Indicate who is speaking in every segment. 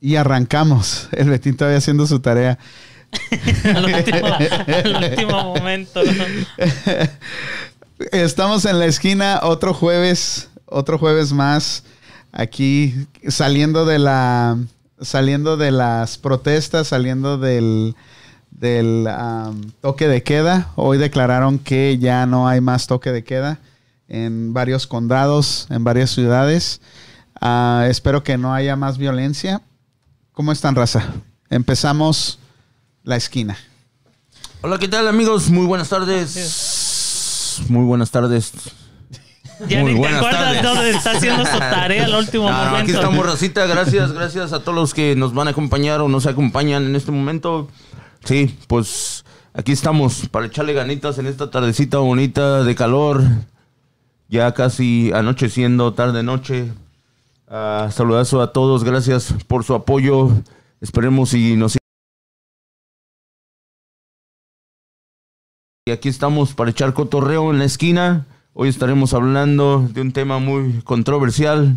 Speaker 1: Y arrancamos. El Betín todavía haciendo su tarea.
Speaker 2: al, último, al último momento.
Speaker 1: Estamos en la esquina otro jueves, otro jueves más, aquí saliendo de la, saliendo de las protestas, saliendo del, del toque de queda. Hoy declararon que ya no hay más toque de queda en varios condados, en varias ciudades. Ah, espero que no haya más violencia. ¿Cómo están, raza? Empezamos la esquina.
Speaker 3: Hola, ¿qué tal amigos? Muy buenas tardes. Muy buenas tardes.
Speaker 2: Ya
Speaker 3: Muy
Speaker 2: ni te acuerdas
Speaker 3: tardes.
Speaker 2: dónde está haciendo su tarea al último
Speaker 3: Ah,
Speaker 2: momento.
Speaker 3: aquí estamos, Racita. Gracias, gracias a todos los que nos van a acompañar o nos acompañan en este momento. Sí, pues aquí estamos para echarle ganitas en esta tardecita bonita de calor. Ya casi anocheciendo, tarde-noche. Ah, saludazo a todos, gracias por su apoyo. Esperemos y nos Y aquí estamos para echar cotorreo en la esquina. Hoy estaremos hablando de un tema muy controversial.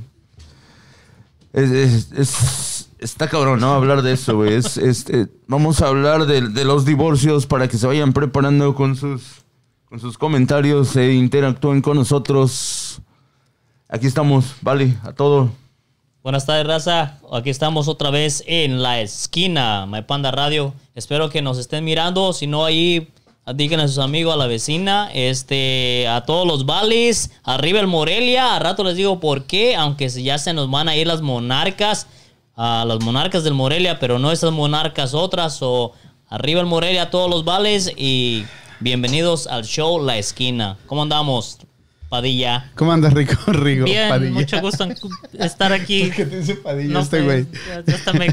Speaker 3: Es, es- es- está cabrón, ¿no? Hablar de eso, güey. Eh, vamos a hablar de, de los divorcios para que se vayan preparando con sus, con sus comentarios e interactúen con nosotros. Aquí estamos, vale, a todo.
Speaker 2: Buenas tardes, raza. Aquí estamos otra vez en la esquina, My Panda Radio. Espero que nos estén mirando. Si no, ahí díganle a sus amigos, a la vecina, este, a todos los vales, arriba el Morelia. A rato les digo por qué, aunque ya se nos van a ir las monarcas, a las monarcas del Morelia, pero no esas monarcas otras. O arriba el Morelia, a todos los vales y bienvenidos al show La Esquina. ¿Cómo andamos, Padilla?
Speaker 1: ¿Cómo andas, Rico? Rigo,
Speaker 2: Bien,
Speaker 1: Padilla.
Speaker 2: mucho gusto en estar aquí.
Speaker 1: ¿Qué te dice Padilla
Speaker 2: No,
Speaker 1: este güey?
Speaker 2: ya- ya hasta me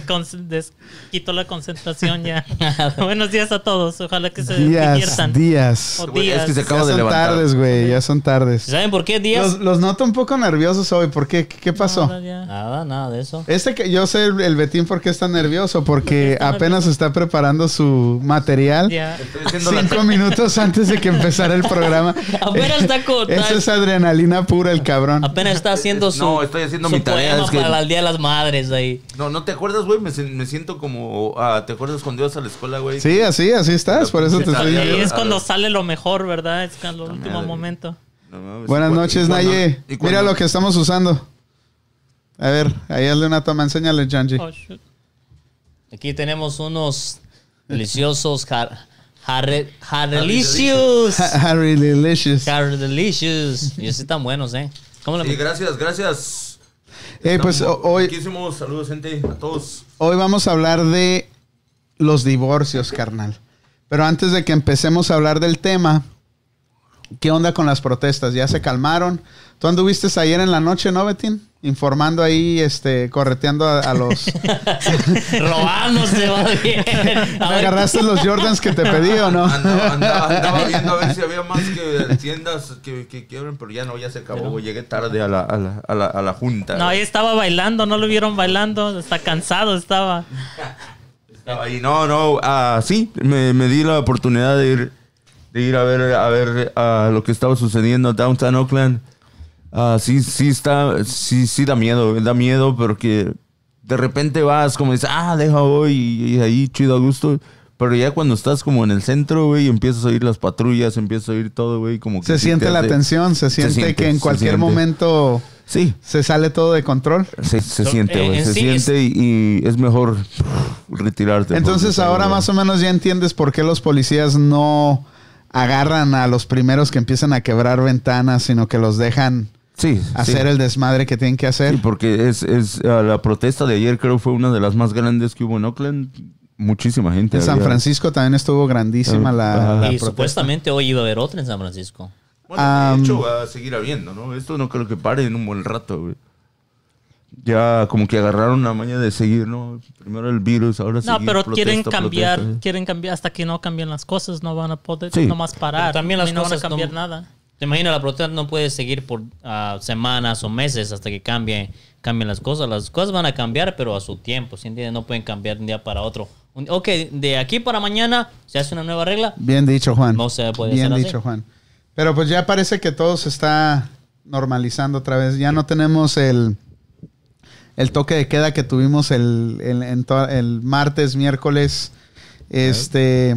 Speaker 2: quitó la concentración ya. Buenos días a todos. Ojalá que se
Speaker 1: Días,
Speaker 2: diviertan.
Speaker 1: días.
Speaker 2: O
Speaker 3: Güey, es que
Speaker 2: días.
Speaker 3: se acaba
Speaker 1: ya
Speaker 3: de
Speaker 1: son
Speaker 3: levantar.
Speaker 1: tardes, güey, ya son tardes.
Speaker 2: ¿Saben por qué días?
Speaker 1: Los, los noto un poco nerviosos hoy. ¿Por qué? ¿Qué, qué pasó?
Speaker 2: Nada. Nada, nada de eso.
Speaker 1: Este que yo sé el, el Betín por qué está nervioso, porque
Speaker 2: está
Speaker 1: apenas está preparando su material.
Speaker 2: Ya.
Speaker 1: Cinco minutos antes de que empezara el programa.
Speaker 2: Apenas está con-
Speaker 1: Eso es adrenalina pura, el cabrón.
Speaker 2: Apenas está haciendo su,
Speaker 3: No, estoy haciendo
Speaker 2: su
Speaker 3: mi tarea,
Speaker 2: poema
Speaker 3: es que-
Speaker 2: para el Día de las Madres ahí.
Speaker 3: No, ¿no te acuerdas, güey? Me, me siento como... ah, ¿Te acuerdas cuando ibas a la escuela, güey?
Speaker 1: Sí, así, así estás. Por eso te estoy
Speaker 2: Y
Speaker 3: Ahí
Speaker 1: diciendo.
Speaker 2: es cuando sale lo mejor, ¿verdad? Es el último
Speaker 3: madre.
Speaker 2: momento.
Speaker 3: No
Speaker 1: Buenas
Speaker 3: ¿y
Speaker 1: noches,
Speaker 3: y
Speaker 1: Naye.
Speaker 3: y
Speaker 1: Mira lo que estamos usando. A ver, ahí hazle una toma. Enséñale, Janji.
Speaker 2: Oh. Aquí tenemos unos deliciosos jar, jarre- jarrelicious.
Speaker 1: Harry Delicious.
Speaker 2: Jarrelicious. Y sí están buenos, ¿eh? ¿Cómo le
Speaker 3: Sí, gracias, gracias.
Speaker 1: Eh, pues hoy,
Speaker 3: Muchísimos saludos, gente, a todos.
Speaker 1: hoy vamos a hablar de los divorcios, carnal. Pero antes de que empecemos a hablar del tema, ¿qué onda con las protestas? ¿Ya se calmaron? ¿Tú anduviste ayer en la noche, no, Betín? Informando ahí, este, correteando a, a los...
Speaker 2: Robándose, va bien.
Speaker 1: ¿Me agarraste los Jordans que te pedí o no?
Speaker 3: Andaba, andaba- andaba viendo a ver si había más que tiendas que, que quiebren, pero ya no, ya se acabó. güey. Llegué tarde a la, a la, a la, a la junta.
Speaker 2: No, ahí estaba bailando, no lo vieron bailando, está cansado, estaba.
Speaker 3: Estaba ahí. No, no, ah, sí, me, me di la oportunidad de ir, de ir a ver, a ver lo que estaba sucediendo downtown Oakland. Ah, sí, sí está, sí, sí da miedo, da miedo, pero que de repente vas como dices, ah, deja hoy y, y ahí chido a gusto. Pero ya cuando estás como en el centro, güey, y empiezas a oír las patrullas, empiezas a oír todo, güey, como que
Speaker 1: Se
Speaker 3: sí
Speaker 1: siente
Speaker 3: te
Speaker 1: la tensión, se siente,
Speaker 3: siente,
Speaker 1: que en cualquier
Speaker 3: siente.
Speaker 1: momento
Speaker 3: Sí,
Speaker 1: se sale todo de control.
Speaker 3: se, se
Speaker 2: So,
Speaker 3: siente,
Speaker 2: eh,
Speaker 3: güey,
Speaker 2: en
Speaker 3: se
Speaker 2: sí
Speaker 3: siente y, y es mejor retirarte.
Speaker 1: Entonces
Speaker 3: porque,
Speaker 1: ahora más o menos ya entiendes por qué los policías no agarran a los primeros que empiezan a quebrar ventanas, sino que los dejan
Speaker 3: sí,
Speaker 1: hacer
Speaker 3: sí.
Speaker 1: el desmadre que tienen que hacer.
Speaker 3: Sí, porque es, es ah, la protesta de ayer creo fue una de las más grandes que hubo en Oakland. Muchísima gente.
Speaker 1: en San
Speaker 3: había.
Speaker 1: Francisco también estuvo grandísima la,
Speaker 3: Ajá.
Speaker 1: la
Speaker 2: Y
Speaker 1: protesta.
Speaker 2: supuestamente hoy iba a haber otra en San Francisco.
Speaker 3: Bueno, de hecho va a seguir habiendo, ¿no? Esto no creo que pare en un buen rato, güey. Ya como que agarraron la maña de seguir, ¿no? Primero el virus, ahora
Speaker 2: No,
Speaker 3: seguir
Speaker 2: pero
Speaker 3: protesta,
Speaker 2: quieren cambiar,
Speaker 3: protesta.
Speaker 2: quieren cambiar hasta que no cambien las cosas, no van a poder
Speaker 3: Sí.
Speaker 2: nomás parar.
Speaker 4: Pero también las
Speaker 2: y no van a
Speaker 4: no-
Speaker 2: cambiar nada.
Speaker 4: Te imaginas, la protesta no puede seguir por ah, semanas o meses hasta que cambie, cambien las cosas. Las cosas van a cambiar, pero a su tiempo, ¿sí entiendes? No pueden cambiar de un día para otro. Un- ok, de aquí para mañana se hace una nueva regla.
Speaker 1: Bien dicho, Juan.
Speaker 4: No se puede
Speaker 1: Bien
Speaker 4: hacer así.
Speaker 1: dicho, Juan. Pero pues ya parece que todo se está normalizando otra vez. Ya no tenemos el, el toque de queda que tuvimos el, el, en to- el martes, miércoles. Este.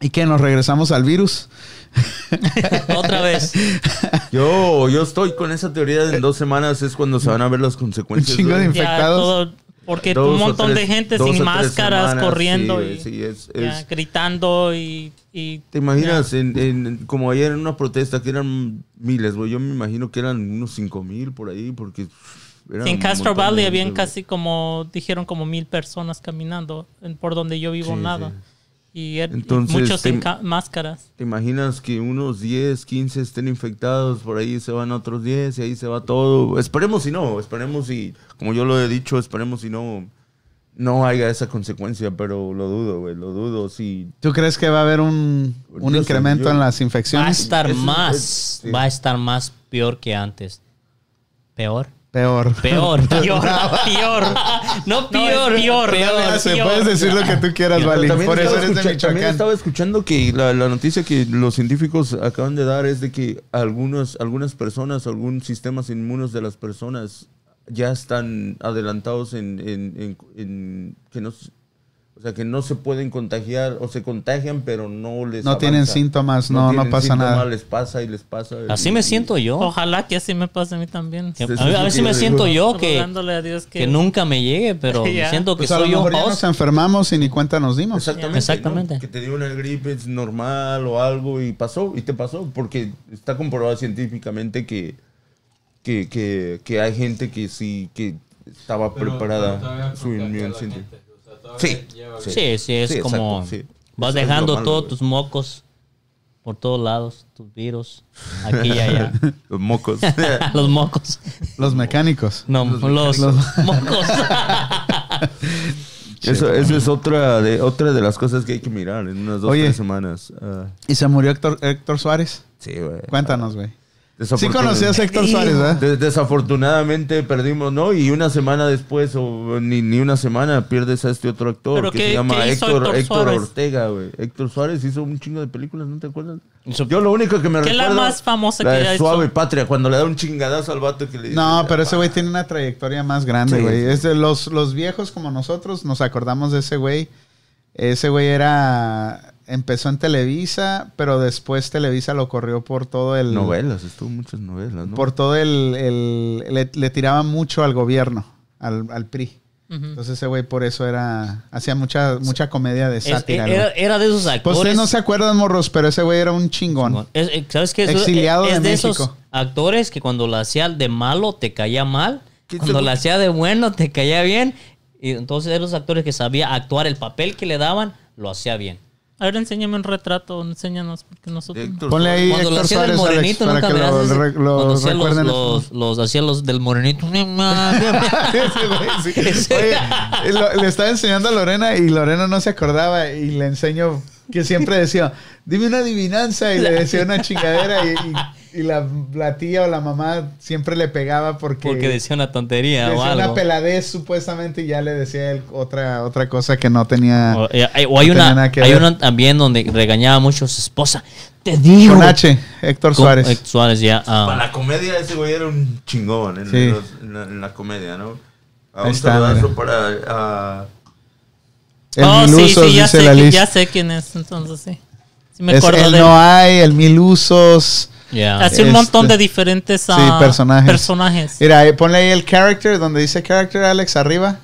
Speaker 1: Y que nos regresamos al virus.
Speaker 2: Otra vez.
Speaker 3: Yo, yo estoy con esa teoría de en dos semanas es cuando se van a ver las consecuencias.
Speaker 1: Un chingo de
Speaker 3: güey.
Speaker 1: inf-
Speaker 5: Ya,
Speaker 1: infectados.
Speaker 5: todo- porque
Speaker 3: Dos
Speaker 5: un montón
Speaker 3: tres-
Speaker 5: de gente sin máscaras
Speaker 3: semanas,
Speaker 5: corriendo
Speaker 3: sí,
Speaker 5: y
Speaker 3: sí, es-
Speaker 5: ya,
Speaker 3: es-
Speaker 5: gritando y, y-
Speaker 3: ¿Te imaginas? En, en- como ayer en una protesta que eran miles, güey. Yo me imagino que eran unos cinco mil por ahí, porque. eran
Speaker 5: Sí, en Castro Valley habían casi como, dijeron como mil personas caminando en- por donde yo vivo
Speaker 3: Sí,
Speaker 5: nada. Y, er- y
Speaker 3: Entonces,
Speaker 5: muchos sin máscaras.
Speaker 3: ¿Te imaginas que unos 10, 15 estén infectados? Por ahí se van otros 10 y ahí se va todo. Esperemos si no, esperemos si, como yo lo he dicho, esperemos si no, no haya esa consecuencia, pero lo dudo, güey, lo dudo. Si
Speaker 1: ¿Tú crees que va a haber un, un incremento
Speaker 3: yo-
Speaker 1: en las
Speaker 2: Va a
Speaker 1: infecciones?
Speaker 2: estar
Speaker 3: es-
Speaker 2: más,
Speaker 3: es- sí.
Speaker 2: va a estar más peor que antes. ¿Peor?
Speaker 1: Peor.
Speaker 2: Peor.
Speaker 5: Peor, peor.
Speaker 2: no peor,
Speaker 5: peor. Peor.
Speaker 1: puedes decir lo que tú quieras, Vali.
Speaker 3: también
Speaker 1: Por eso
Speaker 3: estaba
Speaker 1: eres de
Speaker 3: escucha- También
Speaker 1: Michoacán.
Speaker 3: estaba escuchando que la, la noticia que los científicos acaban de dar es de que algunos, algunas personas, algunos sistemas inmunes de las personas ya están adelantados en, en- en- en que no, o sea, que no se pueden contagiar o se contagian, pero no les
Speaker 1: No tienen
Speaker 3: avanza.
Speaker 1: síntomas, no- no
Speaker 3: tienen
Speaker 1: pasa
Speaker 3: síntomas,
Speaker 1: nada.
Speaker 3: Les pasa y les pasa.
Speaker 2: Así
Speaker 3: y-
Speaker 2: me siento yo.
Speaker 5: Ojalá que así me pase a mí también.
Speaker 2: Que- a, ver- a si me siento yo que,
Speaker 5: a Dios que,
Speaker 2: que nunca me llegue, pero
Speaker 5: Ya.
Speaker 2: siento que
Speaker 1: Pues a lo
Speaker 2: soy yo
Speaker 1: nos enfermamos y ni cuenta nos dimos.
Speaker 3: Exactamente.
Speaker 2: Exactamente.
Speaker 3: ¿no? Que te dio una gripe es normal o algo y pasó, y te pasó, porque está comprobado científicamente que, que, que, que hay gente que sí, que estaba
Speaker 6: Pero-
Speaker 3: preparada
Speaker 6: pero
Speaker 3: su
Speaker 6: contagia
Speaker 3: Sí, sí.
Speaker 2: Sí, sí, es
Speaker 3: Sí,
Speaker 2: como
Speaker 3: exacto,
Speaker 2: vas dejando
Speaker 3: malo,
Speaker 2: todos tus mocos por todos lados, tus virus, aquí y allá.
Speaker 3: Los mocos.
Speaker 2: los mocos.
Speaker 1: Los mecánicos.
Speaker 2: No, los, mocos.
Speaker 3: eso, eso es otra de, otra de las cosas que hay que mirar en unas dos
Speaker 1: Oye.
Speaker 3: tres semanas. Ah,
Speaker 1: ¿Y se murió Héctor, Héctor Suárez?
Speaker 3: sí, güey.
Speaker 1: Cuéntanos, güey. Sí conocías a Héctor Suárez, ¿verdad?
Speaker 3: De- desafortunadamente perdimos, ¿no? Y una semana después, o ni, ni una semana, pierdes a este otro actor
Speaker 5: ¿Pero
Speaker 3: que
Speaker 5: qué-
Speaker 3: se llama
Speaker 5: qué
Speaker 3: Héctor,
Speaker 5: Héctor?
Speaker 3: Ortega, güey. Héctor Suárez hizo un chingo de películas, ¿no te acuerdas?
Speaker 2: Hizo-
Speaker 3: Yo lo único que me
Speaker 5: ¿Qué es la
Speaker 3: recuerdo...
Speaker 5: más famosa
Speaker 3: la
Speaker 5: que
Speaker 3: de
Speaker 5: ha
Speaker 3: Suave? Patria, cuando le da un chingadazo al vato que le dice...
Speaker 1: No, pero ese güey tiene una trayectoria más grande, güey.
Speaker 3: sí.
Speaker 1: Es de los, los viejos como nosotros, nos acordamos de ese güey. Ese güey era... Empezó en Televisa, pero después Televisa lo corrió por todo el...
Speaker 3: Novelas, estuvo muchas novelas, ¿no?
Speaker 1: Por todo el... el- le, le tiraba mucho al gobierno, al, al PRI. Entonces ese güey por eso era... Hacía mucha, mucha comedia de
Speaker 2: Es-
Speaker 1: sátira.
Speaker 2: era, de esos
Speaker 1: Pues
Speaker 2: actores.
Speaker 1: ustedes no se acuerdan, morros, pero ese güey era un chingón.
Speaker 2: Es- eh, ¿Sabes qué? Es-
Speaker 1: Exiliado
Speaker 2: es,
Speaker 1: de
Speaker 2: de esos
Speaker 1: México.
Speaker 2: actores que cuando lo hacía de malo te caía mal.
Speaker 3: ¿Qué
Speaker 2: Cuando lo hacía de bueno te caía bien. Y entonces eran los actores que sabía actuar el papel que le daban, lo hacía bien.
Speaker 5: A ver, enséñame un retrato, enseñanos, porque nosotros...
Speaker 3: Héctor
Speaker 1: Ponle ahí
Speaker 2: Cuando lo
Speaker 1: Héctor
Speaker 2: hacía del
Speaker 1: Suárez, Alex,
Speaker 2: morenito,
Speaker 1: para
Speaker 2: nunca
Speaker 1: que
Speaker 2: me
Speaker 1: lo,
Speaker 2: haces.
Speaker 1: re- lo
Speaker 2: Cuando hacía los, los, los- hacía los del morenito.
Speaker 1: Ese güey, sí. Oye, lo- le estaba enseñando a Lorena y Lorena no se acordaba y le enseño que siempre decía, dime una adivinanza y le decía una chingadera y, y- y la, la tía o la mamá siempre le pegaba porque,
Speaker 2: Porque decía una tontería o
Speaker 1: decía una
Speaker 2: algo.
Speaker 1: peladez supuestamente y ya le decía él otra, otra cosa que no tenía
Speaker 2: O, eh, hay- o hay
Speaker 1: No tenía
Speaker 2: una,
Speaker 1: nada que
Speaker 2: hay
Speaker 1: ver.
Speaker 2: una también donde regañaba mucho a su esposa. Te digo.
Speaker 1: con H, Héctor
Speaker 2: Con-
Speaker 1: Suárez.
Speaker 2: eh, Suárez ya. ah.
Speaker 3: Para la comedia ese güey era un chingón en,
Speaker 1: Sí.
Speaker 3: los- en la, en la comedia, ¿no? A
Speaker 1: Ahí
Speaker 3: un
Speaker 1: está,
Speaker 3: saludazo
Speaker 1: mira.
Speaker 3: para... ah,
Speaker 1: El
Speaker 5: oh, sí,
Speaker 1: Milusos,
Speaker 5: sí, ya
Speaker 1: dice
Speaker 5: sé,
Speaker 1: la
Speaker 5: ya sé quién es, entonces sí. Sí me
Speaker 1: Es
Speaker 5: acuerdo
Speaker 1: el
Speaker 5: de
Speaker 1: No hay, el Mil Usos.
Speaker 2: Ya.
Speaker 5: Hace un
Speaker 1: Este-
Speaker 5: montón de diferentes ah,
Speaker 1: personajes.
Speaker 5: personajes.
Speaker 1: Mira, ponle ahí el character, donde dice character, Alex, arriba.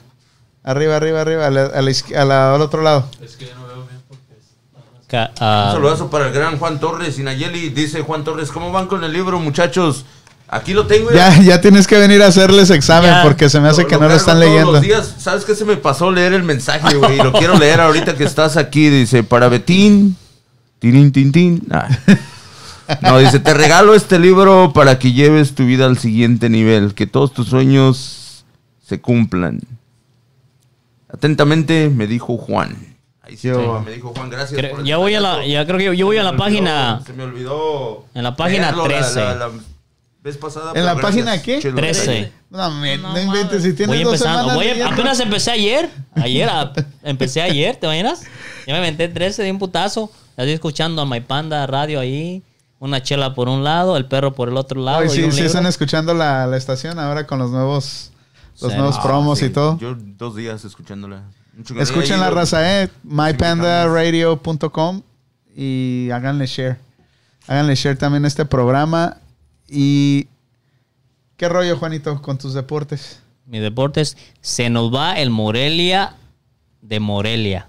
Speaker 1: Arriba, arriba, arriba, a la- a la izqui- a la- al otro lado.
Speaker 6: Es que yo no veo bien porque es-
Speaker 2: Ca- ah,
Speaker 3: Un saludazo para el gran Juan Torres y Nayeli. Dice Juan Torres, ¿cómo van con el libro, muchachos? Aquí lo tengo.
Speaker 1: Ya, ya tienes que venir a hacerles examen
Speaker 5: Ya.
Speaker 1: porque se me hace que no lo están leyendo.
Speaker 3: los días. ¿Sabes qué se me pasó leer el mensaje, güey? Lo quiero leer ahorita que estás aquí. Dice, para Betín. Tirín, tin, tin. Ah. No, dice, te regalo este libro para que lleves tu vida al siguiente nivel. Que todos tus sueños se cumplan. Atentamente, me dijo Juan. Ahí sí,
Speaker 1: Yo-
Speaker 3: me dijo Juan, gracias.
Speaker 2: Creo-
Speaker 3: por el
Speaker 2: ya voy a la, ya creo que yo, yo voy a la
Speaker 3: olvidó-
Speaker 2: página
Speaker 3: Se me olvidó.
Speaker 2: En la página
Speaker 3: leerlo la-
Speaker 2: 13.
Speaker 3: La, la vez pasada.
Speaker 1: ¿En la
Speaker 3: pero
Speaker 1: página
Speaker 3: gracias,
Speaker 1: qué?
Speaker 3: Chelo.
Speaker 2: 13.
Speaker 1: No, me,
Speaker 5: No
Speaker 1: no inventes, si tienes
Speaker 2: Voy
Speaker 1: dos
Speaker 2: empezando.
Speaker 1: semanas
Speaker 2: Voy apenas empecé ayer. Ayer a- empecé ayer, ¿te imaginas? Ya me aventé 13 de un putazo. Estoy escuchando a My Panda radio ahí. Una chela por un lado, el perro por el otro lado.
Speaker 1: Hoy
Speaker 2: y
Speaker 1: sí, sí
Speaker 2: libro.
Speaker 1: están escuchando la, la estación ahora con los nuevos Los
Speaker 2: Sí.
Speaker 1: nuevos
Speaker 3: Ah,
Speaker 1: promos
Speaker 3: sí.
Speaker 1: y todo.
Speaker 3: Yo dos días escuchándola.
Speaker 1: Escuchen la raza, eh. mypandaradio.com y háganle share. Háganle share también este programa. Y. ¿Qué rollo, Juanito, con tus deportes?
Speaker 2: Mi deportes, se nos va el Morelia de Morelia.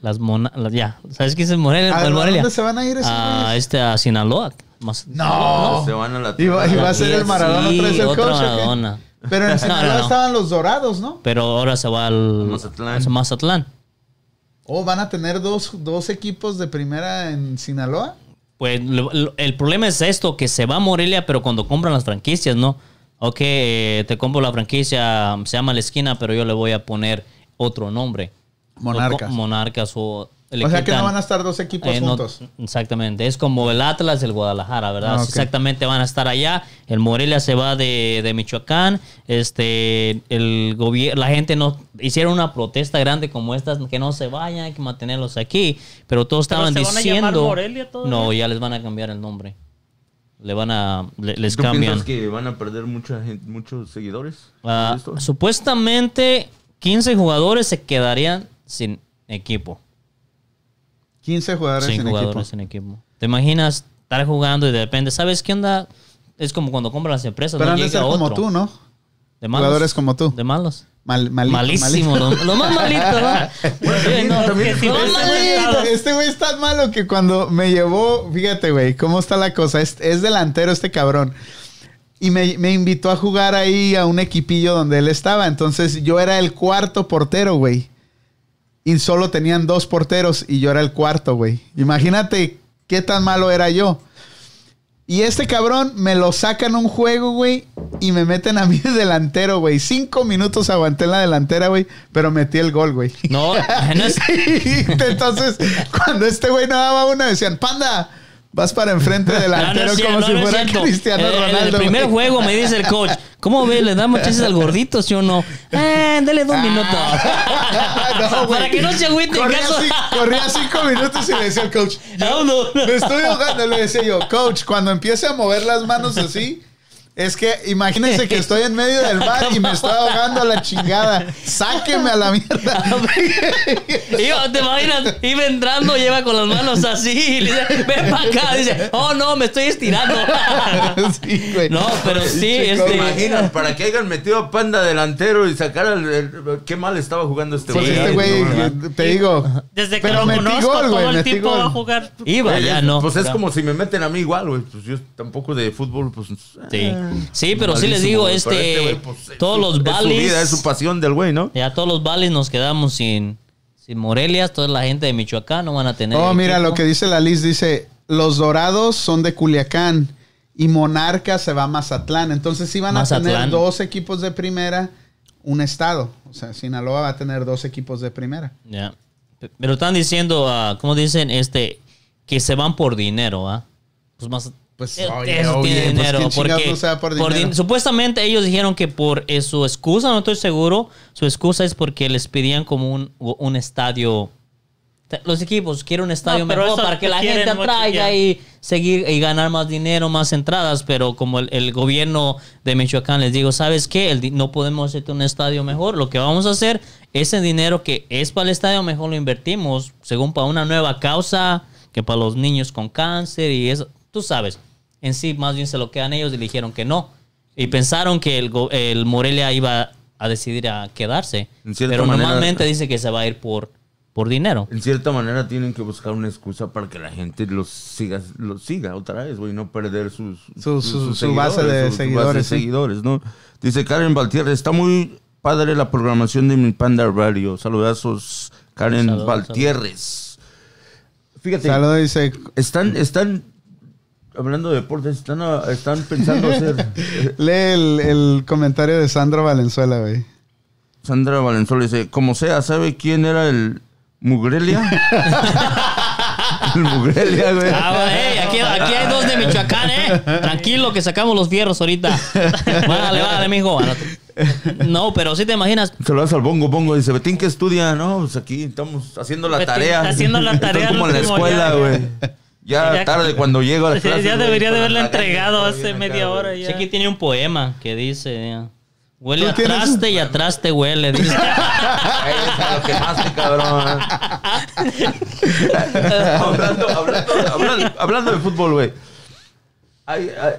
Speaker 2: Las mona, las- ya, ¿sabes qué es el Morelia?
Speaker 1: ¿A
Speaker 2: el Morelia?
Speaker 1: dónde se van a ir esos
Speaker 2: a este a Sinaloa. Más-
Speaker 1: No.
Speaker 3: Se van a la
Speaker 1: Y va, y va a ser el
Speaker 2: Sí,
Speaker 1: Maradona otra vez el
Speaker 2: otro
Speaker 1: coach. ¿o qué?
Speaker 2: Maradona.
Speaker 1: Pero en
Speaker 2: No,
Speaker 1: Sinaloa
Speaker 2: no, no.
Speaker 1: estaban los dorados, ¿no?
Speaker 2: Pero ahora se va al
Speaker 3: Mazatlán.
Speaker 2: Mazatlán.
Speaker 1: Oh, van a tener dos, dos equipos de primera en Sinaloa.
Speaker 2: Pues lo- lo- el problema es esto, que se va a Morelia, pero cuando compran las franquicias, ¿no? Ok, eh, te compro la franquicia, se llama La Esquina, pero yo le voy a poner otro nombre.
Speaker 1: Monarcas.
Speaker 2: O monarcas o...
Speaker 1: o sea que no van a estar dos equipos
Speaker 2: Eh, no,
Speaker 1: juntos.
Speaker 2: exactamente, es como el Atlas y el Guadalajara, ¿verdad?
Speaker 1: Ah.
Speaker 2: Exactamente van a estar allá. El Morelia se va de, de Michoacán. Este, el gobierno, la gente no hicieron una protesta grande como esta, que no se vayan, hay que mantenerlos aquí. Pero todos
Speaker 5: ¿Pero
Speaker 2: estaban
Speaker 5: se van a
Speaker 2: diciendo.
Speaker 5: llamar Morelia
Speaker 2: no, ya les van a cambiar el nombre. Le van a, le- les
Speaker 3: ¿Tú
Speaker 2: cambian.
Speaker 3: piensas que van a perder mucha gente, muchos seguidores?
Speaker 2: Ah, supuestamente 15 jugadores se quedarían sin equipo.
Speaker 1: 15 jugadores en
Speaker 2: jugadores
Speaker 1: equipo.
Speaker 2: en equipo. ¿Te imaginas estar jugando y de repente, ¿sabes qué onda? Es como cuando compran las empresas.
Speaker 1: Pero
Speaker 2: no
Speaker 1: han de como tú, ¿no?
Speaker 2: De malos.
Speaker 1: Jugadores como tú.
Speaker 2: De malos.
Speaker 1: Mal, malito,
Speaker 2: Malísimo.
Speaker 1: malito.
Speaker 2: Lo, lo más malito, ¿no? Sí, no,
Speaker 5: también
Speaker 2: que-
Speaker 5: es
Speaker 2: lo más malito.
Speaker 1: Malito. Este güey es tan malo que cuando me llevó, fíjate, güey, cómo está la cosa. Es, es delantero este cabrón. Y me, me invitó a jugar ahí a un equipillo donde él estaba. Entonces yo era el cuarto portero, güey. Y solo tenían dos porteros y yo era el cuarto, güey. Imagínate qué tan malo era yo. Y este cabrón me lo sacan un juego, güey, y me meten a mí de delantero, güey. Cinco minutos aguanté en la delantera, güey, pero metí el gol, güey.
Speaker 2: No, no es-
Speaker 1: Entonces, cuando este güey no daba una, decían, panda, vas para enfrente
Speaker 2: No, no
Speaker 1: delantero como
Speaker 2: no,
Speaker 1: si fuera. Cristiano
Speaker 2: Eh,
Speaker 1: Ronaldo.
Speaker 2: En el primer
Speaker 1: güey.
Speaker 2: juego me dice el coach, ¿cómo ve? ¿Le damos chances al gordito, sí o no? Eh, dale dos minutos.
Speaker 1: No, güey.
Speaker 2: Para que no se agüite en
Speaker 1: Corría,
Speaker 2: caso.
Speaker 1: ci- corría cinco minutos y le decía al coach,
Speaker 2: Vámonos.
Speaker 1: me estoy ahogando. Le decía yo, coach, cuando empiece a mover las manos así, es que imagínense que estoy en medio del bar y me estoy ahogando a la chingada. Sáqueme a la mierda.
Speaker 2: Iba, te imaginas, iba entrando, lleva con las manos así, y le dice, ven para acá, dice, oh no, me estoy estirando.
Speaker 1: Sí, güey.
Speaker 2: No, pero sí,
Speaker 1: Pinche
Speaker 3: ¿Te
Speaker 2: este.
Speaker 3: imaginas? Para que hayan metido a Panda delantero y sacar el, el- Qué mal estaba jugando este
Speaker 1: Pues
Speaker 3: güey.
Speaker 1: este
Speaker 3: Ay,
Speaker 1: güey,
Speaker 3: no,
Speaker 1: eh, te digo.
Speaker 5: Desde que
Speaker 1: Pero
Speaker 5: lo conozco,
Speaker 1: gol, güey,
Speaker 5: todo el tiempo
Speaker 1: gol.
Speaker 5: va a jugar.
Speaker 2: Iba, ya no.
Speaker 3: Pues es como si me meten a mí igual, güey. Pues yo tampoco de fútbol, pues.
Speaker 2: Sí, sí pero sí les digo, este,
Speaker 3: güey, pues, es
Speaker 2: todos
Speaker 3: su-
Speaker 2: los
Speaker 3: Es su vida, es su pasión del güey, ¿no?
Speaker 2: ya todos los valles nos quedamos sin, sin Morelia, toda la gente de Michoacán no van a tener.
Speaker 1: Oh, mira
Speaker 2: equipo.
Speaker 1: lo que dice la Liz. Dice, los dorados son de Culiacán y Monarca se va a Mazatlán. Entonces sí van a tener dos equipos de primera, un estado. O sea, Sinaloa va a tener dos equipos de primera.
Speaker 2: Ya. P- Pero están diciendo, ah, ¿cómo dicen? Este, que se van por dinero, ¿ah? Pues más.
Speaker 1: Pues, oye,
Speaker 2: eso
Speaker 1: oye,
Speaker 2: tiene
Speaker 1: pues,
Speaker 2: dinero.
Speaker 1: ¿quién chingados
Speaker 2: porque
Speaker 1: no se va por
Speaker 2: por
Speaker 1: dinero?
Speaker 2: din- supuestamente ellos dijeron que por eh, su excusa, no estoy seguro, su excusa es porque les pedían como un, un estadio. Los equipos quieren un estadio
Speaker 5: No,
Speaker 2: mejor para que la gente atraiga y seguir y ganar más dinero, más entradas, pero como el, el gobierno de Michoacán les digo, ¿sabes qué? El no podemos hacerte un estadio mejor, lo que vamos a hacer, ese dinero que es para el estadio mejor lo invertimos, según para una nueva causa, que para los niños con cáncer y eso, tú sabes, en sí más bien se lo quedan ellos y le dijeron que no. Y pensaron que el, el Morelia iba a decidir a quedarse,
Speaker 3: En cierta
Speaker 2: pero
Speaker 3: manera-
Speaker 2: normalmente dice que se va a ir por, por dinero.
Speaker 3: En cierta manera tienen que buscar una excusa para que la gente los siga, los siga otra vez, güey, no perder sus,
Speaker 1: Su- su- su base de seguidores, sí.
Speaker 3: seguidores, ¿no? Dice Karen Valtierres, está muy padre la programación de mi Panda Radio. Saludazos, Karen Valtierres. Fíjate,
Speaker 1: Saludos, dice.
Speaker 3: están, están, hablando de deportes, están, están pensando hacer...
Speaker 1: Lee el, el comentario de Sandra Valenzuela, güey.
Speaker 3: Sandra Valenzuela dice, como sea, ¿sabe quién era el Mugrelia? el Mugrelia, güey.
Speaker 2: Ah, bueno, aquí, aquí hay dos de Michoacán, ¿eh? Tranquilo que sacamos los fierros ahorita. Vale, vale, mijo. No, pero sí te imaginas.
Speaker 3: Se lo das al bongo bongo. Dice, Betín, que estudia? No, pues aquí estamos haciendo la
Speaker 5: Betín,
Speaker 3: tarea.
Speaker 5: haciendo la tarea
Speaker 3: como en la escuela, güey. Ya,
Speaker 5: Ya-
Speaker 3: tarde cuando llego a la
Speaker 5: Sí,
Speaker 3: clase.
Speaker 5: ya debería de haberla entregado hace media hora ya.
Speaker 2: Sí, aquí tiene un poema que dice: ya, Huele a
Speaker 1: tienes-
Speaker 2: traste y atrás te huele. dice.
Speaker 3: Lo quemaste, cabrón. hablando, hablando, hablando, hablando de fútbol, güey. Ay, ay,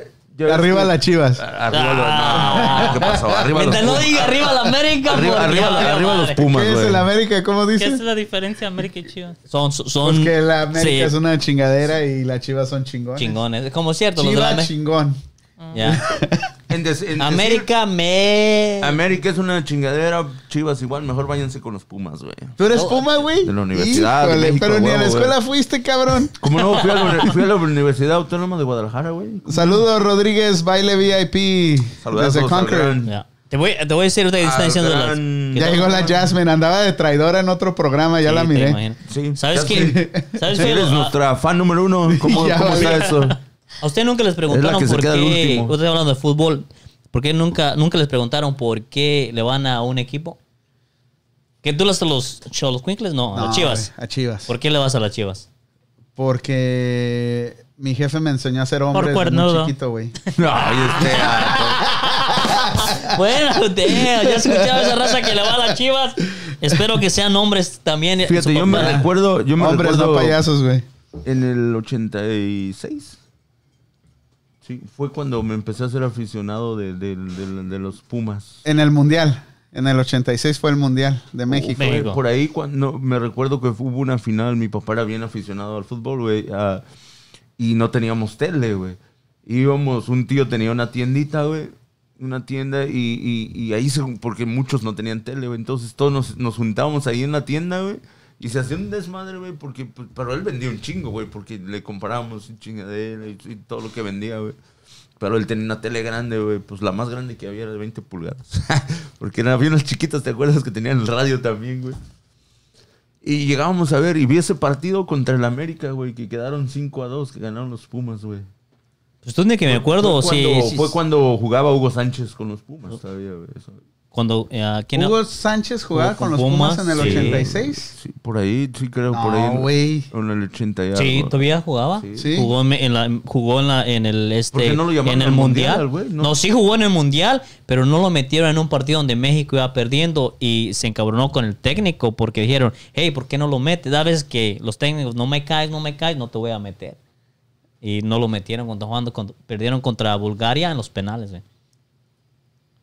Speaker 3: ves
Speaker 1: Arriba las chivas.
Speaker 3: Arriba los... No, ¿qué pasó? Arriba los
Speaker 2: no diga arriba la América,
Speaker 3: Arriba, arriba, arriba los. Pumas,
Speaker 1: ¿Qué es
Speaker 3: güey.
Speaker 1: el América? ¿Cómo
Speaker 5: ¿Qué
Speaker 1: dice?
Speaker 5: es la diferencia América y Chivas?
Speaker 2: Son, son
Speaker 1: Pues que la América
Speaker 2: sí,
Speaker 1: es una chingadera y las chivas son chingones.
Speaker 2: chingones. Es como cierto, los de la
Speaker 1: chingón.
Speaker 2: Ya.
Speaker 3: En des- en decir-
Speaker 2: América me...
Speaker 3: América es una chingadera. Chivas igual, mejor váyanse con los Pumas, güey.
Speaker 1: ¿Tú eres Puma, güey?
Speaker 3: De la Universidad de
Speaker 1: Híjole,
Speaker 3: México,
Speaker 1: pero ni a la escuela fuiste, cabrón.
Speaker 3: Como no, fui a, la, fui a la Universidad Autónoma de Guadalajara, güey.
Speaker 1: Saludos, Rodríguez, baile VIP.
Speaker 3: Saludazos
Speaker 1: desde Concord.
Speaker 2: Te voy, te voy a decir que está diciendo las-
Speaker 1: Ya llegó la Jasmine, andaba de traidora en otro programa, ya
Speaker 2: Sí,
Speaker 1: la miré.
Speaker 3: Sí.
Speaker 2: ¿Sabes
Speaker 3: sé.
Speaker 2: ¿Sabes qué?
Speaker 3: Eres
Speaker 2: A-
Speaker 3: nuestra fan número uno. ¿Cómo, cómo está eso?
Speaker 2: A usted nunca les
Speaker 3: Es
Speaker 2: preguntaron por qué. Usted está hablando de fútbol. ¿Por qué nunca, nunca les preguntaron por qué le van a un equipo? ¿Que tú los los Cholos Quinkles? No, a
Speaker 1: No,
Speaker 2: las Chivas.
Speaker 1: A Chivas.
Speaker 2: ¿Por qué le vas a las Chivas?
Speaker 1: Porque mi jefe me enseñó a ser hombre desde muy chiquito, güey.
Speaker 3: Este. ah,
Speaker 2: bueno, damn, ya escuchaba esa raza que le va a las Chivas. Espero que sean hombres también.
Speaker 3: Fíjate, yo me recuerdo. Yo me
Speaker 1: Hombres,
Speaker 3: recuerdo
Speaker 1: no payasos, güey.
Speaker 3: En el 86. Sí, fue cuando me empecé a ser aficionado de, de- de- de los Pumas.
Speaker 1: En el Mundial. En el 86 fue el Mundial de México.
Speaker 3: Fue
Speaker 2: México.
Speaker 3: Por ahí cuando me recuerdo que hubo una final, mi papá era bien aficionado al fútbol, güey, ah, y no teníamos tele, güey. Íbamos, un tío tenía una tiendita, güey, una tienda, y, y- y ahí, se, porque muchos no tenían tele, güey, entonces todos nos, nos juntábamos ahí en la tienda, güey, y se hacía un desmadre, güey, porque, pues, pero él vendía un chingo, güey, porque le comprábamos un chingadera y, y todo lo que vendía, güey. Pero él tenía una tele grande, güey. Pues la más grande que había era de 20 pulgadas. Porque había unos chiquitos, ¿te acuerdas? Que tenían el radio también, güey. Y llegábamos a ver y vi ese partido contra el América, güey. Que quedaron 5 a 2, que ganaron los Pumas, güey.
Speaker 2: Pues tú ni que me acuerdo,
Speaker 3: fue
Speaker 2: sí,
Speaker 3: cuando,
Speaker 2: sí,
Speaker 3: fue cuando jugaba Hugo Sánchez con los Pumas todavía, güey.
Speaker 2: Cuando eh, ¿quién era?
Speaker 1: Hugo Sánchez jugaba con
Speaker 2: con
Speaker 1: los Pumas,
Speaker 2: Pumas,
Speaker 1: en el
Speaker 2: sí.
Speaker 1: 86.
Speaker 3: Sí, por ahí, sí creo, por ahí.
Speaker 1: No,
Speaker 3: en-
Speaker 1: güey.
Speaker 3: En el 80 y
Speaker 2: Sí, todavía jugaba.
Speaker 3: Sí.
Speaker 2: Jugó en, en la, jugó en, la, en el este
Speaker 3: ¿Por qué no lo llamaron
Speaker 2: en el
Speaker 3: al
Speaker 2: mundial.
Speaker 3: Mundial, güey?
Speaker 2: No.
Speaker 3: No.
Speaker 2: sí jugó en el mundial, pero no lo metieron en un partido donde México iba perdiendo y se encabronó con el técnico porque dijeron, hey, ¿por qué no lo metes? Da veces que los técnicos no me caes, no me caes, no te voy a meter. Y no lo metieron cuando jugando, cuando perdieron contra Bulgaria en los penales. güey.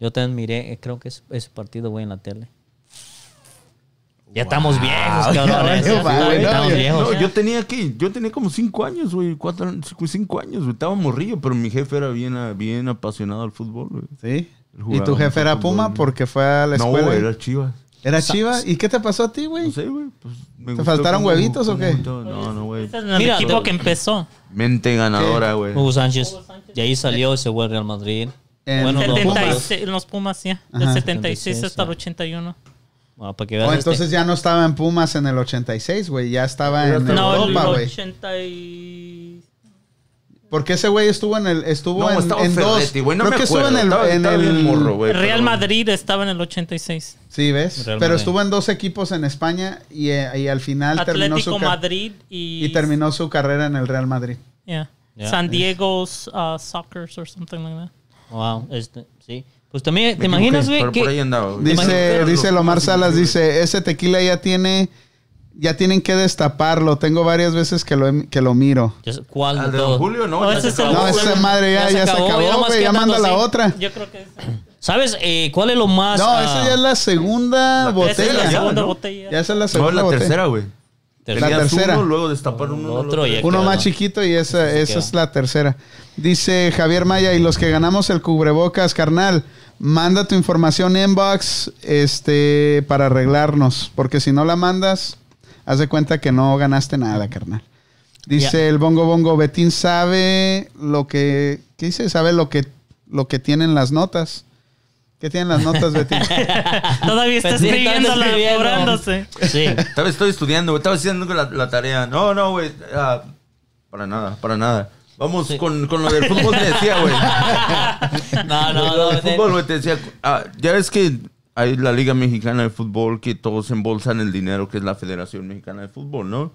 Speaker 2: Yo también miré, eh, creo que es ese partido, güey, en la tele. Ya estamos viejos, cabrones.
Speaker 1: Madre,
Speaker 2: estamos
Speaker 1: no,
Speaker 2: viejos.
Speaker 3: No, yo tenía que, yo tenía como cinco años, güey, cuatro, cinco, cinco años, güey, estaba morrillo, pero mi jefe era bien, bien apasionado al fútbol, güey.
Speaker 1: Sí. ¿Y tu jefe era
Speaker 3: fútbol,
Speaker 1: Puma
Speaker 3: güey.
Speaker 1: porque fue a la
Speaker 3: No,
Speaker 1: escuela?
Speaker 3: güey, era Chivas.
Speaker 1: ¿Era Chiva? ¿Y qué te pasó a ti, güey?
Speaker 3: No sé, güey. Pues, me
Speaker 1: ¿Te faltaron huevitos o qué?
Speaker 3: No, no, güey.
Speaker 5: Ese es el
Speaker 2: Mira,
Speaker 5: equipo que empezó.
Speaker 3: Mente ganadora, güey.
Speaker 2: Hugo Sánchez. Y ahí salió y se fue al Real Madrid.
Speaker 1: En-
Speaker 2: bueno, los
Speaker 1: Pumas.
Speaker 5: 76, en los Pumas, ya. Del
Speaker 1: Ajá.
Speaker 5: 76 hasta el
Speaker 2: ya.
Speaker 5: 81.
Speaker 2: Bueno, para que veas
Speaker 1: Oh,
Speaker 2: este-
Speaker 1: entonces ya no estaba en Pumas en el 86, güey. Ya estaba en
Speaker 5: No, el
Speaker 1: Europa, güey.
Speaker 5: 80 y...
Speaker 1: Porque ese güey estuvo en el estuvo
Speaker 3: No,
Speaker 1: en,
Speaker 3: estaba
Speaker 1: en dos.
Speaker 3: Güey. No
Speaker 1: Creo
Speaker 3: me
Speaker 1: que estuvo en el,
Speaker 3: Estaba-
Speaker 1: en
Speaker 3: estaba
Speaker 1: el
Speaker 3: morro, güey.
Speaker 5: Real
Speaker 3: pero-
Speaker 5: Madrid estaba en el 86.
Speaker 1: Sí, ves.
Speaker 2: Real
Speaker 1: Pero
Speaker 2: Madrid.
Speaker 1: estuvo en dos equipos en España y, eh, y al final terminó
Speaker 5: Atlético
Speaker 1: su ca-
Speaker 5: Madrid y...
Speaker 1: y terminó su carrera en el Real Madrid.
Speaker 5: Yeah.
Speaker 2: Yeah.
Speaker 5: San Diego's uh, Soccer or something like that.
Speaker 2: Wow, este, sí. Pues también, ¿te imaginas, güey?
Speaker 3: Pero por ahí
Speaker 2: que-
Speaker 3: andaba, güey.
Speaker 1: Dice, dice Lomar Salas, dice, ese tequila ya tiene, ya tienen que destaparlo. Tengo varias veces que lo, he- que lo miro.
Speaker 2: ¿Cuál
Speaker 3: Al
Speaker 2: de
Speaker 3: Don? Julio, no.
Speaker 5: No, ese
Speaker 3: se
Speaker 5: es el-
Speaker 3: acabó,
Speaker 1: No, esa madre ya,
Speaker 2: Ya se
Speaker 1: ya se
Speaker 2: acabó,
Speaker 1: acabó,
Speaker 2: ya
Speaker 1: güey. Ya manda la otra.
Speaker 5: Yo creo que es...
Speaker 2: ¿Sabes eh, cuál es lo más...
Speaker 1: No,
Speaker 2: ah,
Speaker 1: esa ya es la segunda
Speaker 3: La
Speaker 5: Esa es
Speaker 1: botella.
Speaker 5: la
Speaker 3: ya,
Speaker 5: segunda
Speaker 3: ¿no?
Speaker 5: botella.
Speaker 1: Ya esa es la
Speaker 3: No,
Speaker 1: segunda
Speaker 3: la
Speaker 1: botella.
Speaker 3: tercera, güey.
Speaker 2: tercera.
Speaker 1: La tercera.
Speaker 3: uno, luego destapar uno.
Speaker 2: Otro y
Speaker 3: otro.
Speaker 1: Uno más
Speaker 2: ¿no?
Speaker 1: chiquito y esa, esa es la tercera. Dice Javier Maya, y los que ganamos el cubrebocas, carnal, manda tu información inbox este, para arreglarnos, porque si no la mandas, haz de cuenta que no ganaste nada, carnal. Dice el bongo bongo, Betín sabe lo que, ¿qué dice? Sabe lo que, lo que tienen las notas. ¿Qué tienen las notas, Betín?
Speaker 5: Todavía está escribiéndola, apurándose.
Speaker 2: Sí.
Speaker 3: Estaba, estoy estudiando, güey. Estaba haciendo la, la tarea. No, no, güey. ah, para nada, para nada. Vamos
Speaker 2: Sí.
Speaker 3: con, con lo del fútbol, te decía, güey.
Speaker 2: No, no,
Speaker 3: Lo
Speaker 2: no.
Speaker 3: del
Speaker 2: de-
Speaker 3: fútbol, güey, te decía. ah, ya ves que hay la Liga Mexicana de Fútbol que todos embolsan el dinero, que es la Federación Mexicana de Fútbol, ¿no?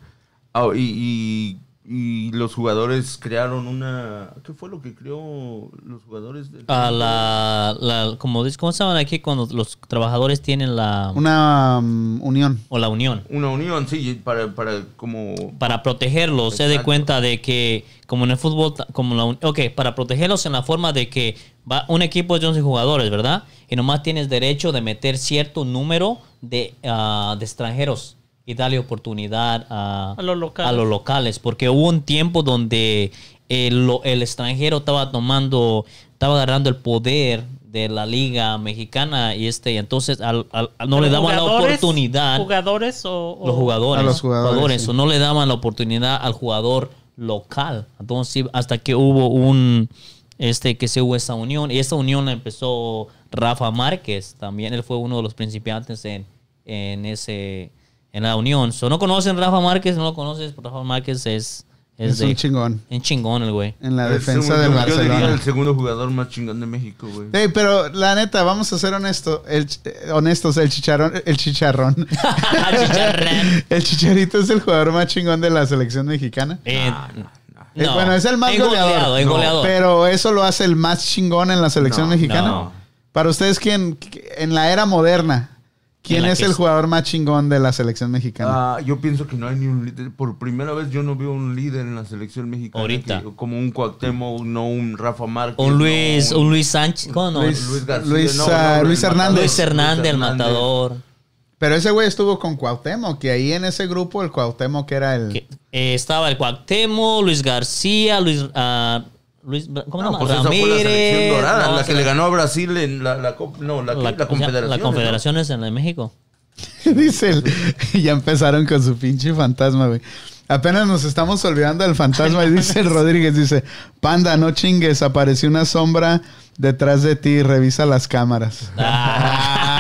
Speaker 3: Ah, y, y y los jugadores crearon una... ¿Qué fue lo que creó los jugadores? del-
Speaker 2: A la, la- como ¿cómo se llaman aquí cuando los trabajadores tienen la
Speaker 1: Una um, unión.
Speaker 2: o la unión?
Speaker 3: Una unión, sí, para, para como...
Speaker 2: Para protegerlos, se dé cuenta de que, como en el fútbol, como la un- ok, para protegerlos en la forma de que va un equipo de 11 jugadores, ¿verdad? Y nomás tienes derecho de meter cierto número de, ah, de extranjeros y darle oportunidad a,
Speaker 5: A los locales.
Speaker 2: a los locales, porque hubo un tiempo donde el, el extranjero estaba tomando, estaba agarrando el poder de la liga mexicana y este, y entonces al- al- no le daban la oportunidad
Speaker 5: ¿Jugadores o...? o-
Speaker 2: los jugadores,
Speaker 1: A los jugadores, sí.
Speaker 2: o no le daban la oportunidad al jugador local. Entonces, hasta que hubo un, este, que se hubo esa unión, y esa unión la empezó Rafa Márquez, también él fue uno de los principiantes en, en ese, en la unión. So, no conocen Rafa Márquez, no lo conoces, Rafa Márquez es, es,
Speaker 1: Es
Speaker 2: de,
Speaker 1: un chingón.
Speaker 2: un chingón el güey.
Speaker 1: En la
Speaker 3: el
Speaker 1: defensa
Speaker 3: segundo-
Speaker 1: del
Speaker 3: yo diría
Speaker 1: Barcelona.
Speaker 3: el segundo jugador más chingón de México, güey.
Speaker 1: Sí, pero la neta, vamos a ser honesto, el, ch- eh, honestos, el chicharrón, el chicharrón.
Speaker 2: Chicharrón.
Speaker 1: el chicharito es el jugador más chingón de la selección mexicana.
Speaker 2: Eh,
Speaker 1: Eh, bueno, es el más
Speaker 2: en
Speaker 1: goleador.
Speaker 2: en
Speaker 3: No,
Speaker 2: goleador.
Speaker 1: Pero eso lo hace el más chingón en la selección
Speaker 3: No,
Speaker 1: mexicana.
Speaker 2: no.
Speaker 1: Para ustedes, ¿quién, en la era moderna, quién es el
Speaker 2: es-
Speaker 1: jugador más chingón de la selección mexicana?
Speaker 3: Ah, yo pienso que no hay ni un líder. Por primera vez yo no veo un líder en la selección mexicana.
Speaker 2: Ahorita.
Speaker 3: que- como un Cuauhtémoc, no un Rafa Márquez.
Speaker 2: un Luis,
Speaker 3: no
Speaker 2: un Luis Sánchez, ¿cómo no?
Speaker 1: Luis-
Speaker 3: Luis García.
Speaker 1: Luis,
Speaker 3: no,
Speaker 1: ah,
Speaker 3: no,
Speaker 1: Luis
Speaker 3: el
Speaker 1: Hernández.
Speaker 2: Luis Hernández, el matador.
Speaker 1: Pero ese güey estuvo con Cuauhtémoc, que ahí en ese grupo el Cuauhtémoc que era el...
Speaker 2: que, eh, estaba el Cuauhtémoc, Luis García, Luis, ah, Luis ¿cómo
Speaker 3: No,
Speaker 2: se
Speaker 3: pues
Speaker 2: llama?
Speaker 3: esa fue la selección
Speaker 2: Ramírez.
Speaker 3: dorada,
Speaker 2: no,
Speaker 3: la
Speaker 2: se
Speaker 3: que le ganó a Brasil en la, la, no, la,
Speaker 2: la,
Speaker 3: confederación.
Speaker 2: la confederación es en la de México.
Speaker 1: Dice el- y ya empezaron con su pinche fantasma, güey. Apenas nos estamos olvidando del fantasma y dice el Rodríguez, dice, panda, no chingues, apareció una sombra detrás de ti, revisa las cámaras.
Speaker 2: Ah,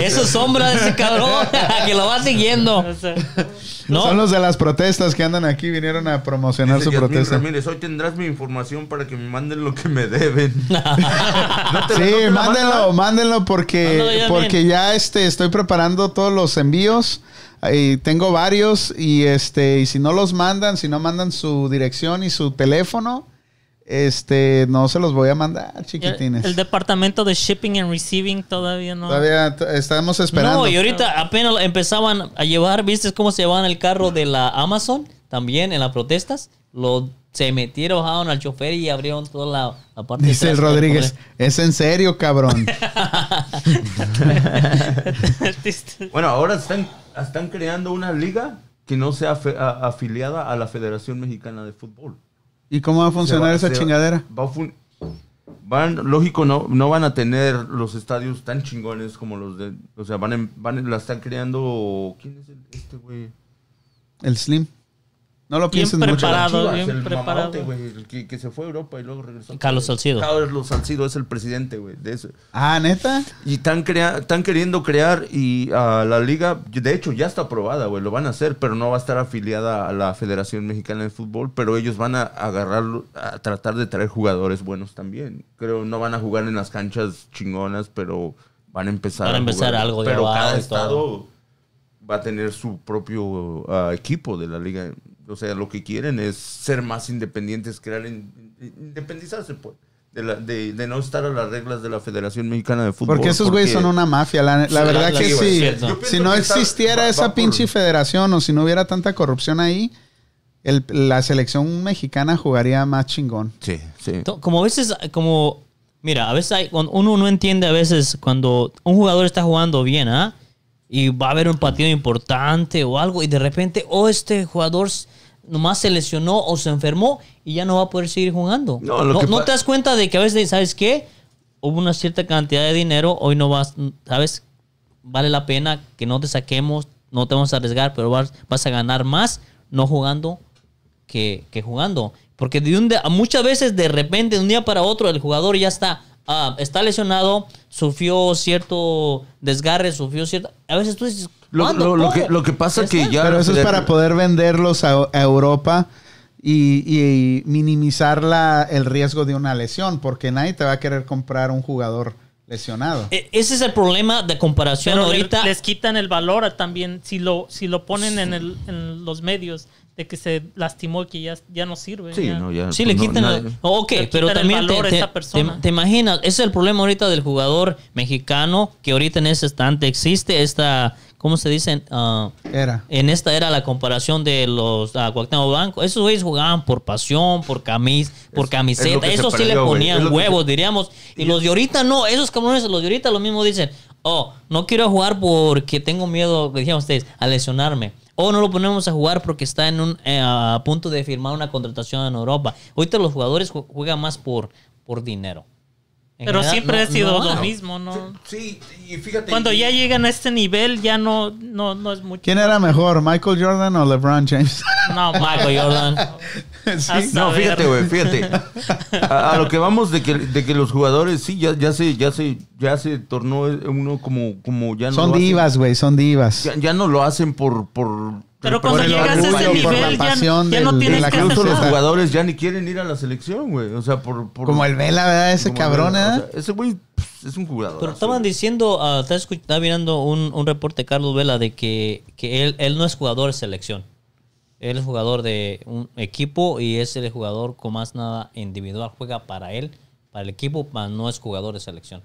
Speaker 2: eso es sombra de ese cabrón que lo va siguiendo.
Speaker 1: Son los de las protestas que andan aquí, vinieron a promocionar
Speaker 3: Dice
Speaker 1: su
Speaker 3: Yasmín
Speaker 1: protesta.
Speaker 3: Ramírez, hoy tendrás mi información para que me manden lo que me deben. No te-
Speaker 1: Sí, mándenlo,
Speaker 3: mandan?
Speaker 1: mándenlo porque,
Speaker 2: Mándalo
Speaker 1: porque ya este, estoy preparando todos los envíos. Y tengo varios y este y si no los mandan, si no mandan su dirección y su teléfono, este no se los voy a mandar, chiquitines.
Speaker 5: el departamento de shipping and receiving todavía no.
Speaker 1: Todavía estamos esperando.
Speaker 2: No, y ahorita apenas empezaban a llevar, ¿viste cómo se llevaban el carro de la Amazon? También en las protestas. Lo, se metieron, al chofer y abrieron toda la, la parte de
Speaker 1: Dice el Rodríguez, es en serio, cabrón.
Speaker 3: Bueno, ahora están, están creando una liga que no sea a- afiliada a la Federación Mexicana de Fútbol.
Speaker 1: ¿Y cómo va a funcionar
Speaker 3: va-
Speaker 1: esa chingadera?
Speaker 3: va a fun- van, lógico, no, no van a tener los estadios tan chingones como los de. O sea, van, en- van la están creando. ¿Quién es el- este güey?
Speaker 1: El Slim. No lo
Speaker 5: Bien
Speaker 1: pienses mucho.
Speaker 5: preparado.
Speaker 3: Chivas,
Speaker 5: bien
Speaker 3: el
Speaker 5: preparado.
Speaker 3: mamadote, güey, el que, que se fue a Europa y luego regresó.
Speaker 2: Carlos Salcido.
Speaker 3: Carlos Salcido es el presidente, güey, de eso.
Speaker 1: Ah, neta.
Speaker 3: Y están, crea- están queriendo crear y ah, la liga, de hecho ya está aprobada, güey, lo van a hacer, pero no va a estar afiliada a la Federación Mexicana de Fútbol, pero ellos van a agarrarlo, a tratar de traer jugadores buenos también. Creo no van a jugar en las canchas chingonas, pero van a empezar
Speaker 2: Van a empezar
Speaker 3: jugar.
Speaker 2: algo de
Speaker 3: Pero cada
Speaker 2: y todo.
Speaker 3: estado va a tener su propio ah, equipo de la liga. O sea, lo que quieren es ser más independientes, crear, in- independizarse, pues. De, la- de- de no estar a las reglas de la Federación Mexicana de Fútbol.
Speaker 1: Porque esos güeyes son una mafia. La, la
Speaker 2: Sí,
Speaker 1: verdad
Speaker 2: la-
Speaker 1: que sí. Si no
Speaker 3: que
Speaker 1: existiera
Speaker 3: va-
Speaker 1: esa
Speaker 3: va por-
Speaker 1: pinche federación o si no hubiera tanta corrupción ahí, el- la selección mexicana jugaría más chingón.
Speaker 3: Sí, sí.
Speaker 2: Como a veces, como, mira, a veces hay- cuando uno no entiende a veces cuando un jugador está jugando bien, ¿ah? Y va a haber un partido importante o algo y de repente, oh, este jugador nomás se lesionó o se enfermó y ya no va a poder seguir jugando.
Speaker 3: No,
Speaker 2: te das cuenta de que a veces, ¿sabes qué? Hubo una cierta cantidad de dinero, hoy no vas, ¿sabes? Vale la pena que no te saquemos, no te vamos a arriesgar, pero vas, vas a ganar más no jugando que, que jugando. Porque de un muchas veces de repente, de un día para otro, el jugador ya está, ah, está lesionado, sufrió cierto desgarre, sufrió cierto... A veces tú dices...
Speaker 3: Lo,
Speaker 2: ¿cuándo?
Speaker 3: lo- lo
Speaker 2: ¿Cómo?
Speaker 3: que, lo que pasa
Speaker 2: Ya
Speaker 3: que ya...
Speaker 1: Pero eso es para poder venderlos a, a Europa y, y minimizar la, el riesgo de una lesión, porque nadie te va a querer comprar un jugador lesionado.
Speaker 2: E- Ese es el problema de comparación
Speaker 5: Pero
Speaker 2: ahorita.
Speaker 5: les quitan el valor a también si lo si lo ponen en, el, en los medios de que se lastimó que ya, ya no sirve.
Speaker 3: Sí,
Speaker 5: ya.
Speaker 3: no, ya.
Speaker 2: Sí,
Speaker 3: pues,
Speaker 2: le
Speaker 3: no,
Speaker 2: quitan.
Speaker 3: nada.
Speaker 2: el- ok,
Speaker 5: Le
Speaker 2: pero
Speaker 5: quitan el
Speaker 2: también te,
Speaker 5: a
Speaker 2: te-
Speaker 5: esa persona.
Speaker 2: te- te imaginas, ese es el problema ahorita del jugador mexicano que ahorita en ese instante existe esta, ¿cómo se dice? Ah,
Speaker 1: Era.
Speaker 2: en esta era la comparación de los uh, Cuauhtémoc Blanco. Esos güeyes jugaban por pasión, por camis, por
Speaker 3: Es-
Speaker 2: camiseta.
Speaker 3: es
Speaker 2: Eso sí le
Speaker 3: perdió,
Speaker 2: ponían huevos,
Speaker 3: se-
Speaker 2: diríamos. Y los de ahorita no. Esos cabrones, los de ahorita lo mismo dicen. Oh, no quiero jugar porque tengo miedo, que dijeron ustedes, a lesionarme. O no lo ponemos a jugar porque está en un, eh, a punto de firmar una contratación en Europa. Ahorita los jugadores ju- juegan más por, por dinero.
Speaker 5: Pero
Speaker 2: general,
Speaker 5: siempre
Speaker 2: no-
Speaker 5: ha sido
Speaker 2: no
Speaker 5: lo mismo, ¿no?
Speaker 3: Sí, y fíjate.
Speaker 5: Cuando
Speaker 3: y-
Speaker 5: ya llegan a este nivel, ya no, no, no es mucho.
Speaker 1: ¿Quién era mejor, Michael Jordan o LeBron James?
Speaker 5: No,
Speaker 2: Michael Jordan.
Speaker 1: sí.
Speaker 3: No, fíjate, güey, fíjate. A, a lo que vamos de que, de que los jugadores, sí, ya, ya se, ya se, ya se tornó uno como, como ya no
Speaker 1: Son divas, güey, son divas.
Speaker 3: Ya, ya no lo hacen por, por
Speaker 5: Pero cuando
Speaker 1: el
Speaker 5: llegas a ese nivel, ya,
Speaker 1: pasión
Speaker 5: ya no
Speaker 1: del-
Speaker 5: tienes
Speaker 1: de la
Speaker 5: que hacer
Speaker 3: Incluso los jugadores ya ni quieren ir a la selección, güey. O sea, por, por-
Speaker 1: Como el Vela, ¿verdad? Ese cabrón, ¿eh?
Speaker 3: o sea, ese güey pff, es un jugador.
Speaker 2: Pero estaban diciendo, ah, estaba, mirando un, un reporte de Carlos Vela de que, que él, él no es jugador de selección. Él es jugador de un equipo y es el jugador con más nada individual. Juega para él, para el equipo, mas no es jugador de selección.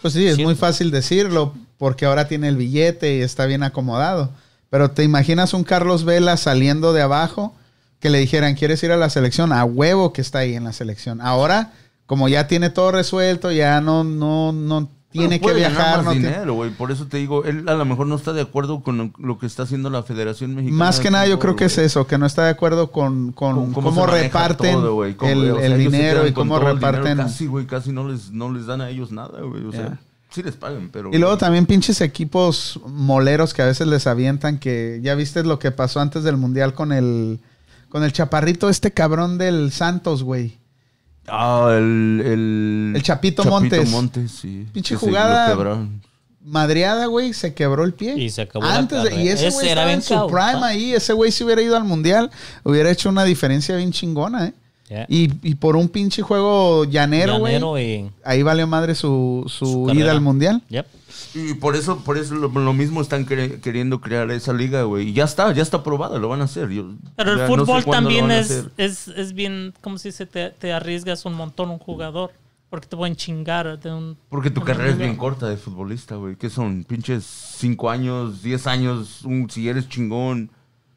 Speaker 1: Pues sí, es
Speaker 2: Sí.
Speaker 1: muy fácil decirlo porque ahora tiene el billete y está bien acomodado. Pero te imaginas un Carlos Vela saliendo de abajo que le dijeran, ¿quieres ir a la selección? A huevo que está ahí en la selección. Ahora, como ya tiene todo resuelto, ya no, no, no tiene que viajar.
Speaker 3: más
Speaker 1: no
Speaker 3: dinero, güey. Por eso te digo, él a lo mejor no está de acuerdo con lo, que está haciendo la Federación Mexicana.
Speaker 1: Más que nada, yo creo que es eso, que no está de acuerdo con, con cómo, reparten
Speaker 3: todo, güey. Cómo-
Speaker 1: el,
Speaker 3: o sea,
Speaker 1: el
Speaker 3: ellos se
Speaker 1: dinero y cómo
Speaker 3: dinero,
Speaker 1: reparten.
Speaker 3: Casi, güey, casi no les, no les dan a ellos nada, güey. O sea. Sí les pagan, pero.
Speaker 1: Y luego también pinches equipos moleros que a veces les avientan que ya viste lo que pasó antes del mundial con el con el chaparrito este cabrón del Santos, güey.
Speaker 3: Ah, el. El,
Speaker 1: El Chapito Montes.
Speaker 3: Montes, sí.
Speaker 1: Pinche
Speaker 3: Que
Speaker 1: jugada. Madreada, güey, se quebró el pie.
Speaker 2: Y se acabó la
Speaker 1: Antes de- y ese güey
Speaker 2: era
Speaker 1: estaba en su prime ahí, ese güey si hubiera ido al mundial hubiera hecho una diferencia bien chingona, ¿eh? Y, y por un pinche juego llanero, güey. Ahí valió madre su, su,
Speaker 2: Su
Speaker 1: ida
Speaker 2: carrera.
Speaker 1: al mundial.
Speaker 2: Yep.
Speaker 3: Y por eso, por eso lo, lo mismo están cre- queriendo crear esa liga, güey. Y ya está, ya está aprobada, lo van a hacer. Yo-
Speaker 5: Pero el
Speaker 3: ya no sé
Speaker 5: fútbol también es, es, es bien, ¿cómo se dice? Te, te arriesgas un montón un jugador. Porque te pueden chingar de un...
Speaker 3: Porque tu carrera es bien corta de futbolista, güey. Que son pinches 5 años, 10 años. Un, si eres chingón,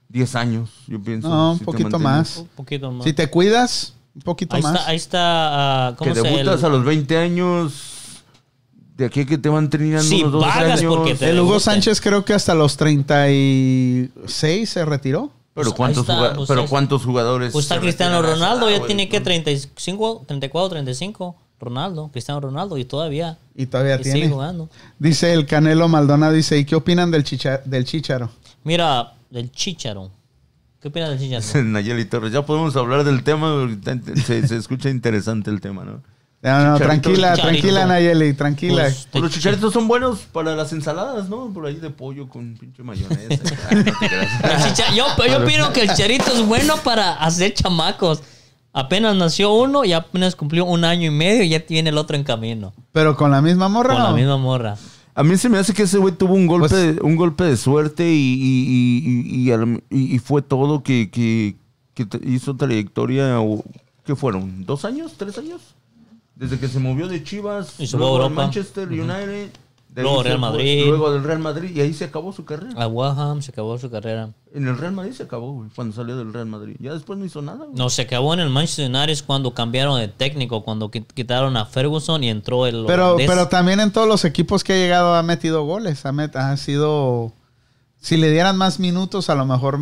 Speaker 3: 10 años, yo pienso.
Speaker 1: No, un
Speaker 3: si
Speaker 1: poquito más.
Speaker 2: Un poquito más.
Speaker 1: Si te cuidas, un poquito
Speaker 2: ahí,
Speaker 1: más.
Speaker 2: está, ahí está, ah, ¿cómo
Speaker 3: Que debutas
Speaker 2: el-
Speaker 3: a los 20 años. De aquí que te van trinando
Speaker 2: Sí,
Speaker 3: unos 2
Speaker 2: pagas
Speaker 3: años.
Speaker 2: porque te-
Speaker 1: El Hugo
Speaker 2: debuta.
Speaker 1: Sánchez creo que hasta los 36 se retiró.
Speaker 3: Pero,
Speaker 2: Pues
Speaker 3: ¿cuántos,
Speaker 2: está,
Speaker 3: juga-
Speaker 2: pues
Speaker 3: pero ¿cuántos jugadores?
Speaker 2: Pues está Cristiano Ronaldo, ya
Speaker 3: güey?
Speaker 2: tiene que 35, 34, 35. Ronaldo, Cristiano Ronaldo, y todavía
Speaker 1: Y todavía
Speaker 2: y sigue
Speaker 1: tiene.
Speaker 2: jugando.
Speaker 1: Dice el Canelo Maldonado, dice, ¿y qué opinan del, chicha- del Chicharo?
Speaker 2: Mira, del Chicharo. ¿Qué opinas del Chicharo?
Speaker 3: Nayeli Torres. Ya podemos hablar del tema. ahorita Se, se escucha interesante el tema, ¿no?
Speaker 1: No, no, tranquila,
Speaker 2: chicharito.
Speaker 1: tranquila Nayeli, tranquila.
Speaker 2: Pues,
Speaker 3: Pues los chicharitos son buenos para las ensaladas, ¿no? Por ahí de pollo con pinche mayonesa. Ah, no
Speaker 2: chicha- yo, yo opino que el Chicharito es bueno para hacer chamacos. Apenas nació uno y apenas cumplió un año y medio y ya tiene el otro en camino.
Speaker 1: Pero con la misma morra.
Speaker 2: Con la misma morra.
Speaker 3: A mí se me hace que ese güey tuvo un golpe,
Speaker 1: Pues-
Speaker 3: un golpe de suerte y, fue todo que, que, que te- hizo trayectoria. o- ¿Qué fueron? ¿Dos años? ¿Tres años? Desde que se movió de Chivas,
Speaker 2: Y a
Speaker 3: luego
Speaker 2: Europa.
Speaker 3: Manchester United, de
Speaker 2: Luego Real
Speaker 3: fue-
Speaker 2: Madrid.
Speaker 3: luego del Real Madrid y ahí se acabó su carrera.
Speaker 2: A Waham se acabó su carrera.
Speaker 3: En el Real Madrid se acabó, güey, cuando salió del Real Madrid. Ya después no hizo nada, güey.
Speaker 2: No, se acabó en el Manchester United cuando cambiaron de técnico, cuando qui- quitaron a Ferguson y entró el
Speaker 1: Pero,
Speaker 2: holandés.
Speaker 1: pero también en todos los equipos que ha llegado ha metido goles. Ha, met- ha sido... Si le dieran más minutos, a lo mejor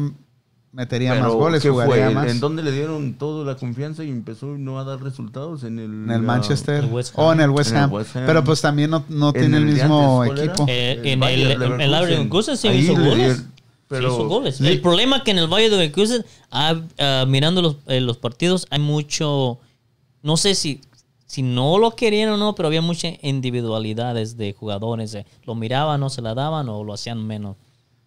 Speaker 1: metería más goles,
Speaker 3: ¿qué
Speaker 1: jugaría
Speaker 3: fue?
Speaker 1: más.
Speaker 3: ¿En dónde le dieron toda la confianza y empezó no a dar resultados? En el,
Speaker 1: En el Manchester
Speaker 2: el
Speaker 1: o en el West
Speaker 3: En el
Speaker 1: Ham.
Speaker 3: West Ham.
Speaker 1: Pero pues también no, no
Speaker 3: ¿En
Speaker 1: tiene el mismo
Speaker 3: antes,
Speaker 1: equipo.
Speaker 2: Eh, en el, en el
Speaker 3: Leverkusen.
Speaker 2: Leverkusen sí hizo
Speaker 3: le
Speaker 2: goles.
Speaker 3: dieron- pero-
Speaker 2: Sí hizo goles. El problema que en el Valle de Leverkusen, ah, ah, mirando los, eh, los partidos, hay mucho. No sé si, si no lo querían o no, pero había muchas individualidades de jugadores. eh. Lo miraban, no se la daban o lo hacían menos.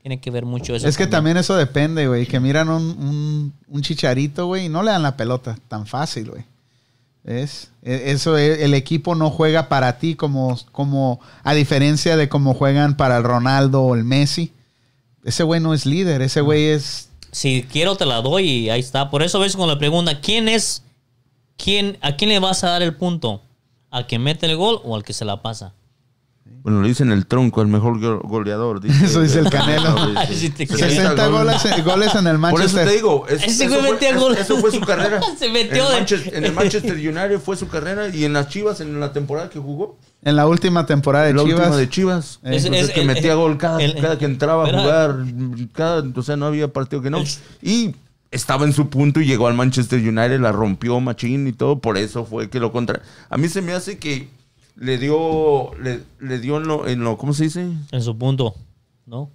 Speaker 2: Tiene que ver mucho eso.
Speaker 1: Es que también eso depende, güey. Que miran un, un, un chicharito, güey, y no le dan la pelota tan fácil, güey. ¿Ves? E- Eso, e- el equipo no juega para ti como, como, a diferencia de cómo juegan para el Ronaldo o el Messi. Ese güey no es líder, ese güey es
Speaker 2: si quiero te la doy y ahí está. Por eso a veces cuando le preguntan, ¿quién es, quién, a quién le vas a dar el punto? ¿Al que mete el gol o al que se la pasa?
Speaker 3: Bueno, le dicen el tronco, el mejor go- goleador. dice.
Speaker 1: Eso dice el Canelo.
Speaker 2: Creo.
Speaker 1: 60 goles, goles en el
Speaker 3: Por eso
Speaker 1: Manchester.
Speaker 3: te digo, es-
Speaker 2: Ese
Speaker 3: eso, fue, es-
Speaker 2: goles.
Speaker 3: eso fue su carrera.
Speaker 2: Se metió
Speaker 3: en,
Speaker 2: de-
Speaker 3: Manchester, en el Manchester United fue su carrera y en las Chivas, en la temporada que jugó,
Speaker 1: En la última temporada de
Speaker 3: en la
Speaker 1: Chivas.
Speaker 3: última de Chivas.
Speaker 2: Es-
Speaker 3: Entonces,
Speaker 2: es-
Speaker 3: que
Speaker 2: el-
Speaker 3: metía gol cada,
Speaker 2: el-
Speaker 3: cada que entraba a
Speaker 2: Era-
Speaker 3: jugar, cada, o sea, no había partido que no. Y estaba en su punto y llegó al Manchester United, la rompió machín y todo, por eso fue que lo contra. A mí se me hace que le dio, le, le dio en lo, en lo, ¿cómo se dice?
Speaker 2: En su punto, ¿no?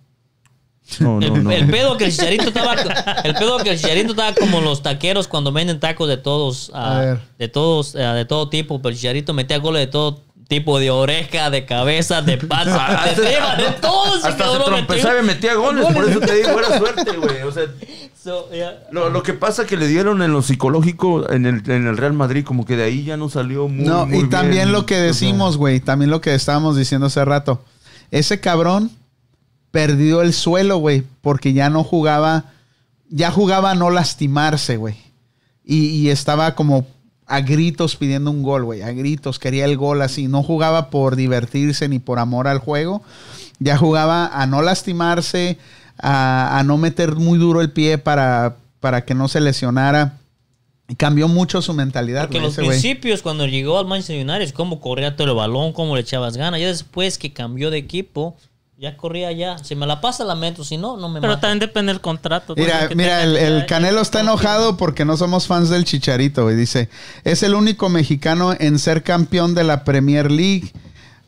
Speaker 3: No, no,
Speaker 2: el,
Speaker 3: no.
Speaker 2: el pedo que el chicharito estaba el pedo que el chicharito estaba como los taqueros cuando venden tacos de todos
Speaker 1: A ver.
Speaker 2: de todos ah, de todo tipo pero el chicharito metía goles de todo tipo de oreja de cabeza de pata de tripa de todo ese
Speaker 3: Hasta se
Speaker 2: cabrón
Speaker 3: trompezaba y metía goles, por eso te digo, era suerte, güey. O sea,
Speaker 2: So, yeah.
Speaker 3: Lo, lo que pasa que le dieron en lo psicológico en el, en el Real Madrid, como que de ahí ya no salió muy,
Speaker 1: No,
Speaker 3: muy
Speaker 1: y también
Speaker 3: bien.
Speaker 1: lo que
Speaker 3: O sea,
Speaker 1: decimos, güey, también lo que estábamos diciendo hace rato. Ese cabrón perdió el suelo, güey, porque ya no jugaba, ya jugaba a no lastimarse, güey. Y, y estaba como a gritos pidiendo un gol, güey, a gritos, quería el gol así. No jugaba por divertirse ni por amor al juego. Ya jugaba a no lastimarse, a, a no meter muy duro el pie para, para que no se lesionara. Y cambió mucho su mentalidad,
Speaker 2: porque los principios cuando llegó al Manchester United cómo corría todo el balón cómo le echabas ganas ya después que cambió de equipo ya corría ya si me la pasa la meto si no no me
Speaker 5: Pero
Speaker 2: mata.
Speaker 5: también depende del contrato.
Speaker 1: Mira, mira, el, el Canelo está enojado porque no somos fans del Chicharito, güey. Dice, es el único mexicano en ser campeón de la Premier League.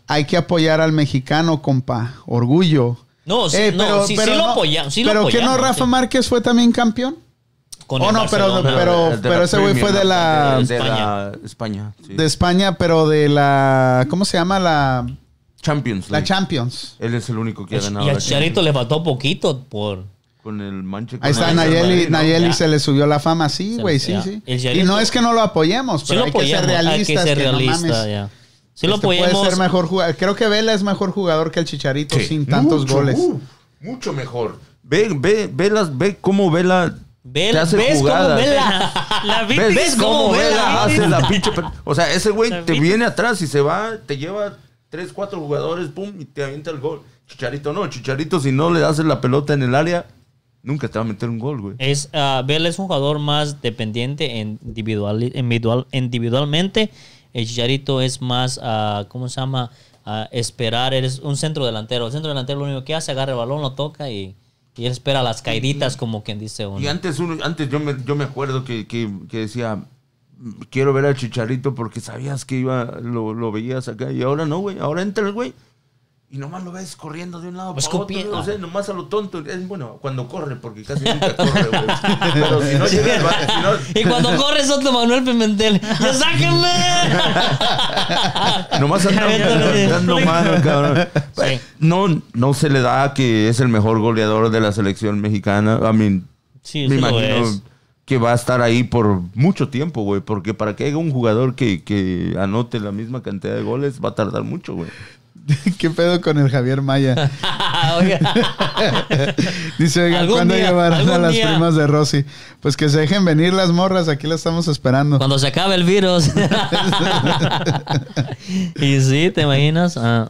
Speaker 1: Hay que apoyar al mexicano, compa. Orgullo.
Speaker 2: no, sí,
Speaker 1: Eh,
Speaker 2: no, sí, sí lo apoyamos sí
Speaker 1: pero que no Rafa
Speaker 2: sí.
Speaker 1: Márquez fue también campeón.
Speaker 2: Con
Speaker 1: Oh,
Speaker 2: el
Speaker 1: no, pero-
Speaker 2: Barcelona.
Speaker 1: pero-
Speaker 3: de
Speaker 1: pero ese güey fue de la-
Speaker 3: de la España, sí.
Speaker 1: De España, pero de la ¿cómo se llama? La,
Speaker 3: Champions
Speaker 1: la. Champions.
Speaker 3: Él es el único que ha
Speaker 2: y
Speaker 3: ganado
Speaker 2: al
Speaker 3: la
Speaker 2: Chicharito le faltó poquito por
Speaker 3: con el Manchester.
Speaker 1: Ahí está Nayeli. Nayeli se le subió la fama, sí, güey, sí,
Speaker 2: ya.
Speaker 1: sí. Y no es que no lo apoyemos,
Speaker 2: sí
Speaker 1: pero
Speaker 2: lo
Speaker 1: hay que ser
Speaker 2: apoyamos hay
Speaker 1: realistas.
Speaker 2: que ser
Speaker 1: que no
Speaker 2: realista
Speaker 1: mames.
Speaker 2: ya sí lo
Speaker 1: Este puede
Speaker 2: apoyamos
Speaker 1: ser mejor jugador. Creo que Vela es mejor jugador que el Chicharito
Speaker 3: Sí.
Speaker 1: sin tantos
Speaker 3: Mucho,
Speaker 1: goles.
Speaker 3: uh, mucho mejor. Ve, ve, ve, las, ve cómo Vela
Speaker 2: Ve-
Speaker 3: te hace
Speaker 2: ¿Ves cómo
Speaker 3: jugadas.
Speaker 2: Vela?
Speaker 5: La
Speaker 3: ¿Ves,
Speaker 2: ¿Ves
Speaker 3: cómo Vela hace la pinche... O sea, ese güey te
Speaker 5: vi-
Speaker 3: viene atrás y se va, te lleva tres, cuatro jugadores, pum, y te avienta el gol. Chicharito no, Chicharito si no le das la pelota en el área, nunca te va a meter un gol, güey.
Speaker 2: Es, Vela es un jugador más dependiente en individual, individual, individualmente. El Chicharito es más, ah, ¿cómo se llama? Ah, esperar, eres un centro delantero. El centro delantero lo único que hace, agarra el balón, lo toca y, y él espera las caiditas, como quien dice uno.
Speaker 3: Y antes, uno, antes yo, me, yo me acuerdo que, que, que decía, quiero ver al Chicharito porque sabías que iba, lo, lo veías acá. Y ahora no, güey. Ahora entra el güey. Y nomás lo ves corriendo de un lado
Speaker 2: Pues
Speaker 3: para otro.
Speaker 2: escupiendo.
Speaker 3: O sea, nomás a lo tonto. Es bueno, cuando corre, porque casi nunca corre, güey. Pero si no llega al ba- si no-
Speaker 2: Y cuando corre Soto Manuel Pimentel, ¡ya sáquenme!
Speaker 3: Nomás anda dando mano, cabrón.
Speaker 2: Sí.
Speaker 3: No, no se le da que es el mejor goleador de la selección mexicana. I mean,
Speaker 2: Sí,
Speaker 3: me imagino
Speaker 2: es.
Speaker 3: Que va a estar ahí por mucho tiempo, güey. Porque para que haya un jugador que, que anote la misma cantidad de goles, va a tardar mucho, güey.
Speaker 1: ¿Qué pedo con el Javier Maya? Dice, oiga, ¿cuándo
Speaker 2: día,
Speaker 1: llevarán a las
Speaker 2: día.
Speaker 1: primas de Rosy? Pues que se dejen venir las morras, aquí las estamos esperando.
Speaker 2: Cuando se acabe el virus. y sí, ¿te imaginas? Ah,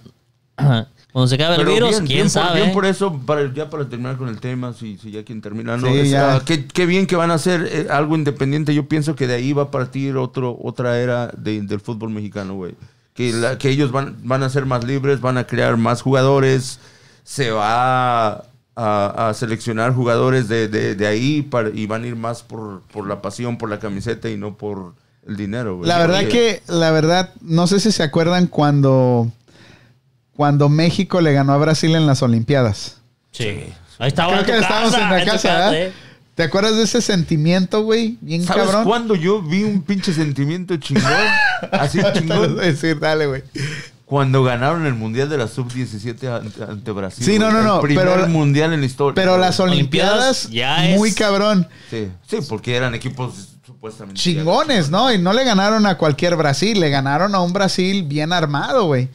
Speaker 2: cuando se acabe el
Speaker 3: Pero
Speaker 2: virus,
Speaker 3: bien,
Speaker 2: quién
Speaker 3: bien
Speaker 2: sabe.
Speaker 3: Por, bien por eso, para, ya para terminar con el tema, si, si ya quieren terminar, ¿no?
Speaker 1: Sí,
Speaker 3: Es,
Speaker 1: ya.
Speaker 3: ah, qué, qué bien que van a hacer eh, algo independiente. Yo pienso que de ahí va a partir otro, otra era de- del fútbol mexicano, güey. Que, la- que ellos van, van a ser más libres, van a crear más jugadores, se va a, a- a seleccionar jugadores de, de- de ahí para, y van a ir más por, por la pasión, por la camiseta y no por el dinero, güey.
Speaker 1: La verdad
Speaker 3: Oye,
Speaker 1: que, la verdad, no sé si se acuerdan cuando, cuando México le ganó a Brasil en las Olimpiadas.
Speaker 2: Sí. Ahí estaba
Speaker 1: Creo
Speaker 2: en tu
Speaker 1: que estábamos
Speaker 2: casa,
Speaker 1: en la
Speaker 2: en tu
Speaker 1: casa,
Speaker 2: casa,
Speaker 1: ¿verdad?
Speaker 2: ¿eh?
Speaker 1: ¿Te acuerdas de ese sentimiento, güey? Bien
Speaker 3: ¿Sabes
Speaker 1: cabrón.
Speaker 3: cuándo yo vi un pinche sentimiento chingón? Así chingón.
Speaker 1: decir, dale, güey.
Speaker 3: Cuando ganaron el Mundial de la Sub-17 ante, ante Brasil.
Speaker 1: Sí, no, no, no,
Speaker 3: El primer
Speaker 1: pero-
Speaker 3: Mundial en la historia.
Speaker 1: Pero las Olimpiadas,
Speaker 2: Olimpiadas ya es-
Speaker 1: muy cabrón.
Speaker 3: Sí, sí, porque eran equipos supuestamente...
Speaker 1: Chingones, ¿no? Y no le ganaron a cualquier Brasil, le ganaron a un Brasil bien armado, güey.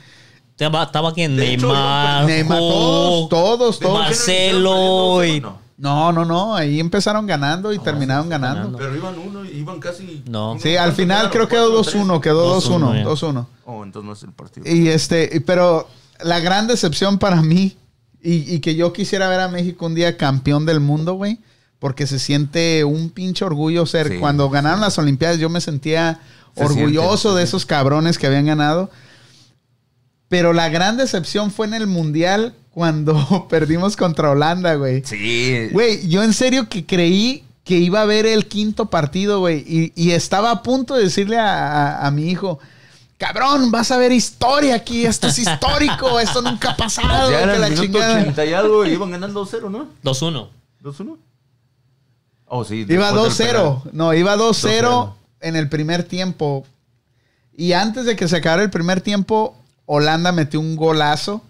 Speaker 2: Estaba, estaba aquí en
Speaker 3: De hecho,
Speaker 2: Neymar,
Speaker 1: Neymar,
Speaker 2: Hulk,
Speaker 1: todos, todos,
Speaker 3: ¿De
Speaker 1: todos.
Speaker 3: Marcelo
Speaker 2: y...
Speaker 3: No.
Speaker 1: No, no. Ahí empezaron ganando y terminaron ganando.
Speaker 2: ganando.
Speaker 3: Pero iban uno, iban casi.
Speaker 2: No.
Speaker 1: Sí, al final creo que quedó 2-1. Quedó 2-1. 2-1.
Speaker 3: Oh, entonces no es el partido.
Speaker 1: Y este, y- pero la gran decepción para mí, y, y que yo quisiera ver a México un día campeón del mundo, güey, porque se siente un pinche orgullo ser.
Speaker 3: Sí.
Speaker 1: Cuando ganaron las Olimpiadas, yo me sentía
Speaker 3: Se
Speaker 1: orgulloso
Speaker 3: siente,
Speaker 1: de
Speaker 3: sí.
Speaker 1: esos cabrones que habían ganado. Pero la gran decepción fue en el Mundial cuando perdimos contra Holanda, güey.
Speaker 3: Sí.
Speaker 1: Güey, yo en serio que creí que iba a ver el quinto partido, güey. Y, y estaba a punto de decirle a, a- a mi hijo, cabrón, vas a ver historia aquí. Esto es histórico. esto nunca ha pasado.
Speaker 3: Ya era
Speaker 1: la
Speaker 3: el minuto
Speaker 1: chingada".
Speaker 3: 80 y algo y iban ganando 2-0, ¿no?
Speaker 2: 2-1.
Speaker 3: 2-1. Oh, sí.
Speaker 1: Iba
Speaker 3: después del
Speaker 1: 2-0. No, iba 2-0
Speaker 3: 2-0.
Speaker 1: en el primer tiempo. Y antes de que se acabara el primer tiempo, Holanda metió un golazo.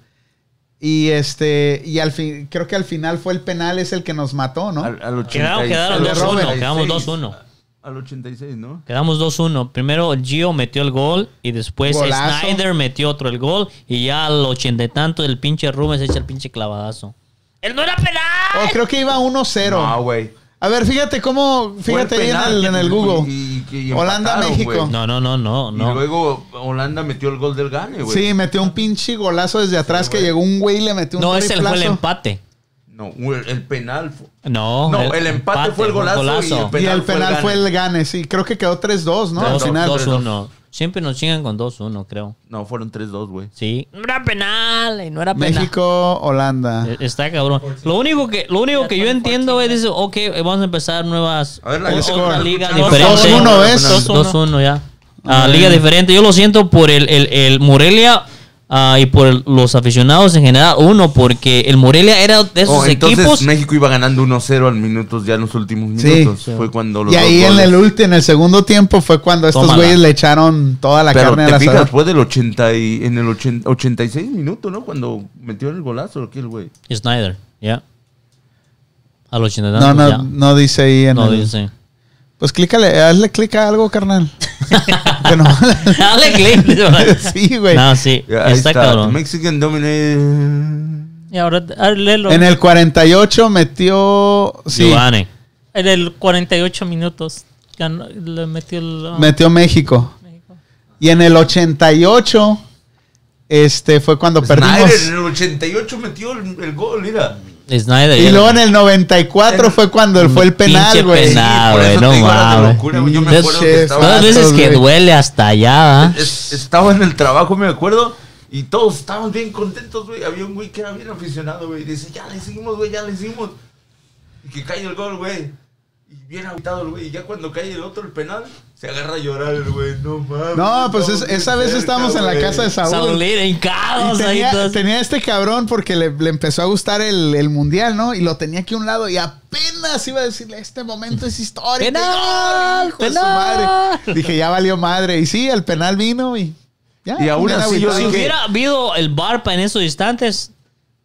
Speaker 1: Y este, y al fin, creo que al final fue el penal, es el que nos mató, ¿no?
Speaker 3: Al, al 86.
Speaker 2: Quedaron, quedaron
Speaker 1: El de
Speaker 2: 2-1.
Speaker 1: Robert.
Speaker 2: Quedamos 2-1.
Speaker 3: Al 86, ¿no?
Speaker 2: Quedamos 2-1. Primero Gio metió el gol y después
Speaker 1: Golazo.
Speaker 2: Snyder metió otro el gol. Y ya al ochenta y tanto el pinche Rubens echa el pinche clavadazo. ¡Él no era penal!
Speaker 1: Oh, creo que iba 1-0.
Speaker 3: No, güey.
Speaker 1: A ver, fíjate cómo, fíjate ahí en el,
Speaker 3: que-
Speaker 1: en el Google.
Speaker 3: y- y- y
Speaker 1: Holanda,
Speaker 3: empataron,
Speaker 1: México.
Speaker 2: No, no, no, no,
Speaker 3: Y luego Holanda metió el gol del gane, güey.
Speaker 1: Sí, metió un pinche golazo desde atrás que llegó un güey y le metió un
Speaker 2: No, ese fue el empate.
Speaker 3: No, el penal. fue-
Speaker 2: No,
Speaker 3: No, el empate fue el golazo y el
Speaker 1: Y
Speaker 3: penal fue el
Speaker 1: penal fue el,
Speaker 3: gane.
Speaker 1: sí. Creo que quedó 3-2, ¿no? Al
Speaker 2: Dos-
Speaker 1: final.
Speaker 2: 2-1. Siempre nos chingan con 2-1, creo.
Speaker 3: No, fueron 3-2, güey.
Speaker 2: Sí. No era penal, y no era penal.
Speaker 1: México, Holanda.
Speaker 2: Eh, Está cabrón. Lo único que, lo único que yo entiendo es, dice, ok, vamos a empezar nuevas,
Speaker 3: A ver, la-
Speaker 2: otra liga diferente.
Speaker 1: 2-1, ¿ves?
Speaker 2: 2-1 ya. Ah, liga diferente. Yo lo siento por el, el, el Morelia ah, y por el- los aficionados en general. Uno, porque el Morelia era de esos
Speaker 3: Oh, entonces
Speaker 2: equipos.
Speaker 3: México iba ganando 1-0 al minutos ya en los últimos
Speaker 1: Sí.
Speaker 3: minutos. Fue cuando los
Speaker 1: Y ahí
Speaker 3: dos
Speaker 1: en
Speaker 3: goles.
Speaker 1: el último, en el segundo tiempo fue cuando estos
Speaker 2: Tómala.
Speaker 1: güeyes le echaron toda la
Speaker 3: Pero
Speaker 1: carne
Speaker 3: te
Speaker 1: al
Speaker 3: fijas, fue del 80 y en el 80 86 minutos, ¿no? Cuando metió el golazo aquel güey.
Speaker 2: Snyder, ya. A los 80
Speaker 1: No, no,
Speaker 2: ya.
Speaker 1: no dice ahí en
Speaker 2: No
Speaker 1: el-
Speaker 2: dice.
Speaker 1: Pues clícale, hazle clic a algo, carnal. Que no.
Speaker 2: Dale click.
Speaker 1: sí, güey.
Speaker 2: No, sí. Está,
Speaker 3: está.
Speaker 2: cabrón.
Speaker 3: Mexican dominated.
Speaker 5: Y ahora, léelo.
Speaker 1: En el 48 metió. Sí,
Speaker 2: Giovanni.
Speaker 5: En el 48 minutos ganó- le metió el... ah,
Speaker 1: metió México.
Speaker 5: México.
Speaker 1: Y en el 88, este fue cuando perdimos.
Speaker 3: Snyder en el 88 metió el, el gol, mira.
Speaker 2: Snyder.
Speaker 1: Y luego en el 94 fue cuando fue el penal,
Speaker 2: Pinche
Speaker 1: güey.
Speaker 2: penal.
Speaker 3: por
Speaker 2: güey,
Speaker 3: eso
Speaker 2: no mames.
Speaker 3: locura, güey. Yo me
Speaker 1: Pinches
Speaker 3: acuerdo que estaba,
Speaker 2: Todas veces que duele hasta allá. ¿ah?
Speaker 3: es- estaba en el trabajo, me acuerdo. Y todos estábamos bien contentos, güey. Había un güey que era bien aficionado, güey. y Dice, ya le hicimos, güey, ya le hicimos. Y que cae el gol, güey. Y bien agotado el güey. Y ya cuando cae el otro, el penal, se agarra a llorar el güey. No mames.
Speaker 1: No, pues es- esa vez
Speaker 3: cerca,
Speaker 1: estábamos en la
Speaker 3: güey.
Speaker 1: casa de Saúl. Y
Speaker 2: hincados ahí
Speaker 1: tenía,
Speaker 2: todos.
Speaker 1: tenía este cabrón porque le, le empezó a gustar el, el mundial, ¿no? Y lo tenía aquí a un lado y apenas iba a decirle, este momento es histórico.
Speaker 2: ¡Penal!
Speaker 1: ¡Ay, hijo de su
Speaker 2: ¡Penal!
Speaker 1: madre! Dije, ya valió madre. Y sí, el penal vino y ya.
Speaker 3: Y aún así yo.
Speaker 2: Si
Speaker 3: dije-
Speaker 2: hubiera habido el Barpa en esos instantes,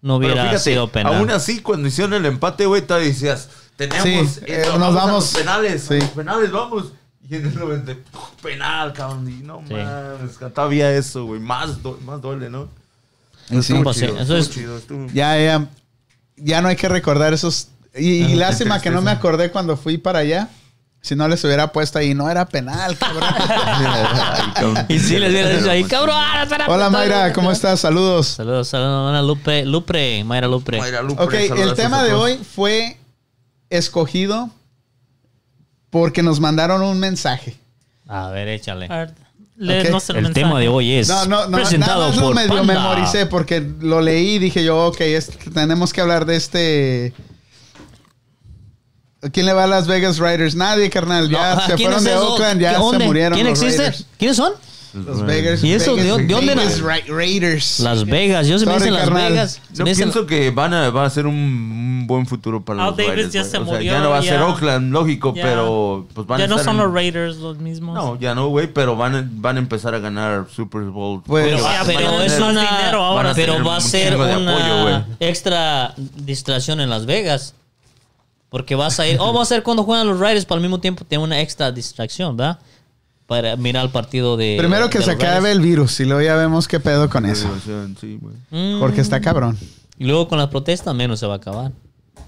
Speaker 2: no hubiera
Speaker 3: fíjate,
Speaker 2: sido penal.
Speaker 3: aún así, cuando hicieron el empate, güey, todavía decías, tenemos,
Speaker 1: Sí,
Speaker 3: eh,
Speaker 1: eh,
Speaker 3: nos vamos a
Speaker 1: vamos.
Speaker 3: los penales, a
Speaker 1: Sí.
Speaker 3: los penales, vamos. Y en el 90, penal, cabrón, y no
Speaker 2: Sí.
Speaker 3: mames, todavía eso, güey, más, más duele, ¿no?
Speaker 1: Sí,
Speaker 3: Estuvo
Speaker 2: pues sí,
Speaker 3: chido,
Speaker 2: eso es-
Speaker 3: chido, estuvo-
Speaker 1: Ya, ya, ya no hay que recordar esos. Y, y lástima que no me acordé cuando fui para allá. Si no les hubiera puesto ahí, no era penal, cabrón.
Speaker 3: Ay, cabrón.
Speaker 2: Y sí les hubiera dicho ahí, cabrón.
Speaker 1: Hola Mayra, ¿cómo estás? Saludos.
Speaker 2: Saludos, saludos a Lupe, Lupre, Mayra Lupre.
Speaker 3: Mayra Lupre,
Speaker 1: Ok, el tema de hoy fue escogido porque nos mandaron un mensaje.
Speaker 2: A ver, échale.
Speaker 5: A ver, léenos el,
Speaker 2: El
Speaker 5: mensaje.
Speaker 2: tema de hoy es
Speaker 1: No, no, no,
Speaker 2: presentado
Speaker 1: nada más lo
Speaker 2: por
Speaker 1: medio
Speaker 2: Panda.
Speaker 1: memoricé porque lo leí y dije yo, ok, es- tenemos que hablar de este... ¿Quién le va a Las Vegas Raiders? Nadie, carnal. Ya
Speaker 2: No,
Speaker 1: se
Speaker 2: ¿quién
Speaker 1: fueron
Speaker 2: es
Speaker 1: de? Oakland, ya
Speaker 2: ¿Qué
Speaker 1: se murieron
Speaker 2: ¿Quién
Speaker 1: los
Speaker 2: existe?
Speaker 1: Raiders.
Speaker 2: ¿Quiénes son?
Speaker 1: Los Vegas,
Speaker 2: ¿Y eso? ¿De
Speaker 1: Vegas-
Speaker 2: de dónde
Speaker 1: Vegas Ra- Raiders.
Speaker 2: Las Vegas. Yo se me dicen Las
Speaker 1: carnal.
Speaker 2: Vegas.
Speaker 3: Yo
Speaker 2: me dicen-
Speaker 3: pienso que van a, va a ser un, un buen futuro para
Speaker 5: Al
Speaker 3: los
Speaker 5: Davis
Speaker 3: Raiders.
Speaker 5: ya se
Speaker 3: O sea,
Speaker 5: murió,
Speaker 3: ya no va a ser Oakland, lógico,
Speaker 5: ya-
Speaker 3: pero pues van
Speaker 5: Ya
Speaker 3: a
Speaker 5: no
Speaker 3: estar
Speaker 5: son
Speaker 3: en-
Speaker 5: los Raiders los mismos.
Speaker 3: No, ya no, güey, pero van a, van a empezar a ganar Super Bowl.
Speaker 1: Pues-
Speaker 2: Pero, ah,
Speaker 5: ya,
Speaker 2: pero es
Speaker 5: más dinero ahora.
Speaker 2: Pero va a
Speaker 3: un
Speaker 2: ser
Speaker 3: de
Speaker 2: una
Speaker 3: apoyo,
Speaker 2: extra distracción en Las Vegas. Porque vas a ir, oh, va a ser cuando juegan los Raiders, pero al mismo tiempo tiene una extra distracción, ¿verdad? Para mirar el partido de.
Speaker 1: Primero que
Speaker 2: de
Speaker 1: se acabe el virus y luego ya vemos qué pedo con eso.
Speaker 3: Sí.
Speaker 2: Mm.
Speaker 1: Porque está cabrón.
Speaker 2: Y luego con las protestas menos se va a acabar.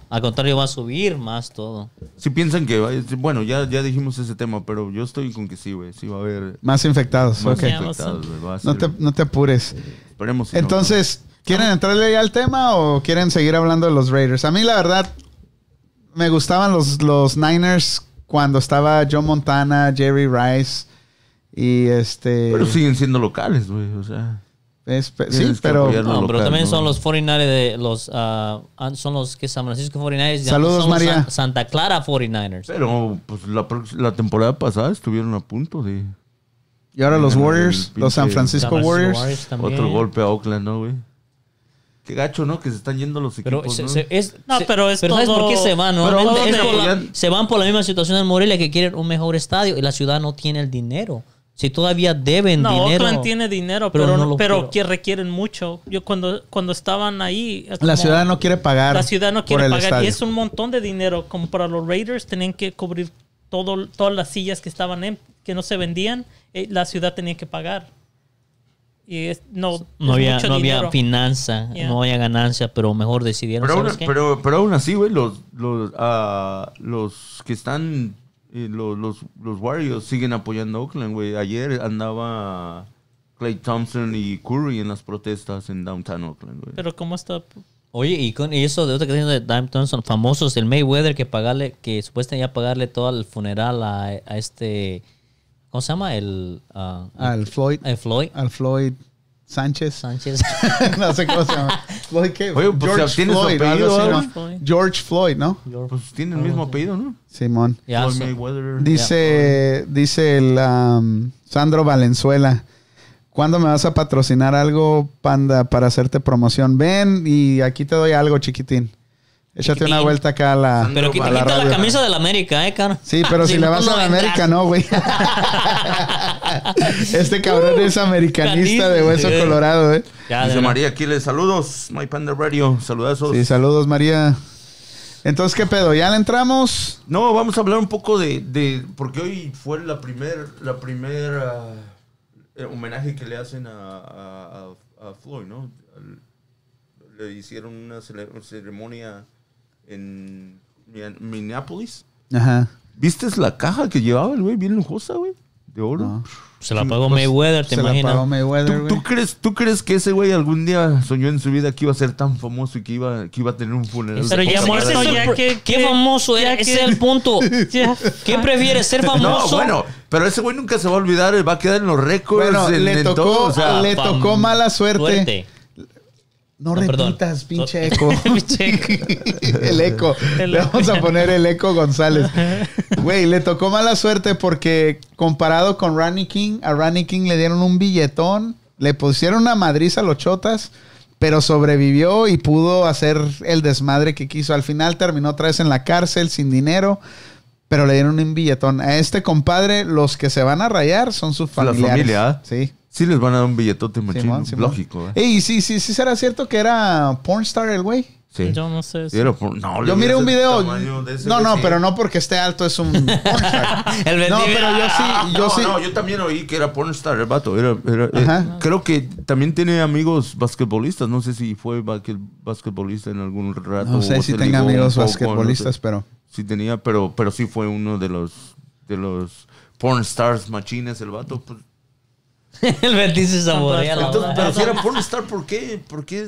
Speaker 2: Al contrario, va a subir más todo.
Speaker 3: Si piensan que, bueno, ya, ya dijimos ese tema, pero yo estoy con que sí, güey. Sí va a haber
Speaker 1: Más infectados.
Speaker 3: más infectados, güey. Va a
Speaker 1: No
Speaker 3: ser-
Speaker 1: te, no te apures.
Speaker 3: Esperemos. si no,
Speaker 1: Entonces, ¿quieren entrarle ya al tema o quieren seguir hablando de los Raiders? A mí, la verdad, me gustaban los, los Niners cuando estaba Joe Montana, Jerry Rice y este...
Speaker 3: ¿no? Pero siguen siendo locales, güey. O sea,
Speaker 1: es- sí, pero...
Speaker 2: No, pero
Speaker 3: local,
Speaker 2: también
Speaker 3: ¿no?
Speaker 2: son los 49 de los ah, son los que San Francisco 49ers. ya
Speaker 1: Saludos,
Speaker 2: son
Speaker 1: María.
Speaker 2: San- Santa Clara 49ers.
Speaker 3: pero pues la, la temporada pasada estuvieron a punto de
Speaker 1: Y ahora los Warriors, los San Francisco
Speaker 2: San Francisco
Speaker 1: Warriors.
Speaker 2: también.
Speaker 3: otro golpe a Oakland, ¿no, güey? Qué gacho, ¿no? Que se están yendo los
Speaker 2: Pero,
Speaker 3: equipos,
Speaker 2: se-
Speaker 3: ¿no?
Speaker 2: se- es,
Speaker 5: No,
Speaker 2: se-
Speaker 5: pero es
Speaker 2: ¿sabes
Speaker 5: todo-
Speaker 2: por qué se van?
Speaker 3: Pero
Speaker 2: Normalmente
Speaker 3: ¿dónde
Speaker 2: es por la- se van por la misma situación en Morelia que quieren un mejor estadio y la ciudad no tiene el dinero. Si todavía deben
Speaker 5: No,
Speaker 2: dinero.
Speaker 5: Oakland tiene dinero,
Speaker 2: pero
Speaker 5: pero,
Speaker 2: no lo
Speaker 5: pero que requieren mucho. Yo cuando, cuando estaban ahí...
Speaker 1: La
Speaker 5: como-
Speaker 1: ciudad no quiere pagar
Speaker 5: La ciudad no quiere pagar.
Speaker 1: estadio.
Speaker 5: Y es un montón de dinero. Como para los Raiders tenían que cubrir todo, todas las sillas que estaban en, que no se vendían. eh, la ciudad tenía que pagar. Y es, no,
Speaker 2: no
Speaker 5: es
Speaker 2: había,
Speaker 5: mucho
Speaker 2: no había finanza,
Speaker 5: Yeah.
Speaker 2: no había ganancia, pero mejor decidieron.
Speaker 3: Pero aún, pero, pero aún así, güey, los, los, ah, los que están, eh, los, los, los Warriors siguen apoyando a Oakland, güey. Ayer andaba Clay Thompson y Curry en las protestas en downtown Oakland, güey.
Speaker 5: Pero como está...
Speaker 2: Oye, y con y eso de otra que tiene de Dime Thompson, famosos, el Mayweather que pagarle, que supuestamente ya pagarle todo el funeral a, a este, ¿cómo se llama? El, ah,
Speaker 1: Al Floyd al Floyd Sánchez.
Speaker 2: Sánchez.
Speaker 1: no sé cómo se llama. Floyd, ¿qué?
Speaker 3: Oye, pues, tiene su
Speaker 1: Floyd,
Speaker 3: apellido,
Speaker 1: algo así,
Speaker 3: ¿no?
Speaker 1: George Floyd, ¿no?
Speaker 3: Pues tiene el mismo apellido, ¿no?
Speaker 1: Simón.
Speaker 2: Ya,
Speaker 3: Floyd Mayweather.
Speaker 1: Dice, dice el um, Sandro Valenzuela. ¿Cuándo me vas a patrocinar algo, Panda, para hacerte promoción? Ven y aquí te doy algo, chiquitín. Échate una vuelta acá a la,
Speaker 2: Pero quita,
Speaker 1: la
Speaker 2: quita la
Speaker 1: radio.
Speaker 2: camisa de la América, ¿eh, cara?
Speaker 1: Sí, pero si, le vas a la América, no, güey. este cabrón es americanista de hueso colorado, ¿eh?
Speaker 2: Ya,
Speaker 3: Dice María Aquiles, saludos, My Panda Radio, saludazos.
Speaker 1: Sí, saludos, María. Entonces, ¿qué pedo? ¿Ya le entramos?
Speaker 3: No, vamos a hablar un poco de, de porque hoy fue la primer, la primer ah, eh, homenaje que le hacen a, a- a- a Floyd, ¿no? Al- le hicieron una ceremonia en Min- Minneapolis.
Speaker 1: Ajá.
Speaker 3: ¿Viste la caja que llevaba el güey? Bien lujosa, güey. De oro.
Speaker 1: No.
Speaker 2: Se la pagó Mayweather, ¿te
Speaker 1: Se la
Speaker 2: imaginas?
Speaker 1: pagó Mayweather,
Speaker 3: ¿Tú, crees, ¿Tú crees que ese güey algún día soñó en su vida que iba a ser tan famoso y que iba, que iba a tener un funeral?
Speaker 5: Pero ya muerto, ya que-
Speaker 2: ¿Qué famoso
Speaker 5: ya
Speaker 2: era?
Speaker 5: que-
Speaker 2: Ese es el punto. ¿Qué prefieres, ser
Speaker 3: No,
Speaker 2: famoso?
Speaker 3: bueno, pero ese güey nunca se va a olvidar, va a quedar en los récords.
Speaker 1: Bueno,
Speaker 3: en,
Speaker 1: le
Speaker 3: en
Speaker 1: tocó,
Speaker 3: todo, o sea,
Speaker 1: le tocó mala suerte. No,
Speaker 2: No, perdón.
Speaker 1: repitas, pinche eco. El eco.
Speaker 5: El-
Speaker 1: Le vamos a poner el eco González. Güey, le tocó mala suerte porque comparado con Randy King, a Randy King le dieron un billetón, le pusieron una madriz a los chotas, pero sobrevivió y pudo hacer el desmadre que quiso. Al final terminó otra vez en la cárcel sin dinero. Pero le dieron un billetón. A este compadre, los que se van a rayar son sus
Speaker 3: La
Speaker 1: familiares.
Speaker 3: familia, ¿ah?
Speaker 1: Sí.
Speaker 3: Sí les van a dar un billetote machín,
Speaker 1: Simón, Simón.
Speaker 3: lógico. ¿eh?
Speaker 1: Ey, sí, sí, sí, será cierto que era pornstar el güey.
Speaker 3: Sí.
Speaker 5: Yo no sé.
Speaker 3: Sí, era por- no,
Speaker 1: Yo miré un video. No, no, pero no porque esté alto es un pornstar.
Speaker 2: El
Speaker 1: No, pero yo sí, yo
Speaker 3: no,
Speaker 1: sí.
Speaker 3: no, yo también oí que era pornstar el vato. Era, era- eh, creo que también tiene amigos basquetbolistas. No sé si fue basque- basquetbolista en algún rato.
Speaker 1: No sé
Speaker 3: o
Speaker 1: si tenga amigos basquetbolistas,
Speaker 3: no sé.
Speaker 1: pero.
Speaker 3: Sí tenía, pero, pero sí fue uno de los de los pornstars machines el vato. Pues,
Speaker 2: el vendido se saborea la
Speaker 3: entonces, pero si era pornstar, ¿por qué? ¿Por qué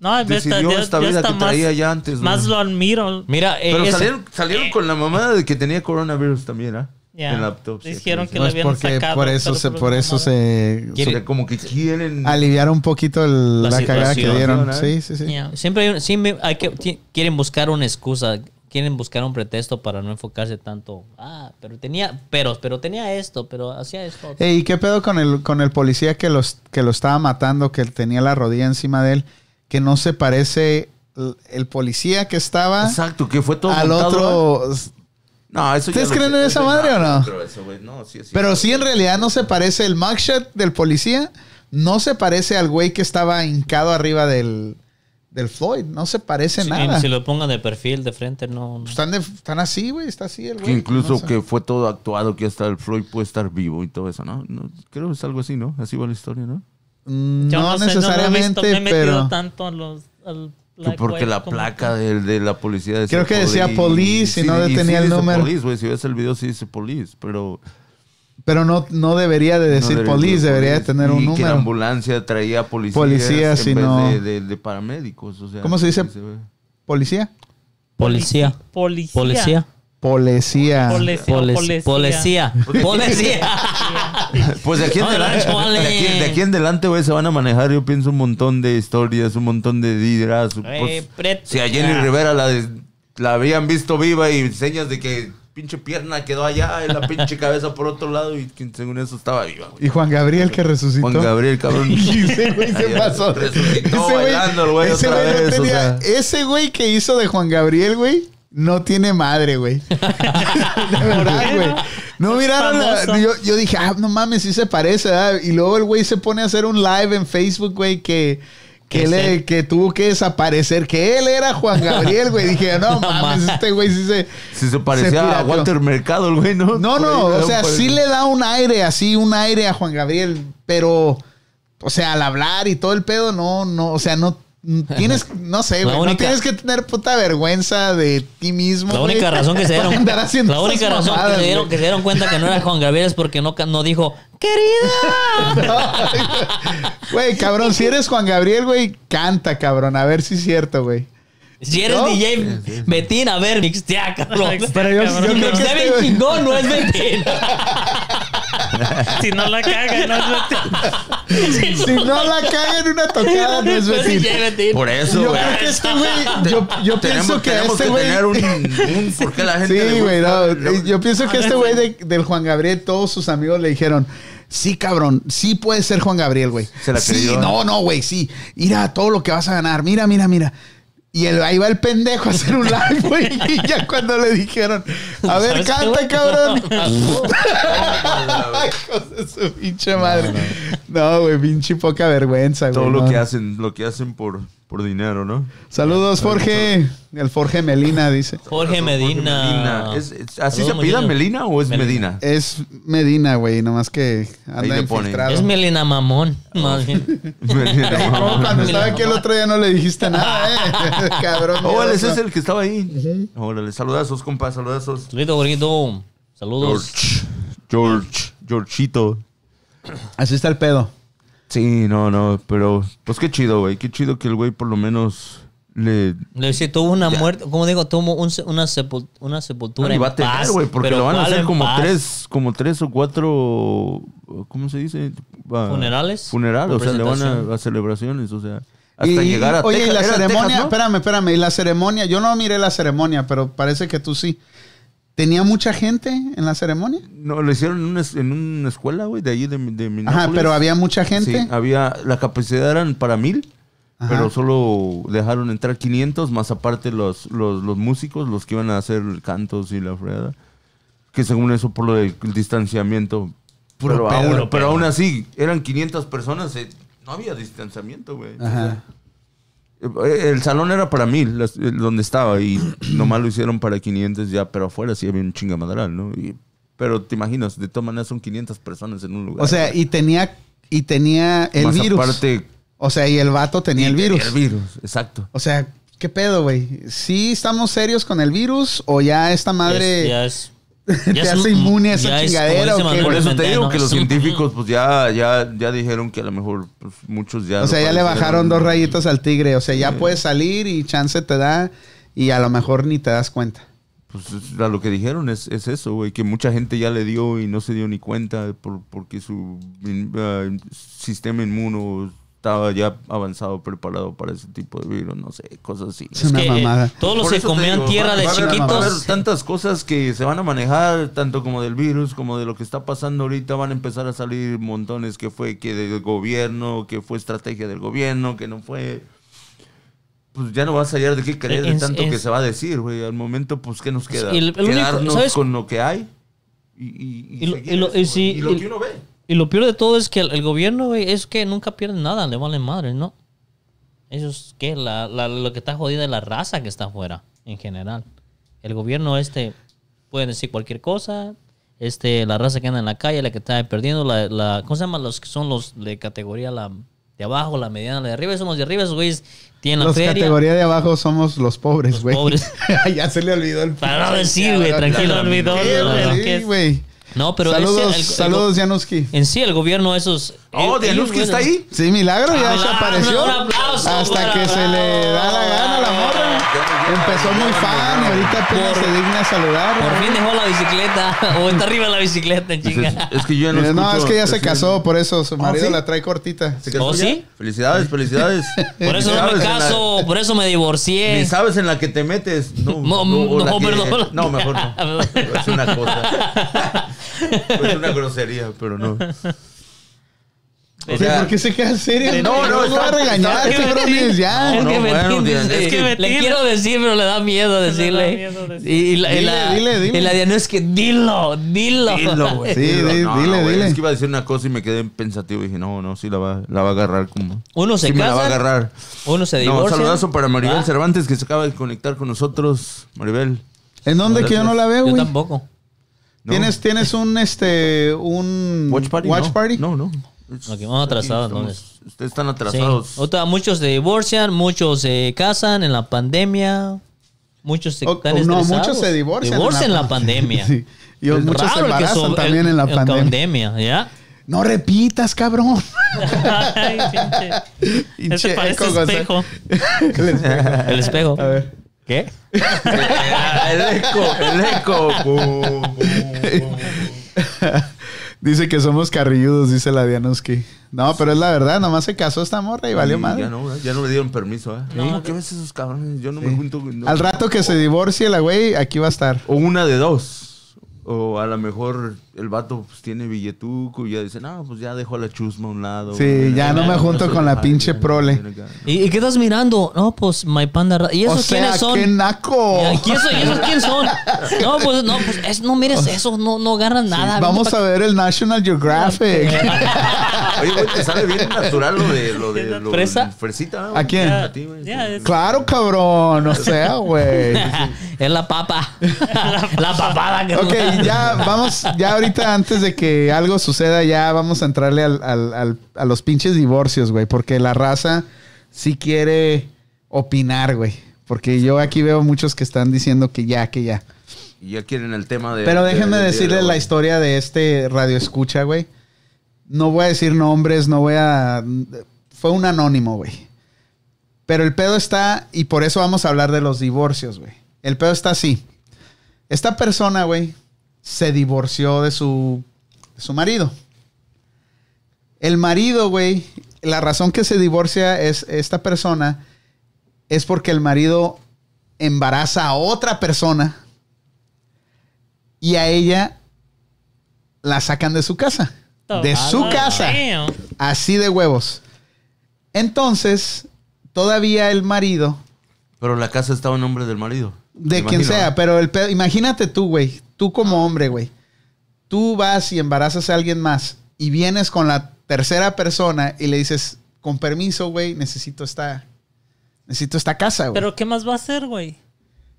Speaker 5: No,
Speaker 3: decidió
Speaker 5: ya,
Speaker 3: esta
Speaker 5: ya
Speaker 3: vida
Speaker 5: está
Speaker 3: que
Speaker 5: más,
Speaker 3: traía ya antes? güey?
Speaker 5: más lo admiro.
Speaker 2: Mira, eh,
Speaker 3: Pero
Speaker 2: ese-
Speaker 3: salieron, salieron con la mamada de que tenía coronavirus también, ¿ah? En la autopsia.
Speaker 5: Dijeron que le
Speaker 1: Pues
Speaker 5: habían
Speaker 1: porque
Speaker 5: sacado.
Speaker 1: por eso se,
Speaker 5: por
Speaker 1: eso se
Speaker 3: sea, como que quieren...
Speaker 1: aliviar un poquito el-
Speaker 2: La
Speaker 1: la, cagada que dieron.
Speaker 3: ¿eh?
Speaker 1: Sí, sí, sí.
Speaker 2: Siempre hay, un- siempre hay que quieren buscar una excusa, quieren buscar un pretexto para no enfocarse tanto. Ah, pero tenía, pero, pero tenía esto, pero hacía esto. otro".
Speaker 1: Ey, ¿Y qué pedo con el, con el policía que, los, que lo estaba matando, que tenía la rodilla encima de él? Que no se parece el, el policía que estaba
Speaker 3: Exacto, que fue todo
Speaker 1: al
Speaker 3: montado,
Speaker 1: otro.
Speaker 3: No, eso
Speaker 1: ¿Ustedes creen en esa madre o no?
Speaker 3: eso, güey. No, sí, sí.
Speaker 1: Pero sí, en realidad no se parece el mugshot del policía. No se parece al güey que estaba hincado arriba del, del Floyd. No se parece
Speaker 2: Si-
Speaker 1: nada.
Speaker 2: Si lo pongan de perfil, de frente, no. no.
Speaker 1: Están, de- están así, güey. Está así el
Speaker 3: Que
Speaker 1: güey.
Speaker 3: incluso
Speaker 1: No sé.
Speaker 3: que fue todo actuado, que hasta el Floyd puede estar vivo y todo eso, ¿no? No, creo que es algo así, ¿no? Así va la historia, ¿no?
Speaker 1: Mm,
Speaker 5: Yo
Speaker 1: No,
Speaker 5: sé, he
Speaker 1: necesariamente,
Speaker 5: visto, me he metido
Speaker 1: pero.
Speaker 5: tanto a los, al-
Speaker 3: Que porque la placa de, de la policía decía
Speaker 1: Creo que decía police y no tenía el
Speaker 3: dice
Speaker 1: número.
Speaker 3: Police, güey. Si ves el video, sí dice police, pero.
Speaker 1: Pero no, no debería de decir
Speaker 3: no
Speaker 1: police, debería de
Speaker 3: police.
Speaker 1: tener un
Speaker 3: Y Que la
Speaker 1: número.
Speaker 3: ambulancia traía policías,
Speaker 1: Policías,
Speaker 3: en
Speaker 1: y
Speaker 3: vez
Speaker 1: no-
Speaker 3: de, de- de paramédicos. O sea,
Speaker 1: ¿Cómo se dice? ¿Policía?
Speaker 2: Policía.
Speaker 5: Policía.
Speaker 2: Policía.
Speaker 1: Policía.
Speaker 5: Policía.
Speaker 2: Polic- Policía. Policía.
Speaker 3: Pues de aquí en
Speaker 2: chole.
Speaker 3: de aquí, de aquí en adelante, güey, se van a manejar, yo pienso, un montón de historias, un montón de diras.
Speaker 2: Eh,
Speaker 3: Pues, si a Jenny
Speaker 2: Ah.
Speaker 3: Rivera la, la habían visto viva y señas de que pinche pierna quedó allá y la pinche cabeza por otro lado y que según eso estaba viva, güey.
Speaker 1: Y Juan Gabriel que resucitó.
Speaker 3: Juan Gabriel, cabrón.
Speaker 1: Y ese güey se pasó.
Speaker 3: resucitó
Speaker 1: Ese
Speaker 3: bailando güey
Speaker 1: ese
Speaker 3: otra
Speaker 1: güey no
Speaker 3: vez, o
Speaker 1: tenía-
Speaker 3: sea.
Speaker 1: ese güey que hizo de Juan Gabriel, güey, no tiene madre, güey. de verdad, güey. No miraron la- yo dije, ah, no mames, sí se parece, ¿verdad? Y luego el güey se pone a hacer un live en Facebook, güey, que, que,
Speaker 2: ¿Qué
Speaker 1: le-
Speaker 2: sé?
Speaker 1: que tuvo que desaparecer, que él era Juan Gabriel, güey. Dije, no mames, este güey sí se...
Speaker 3: Si se parecía a. Walter Mercado, el güey, ¿no?
Speaker 1: No, no, o sea, sí le da un aire, así, un aire a Juan Gabriel, pero, o sea, al hablar y todo el pedo, no, no, o sea, no, tienes, no sé,
Speaker 2: La
Speaker 1: güey, no tienes que tener puta vergüenza de ti mismo,
Speaker 2: La
Speaker 1: güey,
Speaker 2: única razón que se dieron, la única razón que se dieron,
Speaker 1: güey.
Speaker 2: que se dieron cuenta que no era Juan Gabriel es porque no, no dijo, querida.
Speaker 1: Güey, cabrón, si eres Juan Gabriel, güey, canta, cabrón, a ver si es cierto, güey.
Speaker 2: Si eres
Speaker 1: ¿No?
Speaker 2: DJ Betín, a ver, mixtea, cabrón.
Speaker 1: Pero yo,
Speaker 5: Cabrón.
Speaker 1: yo
Speaker 2: Si
Speaker 1: creo que
Speaker 2: mixtea
Speaker 1: este
Speaker 2: chingón, no es Betín.
Speaker 5: Si no la caga, no es
Speaker 1: si no la caga en una tocada, no es Betín.
Speaker 2: Betín.
Speaker 3: Por eso,
Speaker 1: Yo
Speaker 3: güey.
Speaker 1: creo que este güey, yo, pienso que
Speaker 3: tenemos
Speaker 1: este
Speaker 3: que
Speaker 1: güey...
Speaker 3: tener un, un por qué la gente
Speaker 1: Sí, güey, no. Yo pienso que este güey de- del Juan Gabriel, todos sus amigos le dijeron, sí, cabrón, sí puede ser Juan Gabriel, güey.
Speaker 3: Se la
Speaker 1: Sí,
Speaker 3: creyó, ¿eh?
Speaker 1: no, no, güey, sí. Mira todo lo que vas a ganar, mira, mira, mira. Y el, ahí va el pendejo a hacer un live, güey. Y ya cuando le dijeron, a ver,
Speaker 2: ¿Sabes qué,
Speaker 1: canta, cabrón. Hijos de su pinche madre. No, güey, pinche poca vergüenza, güey.
Speaker 3: Todo lo
Speaker 1: no.
Speaker 3: que hacen, lo que hacen por, por dinero, ¿no?
Speaker 1: Saludos, Jorge. El Jorge Melina dice.
Speaker 2: Jorge Medina.
Speaker 3: Medina. ¿Es, es- ¿Así
Speaker 2: Saludos,
Speaker 3: se pida. Melina o es. Medina?
Speaker 1: Es Medina, güey, nomás que
Speaker 3: Ahí
Speaker 1: anda
Speaker 3: le ponen.
Speaker 1: infiltrado.
Speaker 2: Es Melina Mamón. más bien.
Speaker 3: Melina.
Speaker 1: Cuando estaba aquí el otro día no le dijiste nada, eh. Cabrón.
Speaker 3: Órale, ese es el que estaba ahí. Órale, saludazos, compa, saludazos.
Speaker 2: Saludito, gordito. Saludos.
Speaker 3: George. George. Georgito.
Speaker 1: Así está el pedo.
Speaker 3: Sí, no, no, pero pues qué chido, güey. Qué chido que el güey por lo menos le...
Speaker 2: Le si tuvo una muerte, como digo, tuvo un se- una, sepul- una sepultura
Speaker 3: No, y
Speaker 2: en
Speaker 3: va a tener, güey, porque
Speaker 2: pero
Speaker 3: lo van a
Speaker 2: ¿cuál
Speaker 3: hacer como
Speaker 2: paz?
Speaker 3: tres, como tres o cuatro, ¿cómo se dice? Ah,
Speaker 2: ¿Funerales?
Speaker 3: Funeral, o sea, le van a, celebraciones, o sea, hasta
Speaker 1: Y-
Speaker 3: llegar a
Speaker 1: Oye,
Speaker 3: Texas.
Speaker 1: y la ceremonia,
Speaker 3: Texas, ¿no?
Speaker 1: espérame, espérame, y la ceremonia, yo no miré la ceremonia, pero parece que tú sí. ¿Tenía mucha gente en la ceremonia?
Speaker 3: No, lo hicieron en una, en una escuela, güey, de allí de, de
Speaker 1: Ajá,
Speaker 3: Minneapolis.
Speaker 1: pero había mucha gente.
Speaker 3: Sí, había, la capacidad eran para mil,
Speaker 1: Ajá.
Speaker 3: pero solo dejaron entrar 500, más aparte los, los, los músicos, los que iban a hacer cantos y la fregada. Que según eso, por lo del distanciamiento.
Speaker 1: Puro
Speaker 3: pero,
Speaker 1: pedo.
Speaker 3: aún, pero aún así, eran 500 personas, eh, no había distanciamiento, güey.
Speaker 1: Ajá.
Speaker 3: El salón era para mil, las- eh, donde estaba, y nomás lo hicieron para 500 ya, pero afuera sí había un chingamadral, ¿no? Y- pero te imaginas, de todas maneras son 500 personas en un lugar.
Speaker 1: O sea, y tenía, y tenía el
Speaker 3: Más
Speaker 1: virus.
Speaker 3: aparte,
Speaker 1: O sea, y el vato tenía el virus.
Speaker 3: tenía El virus, exacto.
Speaker 1: O sea, ¿qué pedo, güey? ¿Sí estamos serios con el virus o ya esta madre
Speaker 2: Es- ya es,
Speaker 1: te
Speaker 2: ya es
Speaker 1: hace
Speaker 2: un-
Speaker 1: inmune a esa
Speaker 2: ya es,
Speaker 1: chingadera qué?
Speaker 3: Por eso te digo
Speaker 2: ¿no?
Speaker 3: que los
Speaker 2: Es un-
Speaker 3: científicos pues ya, ya, ya dijeron que a lo mejor pues, muchos ya...
Speaker 1: O sea, ya le bajaron dos rayitos al tigre. O sea, ya puedes salir y chance te da y a lo mejor ni te das cuenta.
Speaker 3: Pues es- a lo que dijeron es, es eso, güey, que mucha gente ya le dio y no se dio ni cuenta por, porque su in- ah, sistema inmuno estaba ya avanzado, preparado para ese tipo de virus, no sé, cosas así.
Speaker 1: Es una
Speaker 2: que, eh,
Speaker 1: mamada.
Speaker 2: todos los que comían
Speaker 3: digo,
Speaker 2: tierra
Speaker 3: va-
Speaker 2: de
Speaker 3: va a haber- Va a haber
Speaker 2: chiquitos.
Speaker 3: tantas cosas que se van a manejar, tanto como del virus, como de lo que está pasando ahorita. Van a empezar a salir montones que fue que del gobierno, que fue estrategia del gobierno, que no fue. Pues ya no vas a hallar de qué creer de
Speaker 2: En-
Speaker 3: tanto
Speaker 2: en-
Speaker 3: que se va a decir, güey. Al momento, pues, ¿qué nos queda?
Speaker 2: Y el- el único-
Speaker 3: Quedarnos
Speaker 2: ¿sabes?
Speaker 3: con lo que hay y, y, y
Speaker 2: Y lo- lo-
Speaker 3: eso,
Speaker 2: y si-
Speaker 3: güey. Y lo
Speaker 2: y-
Speaker 3: que uno ve.
Speaker 2: Y lo peor de todo es que el, el gobierno, güey, es que nunca pierde nada, le vale madre, ¿no? Eso es que la, la- lo que está jodida es la raza que está afuera, en general. El gobierno este puede decir cualquier cosa, este, la raza que anda en la calle, la que está perdiendo, la, la ¿cómo se llama? Los que son los de categoría, la, de abajo, la mediana, la de arriba, somos de arriba, esos güeyes tienen la
Speaker 1: Los
Speaker 2: feria.
Speaker 1: categoría de abajo somos los pobres,
Speaker 2: Los
Speaker 1: güey.
Speaker 2: pobres.
Speaker 1: ya se le olvidó el
Speaker 2: Para no decir, güey, tranquilo.
Speaker 5: Olvidó
Speaker 1: güey,
Speaker 2: No, pero
Speaker 1: saludos,
Speaker 2: ese- el- el-
Speaker 1: saludos, Januski.
Speaker 2: En sí, el gobierno, esos.
Speaker 3: Oh, Dianuski
Speaker 2: ellos-
Speaker 3: está ahí.
Speaker 1: Sí, milagro, ya
Speaker 2: Ah,
Speaker 1: se
Speaker 2: un
Speaker 1: apareció.
Speaker 2: aplauso
Speaker 1: Hasta
Speaker 2: para-
Speaker 1: que se le da la gana a la morra. Empezó muy fan y ahorita apenas
Speaker 2: Por-
Speaker 1: se digna a saludar.
Speaker 2: Por fin dejó la bicicleta. o está arriba de la bicicleta,
Speaker 3: Dices,
Speaker 2: chinga.
Speaker 3: es que yo ya no
Speaker 1: No, es que ya se casó, por eso su marido
Speaker 3: ¿sí?
Speaker 1: la trae cortita.
Speaker 3: ¿Se casó
Speaker 2: ¿Oh, sí?
Speaker 3: Felicidades, felicidades.
Speaker 2: Por eso no me caso, por eso me divorcié.
Speaker 3: Ni sabes en la que te metes. No,
Speaker 2: No, no.
Speaker 3: No, mejor no. Es una cosa. Es una grosería, pero no.
Speaker 1: O sea, ¿Por qué se queda serio?
Speaker 3: No, no,
Speaker 1: lo voy a
Speaker 3: está-
Speaker 1: regañar,
Speaker 3: está-
Speaker 1: cabrones, ya.
Speaker 2: Es
Speaker 3: No,
Speaker 2: que Betín
Speaker 3: es
Speaker 5: que
Speaker 2: le quiero decir, pero le da miedo decirle. Y, la, y
Speaker 1: Dile,
Speaker 2: la,
Speaker 1: dile, dile.
Speaker 2: y la Diana es que dilo, dilo.
Speaker 3: Dilo, güey.
Speaker 1: Sí,
Speaker 3: No,
Speaker 1: dile,
Speaker 3: no, güey,
Speaker 1: dile.
Speaker 3: Es que iba a decir una cosa y me quedé pensativo y dije, no, no, sí la va, la va a agarrar como.
Speaker 2: Uno se
Speaker 3: sí me la va a
Speaker 2: casa,
Speaker 3: agarrar.
Speaker 2: uno se
Speaker 3: No,
Speaker 2: divorcia.
Speaker 3: saludazo para Maribel
Speaker 2: ¿Va?
Speaker 3: Cervantes que se acaba de conectar con nosotros. Maribel.
Speaker 1: ¿En dónde que yo no la veo,
Speaker 2: Yo
Speaker 1: güey?
Speaker 2: tampoco.
Speaker 3: ¿No?
Speaker 1: ¿Tienes, ¿Tienes un, este, un...
Speaker 3: Watch Party?
Speaker 1: Watch
Speaker 3: no,
Speaker 1: party?
Speaker 3: No, no. Es-
Speaker 2: Ok, vamos atrasados,
Speaker 3: estamos-
Speaker 2: entonces.
Speaker 3: Ustedes están
Speaker 2: Sí.
Speaker 3: atrasados.
Speaker 2: Otra, muchos se divorcian, muchos se casan en la pandemia, muchos se
Speaker 1: O-
Speaker 2: están
Speaker 1: o no,
Speaker 2: estresados.
Speaker 1: muchos se divorcian.
Speaker 2: Divorcian en la, pandemia.
Speaker 1: Sí. Y
Speaker 2: Es
Speaker 1: muchos se
Speaker 2: el que
Speaker 1: embarazan
Speaker 2: sobre-
Speaker 1: también en la
Speaker 2: en
Speaker 1: pandemia.
Speaker 2: ¿ya?
Speaker 1: No repitas, cabrón.
Speaker 5: Ay, pinche.
Speaker 1: Pinche
Speaker 5: Ese parece espejo.
Speaker 1: El espejo.
Speaker 2: El espejo.
Speaker 1: A ver.
Speaker 2: ¿Qué?
Speaker 3: el eco, el eco.
Speaker 1: Dice que somos carrilludos, dice la Dianuski. No, pero es la verdad, nomás se casó esta morra y valió
Speaker 3: Sí,
Speaker 1: madre.
Speaker 3: Ya no, ya no le dieron permiso, ¿eh?
Speaker 5: No.
Speaker 3: ¿qué ves esos cabrones? Yo no me junto con... no.
Speaker 1: Al rato que se divorcie la güey, aquí va a estar.
Speaker 3: O una de dos. O a lo mejor el vato pues, tiene billetuco y ya dice, no, pues ya dejo a la chusma a un lado.
Speaker 1: Sí, ya no me junto con la pinche prole.
Speaker 2: ¿Y, y qué estás mirando? No, pues My Panda. ¿Y esos
Speaker 1: O sea,
Speaker 2: quiénes son?
Speaker 1: qué naco.
Speaker 2: ¿Y eso- y esos quiénes son? No, pues no, pues es- no mires eso, no, no agarran nada.
Speaker 1: Vamos a ver el National Geographic.
Speaker 3: Oye, güey, te sale bien natural lo de lo de lo
Speaker 2: ¿Fresa?
Speaker 3: fresita. ¿no?
Speaker 1: ¿A quién?
Speaker 3: A ti, güey.
Speaker 5: Ya, es-
Speaker 1: claro, cabrón. O sea, güey.
Speaker 2: es la papa. la papada que
Speaker 1: Ok, ya vamos, ya ahorita antes de que algo suceda, ya vamos a entrarle al- al- al- a los pinches divorcios, güey. Porque la raza sí quiere opinar, güey. Porque yo aquí veo muchos que están diciendo que ya, que ya.
Speaker 3: Y ya quieren el tema de.
Speaker 1: Pero
Speaker 3: de-
Speaker 1: déjenme decirles
Speaker 3: de
Speaker 1: la historia de este radio escucha, güey. No voy a decir nombres, no voy a... Fue un anónimo, güey. Pero el pedo está, y por eso vamos a hablar de los divorcios, güey. El pedo está así. Esta persona, güey, se divorció de su, de su marido. El marido, güey, la razón que se divorcia es esta persona es porque el marido embaraza a otra persona y a ella la sacan de su casa. De su
Speaker 5: Ah,
Speaker 1: casa.
Speaker 5: damn.
Speaker 1: Así de huevos. Entonces, todavía el marido,
Speaker 3: Pero la casa estaba en nombre del marido.
Speaker 1: de quien
Speaker 3: imagino,
Speaker 1: sea,
Speaker 3: ¿eh?
Speaker 1: pero el pedo- imagínate tú, güey, tú como hombre, güey. Tú vas y embarazas a alguien más y vienes con la tercera persona y le dices, con permiso, güey, necesito esta, necesito esta casa, güey.
Speaker 5: Pero ¿qué más va a hacer, güey?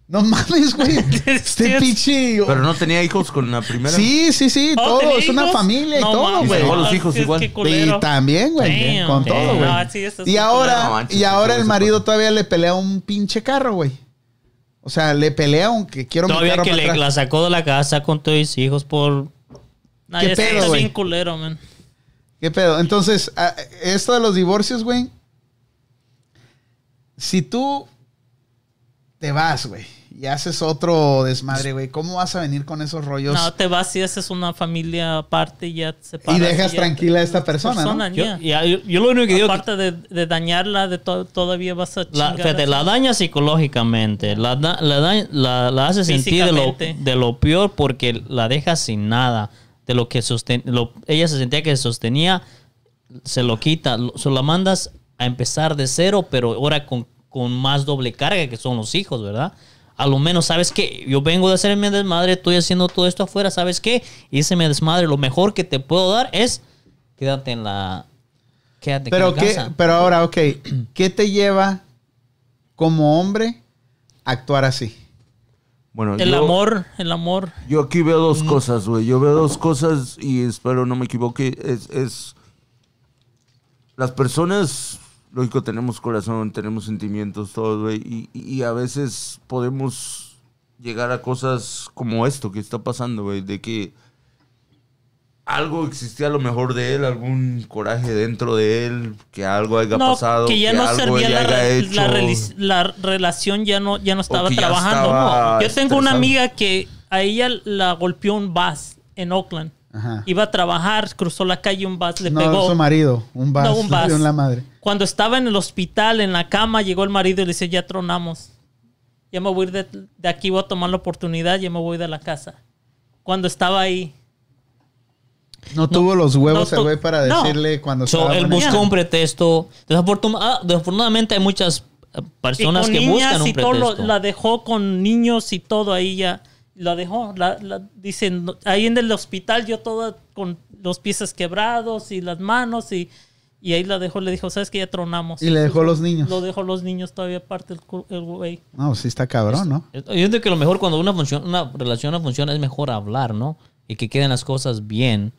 Speaker 1: No mames, güey. este pinche...
Speaker 3: Pero no tenía hijos con la primera.
Speaker 1: Sí, sí, sí,
Speaker 5: Oh,
Speaker 1: todo,
Speaker 5: ¿tenía
Speaker 1: es una
Speaker 5: hijos?
Speaker 1: familia y
Speaker 5: No
Speaker 1: todo, güey.
Speaker 3: Todos los hijos igual.
Speaker 1: Y también, güey,
Speaker 5: Damn.
Speaker 1: con todo, güey.
Speaker 5: No, sí, eso
Speaker 1: y ahora,
Speaker 3: No manches,
Speaker 1: y ahora el marido
Speaker 3: pasa.
Speaker 1: todavía le pelea un pinche carro, güey. O sea, le pelea aunque quiero mi
Speaker 2: Todavía
Speaker 1: carro
Speaker 2: que
Speaker 1: para
Speaker 2: le,
Speaker 1: atrás.
Speaker 2: la sacó de la casa con todos sus hijos por...
Speaker 5: No,
Speaker 1: ¿Qué pedo,
Speaker 5: está
Speaker 1: güey?
Speaker 5: bien culero, man.
Speaker 1: ¿Qué pedo? Entonces, esto de los divorcios, güey. Si tú te vas, güey, y haces otro desmadre, güey, ¿cómo vas a venir con esos rollos?
Speaker 5: No, te vas y haces una familia aparte y ya te separas.
Speaker 1: y dejas tranquila a esta persona, ¿no?
Speaker 2: Yo,
Speaker 5: ya.
Speaker 2: ya, yo, yo lo único que digo... que-
Speaker 5: Aparte de, de dañarla, de to- todavía vas a
Speaker 2: La, fíjate, la daña psicológicamente, la, da- la, da- la- la hace sentir de lo,
Speaker 5: Físicamente.
Speaker 2: de lo peor porque la deja sin nada. De lo que sosten, lo- ella se sentía que se sostenía, se lo quita, lo- se la mandas a empezar de cero, pero ahora con, con más doble carga que son los hijos, ¿verdad? A lo menos, ¿sabes qué? Yo vengo de hacerme desmadre, estoy haciendo todo esto afuera, ¿sabes qué? Hice mi desmadre, lo mejor que te puedo dar es quédate en la... Quédate
Speaker 1: Pero,
Speaker 2: en la
Speaker 1: qué,
Speaker 2: casa.
Speaker 1: pero ahora, ok, ¿qué te lleva como hombre a actuar así?
Speaker 3: Bueno,
Speaker 5: El
Speaker 3: yo-
Speaker 5: amor, el amor.
Speaker 3: Yo aquí veo dos cosas, güey. Yo veo dos cosas y espero no me equivoque. Es, es las personas, lógico, tenemos corazón, tenemos sentimientos, todo, güey, y, y a veces podemos llegar a cosas como esto que está pasando, güey, de que algo existía a lo mejor de él, algún coraje dentro de él, que algo haya
Speaker 5: No,
Speaker 3: pasado,
Speaker 5: que ya no
Speaker 3: algo
Speaker 5: servía la, re-
Speaker 3: hecho.
Speaker 5: la relación ya no ya no estaba trabajando
Speaker 3: estaba
Speaker 5: no. yo tengo una amiga que a ella la golpeó un bus en Oakland
Speaker 1: Ajá.
Speaker 5: iba a trabajar cruzó la calle un bus le
Speaker 1: no,
Speaker 5: pegó
Speaker 1: su marido, un vas,
Speaker 5: No, un
Speaker 1: en la madre.
Speaker 5: cuando estaba en el hospital en la cama llegó el marido y le dice ya tronamos ya me voy a ir de, de aquí voy a tomar la oportunidad ya me voy de la casa cuando estaba ahí
Speaker 1: No, tuvo los huevos
Speaker 5: no
Speaker 1: el güey para
Speaker 5: no.
Speaker 1: decirle cuando
Speaker 2: So,
Speaker 1: estaba
Speaker 2: él buscó un pretexto. Ah, desafortunadamente hay muchas eh,
Speaker 5: y
Speaker 2: personas
Speaker 5: con
Speaker 2: que
Speaker 5: niñas
Speaker 2: buscan un
Speaker 5: y todo lo-
Speaker 2: pretexto.
Speaker 5: la dejó con niños y todo ahí ya la dejó la, la- dicen ahí en el hospital yo toda con los pies quebrados y las manos y, y ahí la dejó le dijo sabes que ya tronamos
Speaker 1: Y le dejó los niños.
Speaker 5: lo dejó los niños todavía aparte el, cu- el güey
Speaker 1: No, sí está cabrón, ¿no?
Speaker 2: Yo entiendo que lo mejor cuando una, función, una relación no funciona es mejor hablar, ¿no? Y que queden las cosas bien.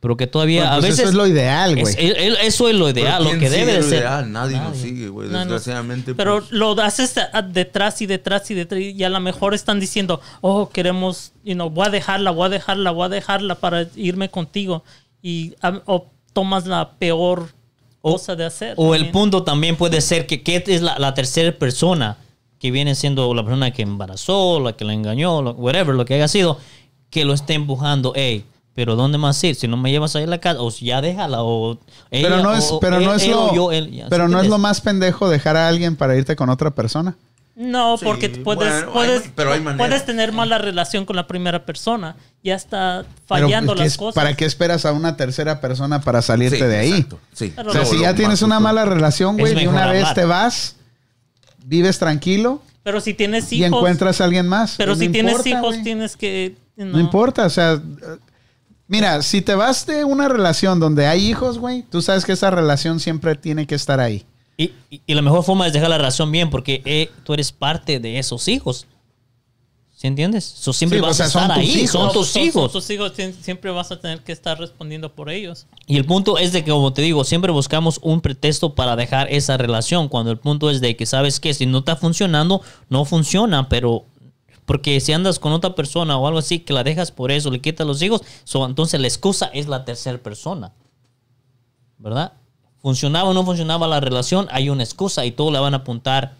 Speaker 2: Pero que todavía
Speaker 1: Bueno,
Speaker 2: a
Speaker 1: pues
Speaker 2: veces...
Speaker 1: eso es lo ideal, güey.
Speaker 2: es- el- eso es lo
Speaker 3: Pero
Speaker 2: ideal, lo
Speaker 3: ¿quién
Speaker 2: que
Speaker 3: sigue
Speaker 2: debe de
Speaker 3: lo
Speaker 2: ser.
Speaker 3: ideal? Nadie, lo
Speaker 2: Nadie.
Speaker 3: sigue, güey.
Speaker 5: No, no.
Speaker 3: Desgraciadamente.
Speaker 5: pero
Speaker 3: pues,
Speaker 5: lo haces a- detrás y detrás y detrás y a lo mejor están diciendo oh queremos you know, voy a dejarla voy a dejarla voy a dejarla para irme contigo y ah, o tomas la peor cosa de hacer
Speaker 2: O el punto también puede ser que, que es la, la tercera persona que viene siendo la persona que embarazó, la que la engañó, lo- whatever, lo que haya sido, que lo esté empujando. Hey, pero ¿dónde más ir? Si no me llevas a ir a la casa, o si ya déjala, o
Speaker 1: Pero
Speaker 2: ella,
Speaker 1: no es,
Speaker 2: o-
Speaker 1: pero no es lo,
Speaker 2: o yo, él, ya, ¿sí
Speaker 1: pero no es lo más pendejo dejar a alguien para irte con otra persona.
Speaker 5: no
Speaker 3: Sí,
Speaker 5: porque puedes
Speaker 3: bueno,
Speaker 5: puedes
Speaker 3: pero hay
Speaker 5: puedes tener mala relación con la primera persona ya está
Speaker 1: Pero,
Speaker 5: fallando
Speaker 1: ¿qué
Speaker 5: las
Speaker 1: es-
Speaker 5: cosas
Speaker 1: ¿Para qué esperas a una tercera persona para salirte
Speaker 3: sí,
Speaker 1: de ahí?
Speaker 3: exacto, Sí.
Speaker 5: Pero
Speaker 1: O sea,
Speaker 5: lo-
Speaker 1: si
Speaker 3: lo
Speaker 1: ya tienes una mala relación, güey,
Speaker 2: mejor
Speaker 1: una vez
Speaker 2: hablar.
Speaker 1: te vas, vives tranquilo
Speaker 5: pero si tienes
Speaker 1: y
Speaker 5: hijos
Speaker 1: encuentras a alguien más.
Speaker 5: pero
Speaker 1: No
Speaker 5: si tienes
Speaker 1: importa,
Speaker 5: hijos tienes que
Speaker 1: No. importa, o sea, eh, mira, si te vas de una relación donde hay hijos, güey, tú sabes que esa relación siempre tiene que estar ahí.
Speaker 2: Y, y- y la mejor forma es dejar la razón bien, porque eh, tú eres parte de esos hijos. ¿Sí entiendes? So, siempre
Speaker 1: Sí,
Speaker 2: vas
Speaker 1: o sea,
Speaker 2: a
Speaker 1: son
Speaker 2: estar
Speaker 1: tus
Speaker 2: ahí,
Speaker 1: hijos.
Speaker 2: son tus hijos.
Speaker 5: tus hijos siempre vas a tener que estar respondiendo por ellos.
Speaker 2: Y el punto es de que, como te digo, siempre buscamos un pretexto para dejar esa relación. Cuando el punto es de que, ¿sabes qué? Si no está funcionando, no funciona, pero... Porque si andas con otra persona o algo así, que la dejas por eso, le quitas los hijos, so, entonces la excusa es la tercera persona. ¿Verdad? Funcionaba o no funcionaba la relación, hay una excusa y todo le van a apuntar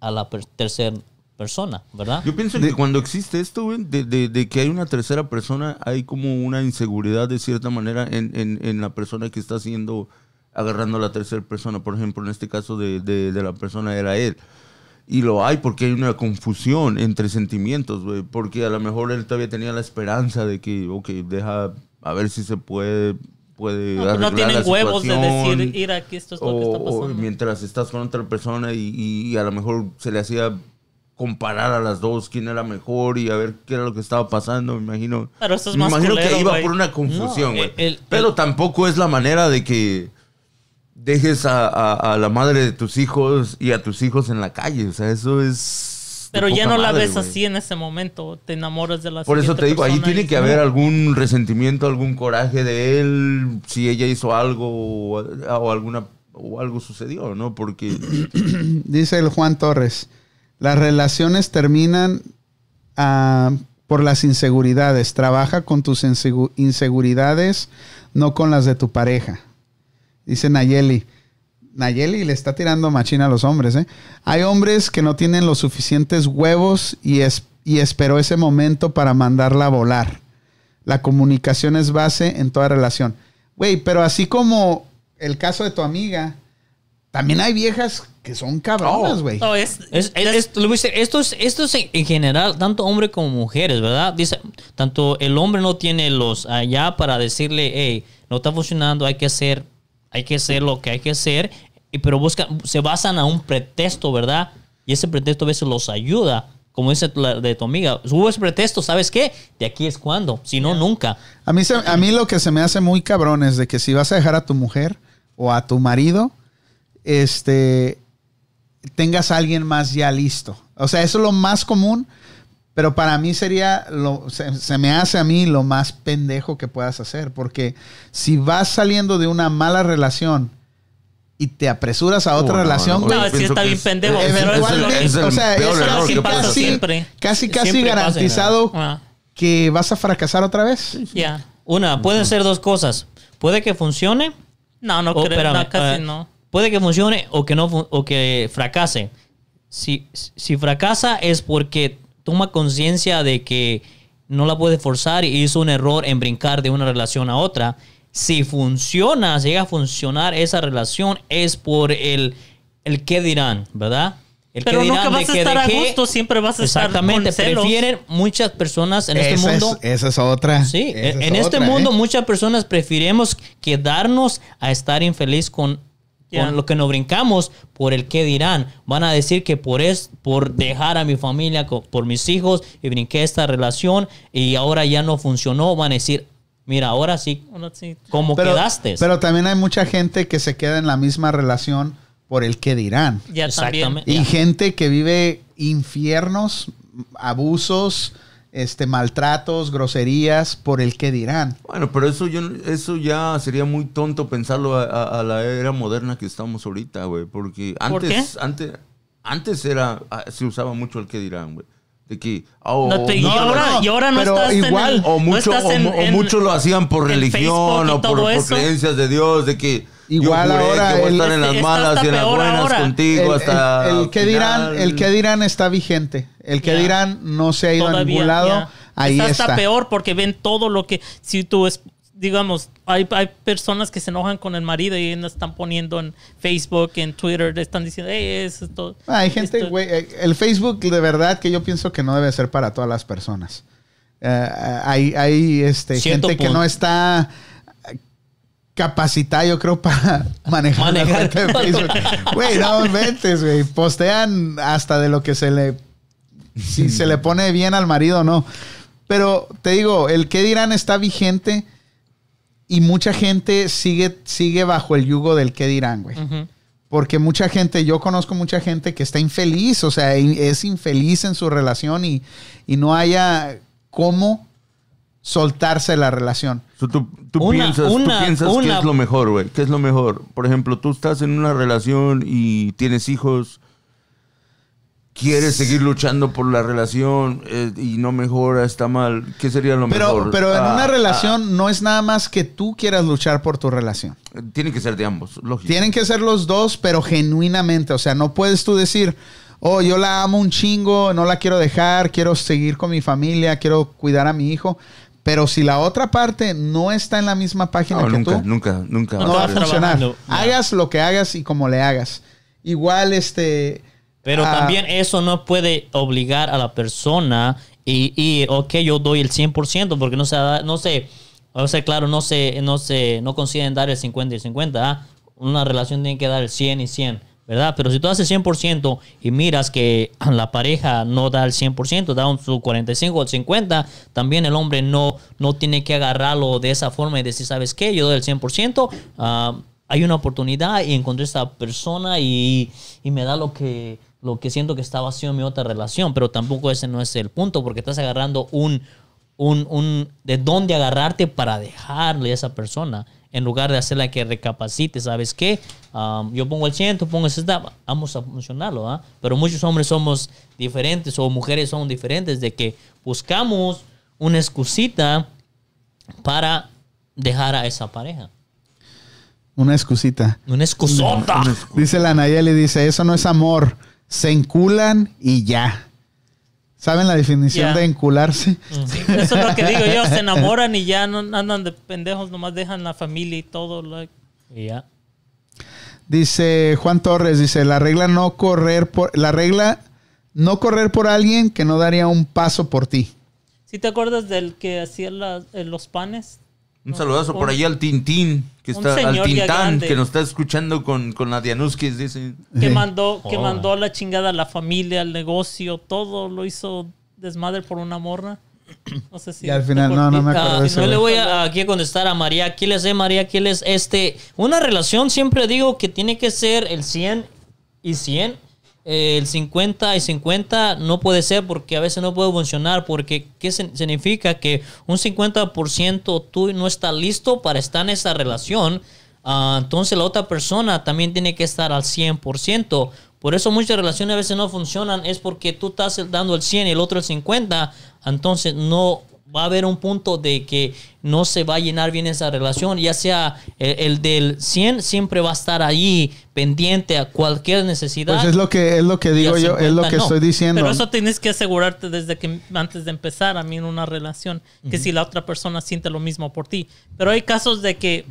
Speaker 2: a la per- tercera persona, ¿verdad?
Speaker 3: Yo pienso que cuando existe esto, güey, de, de- de que hay una tercera persona, hay como una inseguridad de cierta manera en, en- en la persona que está haciendo, agarrando a la tercera persona. Por ejemplo, en este caso de, de- de la persona era él. Y lo hay porque hay una confusión entre sentimientos, güey. Porque a lo mejor él todavía tenía la esperanza de que, ok, deja a ver si se puede, puede
Speaker 5: No, pues no tienen
Speaker 3: la
Speaker 5: huevos de decir, ir aquí, esto es lo que está
Speaker 3: O- o
Speaker 5: pasando.
Speaker 3: mientras estás con otra persona y, y a lo mejor se le hacía comparar a las dos quién era mejor y a ver qué era lo que estaba pasando, me imagino.
Speaker 5: Pero eso es
Speaker 3: me
Speaker 5: más
Speaker 3: imagino
Speaker 5: culero,
Speaker 3: que iba por una confusión, güey. Pero
Speaker 2: el-
Speaker 3: tampoco es la manera de que dejes a, a- a la madre de tus hijos y a tus hijos en la calle. O sea, eso es.
Speaker 5: Pero ya no la ves así en ese momento. Te enamoras de la
Speaker 3: Por eso te digo, ahí tiene que haber algún resentimiento, algún coraje de él, si ella hizo algo o, o alguna o algo sucedió, ¿no? Porque
Speaker 1: Dice el Juan Torres, las relaciones terminan ah, por las inseguridades. Trabaja con tus insegu- inseguridades, no con las de tu pareja. Dice Nayeli. Nayeli le está tirando machina a los hombres. ¿eh? Hay hombres que no tienen los suficientes huevos y, es- y esperó ese momento para mandarla a volar. La comunicación es base en toda relación. Güey, pero así como el caso de tu amiga, también hay viejas que son cabronas,
Speaker 3: Oh.
Speaker 1: güey.
Speaker 5: No, es,
Speaker 2: Es- es- es- le voy a decir, esto es, esto es en, en general, tanto hombre como mujeres, ¿verdad? Dice, tanto el hombre no tiene los allá para decirle, hey, no está funcionando, hay que hacer, hay que hacer lo que hay que hacer, y, pero buscan, se basan a un pretexto, ¿verdad? Y ese pretexto a veces los ayuda, como dice la de tu amiga, hubo ese pretexto, ¿sabes qué? De aquí es cuando, si no, nunca.
Speaker 1: A mí, se- a mí lo que se me hace muy cabrón es de que si vas a dejar a tu mujer o a tu marido, este, tengas a alguien más ya listo. O sea, eso es lo más común, pero para mí sería, lo, se, se me hace a mí lo más pendejo que puedas hacer, porque si vas saliendo de una mala relación y te apresuras a otra
Speaker 3: Oh, no,
Speaker 1: relación,
Speaker 3: no,
Speaker 1: güey.
Speaker 5: No,
Speaker 3: yo
Speaker 5: sí está
Speaker 3: que
Speaker 5: bien
Speaker 3: es-
Speaker 5: pendejo,
Speaker 3: es-
Speaker 5: pero
Speaker 3: es el- es el
Speaker 1: o sea,
Speaker 3: peor
Speaker 1: eso
Speaker 3: error que
Speaker 5: pasa
Speaker 3: hacer.
Speaker 5: siempre.
Speaker 1: casi, casi
Speaker 2: Siempre pasa,
Speaker 1: garantizado
Speaker 5: Ah,
Speaker 1: que vas a fracasar otra vez.
Speaker 5: ya.
Speaker 2: Una, pueden ser dos cosas. Puede que funcione
Speaker 5: No, no
Speaker 2: Oh,
Speaker 5: creo,
Speaker 2: espérame,
Speaker 5: no, casi
Speaker 2: eh,
Speaker 5: no.
Speaker 2: Puede que funcione o que no o que fracase. Si, si fracasa es porque toma conciencia de que no la puede forzar y hizo un error en brincar de una relación a otra. Si funciona, si llega a funcionar esa relación, es por el, el qué dirán, ¿verdad? El
Speaker 5: Pero
Speaker 2: qué
Speaker 5: nunca
Speaker 2: dirán
Speaker 5: vas a
Speaker 2: de que-
Speaker 5: estar
Speaker 2: de
Speaker 5: a gusto, siempre vas a estar
Speaker 2: Exactamente,
Speaker 5: con celos.
Speaker 2: prefieren muchas personas en este
Speaker 1: esa,
Speaker 2: mundo.
Speaker 1: es, esa es otra.
Speaker 2: Sí,
Speaker 1: Esa
Speaker 2: en
Speaker 1: es
Speaker 2: este
Speaker 1: otra,
Speaker 2: mundo
Speaker 1: ¿eh?
Speaker 2: muchas personas preferimos quedarnos a estar infeliz con,
Speaker 5: Ya.
Speaker 2: con lo que nos brincamos por el que dirán. Van a decir que por es por dejar a mi familia, por mis hijos y brinqué esta relación y ahora ya no funcionó. Van a decir, mira, ahora sí,
Speaker 5: Uno sí.
Speaker 2: ¿cómo
Speaker 1: pero,
Speaker 2: quedaste?
Speaker 1: pero también hay mucha gente que se queda en la misma relación por el que dirán.
Speaker 5: Ya también.
Speaker 2: Exactamente.
Speaker 1: Y
Speaker 2: Ya.
Speaker 1: gente que vive infiernos, abusos, este, maltratos, groserías por el que dirán.
Speaker 3: Bueno, pero eso yo eso ya sería muy tonto pensarlo a, a- a la era moderna que estamos ahorita, güey, porque
Speaker 5: ¿Por
Speaker 3: antes antes antes era ah, se usaba mucho el que dirán, güey. De que oh,
Speaker 5: No te- y, ahora,
Speaker 1: no,
Speaker 5: y ahora no
Speaker 1: pero
Speaker 5: estás
Speaker 1: igual,
Speaker 5: en el,
Speaker 3: o
Speaker 5: no
Speaker 3: mucho
Speaker 5: estás
Speaker 3: o,
Speaker 5: en-
Speaker 3: o
Speaker 5: en-
Speaker 3: mucho lo hacían por religión o por, creencias de Dios, de que
Speaker 1: Igual
Speaker 3: yo juré
Speaker 1: ahora
Speaker 3: que voy a estar en las
Speaker 5: está
Speaker 3: malas y en las
Speaker 5: peor
Speaker 3: buenas
Speaker 5: ahora.
Speaker 3: contigo
Speaker 1: el,
Speaker 3: hasta
Speaker 1: el- el que dirán, el que dirán está vigente. El que
Speaker 5: Ya.
Speaker 1: dirán no se ha ido a
Speaker 5: todavía,
Speaker 1: ningún lado.
Speaker 5: ya.
Speaker 1: Ahí
Speaker 5: está,
Speaker 1: está.
Speaker 5: hasta peor porque ven todo lo que si tú es digamos hay, hay personas que se enojan con el marido y no están poniendo en Facebook en Twitter le están diciendo hey, eso es todo
Speaker 1: Ah, Hay gente, güey, eh, el Facebook de verdad que yo pienso que no debe ser para todas las personas. Eh, hay hay este,
Speaker 2: Cierto
Speaker 1: gente que
Speaker 2: punto.
Speaker 1: no está capacitada, yo creo, para manejar, la
Speaker 2: Manejar.
Speaker 1: cuenta de Facebook. Güey, no inventes, güey. Postean hasta de lo que se le... Si se le pone bien al marido o no. Pero te digo, el que dirán está vigente y mucha gente sigue, sigue bajo el yugo del que dirán, güey. Porque mucha gente, yo conozco mucha gente que está infeliz, o sea, es infeliz en su relación y, y no haya cómo soltarse la relación.
Speaker 3: So, tú, tú
Speaker 2: Una-
Speaker 3: piensas, tú
Speaker 2: una-
Speaker 3: piensas qué
Speaker 2: una-
Speaker 3: es lo mejor, güey. ¿Qué es lo mejor? Por ejemplo, tú estás en una relación y tienes hijos. Quieres seguir luchando por la relación eh, y no mejora, está mal. ¿Qué sería lo
Speaker 1: Pero,
Speaker 3: mejor?
Speaker 1: pero en
Speaker 3: Ah,
Speaker 1: una relación no es nada más que tú quieras luchar por tu relación.
Speaker 3: ah, tiene que ser de ambos, lógico.
Speaker 1: Tienen que ser los dos, pero genuinamente. O sea, no puedes tú decir, oh, yo la amo un chingo, no la quiero dejar, quiero seguir con mi familia, quiero cuidar a mi hijo. Pero si la otra parte no está en la misma página
Speaker 3: No,
Speaker 1: que
Speaker 3: nunca,
Speaker 1: tú,
Speaker 3: nunca, nunca.
Speaker 5: No
Speaker 1: no
Speaker 5: va a
Speaker 1: funcionar.
Speaker 2: trabajando.
Speaker 1: Hagas lo que hagas y como le hagas. Igual, este.
Speaker 2: Pero
Speaker 1: ah,
Speaker 2: también eso no puede obligar a la persona y, y ok, yo doy el 100% porque no se da- no sé, o sea, claro, no se, no se, no consiguen dar el 50 y 50, ¿ah? Una relación tiene que dar el 100 y 100, ¿verdad? Pero si tú haces 100% y miras que la pareja no da el 100%, da un, su 45 o 50, también el hombre no, no tiene que agarrarlo de esa forma y decir, ¿sabes qué? Yo doy el 100%, ah, hay una oportunidad y encontré esta persona y, y me da lo que, lo que siento que está vacío en mi otra relación, pero tampoco ese no es el punto porque estás agarrando un, un, un de dónde agarrarte para dejarle a esa persona en lugar de hacerla que recapacite, ¿sabes qué? Um, yo pongo el 100, tú pongo el 60, vamos a funcionarlo, ¿ah? Pero muchos hombres somos diferentes o mujeres son diferentes de que buscamos una excusita para dejar a esa pareja.
Speaker 1: Una excusita.
Speaker 2: Una excusota.
Speaker 1: Dice la Nayeli, dice, eso no es amor. Se enculan y ya. ¿Saben la definición de encularse?
Speaker 5: Sí, eso es lo que digo yo se enamoran y ya no andan de pendejos nomás dejan la familia y todo like.
Speaker 2: Y ya.
Speaker 1: Dice Juan Torres, dice, la regla no correr por la regla no correr por alguien que no daría un paso por ti.
Speaker 5: ¿Sí te acuerdas del que hacía eh, los panes?
Speaker 3: Un saludazo por ahí al Tintín, que está, al Tintán, que nos está escuchando con, con la Dianuskis, dice.
Speaker 5: que mandó que
Speaker 2: Oh.
Speaker 5: mandó a la chingada a la familia, al negocio, todo lo hizo desmadre por una morra. No sé si
Speaker 1: Y al final, no, no me acuerdo
Speaker 2: Ah,
Speaker 1: de eso.
Speaker 2: yo le voy a, aquí a contestar a María Aquiles. Eh, María Aquiles, este, una relación siempre digo que tiene que ser el 100 y 100. El 50 y 50 no puede ser porque a veces no puede funcionar. Porque, ¿qué significa? Que un 50% tú no estás listo para estar en esa relación. ah, entonces la otra persona también tiene que estar al 100%. Por eso muchas relaciones a veces no funcionan, es porque tú estás dando el 100 y el otro el 50, entonces no va a haber un punto de que no se va a llenar bien esa relación, ya sea el, el del 100 siempre va a estar ahí pendiente a cualquier necesidad.
Speaker 1: Pues es lo que es lo que digo yo, es lo
Speaker 2: 50
Speaker 1: que
Speaker 2: no.
Speaker 1: estoy diciendo.
Speaker 5: Pero eso tienes que asegurarte desde que antes de empezar a mí en una relación, que si la otra persona siente lo mismo por ti. Pero hay casos de que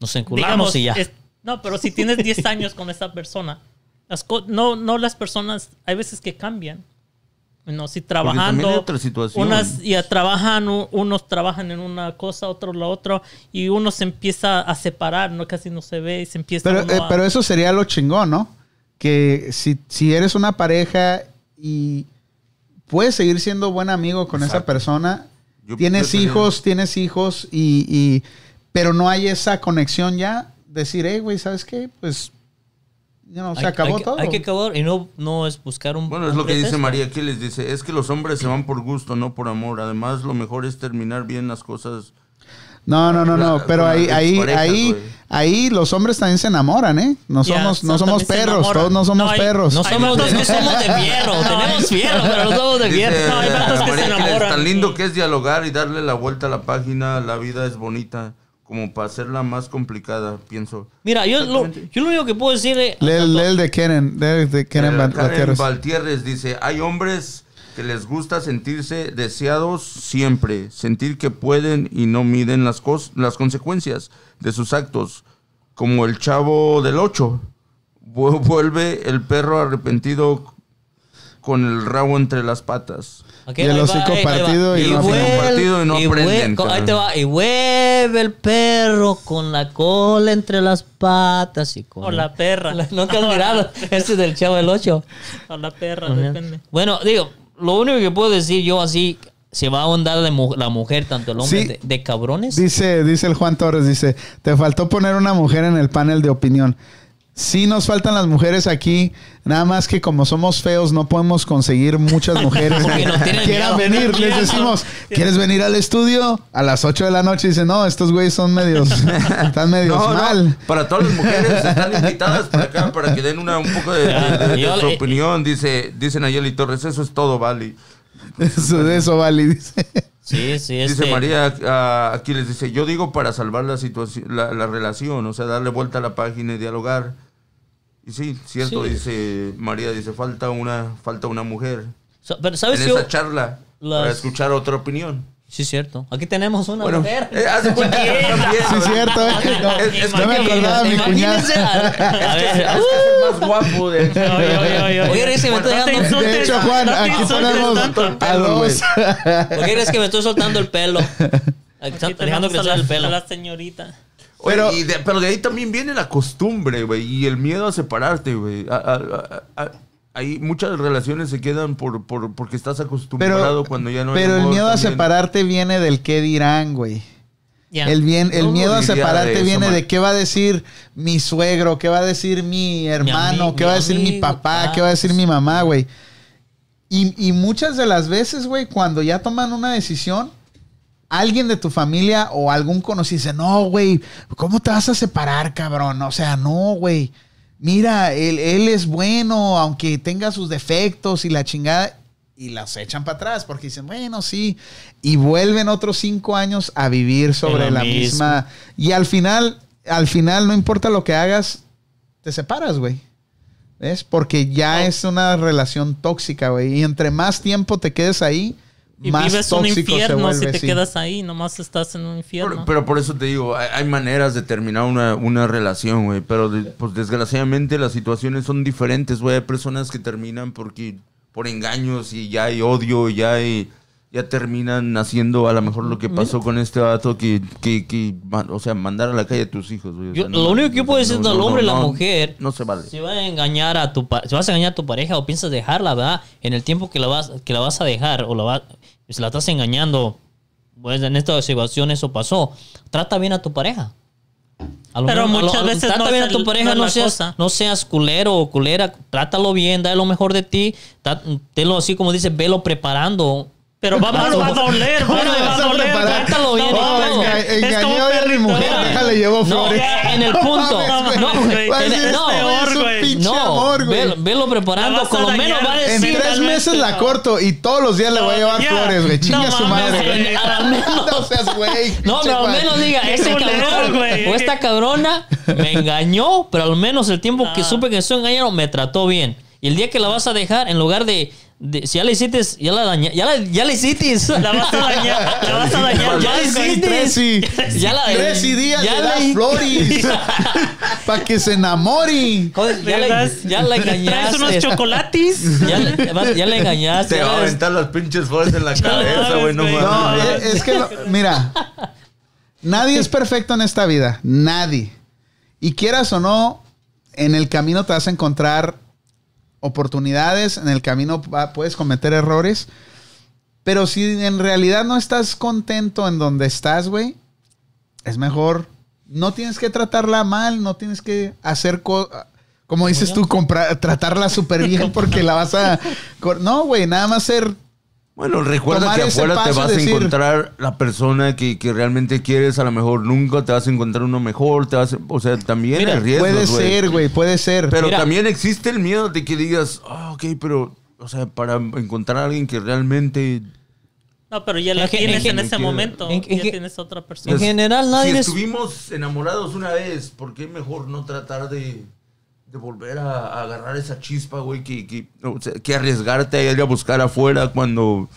Speaker 2: Nos enculamos
Speaker 5: digamos,
Speaker 2: y ya.
Speaker 5: es- no, pero si tienes 10 años con esa persona, las co- no, no las personas, hay veces que cambian. No, si
Speaker 3: también
Speaker 5: trabajando,
Speaker 3: hay otra situación.
Speaker 5: unas ya trabajan, unos trabajan en una cosa, otros la otra, y uno se empieza a separar, no casi no se ve y se empieza
Speaker 1: Pero, eh,
Speaker 5: a-
Speaker 1: pero eso sería lo chingón, ¿no? Que si, si eres una pareja y puedes seguir siendo buen amigo con esa persona,
Speaker 3: Yo
Speaker 1: tienes hijos, tienes hijos y, y- pero no hay esa conexión ya, decir, hey, güey, ¿sabes qué? Pues, you know, se
Speaker 2: Hay-
Speaker 1: acabó
Speaker 2: hay que-
Speaker 1: todo.
Speaker 2: Hay que acabar y no, no es buscar un.
Speaker 3: Bueno, es lo que dice. María aquí, les dice, es que los hombres se van por gusto, no por amor. Además, lo mejor es terminar bien las cosas.
Speaker 1: No, no, no, no, pero ahí, ahí, ahí, ahí los hombres también se enamoran, ¿eh? No
Speaker 5: Ya,
Speaker 1: somos, no
Speaker 5: so-
Speaker 1: somos perros, todos no somos
Speaker 5: No hay-
Speaker 1: perros.
Speaker 2: No somos, no
Speaker 5: que-
Speaker 2: somos de fierro. Tenemos fierro, pero no somos de fierro.
Speaker 5: No, hay que se enamoran.
Speaker 3: tan lindo que es dialogar y darle la vuelta a la página. La vida es bonita, como para hacerla más complicada, pienso.
Speaker 2: Mira, yo lo, yo lo único que puedo decir.
Speaker 1: Lee, el- lee el de Keren, lee el de Valtierres.
Speaker 3: Valtierres dice, hay hombres que les gusta sentirse deseados siempre, sentir que pueden y no miden las, cos- las consecuencias de sus actos, como el chavo del 8. Vuelve el perro arrepentido con el rabo entre las patas.
Speaker 2: Ok,
Speaker 1: Y el
Speaker 2: ahí va,
Speaker 1: hocico
Speaker 2: ahí- ahí va.
Speaker 1: partido y no.
Speaker 3: Partido y no aprenden,
Speaker 2: vuelve- ahí te va. Y vuelve el perro con la cola entre las patas y con.
Speaker 5: O la perra.
Speaker 2: No te has mirado. Ese es del chavo del 8.
Speaker 5: o la perra, depende.
Speaker 2: Bueno, digo, lo único que puedo decir yo así. Se va a ahondar de mu- la mujer, tanto el hombre,
Speaker 1: Sí.
Speaker 2: de, de cabrones.
Speaker 1: Dice, dice el Juan Torres, dice, te faltó poner una mujer en el panel de opinión. Sí nos faltan las mujeres aquí, nada más que como somos feos no podemos conseguir muchas mujeres que
Speaker 2: tienen
Speaker 1: quieran
Speaker 2: miedo.
Speaker 1: venir. Les decimos, ¿quieres venir al estudio? A las 8 de la noche dice, no, estos güeyes son medios, están medios
Speaker 3: No, no,
Speaker 1: mal.
Speaker 3: para todas las mujeres están invitadas para acá para que den una, un poco de, de- de- de
Speaker 2: Yo
Speaker 3: su opinión. Dice, dice Nayeli Torres, eso es todo, Vali.
Speaker 1: Eso, de eso vale, dice.
Speaker 2: Sí, sí,
Speaker 3: Dice
Speaker 2: este,
Speaker 3: María, ah, aquí les dice, yo digo para salvar la situación, la, la relación, o sea, darle vuelta a la página y dialogar. Y sí, cierto,
Speaker 2: Sí.
Speaker 3: dice María, dice, falta una, falta una mujer
Speaker 2: so- pero ¿sabes
Speaker 3: en
Speaker 2: yo?
Speaker 3: esa charla para escuchar otra opinión.
Speaker 2: Sí, cierto. Aquí tenemos una
Speaker 3: Bueno,
Speaker 2: mujer.
Speaker 3: eh, haz de cuenta también,
Speaker 1: Sí,
Speaker 3: ¿no?
Speaker 1: cierto. eh. No,
Speaker 3: Es- es
Speaker 1: no me
Speaker 3: que-
Speaker 1: acordaba mi
Speaker 2: Imagínense
Speaker 1: cuñada.
Speaker 2: a- a ver,
Speaker 3: Es que es el más guapo de
Speaker 5: Oye, oye, oye, oye.
Speaker 2: Oye, eres que me estoy dejando.
Speaker 5: insultes.
Speaker 1: De hecho, Juan,
Speaker 5: No te
Speaker 1: aquí tenemos a dos.
Speaker 2: ¿Por qué crees que me estoy soltando el pelo?
Speaker 5: Aquí
Speaker 2: Dejando crecer el pelo.
Speaker 5: a la señorita.
Speaker 3: Oye,
Speaker 1: Pero-
Speaker 3: y de, pero de ahí también viene la costumbre, güey, y el miedo a separarte, güey. Ahí muchas relaciones se quedan por, por porque estás acostumbrado
Speaker 1: Pero,
Speaker 3: cuando ya no hay
Speaker 1: pero el
Speaker 3: amor
Speaker 1: miedo a separarte viene del qué dirán, güey. El, bien, el
Speaker 3: No
Speaker 1: miedo a separarte
Speaker 3: de eso,
Speaker 1: viene
Speaker 3: man.
Speaker 1: de qué va a decir mi suegro, qué va a decir mi hermano,
Speaker 2: ami-
Speaker 1: qué va a decir mi papá,
Speaker 2: ah,
Speaker 1: qué va a decir mi mamá, güey. Y, y muchas de las veces, güey, cuando ya toman una decisión, alguien de tu familia o algún conocido dice, no, güey, ¿cómo te vas a separar, cabrón? O sea, no, güey. Mira, él, él es bueno, aunque tenga sus defectos y la chingada. Y las echan para atrás porque dicen, bueno, sí. Y vuelven otros cinco años a vivir sobre la
Speaker 2: mismo.
Speaker 1: misma. Y al final, al final, no importa lo que hagas, te separas, güey. ¿Ves? Porque ya es una relación tóxica, güey. Y entre más tiempo te quedes ahí,
Speaker 5: Y
Speaker 1: más
Speaker 5: vives un
Speaker 1: se
Speaker 5: infierno
Speaker 1: vuelve.
Speaker 5: si te
Speaker 1: sí.
Speaker 5: quedas ahí, nomás estás en un infierno.
Speaker 3: Pero, pero por eso te digo, hay, hay maneras de terminar una, una relación, güey. Pero de- pues desgraciadamente las situaciones son diferentes, güey. Hay personas que terminan porque por engaños y ya hay odio, ya hay, ya terminan haciendo a lo mejor lo que pasó con este vato que, que, que o sea, mandar a la calle a tus hijos, güey. O
Speaker 2: Yo-
Speaker 3: sea, no
Speaker 2: lo único que yo puedo decir
Speaker 3: no,
Speaker 2: al
Speaker 3: no,
Speaker 2: hombre y la
Speaker 3: no,
Speaker 2: mujer,
Speaker 3: No se vale.
Speaker 2: Si vas a engañar a tu si vas a engañar a tu pareja o piensas dejarla, ¿verdad? En el tiempo que la vas que la vas a dejar o la va, si la estás engañando, pues en esta situación eso pasó. Trata bien a tu pareja. A lo
Speaker 5: Pero
Speaker 2: mejor- a lo-
Speaker 5: muchas veces
Speaker 2: trata
Speaker 5: no
Speaker 2: bien
Speaker 5: es
Speaker 2: a tu pareja,
Speaker 5: no la
Speaker 2: seas
Speaker 5: cosa.
Speaker 2: no seas culero o culera, trátalo bien, dale lo mejor de ti, tenlo así como dice, velo preparando
Speaker 5: Pero va, va, va a doler,
Speaker 1: ¿Cómo
Speaker 5: va,
Speaker 1: le
Speaker 5: va a doler.
Speaker 1: preparar?
Speaker 2: Cuéntalo bien,
Speaker 5: No,
Speaker 2: todo.
Speaker 1: enga-
Speaker 5: Es
Speaker 1: engañé
Speaker 5: como
Speaker 1: hoy a mi mujer, déjale llevo
Speaker 2: No,
Speaker 1: flores.
Speaker 2: en el punto. No, en- no,
Speaker 1: este
Speaker 2: No,
Speaker 1: amor, güey.
Speaker 2: velo, preparando, con lo menos va a
Speaker 1: En
Speaker 2: decir.
Speaker 1: tres meses la
Speaker 5: no.
Speaker 1: corto y todos los días le voy a llevar flores, güey. Chinga
Speaker 5: No
Speaker 1: su madre.
Speaker 5: güey.
Speaker 2: Al menos.
Speaker 1: No seas güey.
Speaker 2: No, pero al menos diga, ese cabrón
Speaker 5: güey.
Speaker 2: o esta cabrona me engañó, pero al menos el tiempo que
Speaker 5: Ah.
Speaker 2: supe que estoy engañado me trató bien. Y el día que la vas a dejar, en lugar de, de- si ya le hiciste, ya la daña, ya la, ya le hiciste.
Speaker 5: La vas a dañar, la vas a dañar.
Speaker 2: Ya le hiciste. Ya la-
Speaker 1: tres y días
Speaker 2: ya
Speaker 1: le das flores para que se enamore.
Speaker 2: Joder, ya, le,
Speaker 5: ¿Verdad?
Speaker 2: ya la
Speaker 5: Traes
Speaker 2: engañaste.
Speaker 5: unos chocolates.
Speaker 2: Ya le, ya le engañaste.
Speaker 3: Te va a aventar las pinches flores en la cabeza, güey. No mames.
Speaker 1: Es, es que, lo- mira, nadie es perfecto en esta vida. Nadie. Y quieras o no, en el camino te vas a encontrar oportunidades, en el camino puedes cometer errores. Pero si en realidad no estás contento en donde estás, güey, es mejor. No tienes que tratarla mal, no tienes que hacer cosas. Como dices tú, comprar, tratarla súper bien porque la vas a. No, güey, nada más ser
Speaker 3: Bueno, recuerda que afuera te
Speaker 1: paso
Speaker 3: vas a encontrar la persona que, que realmente quieres, a lo mejor nunca te vas a encontrar uno mejor, te vas a- o sea, también
Speaker 2: Mira,
Speaker 3: hay riesgos,
Speaker 1: Puede ser, güey, puede ser.
Speaker 3: Pero
Speaker 2: Mira.
Speaker 3: también existe el miedo de que digas, ah, ok, pero, o sea, para encontrar a alguien que realmente...
Speaker 5: No, pero ya la
Speaker 2: En
Speaker 5: tienes
Speaker 2: en
Speaker 5: ese momento.
Speaker 2: en
Speaker 5: Ya
Speaker 2: en
Speaker 5: tienes otra persona.
Speaker 2: En general, nadie
Speaker 3: si
Speaker 2: es-
Speaker 3: estuvimos enamorados una vez, ¿por qué mejor no tratar de, de volver a, a agarrar esa chispa, güey, que, que, o sea, que arriesgarte a ir a buscar afuera cuando...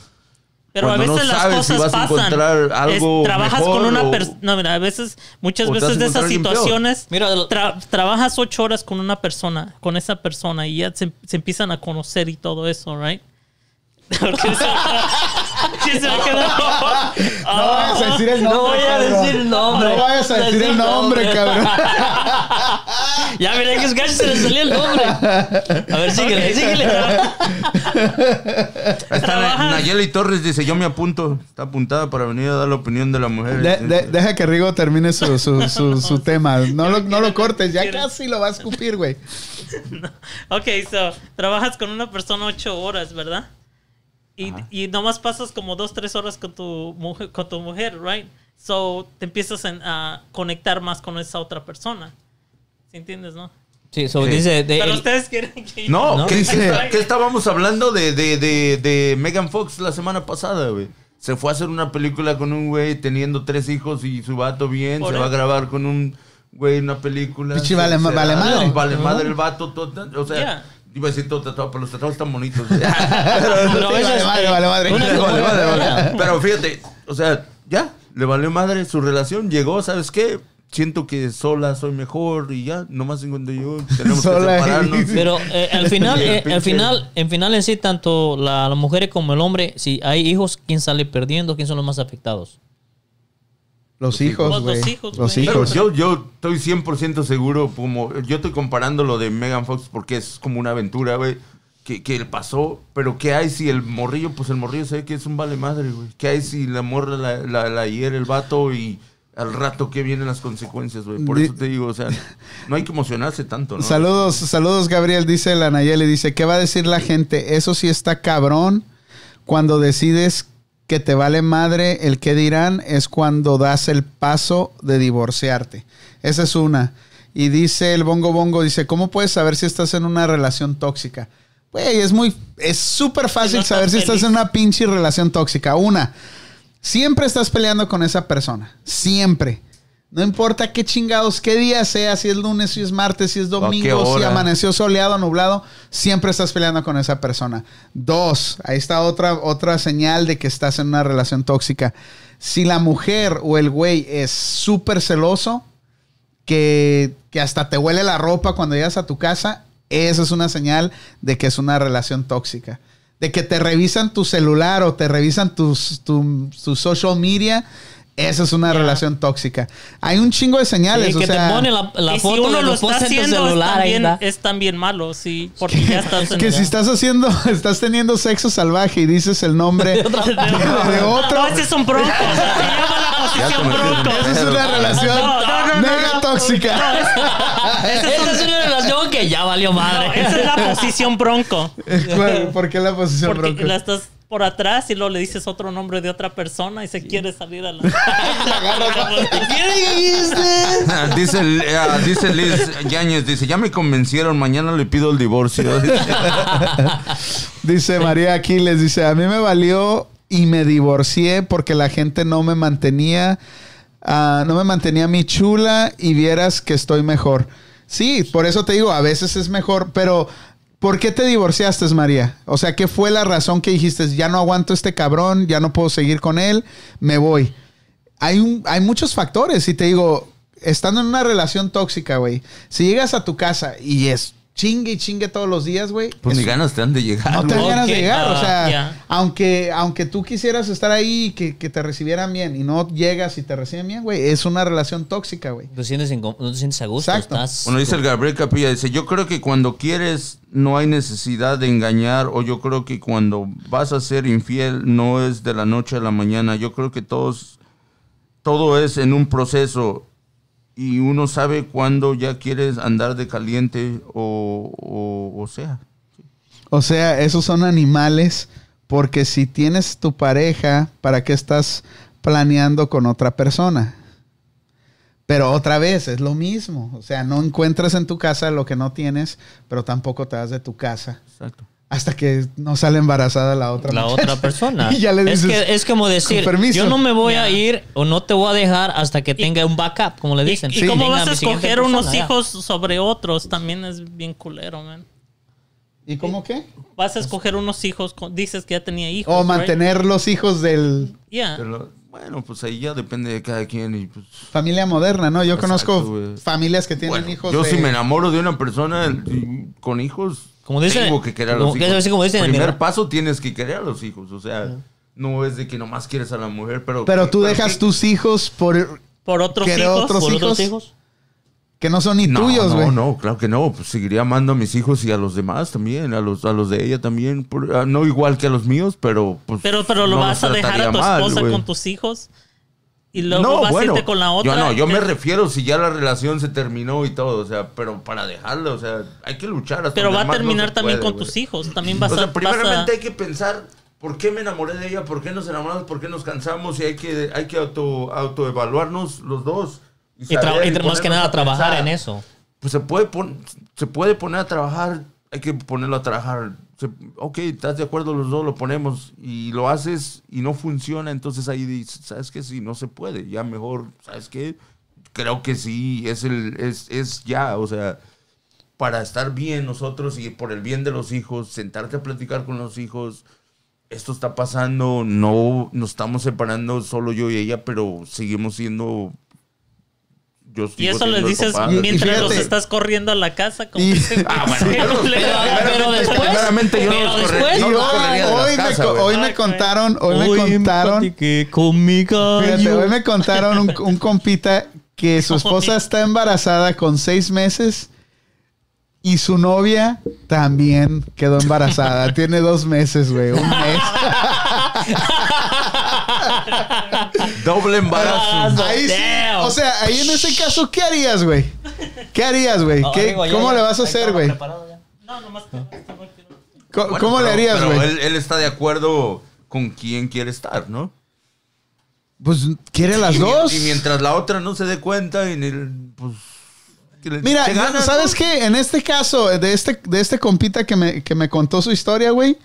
Speaker 5: Pero a
Speaker 3: Cuando
Speaker 5: veces
Speaker 3: no
Speaker 5: las
Speaker 3: sabes si
Speaker 5: cosas
Speaker 3: vas a
Speaker 5: pasan.
Speaker 3: encontrar algo
Speaker 5: trabajas
Speaker 3: mejor
Speaker 5: con una persona. No, mira, a veces, muchas
Speaker 3: vas
Speaker 5: veces
Speaker 3: a
Speaker 5: de esas situaciones,
Speaker 2: Mira,
Speaker 5: tra- trabajas ocho horas con una persona, con esa persona, y ya se, se empiezan a conocer y todo eso, ¿right? ¿Por qué se, ¿Qué se va a quedar?
Speaker 1: No vayas a decir el nombre.
Speaker 2: No voy a
Speaker 1: cabrón.
Speaker 2: decir el nombre.
Speaker 1: No vayas a decir el nombre, cabrón.
Speaker 2: Ya miré que se le salió el nombre. A ver, síguele, síguele.
Speaker 3: Está Nayeli Torres dice, yo me apunto. Está apuntada para venir a dar la opinión de la mujer.
Speaker 1: De- de- deja que Rigo termine su, su, su, su tema. No lo, no lo cortes, ya casi lo va a escupir, güey.
Speaker 5: Ok, so, trabajas con una persona ocho horas, ¿verdad? Y, y nomás pasas como dos, tres horas con tu mujer, con tu mujer, right? So, te empiezas a conectar más con esa otra persona. ¿Sí entiendes, no?
Speaker 2: Sí, so
Speaker 3: Sí.
Speaker 2: dice. de-
Speaker 5: Pero
Speaker 2: el-
Speaker 5: ustedes quieren que...
Speaker 3: No,
Speaker 2: ¿No?
Speaker 3: ¿qué,
Speaker 1: Dice-
Speaker 3: estábamos hablando de, de, de, de Megan Fox la semana pasada, güey? Se fue a hacer una película con un güey teniendo tres hijos y su vato bien.
Speaker 5: Por
Speaker 3: se va a grabar con un güey una película.
Speaker 1: Pichi vale vale madre.
Speaker 3: Vale madre el vato. todo- o sea,
Speaker 5: Yeah.
Speaker 3: iba a decir todo tatuado, pero los tatuados están bonitos.
Speaker 2: pero a
Speaker 1: Sí,
Speaker 2: veces,
Speaker 1: vale, vale, vale,
Speaker 2: una-
Speaker 1: vale,
Speaker 3: Vale, vale, vale.
Speaker 2: Mira,
Speaker 3: Pero fíjate, o sea, ya, le valió madre su relación, llegó, ¿sabes qué? Siento que sola soy mejor y ya, nomás en cuando yo tenemos
Speaker 1: Sola
Speaker 3: que separarnos.
Speaker 2: Pero eh, al final, eh, al final, en final en sí, tanto la, las mujeres como el hombre, si hay hijos, ¿quién sale perdiendo? ¿Quién son los más afectados?
Speaker 1: Los hijos,
Speaker 5: Los
Speaker 1: güey.
Speaker 5: hijos,
Speaker 1: Los
Speaker 5: güey.
Speaker 3: Pero
Speaker 1: hijos.
Speaker 3: yo, yo estoy 100% seguro, como yo estoy comparando lo de Megan Fox porque es como una aventura, güey, que, que le pasó, pero ¿qué hay si el morrillo, pues el morrillo se ve que es un vale madre, güey? ¿Qué hay si la morra la, la, la hiere el vato y al rato que vienen las consecuencias, güey? Por
Speaker 1: Di-
Speaker 3: eso te digo, o sea, no hay que emocionarse tanto, ¿no?
Speaker 1: Saludos, saludos, Gabriel. Dice la Nayeli, dice, ¿qué va a decir la gente? Eso sí está cabrón. Cuando decides que te vale madre el que dirán es cuando das el paso de divorciarte. Esa es una. Y dice el bongo bongo, dice, ¿cómo puedes saber si estás en una relación tóxica? Güey, es muy, es súper fácil
Speaker 5: no
Speaker 1: saber si estás en una pinche relación tóxica. Una, siempre estás peleando con esa persona. Siempre. No importa qué chingados, qué día sea, si es lunes, si es martes, si es domingo, si amaneció soleado, nublado, siempre estás peleando con esa persona. Dos, ahí está otra, otra señal de que estás en una relación tóxica. Si la mujer o el güey es súper celoso, que, que hasta te huele la ropa cuando llegas a tu casa, esa es una señal de que es una relación tóxica. De que te revisan tu celular o te revisan tus, tu, tu social media, esa es una
Speaker 5: Ya.
Speaker 1: relación tóxica. Hay un chingo de señales.
Speaker 2: Sí,
Speaker 1: o
Speaker 2: que
Speaker 1: sea,
Speaker 2: te pone la, la
Speaker 5: y si
Speaker 2: foto
Speaker 5: uno
Speaker 2: de
Speaker 5: lo está
Speaker 2: posts en tu
Speaker 5: haciendo, es
Speaker 2: celular. ahí
Speaker 5: también, es también malo, sí, porque ya estás en...
Speaker 1: que si estás haciendo, estás teniendo sexo salvaje y dices el nombre de, de otro,
Speaker 5: No, ese es un bronco. o sea, se llama la posición bronco.
Speaker 1: esa es una relación
Speaker 5: No, no,
Speaker 1: mega tóxica.
Speaker 2: Esa es una relación que ya valió
Speaker 5: No,
Speaker 2: madre.
Speaker 5: esa es la posición bronco.
Speaker 1: ¿Cuál? ¿Por qué la posición
Speaker 5: Porque
Speaker 1: bronco?
Speaker 5: la estás por atrás y luego le dices otro nombre de otra persona y se quiere salir a la...
Speaker 3: dice, ah, dice Liz Yáñez, dice, ya me convencieron, mañana le pido el divorcio.
Speaker 1: Dice María Aquiles, dice, a mí me valió y me divorcié porque la gente no me mantenía, ah, no me mantenía mi chula y vieras que estoy mejor. Sí, por eso te digo, a veces es mejor, pero ¿por qué te divorciaste, María? O sea, ¿qué fue la razón que dijiste, ya no aguanto este cabrón, ya no puedo seguir con él, me voy? Hay, hay muchos factores y te digo, estando en una relación tóxica, güey, si llegas a tu casa y es chingue y chingue todos los días, güey.
Speaker 3: Pues ni ganas te han de llegar.
Speaker 1: no te dan ganas de llegar. o sea, aunque, aunque tú quisieras estar ahí y que, que te recibieran bien y no llegas y te reciben bien, güey, es una relación tóxica, güey.
Speaker 2: Te sientes incó- no te sientes a gusto.
Speaker 1: Exacto.
Speaker 2: Estás
Speaker 3: Bueno, dice el Gabriel Capilla, dice, yo creo que cuando quieres no hay necesidad de engañar o yo creo que cuando vas a ser infiel no es de la noche a la mañana. Yo creo que todos, todo es en un proceso y uno sabe cuándo ya quieres andar de caliente o, o, o sea.
Speaker 1: O sea, esos son animales porque si tienes tu pareja, ¿para qué estás planeando con otra persona? Pero otra vez, es lo mismo. O sea, no encuentras en tu casa lo que no tienes, pero tampoco te vas de tu casa
Speaker 3: Exacto.
Speaker 1: Hasta que no sale embarazada la otra
Speaker 2: la otra persona.
Speaker 1: y ya le
Speaker 2: es,
Speaker 1: dices,
Speaker 2: que, es como decir, yo no me voy a ir o no te voy a dejar hasta que tenga un backup, como le
Speaker 5: ¿Y,
Speaker 2: dicen.
Speaker 5: y cómo vas a escoger unos
Speaker 2: ya.
Speaker 5: hijos sobre otros? También es bien culero, man.
Speaker 1: ¿Y cómo qué?
Speaker 5: Vas a escoger unos hijos, con- dices que ya tenía hijos.
Speaker 1: O
Speaker 5: right?
Speaker 1: mantener los hijos del
Speaker 5: Yeah.
Speaker 3: Pero, bueno, pues ahí ya depende de cada quien y pues...
Speaker 1: familia moderna, ¿no? Yo
Speaker 3: Exacto,
Speaker 1: conozco familias que tienen
Speaker 3: Bueno,
Speaker 1: hijos
Speaker 3: yo
Speaker 1: de-
Speaker 3: si me enamoro de una persona con hijos,
Speaker 2: Como dice-
Speaker 3: tengo que querer a los hijos.
Speaker 2: como dicen
Speaker 3: Primer paso tienes que querer a los hijos, o sea, no es de que nomás quieres a la mujer, pero...
Speaker 1: Pero tú dejas tus hijos por
Speaker 5: Por otros
Speaker 1: ¿Querer
Speaker 5: hijos.
Speaker 1: otros
Speaker 2: ¿Por otros
Speaker 1: hijos?
Speaker 2: hijos?
Speaker 1: que no son ni
Speaker 3: No,
Speaker 1: tuyos, güey.
Speaker 3: no, no, claro que no. Pues seguiría amando a mis hijos y a los demás también, a los, a los de ella también. por- ah, no igual que a los míos, pero pues.
Speaker 5: Pero, pero lo
Speaker 3: no
Speaker 5: vas a dejar a tu
Speaker 3: mal,
Speaker 5: esposa con tus hijos. Y luego
Speaker 3: no,
Speaker 5: vas
Speaker 3: bueno,
Speaker 5: a irte con la otra.
Speaker 3: Yo no, yo me refiero si ya la relación se terminó y todo, o sea, pero para dejarla, o sea, hay que luchar hasta
Speaker 5: Pero va a
Speaker 3: no
Speaker 5: terminar también
Speaker 3: puede,
Speaker 5: con tus hijos. También vas
Speaker 3: O sea,
Speaker 5: a.
Speaker 3: primeramente
Speaker 5: a-
Speaker 3: hay que pensar por qué me enamoré de ella, por qué nos enamoramos, por qué nos cansamos y hay que, hay que auto, autoevaluarnos los dos.
Speaker 2: Y, y más que nada
Speaker 3: a
Speaker 2: trabajar
Speaker 3: pensar.
Speaker 2: en eso.
Speaker 3: Pues se puede, se puede poner a trabajar, hay que ponerlo a trabajar. Ok, estás de acuerdo, los dos lo ponemos y lo haces y no funciona, entonces ahí dices, ¿sabes qué? Sí, no se puede, ya mejor, ¿sabes qué? Creo que sí, es, el, es, es ya, o sea, para estar bien nosotros y por el bien de los hijos, sentarte a platicar con los hijos, esto está pasando, no nos estamos separando solo yo y ella, pero seguimos siendo... Yo
Speaker 5: Y eso les dices mientras los estás corriendo a la casa. Como
Speaker 1: Y-
Speaker 5: dicen.
Speaker 3: Ah, bueno,
Speaker 2: Pero, pero después.
Speaker 3: Primeramente yo no
Speaker 2: pero después.
Speaker 3: no los
Speaker 1: hoy, hoy me,
Speaker 3: casa,
Speaker 1: hoy me contaron, hoy me contaron,
Speaker 2: platiqué con mi gallo.
Speaker 1: fíjate, hoy me contaron un, un compita que su esposa está embarazada con seis meses y su novia también quedó embarazada. Tiene dos meses, güey, un mes.
Speaker 3: Doble embarazo.
Speaker 1: Ahí sí, o sea, ahí en ese caso, ¿qué harías, güey? ¿Qué harías, güey?
Speaker 2: No,
Speaker 1: ¿Qué-
Speaker 2: amigo, ya,
Speaker 1: ¿Cómo
Speaker 2: ya.
Speaker 1: le vas a
Speaker 2: Ahí
Speaker 1: hacer,
Speaker 2: estaba
Speaker 1: güey?
Speaker 2: preparado ya.
Speaker 5: No, nomás que- que no quiero-
Speaker 1: Co-
Speaker 3: Bueno,
Speaker 1: ¿Cómo le
Speaker 3: pero-
Speaker 1: harías,
Speaker 3: pero
Speaker 1: güey?
Speaker 3: él, él está de acuerdo con quién quiere estar, ¿no?
Speaker 1: Pues quiere las
Speaker 3: y, mi-
Speaker 1: dos.
Speaker 3: Y mientras la otra no se dé cuenta, y ni el- pues. que le-
Speaker 1: Mira,
Speaker 3: se gana,
Speaker 1: ¿sabes
Speaker 3: ¿no?
Speaker 1: qué? En este caso, de este, de este compita que me, que me contó su historia, güey.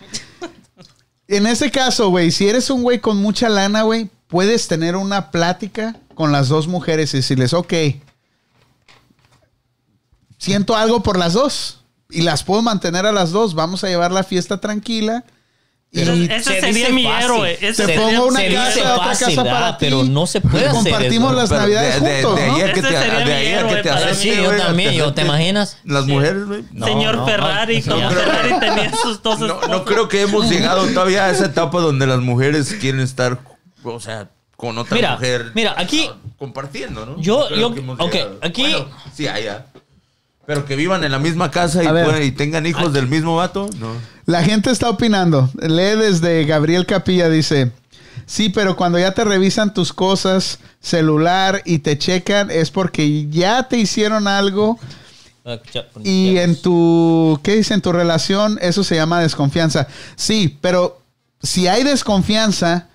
Speaker 1: En ese caso, güey, si eres un güey con mucha lana, güey, puedes tener una plática con las dos mujeres y decirles, ok, siento algo por las dos y las puedo mantener a las dos. Vamos a llevar la fiesta tranquila. Y
Speaker 5: Ese,
Speaker 2: Se
Speaker 5: ese sería mi
Speaker 2: fácil.
Speaker 5: héroe. Ese
Speaker 1: te pongo una
Speaker 2: se
Speaker 1: casa, otra
Speaker 2: fácil,
Speaker 1: casa para ti.
Speaker 2: Pero no se puede hacer
Speaker 1: compartimos
Speaker 2: eso.
Speaker 1: las
Speaker 3: Pero
Speaker 1: navidades
Speaker 3: de, de-
Speaker 1: juntos,
Speaker 3: de
Speaker 1: ¿no?
Speaker 3: ahí a que
Speaker 5: Ese
Speaker 3: te,
Speaker 5: sería
Speaker 3: de
Speaker 5: mi
Speaker 3: ahí a que
Speaker 5: héroe
Speaker 3: te
Speaker 5: para
Speaker 3: acepte,
Speaker 2: Sí, yo también,
Speaker 3: te
Speaker 2: yo te imaginas.
Speaker 3: Las mujeres, güey.
Speaker 2: No,
Speaker 5: Señor
Speaker 2: no,
Speaker 5: Ferrari,
Speaker 2: no,
Speaker 3: no
Speaker 5: Ferrari tenía sus dos
Speaker 3: No, no creo que hemos llegado todavía a esa etapa donde las mujeres quieren estar, o sea, con otra
Speaker 2: Mira,
Speaker 3: mujer.
Speaker 2: mira, aquí-
Speaker 3: ah, Compartiendo, ¿no?
Speaker 2: Yo-
Speaker 3: No creo
Speaker 2: yo- ok, aquí-
Speaker 3: sí, allá. Pero que vivan en la misma casa y, y tengan hijos del mismo vato, no.
Speaker 1: La gente está opinando. Lee desde Gabriel Capilla, dice, sí, pero cuando ya te revisan tus cosas, celular y te checan, es porque ya te hicieron algo y en tu, ¿qué dice? En tu relación, eso se llama desconfianza. Sí, pero si hay desconfianza,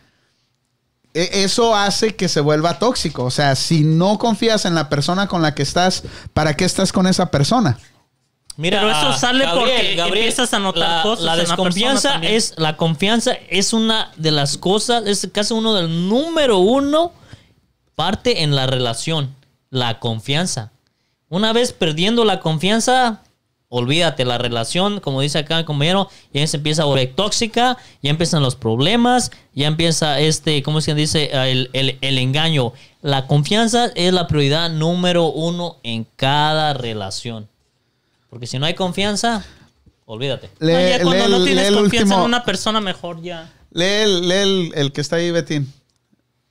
Speaker 1: eso hace que se vuelva tóxico. O sea, si no confías en la persona con la que estás, ¿para qué estás con esa persona?
Speaker 2: Mira,
Speaker 5: Pero eso
Speaker 2: ah,
Speaker 5: sale porque empiezas a notar
Speaker 2: la,
Speaker 5: cosas
Speaker 2: La desconfianza es la confianza es una de las cosas, es casi uno del número uno parte en la relación, la confianza. Una vez perdiendo la confianza, olvídate la relación, como dice acá el compañero, ya se empieza a volver tóxica, ya empiezan los problemas, ya empieza este, ¿cómo es que dice? El, el- el engaño. La confianza es la prioridad número uno en cada relación. Porque si no hay confianza, olvídate.
Speaker 1: Lee,
Speaker 5: No, ya cuando no tienes confianza
Speaker 1: último-
Speaker 5: en una persona, mejor ya.
Speaker 1: lee el, lee el- el que está ahí, Betín.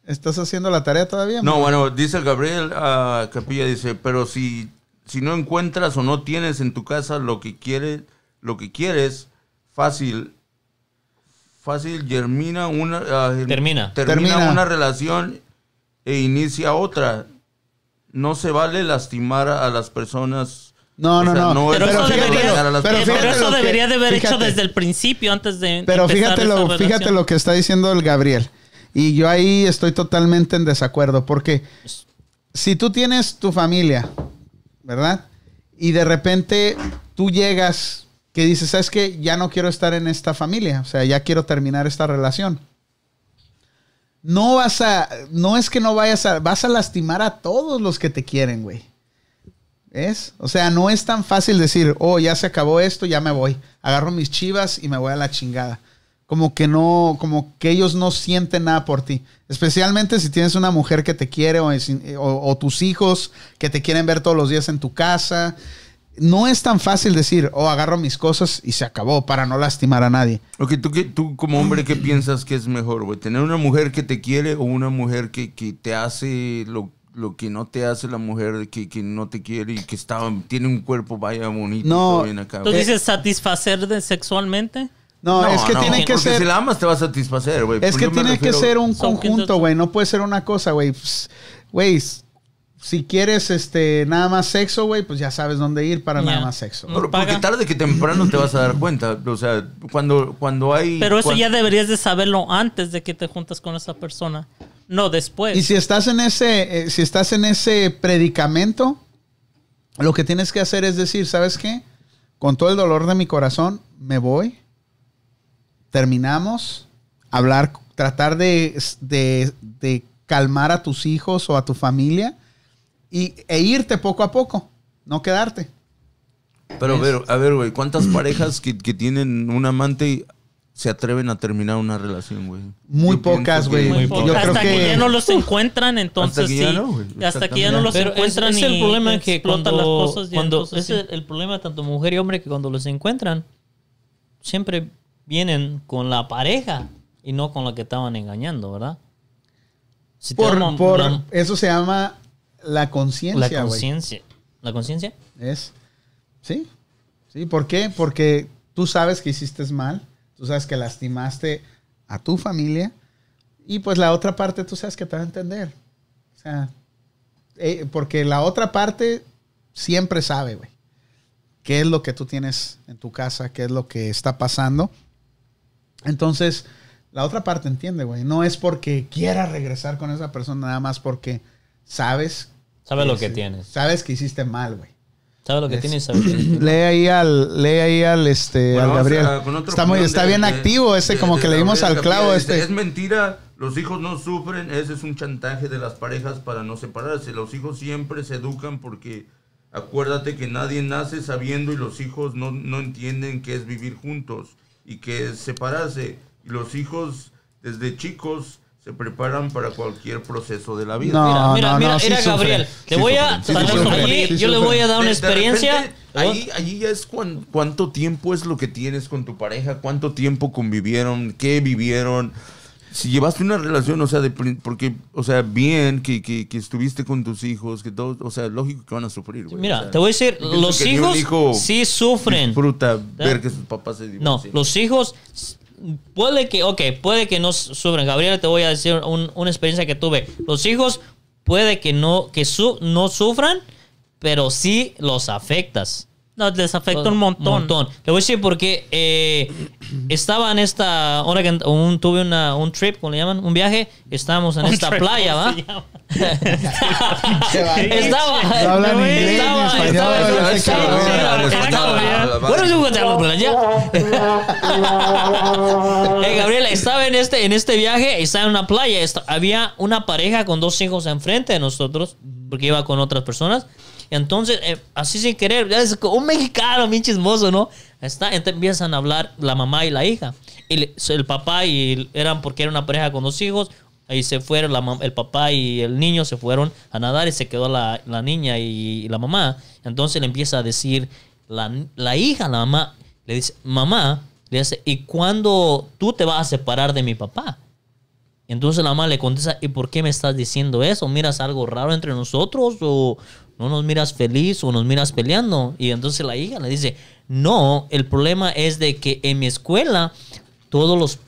Speaker 1: ¿Estás haciendo la tarea todavía?
Speaker 3: No, bueno, dice el Gabriel ah, Capilla, dice, pero si, si no encuentras o no tienes en tu casa lo que quieres, lo que quieres, fácil, fácil germina una, ah,
Speaker 2: Termina.
Speaker 3: termina
Speaker 1: Termina.
Speaker 3: una relación e inicia otra. No se vale lastimar a las personas.
Speaker 1: No, no, no.
Speaker 3: es
Speaker 5: Pero eso debería-
Speaker 1: pero
Speaker 5: Pero, eso de haber hecho
Speaker 1: fíjate.
Speaker 5: desde el principio, antes de.
Speaker 1: Pero fíjate lo, fíjate
Speaker 5: relación.
Speaker 1: lo que está diciendo el Gabriel. Y yo ahí estoy totalmente en desacuerdo. Porque si tú tienes tu familia, ¿verdad? Y de repente tú llegas que dices, ¿sabes qué? Ya no quiero estar en esta familia. O sea, ya quiero terminar esta relación. No vas a, no es que no vayas a, vas a lastimar a todos los que te quieren, güey. ¿Es? O sea, no es tan fácil decir, oh, ya se acabó esto, ya me voy. Agarro mis chivas y me voy a la chingada. Como que no, como que ellos no sienten nada por ti. Especialmente si tienes una mujer que te quiere o, es- o- o tus hijos que te quieren ver todos los días en tu casa. No es tan fácil decir, oh, agarro mis cosas y se acabó para no lastimar a nadie.
Speaker 3: Ok, ¿tú, qué- tú como hombre, ¿qué piensas que es mejor, güey? ¿Tener una mujer que te quiere o una mujer que, que te hace lo, lo que no te hace la mujer que, que no te quiere y que está, tiene un cuerpo, vaya, bonito,
Speaker 1: No.
Speaker 3: todo bien acá?
Speaker 5: ¿Tú
Speaker 3: güey?
Speaker 5: dices satisfacer de sexualmente?
Speaker 1: No, es que
Speaker 3: no,
Speaker 1: tiene que
Speaker 3: porque
Speaker 1: ser...
Speaker 3: si la amas te va a satisfacer, güey.
Speaker 1: Es
Speaker 3: Pues
Speaker 1: que tiene que ser un conjunto, güey. No puede ser una cosa, güey. Pues, Güey, si quieres este nada más sexo, güey, pues ya sabes dónde ir para nada más sexo.
Speaker 5: No.
Speaker 3: Pero porque
Speaker 5: paga.
Speaker 3: tarde que temprano te vas a dar cuenta. O sea, cuando, cuando hay...
Speaker 5: Pero eso ya deberías de saberlo antes de que te juntas con esa persona. No después.
Speaker 1: Y si estás en ese, eh, si estás en ese predicamento, lo que tienes que hacer es decir, ¿sabes qué? Con todo el dolor de mi corazón, me voy. Terminamos. Hablar, tratar de, de- de calmar a tus hijos o a tu familia y, e irte poco a poco, no quedarte.
Speaker 3: Pero a ver, a ver, güey, ¿cuántas parejas que, que tienen un amante se atreven a terminar una relación, güey?
Speaker 1: Muy
Speaker 3: Yo
Speaker 1: pocas,
Speaker 3: que-
Speaker 1: güey.
Speaker 5: Hasta que...
Speaker 1: que-
Speaker 5: ya no los encuentran, entonces
Speaker 3: que
Speaker 5: sí.
Speaker 3: ya no,
Speaker 5: hasta que ya no los
Speaker 2: Pero es,
Speaker 5: encuentran
Speaker 2: es el
Speaker 5: y
Speaker 2: problema que cuando,
Speaker 5: las cosas. ya,
Speaker 2: cuando
Speaker 5: entonces
Speaker 2: es
Speaker 5: sí.
Speaker 2: el, el problema tanto mujer y hombre que cuando los encuentran siempre vienen con la pareja y no con la que estaban engañando, ¿verdad? Si
Speaker 1: Por,
Speaker 2: damos
Speaker 1: por-
Speaker 2: la,
Speaker 1: eso se llama la
Speaker 2: la
Speaker 1: conciencia, güey.
Speaker 2: conciencia, la conciencia.
Speaker 1: Es. Sí. Sí, ¿por qué? Porque tú sabes que hiciste mal, tú sabes que lastimaste a tu familia y pues la otra parte tú sabes que te va a entender. O sea, eh, porque la otra parte siempre sabe, güey, qué es lo que tú tienes en tu casa, qué es lo que está pasando. Entonces, la otra parte entiende, güey. No es porque quiera regresar con esa persona, nada más porque sabes.
Speaker 2: Sabes lo que tienes.
Speaker 1: Sabes que hiciste mal, güey.
Speaker 2: ¿Sabes lo que
Speaker 1: Es-
Speaker 2: tienes? ¿Sabes lo que tienes?
Speaker 1: Lee ahí al, lee ahí al este
Speaker 3: Bueno,
Speaker 1: al Gabriel. está muy, está
Speaker 3: de-
Speaker 1: bien
Speaker 3: de-
Speaker 1: activo ese,
Speaker 3: de-
Speaker 1: como
Speaker 3: de
Speaker 1: que le dimos
Speaker 3: Gabriel
Speaker 1: al clavo este.
Speaker 3: Es mentira, los hijos no sufren, ese es un chantaje de las parejas para no separarse. Los hijos siempre se educan porque acuérdate que nadie nace sabiendo y los hijos no, no entienden qué es vivir juntos y qué es separarse. Y los hijos desde chicos se preparan para cualquier proceso de la vida.
Speaker 1: No,
Speaker 2: mira, mira,
Speaker 1: no,
Speaker 2: mira,
Speaker 1: no, sí
Speaker 2: mira, Gabriel, te
Speaker 3: Sí
Speaker 2: voy a,
Speaker 3: sí
Speaker 2: allí
Speaker 1: Sí
Speaker 2: yo le voy a dar una
Speaker 3: De- de
Speaker 2: experiencia.
Speaker 3: repente, Ahí, allí ya es cuan- cuánto tiempo es lo que tienes con tu pareja, cuánto tiempo convivieron, qué vivieron. Si llevaste una relación, o sea, de, porque, o sea, bien que, que, que estuviste con tus hijos, que todo, o sea, lógico que van a sufrir, güey.
Speaker 2: Mira,
Speaker 3: O sea,
Speaker 2: te voy a decir, los hijos
Speaker 3: hijo
Speaker 2: sí sufren.
Speaker 3: Disfruta ver que sus papás se
Speaker 2: No,
Speaker 3: divorcian.
Speaker 2: los hijos puede que, ok, puede que no sufren. Gabriel, te voy a decir un- una experiencia que tuve. Los hijos puede que no, que su- no sufran, pero sí los afectas.
Speaker 5: No, les afecta un montón.
Speaker 2: Le voy a decir porque eh, estaba en esta, ahora que un, tuve una, un trip, ¿cómo le llaman? Un viaje, estábamos en
Speaker 5: Un
Speaker 2: esta
Speaker 5: trip,
Speaker 2: playa,
Speaker 5: ¿cómo
Speaker 2: ¿va? estaba,
Speaker 1: No hablan inglés
Speaker 2: estaba,
Speaker 1: español,
Speaker 2: estaba- estaba- Bueno. Eh, Gabriela, estaba en este, en este viaje, estaba en una playa, esta- había una pareja con dos hijos enfrente de nosotros, porque iba con otras personas. Entonces, eh, así sin querer, es un mexicano, bien chismoso, ¿no? Está, entonces empiezan a hablar la mamá y la hija. Y le- el papá y el- eran porque era una pareja con dos hijos. Ahí se fueron, la el papá y el niño se fueron a nadar y se quedó la, la niña y, la mamá. Entonces le empieza a decir, la, la hija, la mamá, le dice, mamá, le dice, ¿y cuándo tú te vas a separar de mi papá? Entonces la mamá le contesta, ¿y por qué me estás diciendo eso? ¿Miras algo raro entre nosotros? ¿O no nos miras feliz o nos miras peleando? Y entonces la hija le dice, no, el problema es de que en mi escuela todos los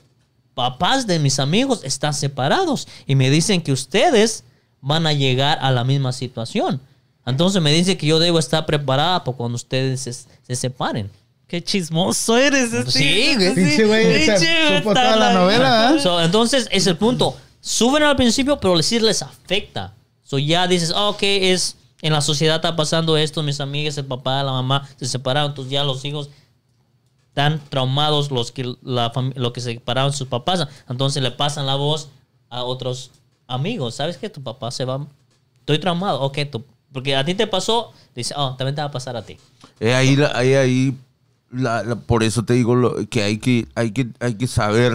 Speaker 2: papás de mis amigos están separados y me dicen que ustedes van a llegar a la misma situación. Entonces me dice que yo debo estar preparada para cuando ustedes se, se separen.
Speaker 5: Qué chismoso eres. este.
Speaker 2: Sí, güey.
Speaker 1: Pinche güey, supo toda la novela, ¿verdad?
Speaker 2: So, entonces es el punto. Suben al principio, pero sí les afecta. So ya dices, ah, ok, es en la sociedad está pasando esto, mis amigas, el papá, la mamá se separaron, entonces ya los hijos están traumados los que la lo que se separaron sus papás, entonces le pasan la voz a otros amigos. ¿Sabes que tu papá se va? Estoy traumado, ok, tú, porque a ti te pasó, dice, oh, también te va a pasar a ti.
Speaker 3: Eh, ahí, la- ahí, ahí, la- la- por eso te digo lo- que hay que, hay que, hay que saber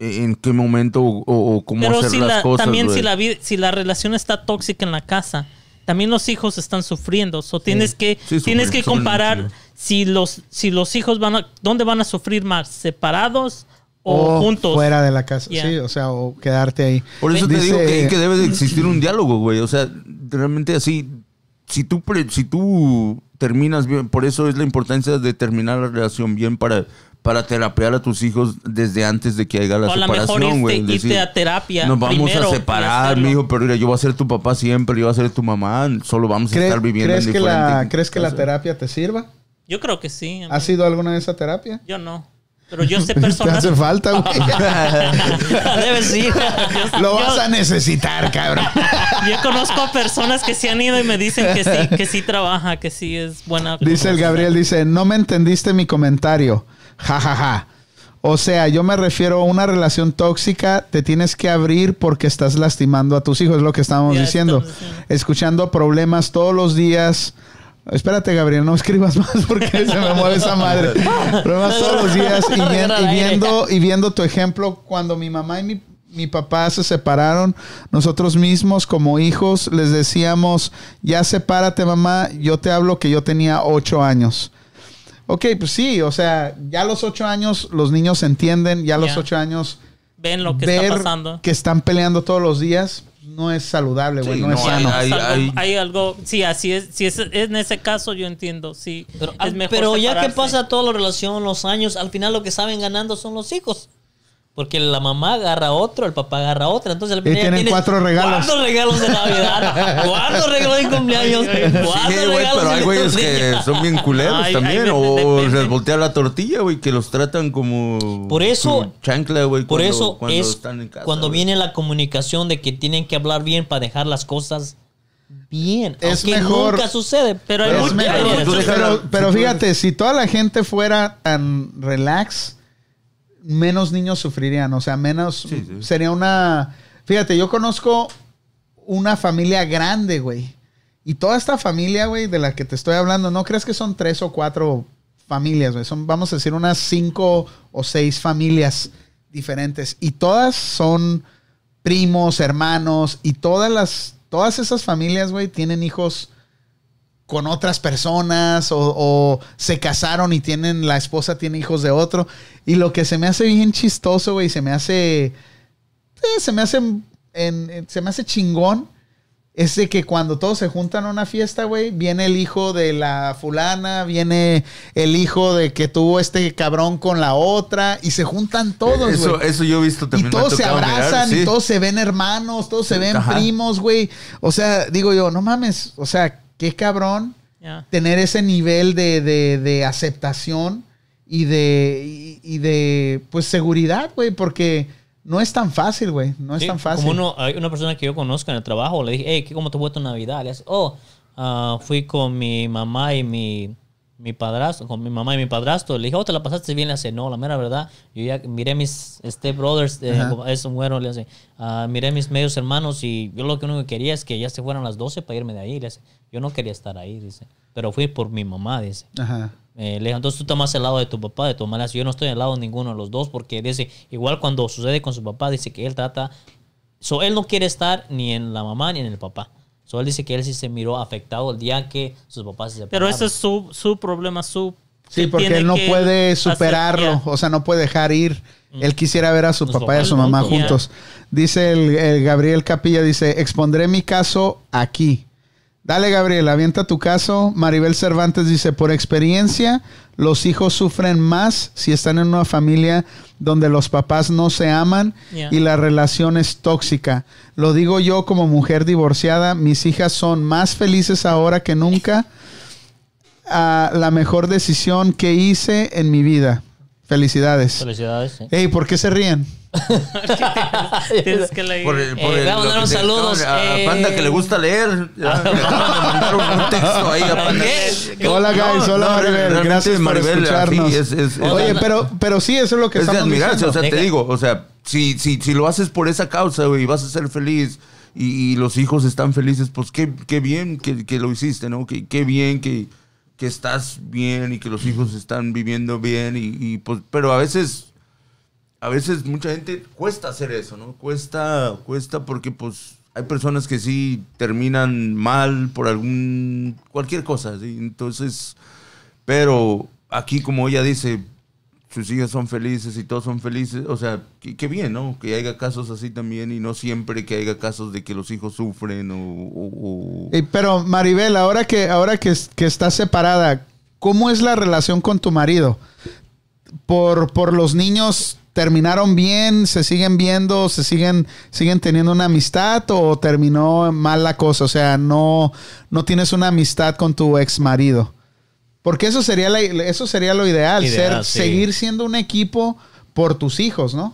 Speaker 3: en qué momento o, o cómo
Speaker 5: Pero
Speaker 3: hacer
Speaker 5: si
Speaker 3: las
Speaker 5: la,
Speaker 3: cosas.
Speaker 5: también si la, si la relación está tóxica en la casa, también los hijos están sufriendo. So tienes que,
Speaker 3: Sí,
Speaker 5: tienes que comparar si los, si los hijos van a, ¿dónde van a sufrir más? ¿Separados o,
Speaker 1: O
Speaker 5: juntos?
Speaker 1: fuera de la casa.
Speaker 5: Yeah.
Speaker 1: Sí, o sea, o quedarte ahí.
Speaker 3: Por eso te digo que, que debe de existir un diálogo, güey. O sea, realmente así, si tú, pre- si tú terminas bien, por eso es la importancia de terminar la relación bien para, para terapear a tus hijos desde antes de que haya la
Speaker 5: O a lo mejor
Speaker 3: separación,
Speaker 5: irte,
Speaker 3: güey.
Speaker 5: irte
Speaker 3: Decir,
Speaker 5: a terapia.
Speaker 3: Nos vamos
Speaker 5: primero
Speaker 3: a separar, mijo, pero mira, yo voy a ser tu papá siempre, yo voy a ser tu mamá, solo vamos a
Speaker 1: ¿Cre-
Speaker 3: estar viviendo
Speaker 1: ¿crees,
Speaker 3: en
Speaker 1: que la, ¿Crees que la terapia te sirva?
Speaker 5: Yo creo que sí.
Speaker 1: ¿Has ido alguna vez a terapia?
Speaker 5: Yo no. Pero yo sé
Speaker 1: Te
Speaker 5: personas.
Speaker 1: hace falta, güey.
Speaker 2: Debes ir.
Speaker 1: Lo
Speaker 5: yo-
Speaker 1: vas a necesitar, cabrón.
Speaker 5: Yo conozco personas que sí han ido y me dicen que sí, que sí trabaja, que sí es buena.
Speaker 1: Dice el Gabriel, dice, no me entendiste mi comentario. Ja, ja, ja. O sea, yo me refiero a una relación tóxica, te tienes que abrir porque estás lastimando a tus hijos, es lo que estábamos diciendo.
Speaker 5: estamos diciendo.
Speaker 1: Escuchando problemas todos los días. Espérate, Gabriel, no escribas más porque se me mueve esa madre. Problemas todos los días y, bien- y viendo, y viendo tu ejemplo, cuando mi mamá y mi, mi papá se separaron, nosotros mismos como hijos les decíamos, ya sepárate mamá, yo te hablo que yo tenía ocho años. Ok, pues sí, o sea, ya a los ocho años los niños entienden, ya a los ocho años
Speaker 5: Ven lo que
Speaker 1: ver
Speaker 5: está pasando.
Speaker 1: que están peleando todos los días no es saludable, güey,
Speaker 3: Sí,
Speaker 1: no, es
Speaker 3: no,
Speaker 1: sano.
Speaker 3: hay-
Speaker 5: algo-
Speaker 3: hay-
Speaker 5: hay algo, sí, así es, si es, en ese caso yo entiendo, sí,
Speaker 2: Pero,
Speaker 5: es mejor
Speaker 2: pero ya que pasa toda la relación, los años, al final lo que saben ganando son los hijos. Porque la mamá agarra otro, el papá agarra otro. Entonces al
Speaker 1: Y
Speaker 2: final ya
Speaker 1: tienen cuatro regalos.
Speaker 2: ¿Cuántos regalos de Navidad? ¿Cuántos regalos de cumpleaños? ¿Cuántos
Speaker 3: Sí, güey, pero hay güeyes que son bien culeros
Speaker 5: Ay,
Speaker 3: también.
Speaker 5: ay,
Speaker 3: o les voltea la tortilla, güey, que los tratan como.
Speaker 2: Por eso-
Speaker 3: chancla, güey.
Speaker 2: Por
Speaker 3: cuando-
Speaker 2: eso
Speaker 3: cuando
Speaker 2: es
Speaker 3: están en casa,
Speaker 2: cuando
Speaker 3: güey.
Speaker 2: viene la comunicación de que tienen que hablar bien para dejar las cosas bien.
Speaker 1: Es
Speaker 2: aunque
Speaker 1: mejor-
Speaker 2: nunca sucede.
Speaker 5: Pero hay
Speaker 1: Es
Speaker 5: mucho-
Speaker 1: mejor.
Speaker 5: hay
Speaker 3: pero
Speaker 1: pero, pero fíjate, si toda la gente fuera tan relax, menos niños sufrirían. O sea, menos.
Speaker 3: Sí, sí.
Speaker 1: Sería una. Fíjate, yo conozco una familia grande, güey. Y toda esta familia, güey, de la que te estoy hablando, ¿no crees que son tres o cuatro familias, güey? Son, vamos a decir, unas cinco o seis familias diferentes. Y todas son primos, hermanos, y todas las. Todas esas familias, güey, tienen hijos con otras personas o, o se casaron y tienen, la esposa tiene hijos de otro. Y lo que se me hace bien chistoso, güey, se me hace, eh, se me hace, en- en- se me hace chingón, es de que cuando todos se juntan a una fiesta, güey, viene el hijo de la fulana, viene el hijo de que tuvo este cabrón con la otra y se juntan todos,
Speaker 3: Eso,
Speaker 1: güey.
Speaker 3: eso yo he visto
Speaker 1: Y
Speaker 3: también. ha
Speaker 1: todos se
Speaker 3: mirar,
Speaker 1: abrazan
Speaker 3: sí.
Speaker 1: y todos se ven hermanos, todos se ven
Speaker 3: Ajá.
Speaker 1: primos, güey. O sea, digo yo, no mames, o sea, qué cabrón
Speaker 5: Yeah.
Speaker 1: tener ese nivel de, de- de aceptación y de, y, y de pues seguridad, güey, porque no es tan fácil, güey, no es
Speaker 2: Sí,
Speaker 1: tan fácil.
Speaker 2: Como uno, hay una persona que yo conozco en el trabajo, le dije, hey, ¿qué- ¿cómo te fue tu Navidad? Le dice, oh, ah, fui con mi mamá y mi, mi padrastro, con mi mamá y mi padrastro. Le dije, oh, ¿te la pasaste bien? Le dice, no, la mera verdad. Yo ya miré mis step brothers, eh, es un güero, le dice, ah, miré mis medios hermanos y yo lo que único que quería es que ya se fueran las 12 para irme de ahí. Le dice, yo no quería estar ahí, dice, pero fui por mi mamá, dice.
Speaker 1: Ajá.
Speaker 2: Eh, le dije, entonces tú tomas el lado de tu papá, de tu mamá. Le Yo no estoy al lado de ninguno de los dos porque dice, igual cuando sucede con su papá, dice que él trata, so, él no quiere estar ni en la mamá ni en el papá. So, él dice que él sí se miró afectado el día que sus papás se
Speaker 5: Pero
Speaker 2: separaron.
Speaker 5: ese es su, su problema, su...
Speaker 1: Sí,
Speaker 5: que
Speaker 1: porque él no puede
Speaker 5: hacer,
Speaker 1: superarlo,
Speaker 5: yeah.
Speaker 1: o sea, no puede dejar ir.
Speaker 2: Mm.
Speaker 1: Él quisiera ver a su
Speaker 2: Sus
Speaker 1: papá y a su mamá
Speaker 2: juntos.
Speaker 1: juntos. Dice el, el Gabriel Capilla, dice, expondré mi caso aquí. Dale, Gabriel, avienta tu caso. Maribel Cervantes dice, por experiencia, los hijos sufren más si están en una familia donde los papás no se aman
Speaker 5: Yeah.
Speaker 1: y la relación es tóxica. Lo digo yo como mujer divorciada, mis hijas son más felices ahora que nunca. Ah, la mejor decisión que hice en mi vida. Felicidades.
Speaker 2: Felicidades. sí.
Speaker 1: Ey, ¿por qué se ríen?
Speaker 5: Tienes que leer.
Speaker 3: Por el, por
Speaker 2: Eh,
Speaker 3: el-
Speaker 2: vamos a
Speaker 3: lo
Speaker 2: dar
Speaker 3: que te-
Speaker 2: saludos,
Speaker 3: A, a
Speaker 2: eh.
Speaker 3: Panda que le gusta leer. Ya, acaban de mandar un, un texto ahí a Panda.
Speaker 2: ¿Qué?
Speaker 1: Hola, guys.
Speaker 3: No,
Speaker 1: Hola,
Speaker 3: no,
Speaker 1: Maribel. Gracias por
Speaker 3: Maribel,
Speaker 1: escucharnos.
Speaker 3: aquí es- es- es-
Speaker 1: Oye, pero, pero sí, eso es lo que
Speaker 3: Es de
Speaker 1: estamos
Speaker 3: admirarse,
Speaker 1: diciendo.
Speaker 3: o sea, te digo, o sea, si, si, si lo haces por esa causa, güey, y vas a ser feliz y, y los hijos están felices, pues qué, qué bien que, que lo hiciste, ¿no? Qué, qué bien que, que estás bien y que los hijos están viviendo bien y, y, pues, pero a veces, a veces mucha gente cuesta hacer eso, ¿no? Cuesta, cuesta porque pues hay personas que sí terminan mal por algún, cualquier cosa, ¿sí? Entonces, pero aquí como ella dice, sus hijas son felices y todos son felices, o sea, qué, bien, ¿no? Que haya casos así también y no siempre que haya casos de que los hijos sufren o...
Speaker 1: Ey, pero Maribel, ahora que, ahora que, que estás separada, ¿cómo es la relación con tu marido? Por, por los niños terminaron bien, se siguen viendo, se siguen, siguen teniendo una amistad o terminó mal la cosa, o sea, no, no tienes una amistad con tu ex marido. Porque eso sería la- eso sería lo ideal,
Speaker 2: Ideal,
Speaker 1: ser,
Speaker 2: sí.
Speaker 1: seguir siendo un equipo por tus hijos, ¿no?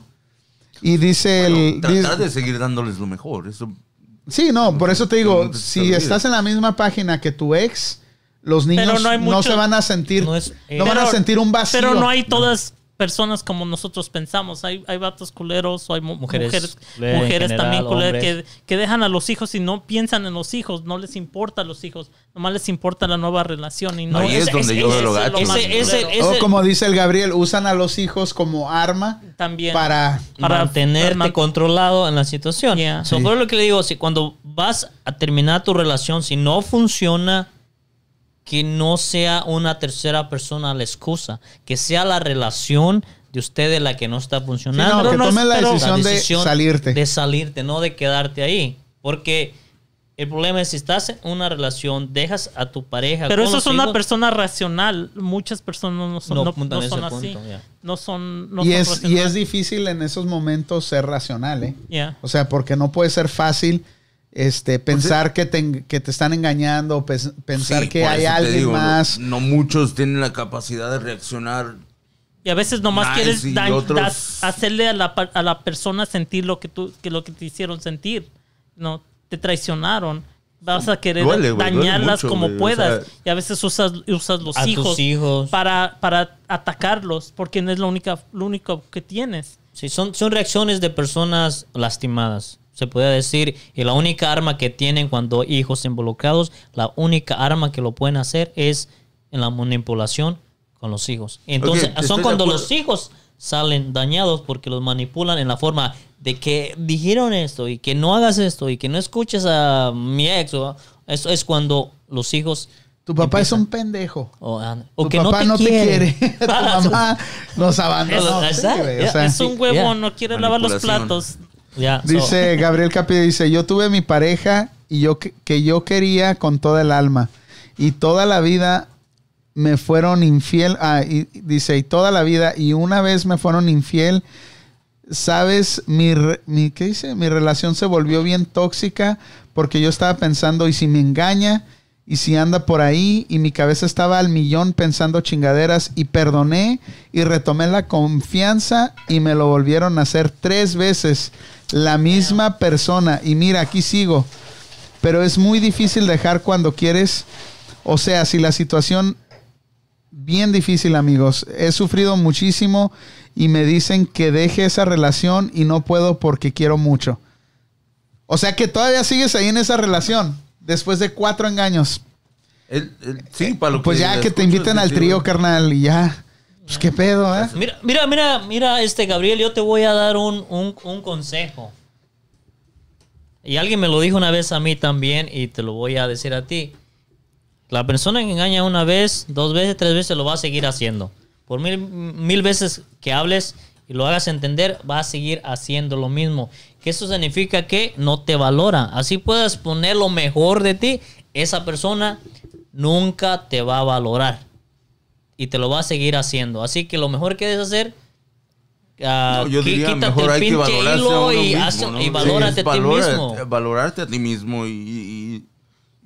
Speaker 1: Y dice
Speaker 3: Bueno,
Speaker 1: el
Speaker 3: tratar
Speaker 1: dice-
Speaker 3: de seguir dándoles lo mejor, eso...
Speaker 1: Sí, no, por eso te digo, si estás en la misma página que tu ex, los niños no, se van a sentir,
Speaker 2: No es- eh,
Speaker 1: van a sentir un vacío.
Speaker 5: Pero no hay todas personas como nosotros pensamos. Hay, hay vatos culeros o hay mu-
Speaker 2: Mujeres,
Speaker 5: mujeres, mujeres,
Speaker 2: general,
Speaker 5: también culeras que, que dejan a los hijos y no piensan en los hijos, no les importa los hijos, nomás les importa la nueva relación. Y no,
Speaker 3: Ahí es donde yo veo lo gacho,
Speaker 5: más
Speaker 2: ese- ese-
Speaker 5: culero.
Speaker 1: O como dice el Gabriel, usan a los hijos como arma
Speaker 5: también
Speaker 1: para...
Speaker 5: Para-
Speaker 2: mantenerte
Speaker 5: man-
Speaker 2: controlado en la situación.
Speaker 5: Yeah.
Speaker 2: So,
Speaker 1: Sí.
Speaker 2: por lo que le digo, si cuando vas a terminar tu relación, si no funciona, que no sea una tercera persona la excusa, que sea la relación de ustedes la que no está funcionando.
Speaker 1: Sí, no, que
Speaker 5: no
Speaker 1: la decisión,
Speaker 2: La
Speaker 1: de salirte.
Speaker 2: De salirte, no de quedarte ahí. Porque el problema es si estás en una relación, dejas a tu pareja.
Speaker 5: Pero eso es una
Speaker 2: hijos,
Speaker 5: persona racional. Muchas personas no son,
Speaker 2: No
Speaker 5: son así.
Speaker 2: punto.
Speaker 5: No son. No
Speaker 1: y,
Speaker 5: son
Speaker 1: es, y
Speaker 5: racionales.
Speaker 1: es difícil en esos momentos ser racional, ¿eh?
Speaker 5: Yeah.
Speaker 1: O sea, porque no puede ser fácil este, pensar que, te, que te están engañando, pensar
Speaker 3: Sí,
Speaker 1: que hay alguien
Speaker 3: digo,
Speaker 1: más.
Speaker 3: No, muchos tienen la capacidad de reaccionar.
Speaker 5: Y a veces nomás
Speaker 3: Nice,
Speaker 5: quieres
Speaker 3: y
Speaker 5: da-
Speaker 3: otros-
Speaker 5: da- hacerle a la, a la persona sentir lo que tú que lo que te hicieron sentir. No, te traicionaron. Vas a querer
Speaker 3: Duele,
Speaker 5: dañarlas
Speaker 3: mucho,
Speaker 5: como
Speaker 3: o
Speaker 5: puedas.
Speaker 3: sea-
Speaker 5: y a veces usas, usas los
Speaker 2: A tus
Speaker 5: hijos,
Speaker 2: hijos.
Speaker 5: Para, para atacarlos, porque no es la única, lo único que tienes.
Speaker 2: Sí, son, son reacciones de personas lastimadas, se puede decir. Y la única arma que tienen cuando hay hijos involucrados, la única arma que lo pueden hacer es en la manipulación con los hijos. Entonces, son cuando los hijos salen dañados porque los manipulan en la forma de que dijeron esto y que no hagas esto y que no escuches a mi ex. O, eso es cuando los hijos...
Speaker 1: Tu papá es un pendejo.
Speaker 2: O, ah, o
Speaker 1: Tu
Speaker 2: que
Speaker 1: papá no te quiere. tu
Speaker 2: Ah,
Speaker 1: mamá nos abandonó.
Speaker 2: Es-
Speaker 1: o sea,
Speaker 5: un huevo,
Speaker 2: yeah.
Speaker 5: no quiere lavar los
Speaker 3: Manipulación.
Speaker 1: Dice Gabriel Capilla, dice, yo tuve mi pareja y yo que, que yo quería con toda el alma. Y toda la vida me fueron infiel. Ah, dice, y toda la vida, y una vez me fueron infiel. Sabes, mi, mi, ¿qué dice? Mi relación se volvió bien tóxica porque yo estaba pensando, y si me engaña, y si anda por ahí y mi cabeza estaba al millón pensando chingaderas y perdoné y retomé la confianza y me lo volvieron a hacer tres veces la misma persona y mira, aquí sigo. Pero es muy difícil dejar cuando quieres, o sea, si la situación bien difícil, amigos. He sufrido muchísimo y me dicen que deje esa relación y no puedo porque quiero mucho. O sea que todavía sigues ahí en esa relación después de cuatro engaños.
Speaker 3: El- el- sí, para lo
Speaker 1: Pues ya que te inviten al trío, carnal, y ya. Pues qué pedo, ¿eh?
Speaker 2: Mira, mira, mira, mira, este Gabriel, yo te voy a dar un, un- un consejo. Y alguien me lo dijo una vez a mí también y te lo voy a decir a ti. La persona que engaña una vez, dos veces, tres veces lo va a seguir haciendo. Por mil, mil veces que hables y lo hagas entender, va a seguir haciendo lo mismo. Que eso significa que no te valora. Así puedes poner lo mejor de ti, esa persona nunca te va a valorar y te lo va a seguir haciendo. Así que lo mejor que debes hacer, ah,
Speaker 3: No, yo
Speaker 2: qui-
Speaker 3: diría
Speaker 2: quítate
Speaker 3: mejor
Speaker 2: el
Speaker 3: hay que
Speaker 2: pinche
Speaker 3: valorarse a
Speaker 2: hilo
Speaker 3: uno
Speaker 2: y,
Speaker 3: mismo,
Speaker 2: haz-
Speaker 3: ¿no?
Speaker 2: y
Speaker 3: Sí,
Speaker 2: valórate a ti
Speaker 3: valora-
Speaker 2: mismo.
Speaker 3: Valorarte a ti mismo y, y,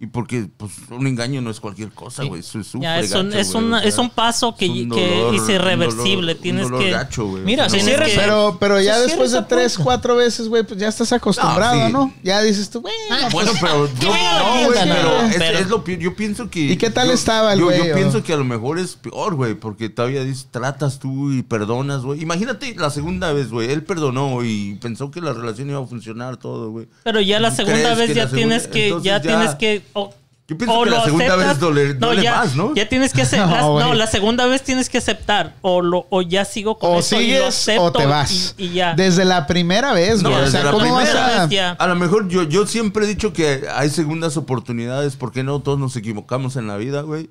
Speaker 3: y porque pues un engaño no es cualquier cosa, güey. Eso es
Speaker 5: Ya, es, un,
Speaker 3: gacho,
Speaker 5: es,
Speaker 3: güey,
Speaker 5: una-
Speaker 3: o sea,
Speaker 5: es un paso que,
Speaker 3: es un
Speaker 5: que
Speaker 3: dolor,
Speaker 5: es
Speaker 3: un
Speaker 5: irreversible.
Speaker 3: dolor-
Speaker 5: Tienes
Speaker 3: un dolor
Speaker 5: que.
Speaker 3: gacho, güey.
Speaker 2: Mira,
Speaker 3: No,
Speaker 2: si
Speaker 3: no.
Speaker 1: Pero, pero ya después de tres, cuatro veces, güey, pues ya estás acostumbrado,
Speaker 3: sí.
Speaker 1: ¿no? Ya dices tú, güey.
Speaker 2: Ah,
Speaker 3: Bueno, pero yo,
Speaker 2: venga la
Speaker 3: no, güey, pero,
Speaker 2: no,
Speaker 3: es,
Speaker 2: pero-
Speaker 3: es lo yo pienso que...
Speaker 1: ¿Y qué tal
Speaker 3: yo-
Speaker 1: estaba el
Speaker 3: yo,
Speaker 1: güey,
Speaker 3: Yo
Speaker 1: o?
Speaker 3: pienso que a lo mejor es peor, güey, porque todavía dices, tratas tú y perdonas, güey. Imagínate la segunda vez, güey, él perdonó y pensó que la relación iba a funcionar todo, güey.
Speaker 5: Pero ya la
Speaker 3: ¿Tú
Speaker 5: segunda vez ya tienes que. ya- tienes que. O-
Speaker 3: Yo pienso
Speaker 5: o
Speaker 3: que la segunda
Speaker 5: aceptas-
Speaker 3: vez dole- duele
Speaker 5: ya,
Speaker 3: más, ¿no?
Speaker 5: Ya tienes que hacer.
Speaker 1: No,
Speaker 5: la,
Speaker 1: güey.
Speaker 5: no, la segunda vez tienes que aceptar. O, lo, o ya sigo con
Speaker 1: O
Speaker 5: esto y lo
Speaker 1: sigues
Speaker 5: acepto
Speaker 1: o te vas.
Speaker 5: Y, y ya.
Speaker 1: Desde la primera vez,
Speaker 3: No,
Speaker 1: güey. o
Speaker 3: desde
Speaker 1: sea,
Speaker 3: la
Speaker 1: ¿cómo vas
Speaker 3: primera
Speaker 1: a...?
Speaker 5: vez ya.
Speaker 3: A lo mejor yo, yo siempre he dicho que hay segundas oportunidades, porque no todos nos equivocamos en la vida, güey.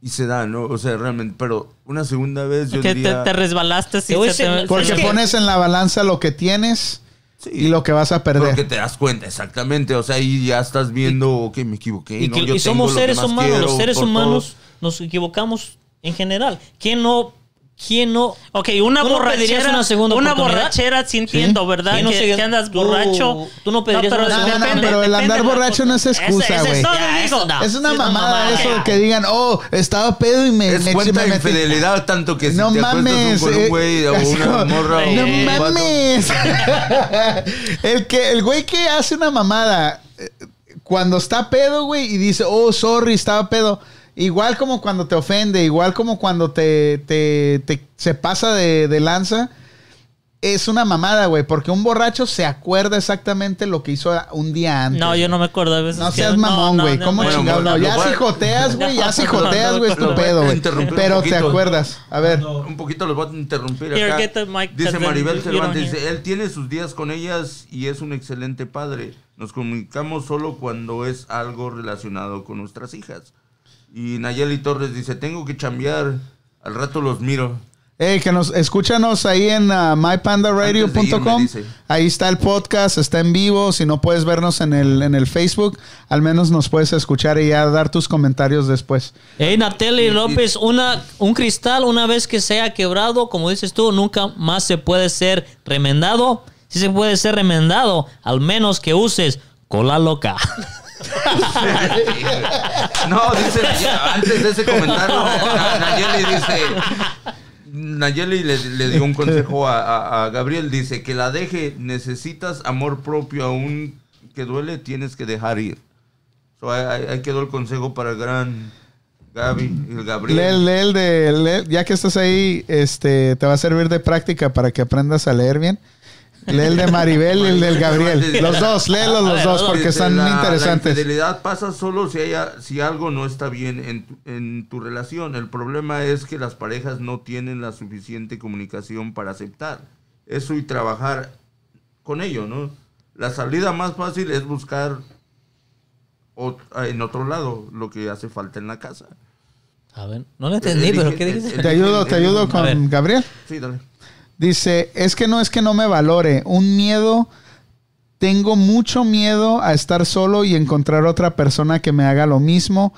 Speaker 3: Y se da, ¿no? O sea, realmente, pero una segunda vez yo
Speaker 5: que te,
Speaker 3: diría...
Speaker 5: te resbalaste.
Speaker 2: Te a
Speaker 5: Sí, se te-
Speaker 2: decir-
Speaker 1: Porque
Speaker 2: Es que-
Speaker 1: pones en la balanza lo que tienes
Speaker 3: Sí.
Speaker 1: y lo que vas a perder.
Speaker 3: Porque te das cuenta, exactamente. O sea, ahí ya estás viendo que me equivoqué.
Speaker 2: Y,
Speaker 3: ¿no?
Speaker 2: que-
Speaker 3: Yo
Speaker 2: y somos seres humanos, los seres humanos
Speaker 3: todos.
Speaker 2: nos equivocamos en general. ¿Quién no? ¿Quién no?
Speaker 5: Ok, una
Speaker 2: ¿Tú no
Speaker 5: borrachera.
Speaker 2: una segunda oportunidad?
Speaker 5: borrachera, sí entiendo, ¿verdad?
Speaker 2: ¿Quién no
Speaker 5: que, que andas
Speaker 2: tú-
Speaker 5: borracho.
Speaker 2: tú no pedirías
Speaker 5: pero
Speaker 2: una
Speaker 1: No, no, no, pero el andar borracho no es excusa, güey.
Speaker 5: no,
Speaker 2: no.
Speaker 1: Es una
Speaker 2: Sí, no,
Speaker 1: mamada eso que digan, oh, estaba pedo y me...
Speaker 3: Es
Speaker 1: me-
Speaker 3: cuenta
Speaker 1: me
Speaker 3: de
Speaker 1: metí".
Speaker 3: infidelidad tanto que si
Speaker 1: No
Speaker 3: te
Speaker 1: mames.
Speaker 3: con
Speaker 1: eh,
Speaker 3: un güey o
Speaker 1: así
Speaker 3: una morra o
Speaker 1: No mames. el que el güey que hace una mamada eh, cuando está pedo, güey, y dice, "Oh, sorry, estaba pedo." Igual como cuando te ofende, igual como cuando te, te, te- se pasa de, de lanza, es una mamada, güey, porque un borracho se acuerda exactamente lo que hizo un día antes.
Speaker 5: No, yo no me acuerdo a veces.
Speaker 1: No
Speaker 5: que-
Speaker 1: seas mamón, güey. ¿Cómo
Speaker 5: no,
Speaker 1: chingado?
Speaker 3: bueno,
Speaker 1: No,
Speaker 3: lo
Speaker 1: ya si joteas, güey. Ya si joteas, güey, es tu pedo, güey. Pero te acuerdas. A ver.
Speaker 3: Un poquito los voy a interrumpir acá. dice Maribel Cervantes, dice, él tiene sus días con ellas y es un excelente padre. Nos comunicamos solo cuando es algo relacionado con nuestras hijas. Y Nayeli Torres dice, tengo que chambear, al rato los miro.
Speaker 1: Ey, que nos escúchanos ahí en uh,
Speaker 3: de
Speaker 1: mypandaradio.com. Ahí está el podcast, está en vivo. Si no puedes vernos en el, en el Facebook, al menos nos puedes escuchar y ya dar tus comentarios después.
Speaker 2: Hey, Natalie López, una, un cristal una vez que sea quebrado, como dices tú, nunca más se puede ser remendado. Sí se puede ser remendado, al menos que uses cola loca.
Speaker 3: No, dice, antes de ese comentario, Na- Nayeli dice, Nayeli le, dio un consejo a, Gabriel, dice que la deje, necesitas amor propio, aún que duele, tienes que dejar ir. So, ahí, quedó el consejo para el gran Gaby, el
Speaker 1: Lee,
Speaker 3: Gabriel.
Speaker 1: lee el de, lee- ya que estás ahí, este, te va a servir de práctica para que aprendas a leer bien. Lee el de Maribel y el del Gabriel. Los dos, léelos los
Speaker 2: ver,
Speaker 1: dos porque están
Speaker 3: la-
Speaker 1: interesantes.
Speaker 3: La infidelidad pasa solo si, haya, si algo no está bien en tu, en tu relación. El problema es que las parejas no tienen la suficiente comunicación para aceptar eso y trabajar con ello, ¿no? La salida más fácil es buscar ot- en otro lado lo que hace falta en la casa.
Speaker 2: A ver, no lo entendí, pero ¿qué dijiste?
Speaker 1: Te ayudo, te ayudo con. Gabriel.
Speaker 3: Sí, dale.
Speaker 1: Dice, es que no es que no me valore, un miedo, tengo mucho miedo a estar solo y encontrar otra persona que me haga lo mismo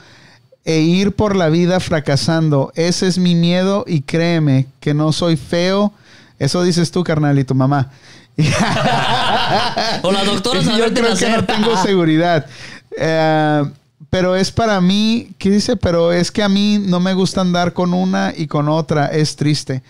Speaker 1: e ir por la vida fracasando. Ese es mi miedo y créeme que no soy feo. Eso dices tú, carnal, y tu mamá.
Speaker 2: O la doctora
Speaker 1: Yo creo que no tengo seguridad. Eh, pero es para mí, ¿qué dice? Pero es que a mí no me gusta andar con una y con otra, es triste.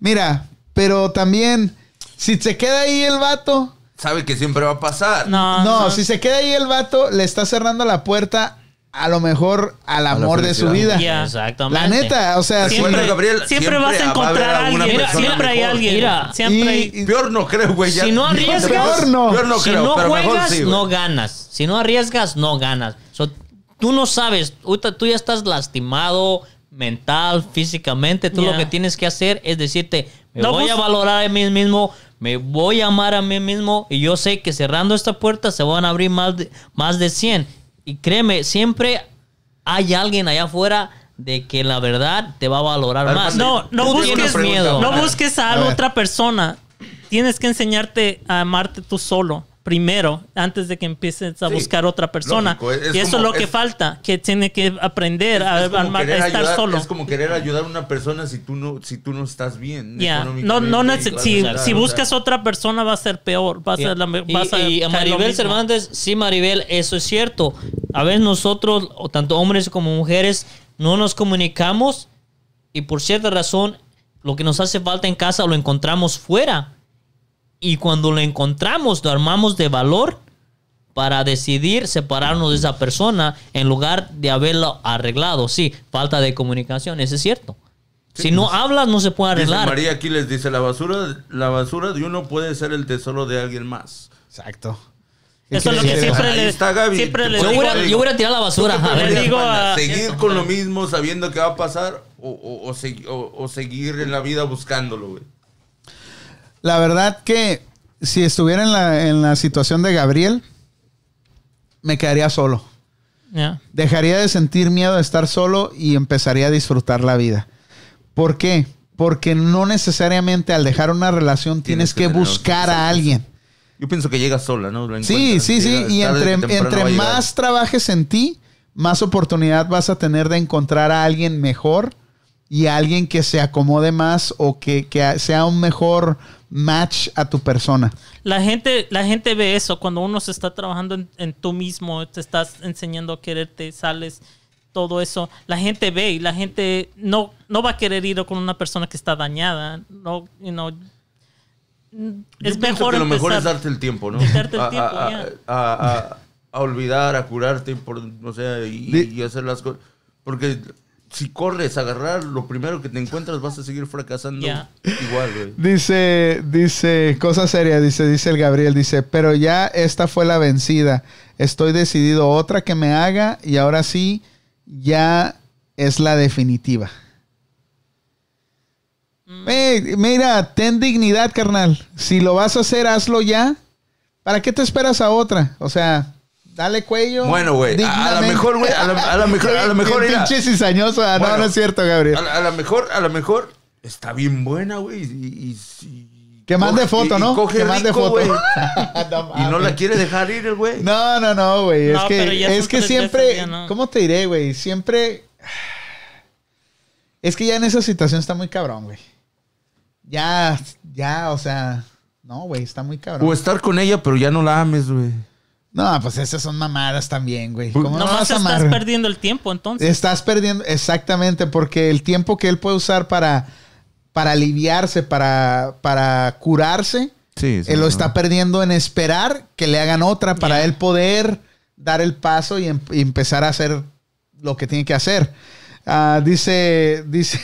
Speaker 1: Mira, pero también, si se queda ahí el vato,
Speaker 3: Sabe que siempre va a pasar.
Speaker 5: No,
Speaker 1: no,
Speaker 5: no.
Speaker 1: si se queda ahí el vato, le está cerrando la puerta a lo mejor al amor de su vida.
Speaker 2: Exactamente.
Speaker 1: La neta, o sea,
Speaker 5: Siempre,
Speaker 3: Gabriel,
Speaker 5: siempre,
Speaker 3: siempre
Speaker 5: vas a encontrar a alguien. Siempre hay
Speaker 3: mejor.
Speaker 5: alguien.
Speaker 2: Mira,
Speaker 5: siempre hay-
Speaker 3: Peor no creo, güey.
Speaker 2: Si no arriesgas,
Speaker 1: Peor no.
Speaker 3: Peor no
Speaker 2: si
Speaker 3: creo,
Speaker 2: no
Speaker 3: pero mejor
Speaker 2: juegas,
Speaker 3: sí,
Speaker 2: no ganas. Si no arriesgas, no ganas. So, tú no sabes, tú ya estás lastimado mental, físicamente. Tú lo que tienes que hacer es decirte, me
Speaker 5: No,
Speaker 2: voy
Speaker 5: pues-
Speaker 2: a valorar a mí mismo, me voy a amar a mí mismo y yo sé que cerrando esta puerta se van a abrir más de, más de 100. Y créeme, siempre hay alguien allá afuera de que la verdad te va a valorar
Speaker 3: A ver,
Speaker 2: más.
Speaker 5: No, no
Speaker 2: Tú
Speaker 5: busques,
Speaker 2: miedo.
Speaker 5: no busques a,
Speaker 1: A
Speaker 5: otra persona. Tienes que enseñarte a amarte tú solo primero antes de que empieces a
Speaker 3: Sí,
Speaker 5: buscar otra persona.
Speaker 3: lógico, es- es
Speaker 5: y eso
Speaker 3: como-
Speaker 5: es lo que
Speaker 3: es-
Speaker 5: falta, que tiene que aprender a,
Speaker 3: Es como
Speaker 5: a- a
Speaker 3: querer
Speaker 5: estar
Speaker 3: ayudar-
Speaker 5: solo.
Speaker 3: Es como querer ayudar a una persona si tú no, si tú no estás bien.
Speaker 5: Ya, no, no
Speaker 3: a
Speaker 5: si,
Speaker 3: o sea,
Speaker 5: buscas otra persona va a ser peor, va a ser la,
Speaker 2: Y,
Speaker 5: a
Speaker 2: a Maribel. Cervantes, sí, Maribel, eso es cierto. A veces nosotros, tanto hombres como mujeres, no nos comunicamos y por cierta razón, lo que nos hace falta en casa lo encontramos fuera. Y cuando lo encontramos, lo armamos de valor para decidir separarnos de esa persona en lugar de haberlo arreglado. Sí, falta de comunicación, eso es cierto. si no hablas, no se puede
Speaker 3: Dice
Speaker 2: arreglar.
Speaker 3: María aquí les dice, la basura, la basura de uno puede ser el tesoro de alguien más.
Speaker 1: Exacto.
Speaker 5: Eso es lo que siempre le,
Speaker 3: está Gaby.
Speaker 5: siempre le
Speaker 3: Yo
Speaker 2: Yo
Speaker 5: digo.
Speaker 2: hubiera, yo hubiera tirado la basura.
Speaker 3: ¿Tú qué
Speaker 2: A ver,
Speaker 5: digo
Speaker 3: Amanda?
Speaker 5: a-
Speaker 3: ¿Seguir con lo mismo sabiendo que va a pasar o, o- o- o seguir en la vida buscándolo, güey?
Speaker 1: La verdad que si estuviera en la, en la situación de Gabriel, me quedaría solo. Dejaría de sentir miedo de estar solo y empezaría a disfrutar la vida. ¿Por qué? Porque no necesariamente al dejar una relación tienes,
Speaker 3: Tienes que
Speaker 1: buscar a alguien.
Speaker 3: Yo pienso que llega sola, ¿no? La
Speaker 1: Sí, sí, sí. Y entre, entre más trabajes en ti, más oportunidad vas a tener de encontrar a alguien mejor y a alguien que se acomode más o que, que sea un mejor match a tu persona.
Speaker 5: La gente, la gente ve eso cuando uno se está trabajando en, en tú mismo, te estás enseñando a quererte, sales, todo eso. La gente ve y la gente no, no va a querer ir con una persona que está dañada. No, you know,
Speaker 3: Yo
Speaker 5: es
Speaker 3: pienso
Speaker 5: mejor
Speaker 3: que lo mejor es darte el tiempo, ¿no?
Speaker 5: Darte el
Speaker 3: a,
Speaker 5: tiempo,
Speaker 3: a- a- a- a olvidar, a curarte, por, o sea, y, y hacer las cosas. Porque si corres a agarrar lo primero que te encuentras, vas a seguir fracasando igual, güey.
Speaker 1: Dice, dice, cosa seria, dice, dice el Gabriel, dice, pero ya esta fue la vencida. Estoy decidido otra que me haga y ahora sí, ya es la definitiva. Eh, mira, ten dignidad, carnal. Si lo vas a hacer, hazlo ya. ¿Para qué te esperas a otra? O sea, dale cuello.
Speaker 3: Bueno, güey, a- lo mejor, güey, a lo- a mejor- a lo mejor, mira.
Speaker 1: pinche cizañoso. No, no es cierto, Gabriel.
Speaker 3: A, lo mejor, a lo mejor está bien buena, güey. Y, y- y-
Speaker 1: Que mande foto, ¿no?
Speaker 3: coge
Speaker 1: Que mande foto.
Speaker 3: güey.
Speaker 1: No
Speaker 3: Y no la quiere dejar ir el güey.
Speaker 1: No, no, no, güey. Es
Speaker 5: No,
Speaker 1: que, es que siempre.
Speaker 5: veces, ya no.
Speaker 1: ¿Cómo te diré, güey? Siempre. Es que ya en esa situación está muy cabrón, güey. Ya, ya, o sea. No, güey, está muy cabrón.
Speaker 3: O estar con ella, pero ya no la ames, güey.
Speaker 1: No, pues esas son mamadas también, güey. ¿Cómo no
Speaker 5: Nomás
Speaker 1: vas a
Speaker 5: estás perdiendo el tiempo entonces.
Speaker 1: Estás perdiendo, exactamente, porque el tiempo que él puede usar para, para aliviarse, para, para curarse,
Speaker 3: Sí,
Speaker 1: él lo está perdiendo en esperar que le hagan otra para él poder dar el paso y, em- y empezar a hacer lo que tiene que hacer. Ah, dice, dice,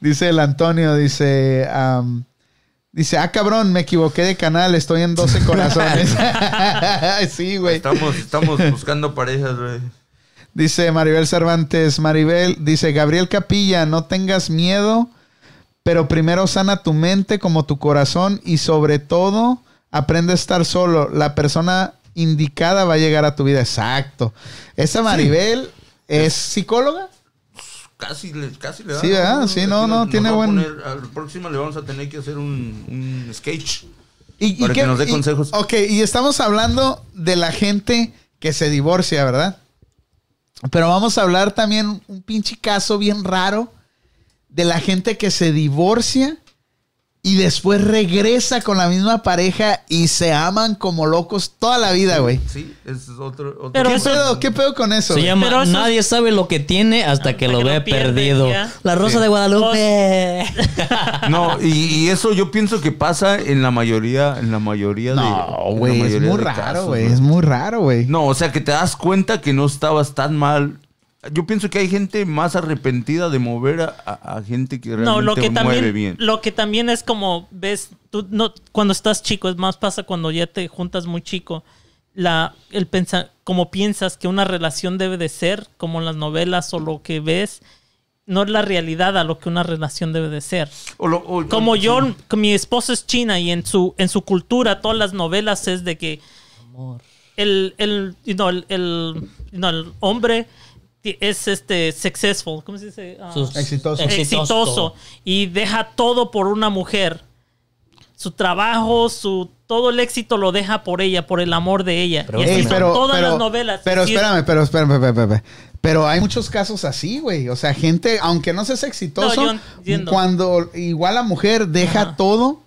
Speaker 1: dice el Antonio, dice, dice, ah, cabrón, me equivoqué de canal, estoy en 12 corazones. sí, güey.
Speaker 3: Estamos, estamos buscando parejas, güey.
Speaker 1: Dice Maribel Cervantes, Maribel, dice Gabriel Capilla, no tengas miedo, pero primero sana tu mente como tu corazón y sobre todo aprende a estar solo. La persona indicada va a llegar a tu vida. Exacto. Esa Maribel es psicóloga.
Speaker 3: Casi le, casi le da.
Speaker 1: Sí, ¿verdad? Sí, no, no,
Speaker 3: nos-
Speaker 1: tiene
Speaker 3: nos
Speaker 1: buen-
Speaker 3: poner- Al próximo le vamos a tener que hacer un, un sketch.
Speaker 1: Y,
Speaker 3: Para que nos dé
Speaker 1: y-
Speaker 3: consejos.
Speaker 1: ok, y estamos hablando de la gente que se divorcia, ¿verdad? Pero vamos a hablar también un pinche caso bien raro de la gente que se divorcia y después regresa con la misma pareja y se aman como locos toda la vida, güey.
Speaker 3: Sí, ese es otro. otro-
Speaker 5: Pero
Speaker 1: ¿Qué
Speaker 5: eso-
Speaker 1: pedo? ¿Qué pedo con eso?
Speaker 4: Se
Speaker 1: güey?
Speaker 4: llama
Speaker 5: Pero eso es-
Speaker 4: Nadie sabe lo que tiene hasta que
Speaker 5: Hasta
Speaker 4: lo
Speaker 5: que
Speaker 4: ve
Speaker 5: lo
Speaker 4: perdido.
Speaker 5: ya.
Speaker 4: La Rosa
Speaker 3: Sí.
Speaker 4: de Guadalupe.
Speaker 3: No, y, y eso yo pienso que pasa en la mayoría, en la mayoría de.
Speaker 1: No,
Speaker 3: la
Speaker 1: güey, es muy raro,
Speaker 3: casos,
Speaker 1: güey. Es muy raro, güey.
Speaker 3: No, o sea que te das cuenta que no estabas tan mal. Yo pienso que hay gente más arrepentida de mover a, a- a gente que realmente
Speaker 5: No, lo que
Speaker 3: mueve
Speaker 5: también,
Speaker 3: bien.
Speaker 5: lo que también es como ves, tú no, cuando estás chico, es más pasa cuando ya te juntas muy chico, la, el pensar, como piensas que una relación debe de ser, como en las novelas o lo que ves, no es la realidad a lo que una relación debe de ser.
Speaker 3: O lo- o-
Speaker 5: Como
Speaker 3: o-
Speaker 5: yo, mi esposa es china y en su, en su cultura, todas las novelas es de que el, el, you know, el, el, you know, el hombre es este successful, ¿cómo se dice?
Speaker 4: Sus-
Speaker 1: Exitoso.
Speaker 5: exitoso y deja todo por una mujer. Su trabajo, su todo el éxito lo deja por ella, por el amor de ella.
Speaker 4: Pero
Speaker 5: y así
Speaker 1: Ey,
Speaker 5: son
Speaker 1: pero,
Speaker 5: todas
Speaker 1: pero-
Speaker 5: las novelas.
Speaker 1: Pero espérame, pero espérame, espérame, espérame. Pero hay muchos casos así, güey. O sea, gente, aunque no seas exitoso,
Speaker 5: No,
Speaker 1: cuando igual la mujer deja
Speaker 5: Ajá.
Speaker 1: todo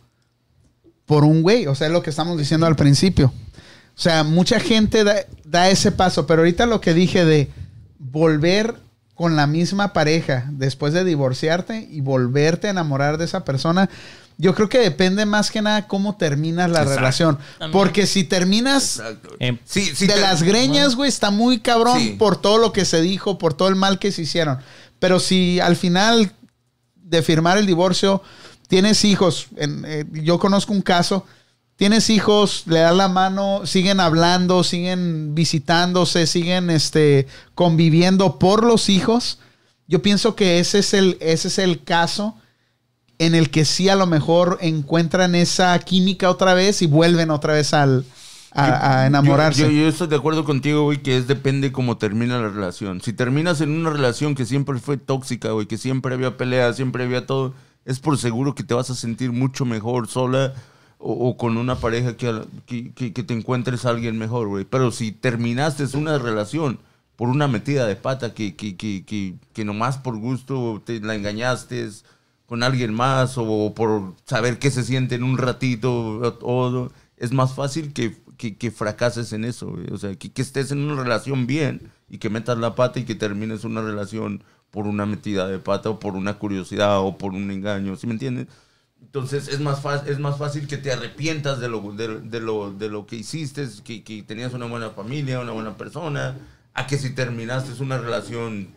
Speaker 1: por un güey. O sea, es lo que estamos diciendo al principio. O sea, mucha gente da, da ese paso. Pero ahorita lo que dije de volver con la misma pareja después de divorciarte y volverte a enamorar de esa persona, yo creo que depende más que nada cómo terminas la
Speaker 3: Exacto.
Speaker 1: relación.
Speaker 5: También.
Speaker 1: Porque si terminas
Speaker 3: Sí, sí,
Speaker 1: de
Speaker 3: te-
Speaker 1: las greñas, güey, está muy cabrón
Speaker 3: Sí.
Speaker 1: por todo lo que se dijo, por todo el mal que se hicieron. Pero si al final de firmar el divorcio tienes hijos, en- eh, yo conozco un caso, tienes hijos, le das la mano, siguen hablando, siguen visitándose, siguen este, conviviendo por los hijos. Yo pienso que ese es el, ese es el caso en el que sí a lo mejor encuentran esa química otra vez y vuelven otra vez al, a, a enamorarse.
Speaker 3: Yo, yo- yo estoy de acuerdo contigo, güey, que es depende cómo termina la relación. Si terminas en una relación que siempre fue tóxica, güey, que siempre había peleas, siempre había todo, es por seguro que te vas a sentir mucho mejor sola o, con una pareja que, que, que- te encuentres a alguien mejor, güey. Pero si terminaste una relación por una metida de pata que, que, nomás por gusto te la engañaste con alguien más o por saber qué se siente en un ratito o, es más fácil que, que, que fracases en eso, güey. O sea, que, que estés en una relación bien y que metas la pata y que termines una relación por una metida de pata o por una curiosidad o por un engaño, ¿sí me entiendes? Entonces es más, fácil, es más fácil que te arrepientas de lo, de, de lo, de lo que hiciste, que, que tenías una buena familia, una buena persona, a que si terminaste una relación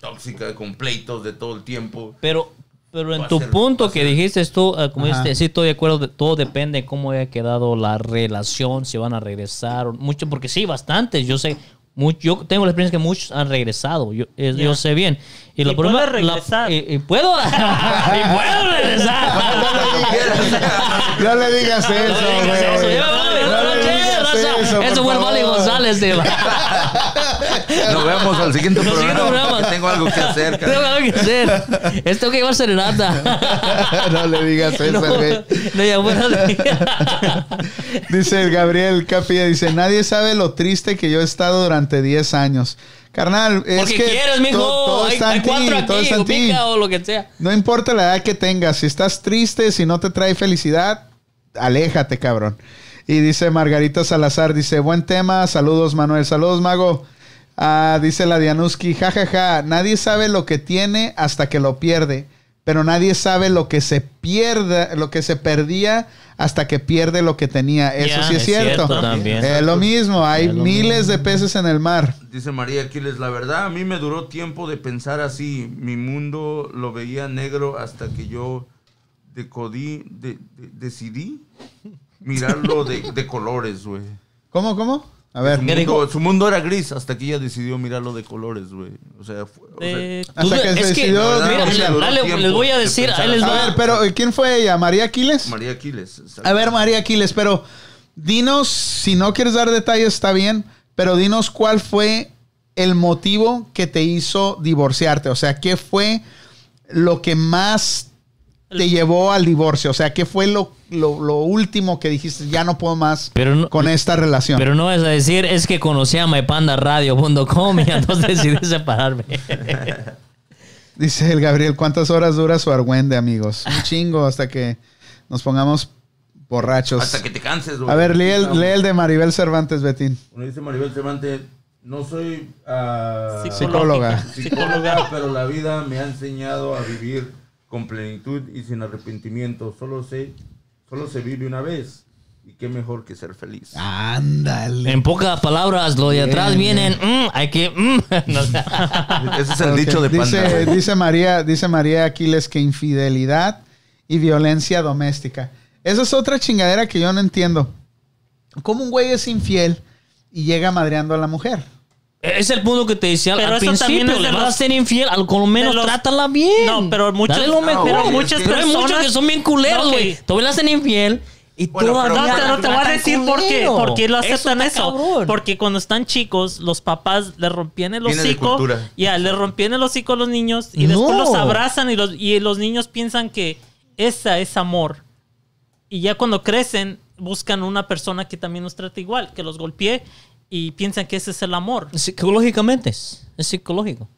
Speaker 3: tóxica con pleitos de todo el tiempo.
Speaker 4: Pero, pero en tu
Speaker 3: ser-
Speaker 4: punto que
Speaker 3: ser-
Speaker 4: dijiste tú, ah, como dijiste, sí estoy de acuerdo, de- todo depende de cómo haya quedado la relación, si van a regresar, o mucho, porque sí, bastantes, yo sé, mucho, yo tengo la experiencia que muchos han regresado, yo, eh, yo sé bien. Y, lo problema-
Speaker 5: puedes
Speaker 4: la-
Speaker 5: regresar.
Speaker 4: y, y puedo, y puedo regresar.
Speaker 1: No le digas eso,
Speaker 4: No digas
Speaker 1: güey.
Speaker 4: eso,
Speaker 1: No le digas
Speaker 4: raza.
Speaker 1: Eso,
Speaker 4: Eso fue el Vale. González de
Speaker 3: Nos vemos al siguiente
Speaker 4: Los
Speaker 3: programa. que Tengo algo que hacer.
Speaker 4: Tengo algo que hacer. Esto tengo que llevar serenata.
Speaker 1: No le digas eso,
Speaker 4: No,
Speaker 1: güey.
Speaker 4: no, ya, bueno,
Speaker 1: Dice el Gabriel Capilla, dice, nadie sabe lo triste que yo he estado durante 10 años. Carnal, es
Speaker 4: Porque
Speaker 1: que
Speaker 4: quieres, mijo.
Speaker 1: todo, todo
Speaker 4: hay,
Speaker 1: está
Speaker 4: hay
Speaker 1: en ti,
Speaker 4: cuatro
Speaker 1: todo
Speaker 4: aquí,
Speaker 1: está en
Speaker 4: o lo que sea.
Speaker 1: No importa la edad que tengas, si estás triste, si no te trae felicidad, aléjate, cabrón. Y dice Margarita Salazar, dice, buen tema, saludos Manuel, saludos Mago. Ah, dice la Dianuski, jajaja, nadie sabe lo que tiene hasta que lo pierde, pero nadie sabe lo que se pierde, lo que se perdía hasta que pierde lo que tenía. Eso sí es,
Speaker 4: es
Speaker 1: cierto.
Speaker 4: cierto también.
Speaker 1: Es lo mismo, hay
Speaker 4: Es
Speaker 1: miles de peces en el mar.
Speaker 3: Dice María Aquiles, la verdad a mí me duró tiempo de pensar así. Mi mundo lo veía negro hasta que yo decodí, de- de- decidí mirarlo de, de colores, güey.
Speaker 1: ¿Cómo, cómo? A ver.
Speaker 3: Su
Speaker 4: ¿Qué
Speaker 3: mundo,
Speaker 4: dijo?
Speaker 3: su mundo era gris hasta que ella decidió mirarlo de colores, güey. O sea, fue- o sea,
Speaker 5: Eh,
Speaker 1: Hasta
Speaker 4: Tú-
Speaker 1: que se
Speaker 4: es que,
Speaker 1: decidió
Speaker 3: verdad,
Speaker 4: mira, dale,
Speaker 3: tiempo
Speaker 4: les voy a
Speaker 3: de
Speaker 4: decir, les.
Speaker 1: A ver, pero ¿quién fue ella? ¿María Aquiles?
Speaker 3: María Aquiles.
Speaker 1: A ver, María Aquiles, pero dinos, si no quieres dar detalles, está bien, pero dinos cuál fue el motivo que te hizo divorciarte. O sea, ¿qué fue lo que más te llevó al divorcio? O sea, ¿qué fue lo, lo, lo último que dijiste? Ya no puedo más
Speaker 4: Pero no-
Speaker 1: con esta relación.
Speaker 4: Pero no vas a decir, es que conocí a mypandaradio.com y entonces decidí separarme.
Speaker 1: Dice el Gabriel, ¿cuántas horas dura su argüende, amigos? Un chingo hasta que nos pongamos borrachos.
Speaker 3: Hasta que te canses, güey.
Speaker 1: A ver, lee el,
Speaker 3: No.
Speaker 1: lee el de Maribel Cervantes, Betín.
Speaker 3: Bueno, dice Maribel Cervantes, no soy ah,
Speaker 1: Psicóloga.
Speaker 3: psicóloga, pero la vida me ha enseñado a vivir con plenitud y sin arrepentimiento. Solo sé, solo se vive una vez. Y qué mejor que ser feliz.
Speaker 1: Ándale.
Speaker 2: En pocas palabras, lo de
Speaker 1: Bien,
Speaker 2: atrás vienen, mm, hay que... mm.
Speaker 3: Ese es el dicho de
Speaker 1: dice, dice María, dice María Aquiles que infidelidad y violencia doméstica. Esa es otra chingadera que yo no entiendo. ¿Cómo un güey es infiel y llega madreando a la mujer?
Speaker 2: Es el punto que te decía
Speaker 5: Pero
Speaker 2: al
Speaker 5: eso también
Speaker 2: principio.
Speaker 5: es
Speaker 2: Le vas a ser infiel, al con lo menos
Speaker 5: los-
Speaker 2: trátala bien.
Speaker 5: No, pero muchos-
Speaker 2: Dale lo mejor.
Speaker 3: güey,
Speaker 5: muchas
Speaker 2: Pero hay muchos
Speaker 5: personas-
Speaker 2: que son bien culeros,
Speaker 5: No,
Speaker 2: güey.
Speaker 5: ok.
Speaker 2: Todavía le hacen infiel y
Speaker 3: Bueno, pero-
Speaker 5: No,
Speaker 3: Pero-
Speaker 5: pero te voy a decir por qué, por qué lo aceptan eso.
Speaker 2: cabrón.
Speaker 5: Porque cuando están chicos, los papás le rompían el hocico. Ya, le rompían el hocico a los niños y después
Speaker 2: No.
Speaker 5: los abrazan y los, y los niños piensan que esa es amor. Y ya cuando crecen, buscan una persona que también los trata igual, que los golpee y piensan que ese es el amor.
Speaker 2: Psicológicamente es, es psicológico.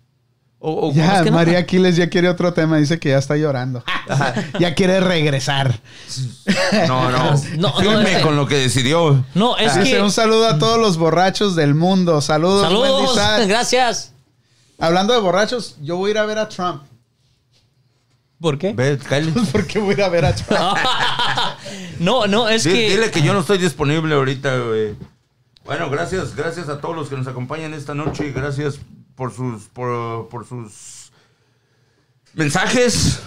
Speaker 3: O- o-
Speaker 1: Ya, María
Speaker 2: nada.
Speaker 1: Aquiles ya quiere otro tema. Dice que ya está llorando. ya quiere regresar.
Speaker 3: no, no.
Speaker 2: No, no, este-
Speaker 3: con lo que decidió.
Speaker 2: No, es
Speaker 1: Dice
Speaker 2: que...
Speaker 1: un saludo a todos los borrachos del mundo. Saludos,
Speaker 2: Saludos, gracias.
Speaker 1: Hablando de borrachos, yo voy a ir a ver a Trump.
Speaker 2: ¿Por qué?
Speaker 3: Ve, cállate.
Speaker 1: ¿Por qué voy a ir a ver a Trump?
Speaker 2: no, no, es que...
Speaker 3: Dile que yo no estoy disponible ahorita, güey. Bueno, gracias, gracias a todos los que nos acompañan esta noche. Gracias por sus, por, por sus mensajes,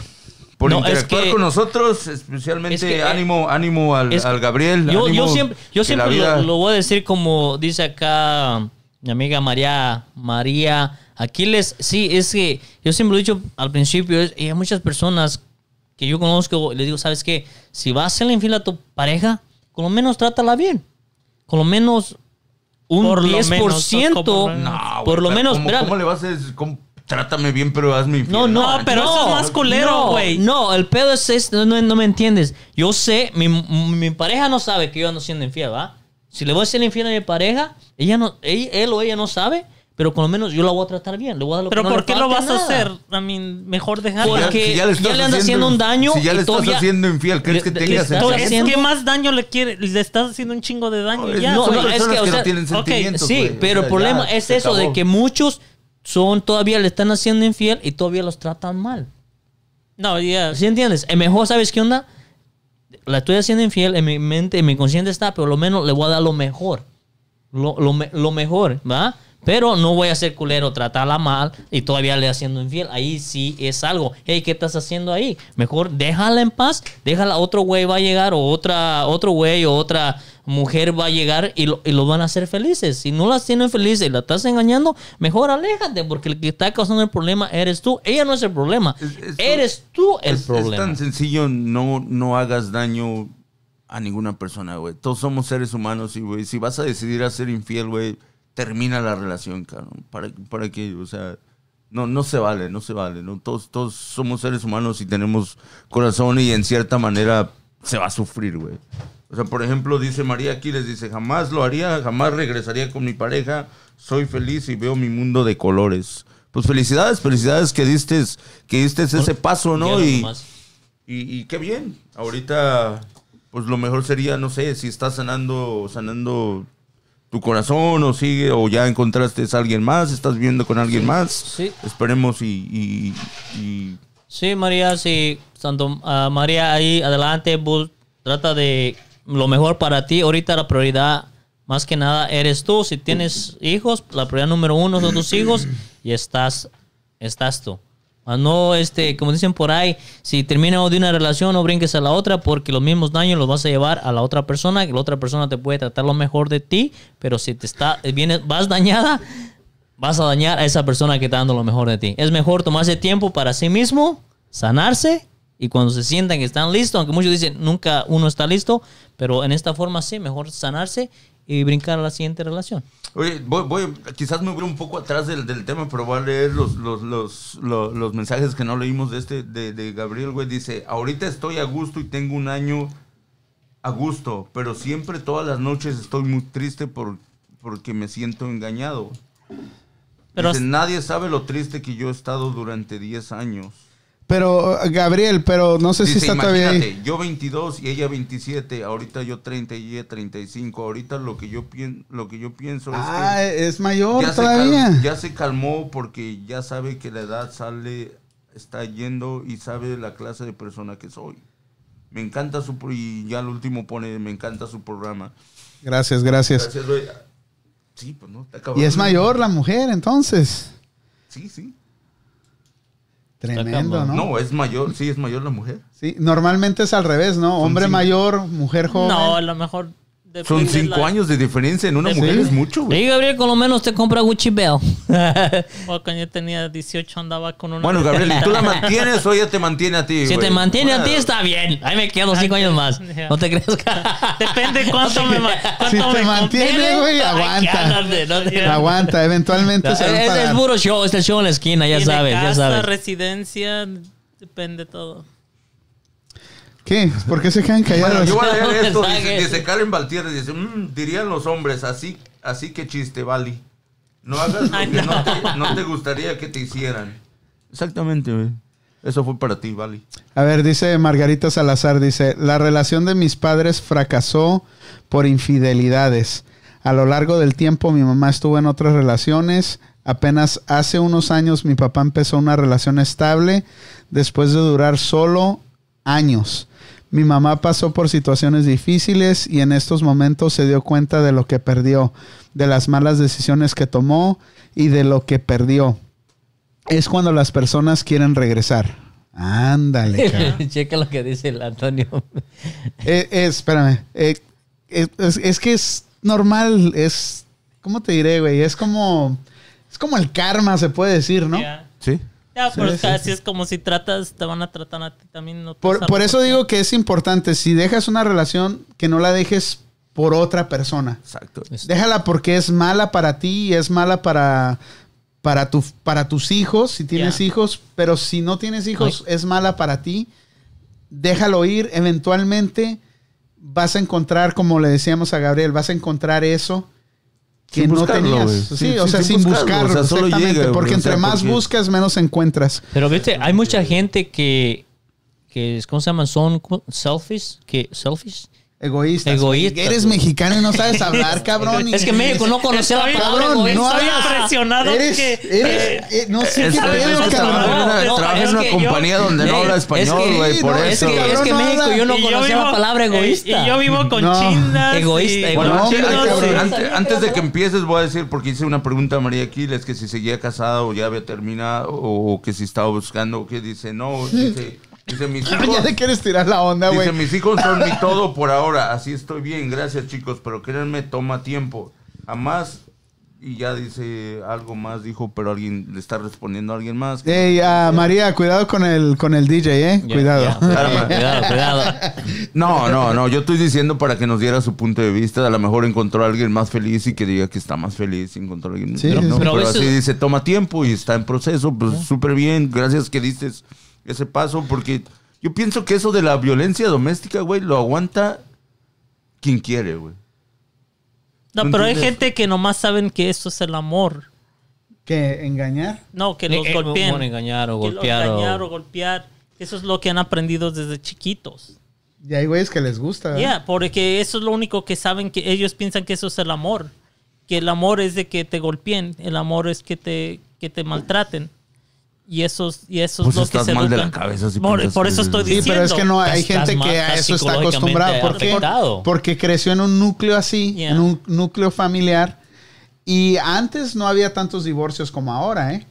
Speaker 3: por
Speaker 2: No, es
Speaker 3: interactuar
Speaker 2: que-
Speaker 3: con nosotros, especialmente
Speaker 2: es que, eh,
Speaker 3: ánimo, ánimo al,
Speaker 2: es
Speaker 3: al Gabriel.
Speaker 2: Yo,
Speaker 3: ánimo
Speaker 2: yo siempre, yo siempre
Speaker 3: vida-
Speaker 2: lo, lo voy a decir como dice acá mi amiga María, María Aquiles. Sí, es que yo siempre lo he dicho al principio, y hay muchas personas que yo conozco, les digo, ¿sabes qué? Si vas a hacerle infiel a tu pareja, con lo menos trátala bien. Con lo menos un
Speaker 5: Por lo
Speaker 2: 10%.
Speaker 5: menos, como-
Speaker 3: No,
Speaker 2: por lo menos,
Speaker 3: ¿cómo, cómo le vas a decir? cómo- trátame bien, pero hazme infiel?
Speaker 2: No, no,
Speaker 5: No, pero eso es más culero,
Speaker 2: no,
Speaker 5: güey.
Speaker 2: No, el pedo es, es- no, no- no me entiendes. Yo sé, mi, mi pareja no sabe que yo ando siendo infiel, ¿va? Si le voy a ser infiel a mi pareja, ella no, él o ella no sabe, pero con lo menos yo la voy a tratar bien. Le voy a dar lo que
Speaker 5: Pero
Speaker 2: no
Speaker 5: ¿por
Speaker 2: le
Speaker 5: qué lo vas a
Speaker 2: nada.
Speaker 5: hacer? I mean, mejor dejarlo.
Speaker 2: Porque ya le andas haciendo un daño
Speaker 3: Si ya le estás
Speaker 2: todavía-
Speaker 3: haciendo infiel, ¿crees que
Speaker 2: le- le
Speaker 3: tengas
Speaker 2: estás
Speaker 5: Entonces,
Speaker 2: haciendo-
Speaker 5: ¿qué más daño le quiere? Le estás haciendo un chingo de daño
Speaker 3: No,
Speaker 5: ya.
Speaker 2: no, no, es que, o
Speaker 3: que no
Speaker 2: sea,
Speaker 3: tienen
Speaker 5: ok,
Speaker 3: sentimientos,
Speaker 2: Sí,
Speaker 3: güey. O
Speaker 2: pero el
Speaker 3: sea,
Speaker 2: problema
Speaker 3: ya,
Speaker 2: es eso, de
Speaker 3: acabó.
Speaker 2: que muchos son todavía le están haciendo infiel y todavía los tratan mal.
Speaker 5: No, ya.
Speaker 2: ¿Sí entiendes? Es mejor, ¿sabes qué onda? La estoy haciendo infiel, en mi mente, en mi consciente está, pero lo menos le voy a dar lo mejor. Lo, lo, lo mejor, ¿va? Pero no voy a ser culero, tratarla mal y todavía le haciendo infiel. Ahí sí es algo. Hey, ¿qué estás haciendo ahí? Mejor déjala en paz, déjala, otro güey va a llegar o otra, otro güey o otra mujer va a llegar y lo, y lo van a hacer felices. Si no las tienen felices y la estás engañando, mejor aléjate porque el que está causando el problema eres tú. Ella no es el problema.
Speaker 3: Es- es-
Speaker 2: eres tú el
Speaker 3: es, es
Speaker 2: problema.
Speaker 3: tan sencillo, no, no hagas daño a ninguna persona, güey. Todos somos seres humanos y, güey, si vas a decidir a ser infiel, güey, termina la relación, cabrón. ¿Para, para qué? O sea, no, no se vale, no se vale, ¿no? Todos, todos somos seres humanos y tenemos corazón y en cierta manera se va a sufrir, güey. O sea, por ejemplo, dice María aquí, les dice, jamás lo haría, jamás regresaría con mi pareja, soy feliz y veo mi mundo de colores. Pues felicidades, felicidades que diste, que diste ese paso, ¿no? Y, y, y qué bien. Ahorita, pues lo mejor sería, no sé, si estás sanando, sanando tu corazón o sigue, o ya encontraste a alguien más, estás viviendo con alguien más.
Speaker 2: Sí.
Speaker 3: Esperemos y, y- y-
Speaker 2: Sí, María, sí. Santo, ah, María, ahí adelante, bus, trata de lo mejor para ti. Ahorita la prioridad, más que nada, eres tú. Si tienes hijos, la prioridad número uno son tus hijos y estás, estás tú. No, este, como dicen por ahí, si terminas de una relación, no brinques a la otra porque los mismos daños los vas a llevar a la otra persona, que la otra persona te puede tratar lo mejor de ti, pero si te está, vienes, vas dañada, vas a dañar a esa persona que está dando lo mejor de ti. Es mejor tomarse tiempo para sí mismo, sanarse y cuando se sientan que están listos, aunque muchos dicen nunca uno está listo, pero en esta forma sí, mejor sanarse y brincar a la siguiente relación.
Speaker 3: Oye, voy, voy- quizás me voy un poco atrás del, del tema, pero voy a leer los, los, los, los, mensajes que no leímos de este, de, de Gabriel, güey. Dice, ahorita estoy a gusto y tengo un año a gusto, pero siempre todas las noches estoy muy triste por, porque me siento engañado.
Speaker 5: Pero
Speaker 3: Dice, nadie sabe lo triste que yo he estado durante 10 años.
Speaker 1: Pero, Gabriel, pero no sé si está todavía ahí.
Speaker 3: yo 22 y ella 27, ahorita yo 30 y ella 35. Ahorita lo que yo, pien- lo que yo pienso
Speaker 1: Ah,
Speaker 3: es que
Speaker 1: es mayor
Speaker 3: ya se,
Speaker 1: todavía.
Speaker 3: cal- ya se calmó porque ya sabe que la edad sale, está yendo y sabe la clase de persona que soy. Me encanta su, y ya al último pone, me encanta su programa.
Speaker 1: Gracias, gracias.
Speaker 3: Gracias. Sí, pues no, está
Speaker 1: Y es mayor la mujer, entonces.
Speaker 3: Sí, sí.
Speaker 1: Tremendo. ¿no?
Speaker 3: No, es mayor, sí, es mayor la mujer.
Speaker 1: Sí, normalmente es al revés, ¿no? Hombre mayor, mujer joven.
Speaker 5: No, a lo mejor.
Speaker 3: Son
Speaker 5: depende
Speaker 3: cinco
Speaker 5: la-
Speaker 3: años de diferencia en una
Speaker 5: Sí.
Speaker 3: mujer, es mucho, güey.
Speaker 2: Sí, Gabriel, con lo menos te compra Gucci Bell.
Speaker 5: O cuando yo tenía 18 andaba con una.
Speaker 3: Bueno, Gabriel, ¿y tú la mantienes o ella te mantiene a ti?
Speaker 2: si
Speaker 3: güey?
Speaker 2: te mantiene a
Speaker 3: Bueno,
Speaker 2: ti, está bien. Ahí me quedo cinco años más.
Speaker 5: Ya.
Speaker 2: No te creas.
Speaker 5: Depende cuánto me, ma-
Speaker 1: Si
Speaker 5: cuánto
Speaker 1: te
Speaker 5: me
Speaker 1: mantiene, güey,
Speaker 2: Ay,
Speaker 1: aguanta.
Speaker 2: cállate, no te-
Speaker 1: Aguanta, eventualmente
Speaker 2: Es,
Speaker 1: se va a
Speaker 2: es
Speaker 1: pagar.
Speaker 2: puro show, es el show en la esquina, ya
Speaker 5: Tiene
Speaker 2: sabes, ya
Speaker 5: casa,
Speaker 2: sabes.
Speaker 5: residencia, depende todo.
Speaker 1: ¿Qué? ¿Por qué se quedan
Speaker 3: Bueno,
Speaker 1: callados?
Speaker 3: yo voy a leer esto. Dice, Karen Valtier, dice, "Mm, dirían los hombres, así, así que chiste, Vali. No hagas lo
Speaker 5: Ay,
Speaker 3: que
Speaker 5: no.
Speaker 3: no te, no te gustaría que te hicieran. Exactamente, güey. Eso fue para ti, Vali.
Speaker 1: A ver, dice Margarita Salazar, dice, la relación de mis padres fracasó por infidelidades. A lo largo del tiempo mi mamá estuvo en otras relaciones. Apenas hace unos años mi papá empezó una relación estable después de durar solo años. Mi mamá pasó por situaciones difíciles y en estos momentos se dio cuenta de lo que perdió, de las malas decisiones que tomó y de lo que perdió. Es cuando las personas quieren regresar. Ándale.
Speaker 2: Checa lo que dice el Antonio.
Speaker 1: Eh, eh, espérame. Eh, eh, es, es que es normal. Es. ¿Cómo te diré, güey? Es como. Es como el karma, se puede decir, ¿no?
Speaker 3: ¿Sí?
Speaker 5: Ya, pero
Speaker 1: Sí,
Speaker 5: es que
Speaker 1: sí,
Speaker 5: así es como si tratas, te van a tratar a ti también. No
Speaker 1: Por, por eso digo que es importante. Si dejas una relación, que no la dejes por otra persona.
Speaker 3: Exacto.
Speaker 1: Déjala porque es mala para ti y es mala para. Para, tu, para tus hijos, si tienes hijos, pero si no tienes hijos, es mala para ti. Déjalo ir. Eventualmente vas a encontrar, como le decíamos a Gabriel, vas a encontrar eso que
Speaker 3: Sin
Speaker 1: no
Speaker 3: buscarlo,
Speaker 1: tenías. Sí,
Speaker 3: Sí,
Speaker 1: o
Speaker 3: sí,
Speaker 1: sea,
Speaker 3: sin
Speaker 1: sin
Speaker 3: buscarlo,
Speaker 1: buscarlo.
Speaker 3: o sea, solo
Speaker 1: exactamente,
Speaker 3: llega,
Speaker 1: porque
Speaker 3: o sea,
Speaker 1: entre más
Speaker 3: porque-
Speaker 1: buscas, menos encuentras.
Speaker 2: Pero viste, hay mucha gente que, que ¿cómo se llaman? Son selfish, que selfish.
Speaker 1: Egoístas.
Speaker 2: Egoístas,
Speaker 1: Eres mexicano y no sabes hablar, cabrón.
Speaker 2: Es que México no conocía la palabra
Speaker 1: cabrón,
Speaker 2: egoísta.
Speaker 1: no
Speaker 5: Estoy impresionado
Speaker 1: Eres,
Speaker 5: que...
Speaker 1: eres- eh, no sé
Speaker 3: Es,
Speaker 1: qué
Speaker 3: es
Speaker 1: pedo,
Speaker 3: que trabaja en
Speaker 1: cabrón.
Speaker 3: una,
Speaker 2: No,
Speaker 3: trabaja en
Speaker 2: es
Speaker 3: una
Speaker 2: que yo-
Speaker 3: compañía donde no habla
Speaker 2: es
Speaker 3: español,
Speaker 2: que-
Speaker 3: güey, por
Speaker 1: no,
Speaker 2: Es
Speaker 3: eso.
Speaker 2: que,
Speaker 1: cabrón
Speaker 2: es que
Speaker 1: no
Speaker 2: México
Speaker 1: habla.
Speaker 2: yo no conocía
Speaker 5: vivo-
Speaker 2: la palabra
Speaker 5: eh,
Speaker 2: egoísta.
Speaker 5: Y yo vivo con
Speaker 1: No.
Speaker 5: chinas.
Speaker 2: Egoísta, egoísta.
Speaker 3: Antes de que empieces voy a decir, porque hice una pregunta a María Aquiles, que si seguía casada o ya había terminado, o que si estaba buscando, o que dice, no, dice, dice mis hijos,
Speaker 1: Ya le quieres tirar la onda, güey.
Speaker 3: dice, mis hijos son mi todo por ahora, así estoy bien, gracias chicos, pero créanme, toma tiempo, jamás, y ya dice algo más, dijo, pero alguien le está respondiendo a alguien más.
Speaker 1: Ey, ah, María, cuidado con el, con el DJ, ¿eh? Cuidado.
Speaker 2: cuidado, cuidado, cuidado.
Speaker 3: No, no, no, yo estoy diciendo para que nos diera su punto de vista. A lo mejor encontró a alguien más feliz y que diga que está más feliz encontró a alguien.
Speaker 1: Sí,
Speaker 3: pero
Speaker 1: sí,
Speaker 3: no,
Speaker 1: sí.
Speaker 3: pero, así dice, toma tiempo y está en proceso. Pues súper bien, gracias que dices ese paso, porque yo pienso que eso de la violencia doméstica, güey, lo aguanta quien quiere, güey.
Speaker 5: No,
Speaker 3: ¿No
Speaker 5: pero hay gente que nomás saben que eso es el amor.
Speaker 1: ¿Qué? ¿Engañar?
Speaker 5: No, que
Speaker 2: Eh,
Speaker 5: los
Speaker 2: eh,
Speaker 5: golpeen.
Speaker 2: bueno, engañar o
Speaker 5: Que los
Speaker 2: golpear o-
Speaker 5: engañar o golpear. Eso es lo que han aprendido desde chiquitos.
Speaker 1: Y hay güeyes que les gusta.
Speaker 5: Ya,
Speaker 1: ¿verdad?
Speaker 5: porque eso es lo único que saben que ellos piensan que eso es el amor. Que el amor es de que te golpeen, el amor es que te, que te maltraten. Y eso, es- y eso
Speaker 3: Pues
Speaker 5: es lo que
Speaker 3: estás
Speaker 5: se
Speaker 3: mal de la cabeza si
Speaker 5: por, por
Speaker 3: que-
Speaker 5: eso estoy
Speaker 1: Sí,
Speaker 5: diciendo.
Speaker 1: pero es que no hay gente que a eso está acostumbrada. ¿Por qué? Porque creció en un núcleo así,
Speaker 5: Yeah.
Speaker 1: en un núcleo familiar. Y antes no había tantos divorcios como ahora, ¿eh?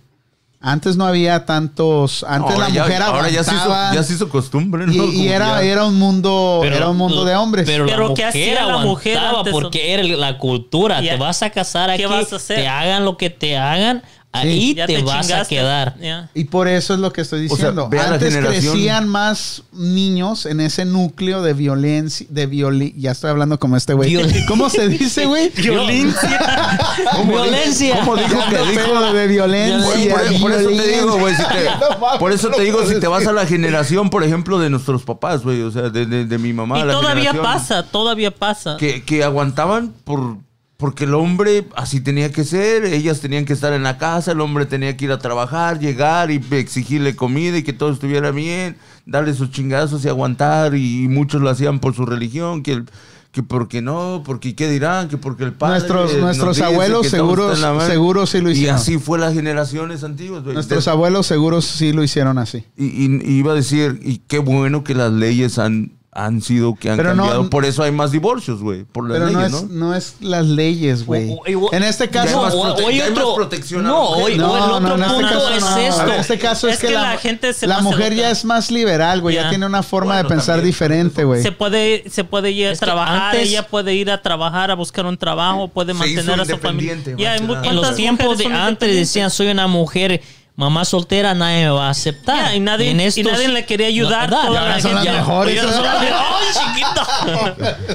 Speaker 1: Antes no había tantos. Antes
Speaker 3: Ahora
Speaker 1: la
Speaker 3: ya-
Speaker 1: mujer
Speaker 3: ahora ya se, hizo, ya se hizo costumbre, ¿no?
Speaker 1: y, y era,
Speaker 3: ya-
Speaker 1: era un mundo,
Speaker 2: Pero-
Speaker 1: era un mundo de hombres.
Speaker 2: Pero,
Speaker 5: Pero
Speaker 2: la
Speaker 5: ¿qué
Speaker 2: mujer
Speaker 5: hacía la mujer antes?
Speaker 2: porque era la cultura.
Speaker 5: Ya.
Speaker 2: Te vas a casar aquí,
Speaker 5: ¿Qué vas a hacer?
Speaker 2: te hagan lo que te hagan, ahí
Speaker 5: Ya
Speaker 2: te, vas a quedar.
Speaker 1: Y por eso es lo que estoy
Speaker 3: sea,
Speaker 1: diciendo.
Speaker 3: vea la
Speaker 1: Antes
Speaker 3: generación-
Speaker 1: crecían más niños en ese núcleo de violencia, de violi ya estoy hablando como este güey.
Speaker 2: Viol-
Speaker 1: ¿Cómo se dice, güey?
Speaker 5: Violencia.
Speaker 2: Violencia.
Speaker 3: ¿Cómo dijo que dijo?
Speaker 1: de violencia.
Speaker 3: Por, por eso te digo, güey, si te- por eso te digo, si te vas a la generación, por ejemplo, de nuestros papás, güey, o sea, de, de- de mi mamá.
Speaker 5: y
Speaker 3: la
Speaker 5: todavía pasa, todavía pasa.
Speaker 3: Que, que aguantaban por, porque el hombre así tenía que ser, ellas tenían que estar en la casa, el hombre tenía que ir a trabajar, llegar y exigirle comida y que todo estuviera bien, darle sus chingazos y aguantar y muchos lo hacían por su religión, que el- que porque no, porque qué dirán, que porque el padre
Speaker 1: Nuestros- abuelos seguros- seguros sí lo
Speaker 3: Y
Speaker 1: hicieron.
Speaker 3: así fue las generaciones antiguas.
Speaker 1: Nuestros
Speaker 3: De-
Speaker 1: abuelos seguros sí lo hicieron así.
Speaker 3: y, y- y iba a decir, y qué bueno que las leyes han, han sido que han
Speaker 1: Pero no-
Speaker 3: cambiado. por eso hay más divorcios, güey. Por las
Speaker 1: Pero no
Speaker 3: leyes,
Speaker 1: es,
Speaker 3: ¿no?
Speaker 1: no es las leyes, güey. En este caso...
Speaker 2: hay
Speaker 3: más protección
Speaker 2: no, hoy-
Speaker 1: No,
Speaker 2: el
Speaker 1: no,
Speaker 2: otro
Speaker 1: este
Speaker 2: punto
Speaker 1: caso
Speaker 2: es
Speaker 1: no.
Speaker 2: esto.
Speaker 1: En este caso es,
Speaker 5: Es
Speaker 1: que,
Speaker 5: que
Speaker 1: la,
Speaker 5: la gente se
Speaker 1: la mujer ya es más liberal, güey. Ya
Speaker 5: Ya.
Speaker 1: tiene una forma
Speaker 3: Bueno,
Speaker 1: de pensar
Speaker 3: también.
Speaker 1: diferente, güey.
Speaker 5: Se puede, se puede ir a
Speaker 2: Es
Speaker 5: trabajar,
Speaker 2: antes-
Speaker 5: ella puede ir a trabajar, a buscar un trabajo, puede mantener a su familia. Ya.
Speaker 2: En los
Speaker 5: ¿cuántas
Speaker 2: tiempos de antes decían soy una mujer mamá soltera, nadie me va a aceptar.
Speaker 5: Y nadie-
Speaker 2: en
Speaker 5: y
Speaker 2: estos-
Speaker 5: nadie le quería ayudar,
Speaker 2: No,
Speaker 5: toda la
Speaker 1: las
Speaker 2: ya.
Speaker 1: mejores.
Speaker 2: Ya son las mejores. ¡Ay, chiquito!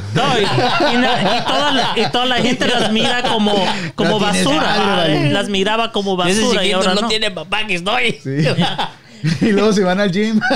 Speaker 5: No, y, y na- y toda la, y toda la gente las mira como, como
Speaker 1: No tienes
Speaker 5: basura.
Speaker 1: madre,
Speaker 5: las miraba como
Speaker 2: Ese
Speaker 5: basura y ahora
Speaker 2: no,
Speaker 5: no.
Speaker 2: tiene papá que estoy.
Speaker 1: y luego si van al gym.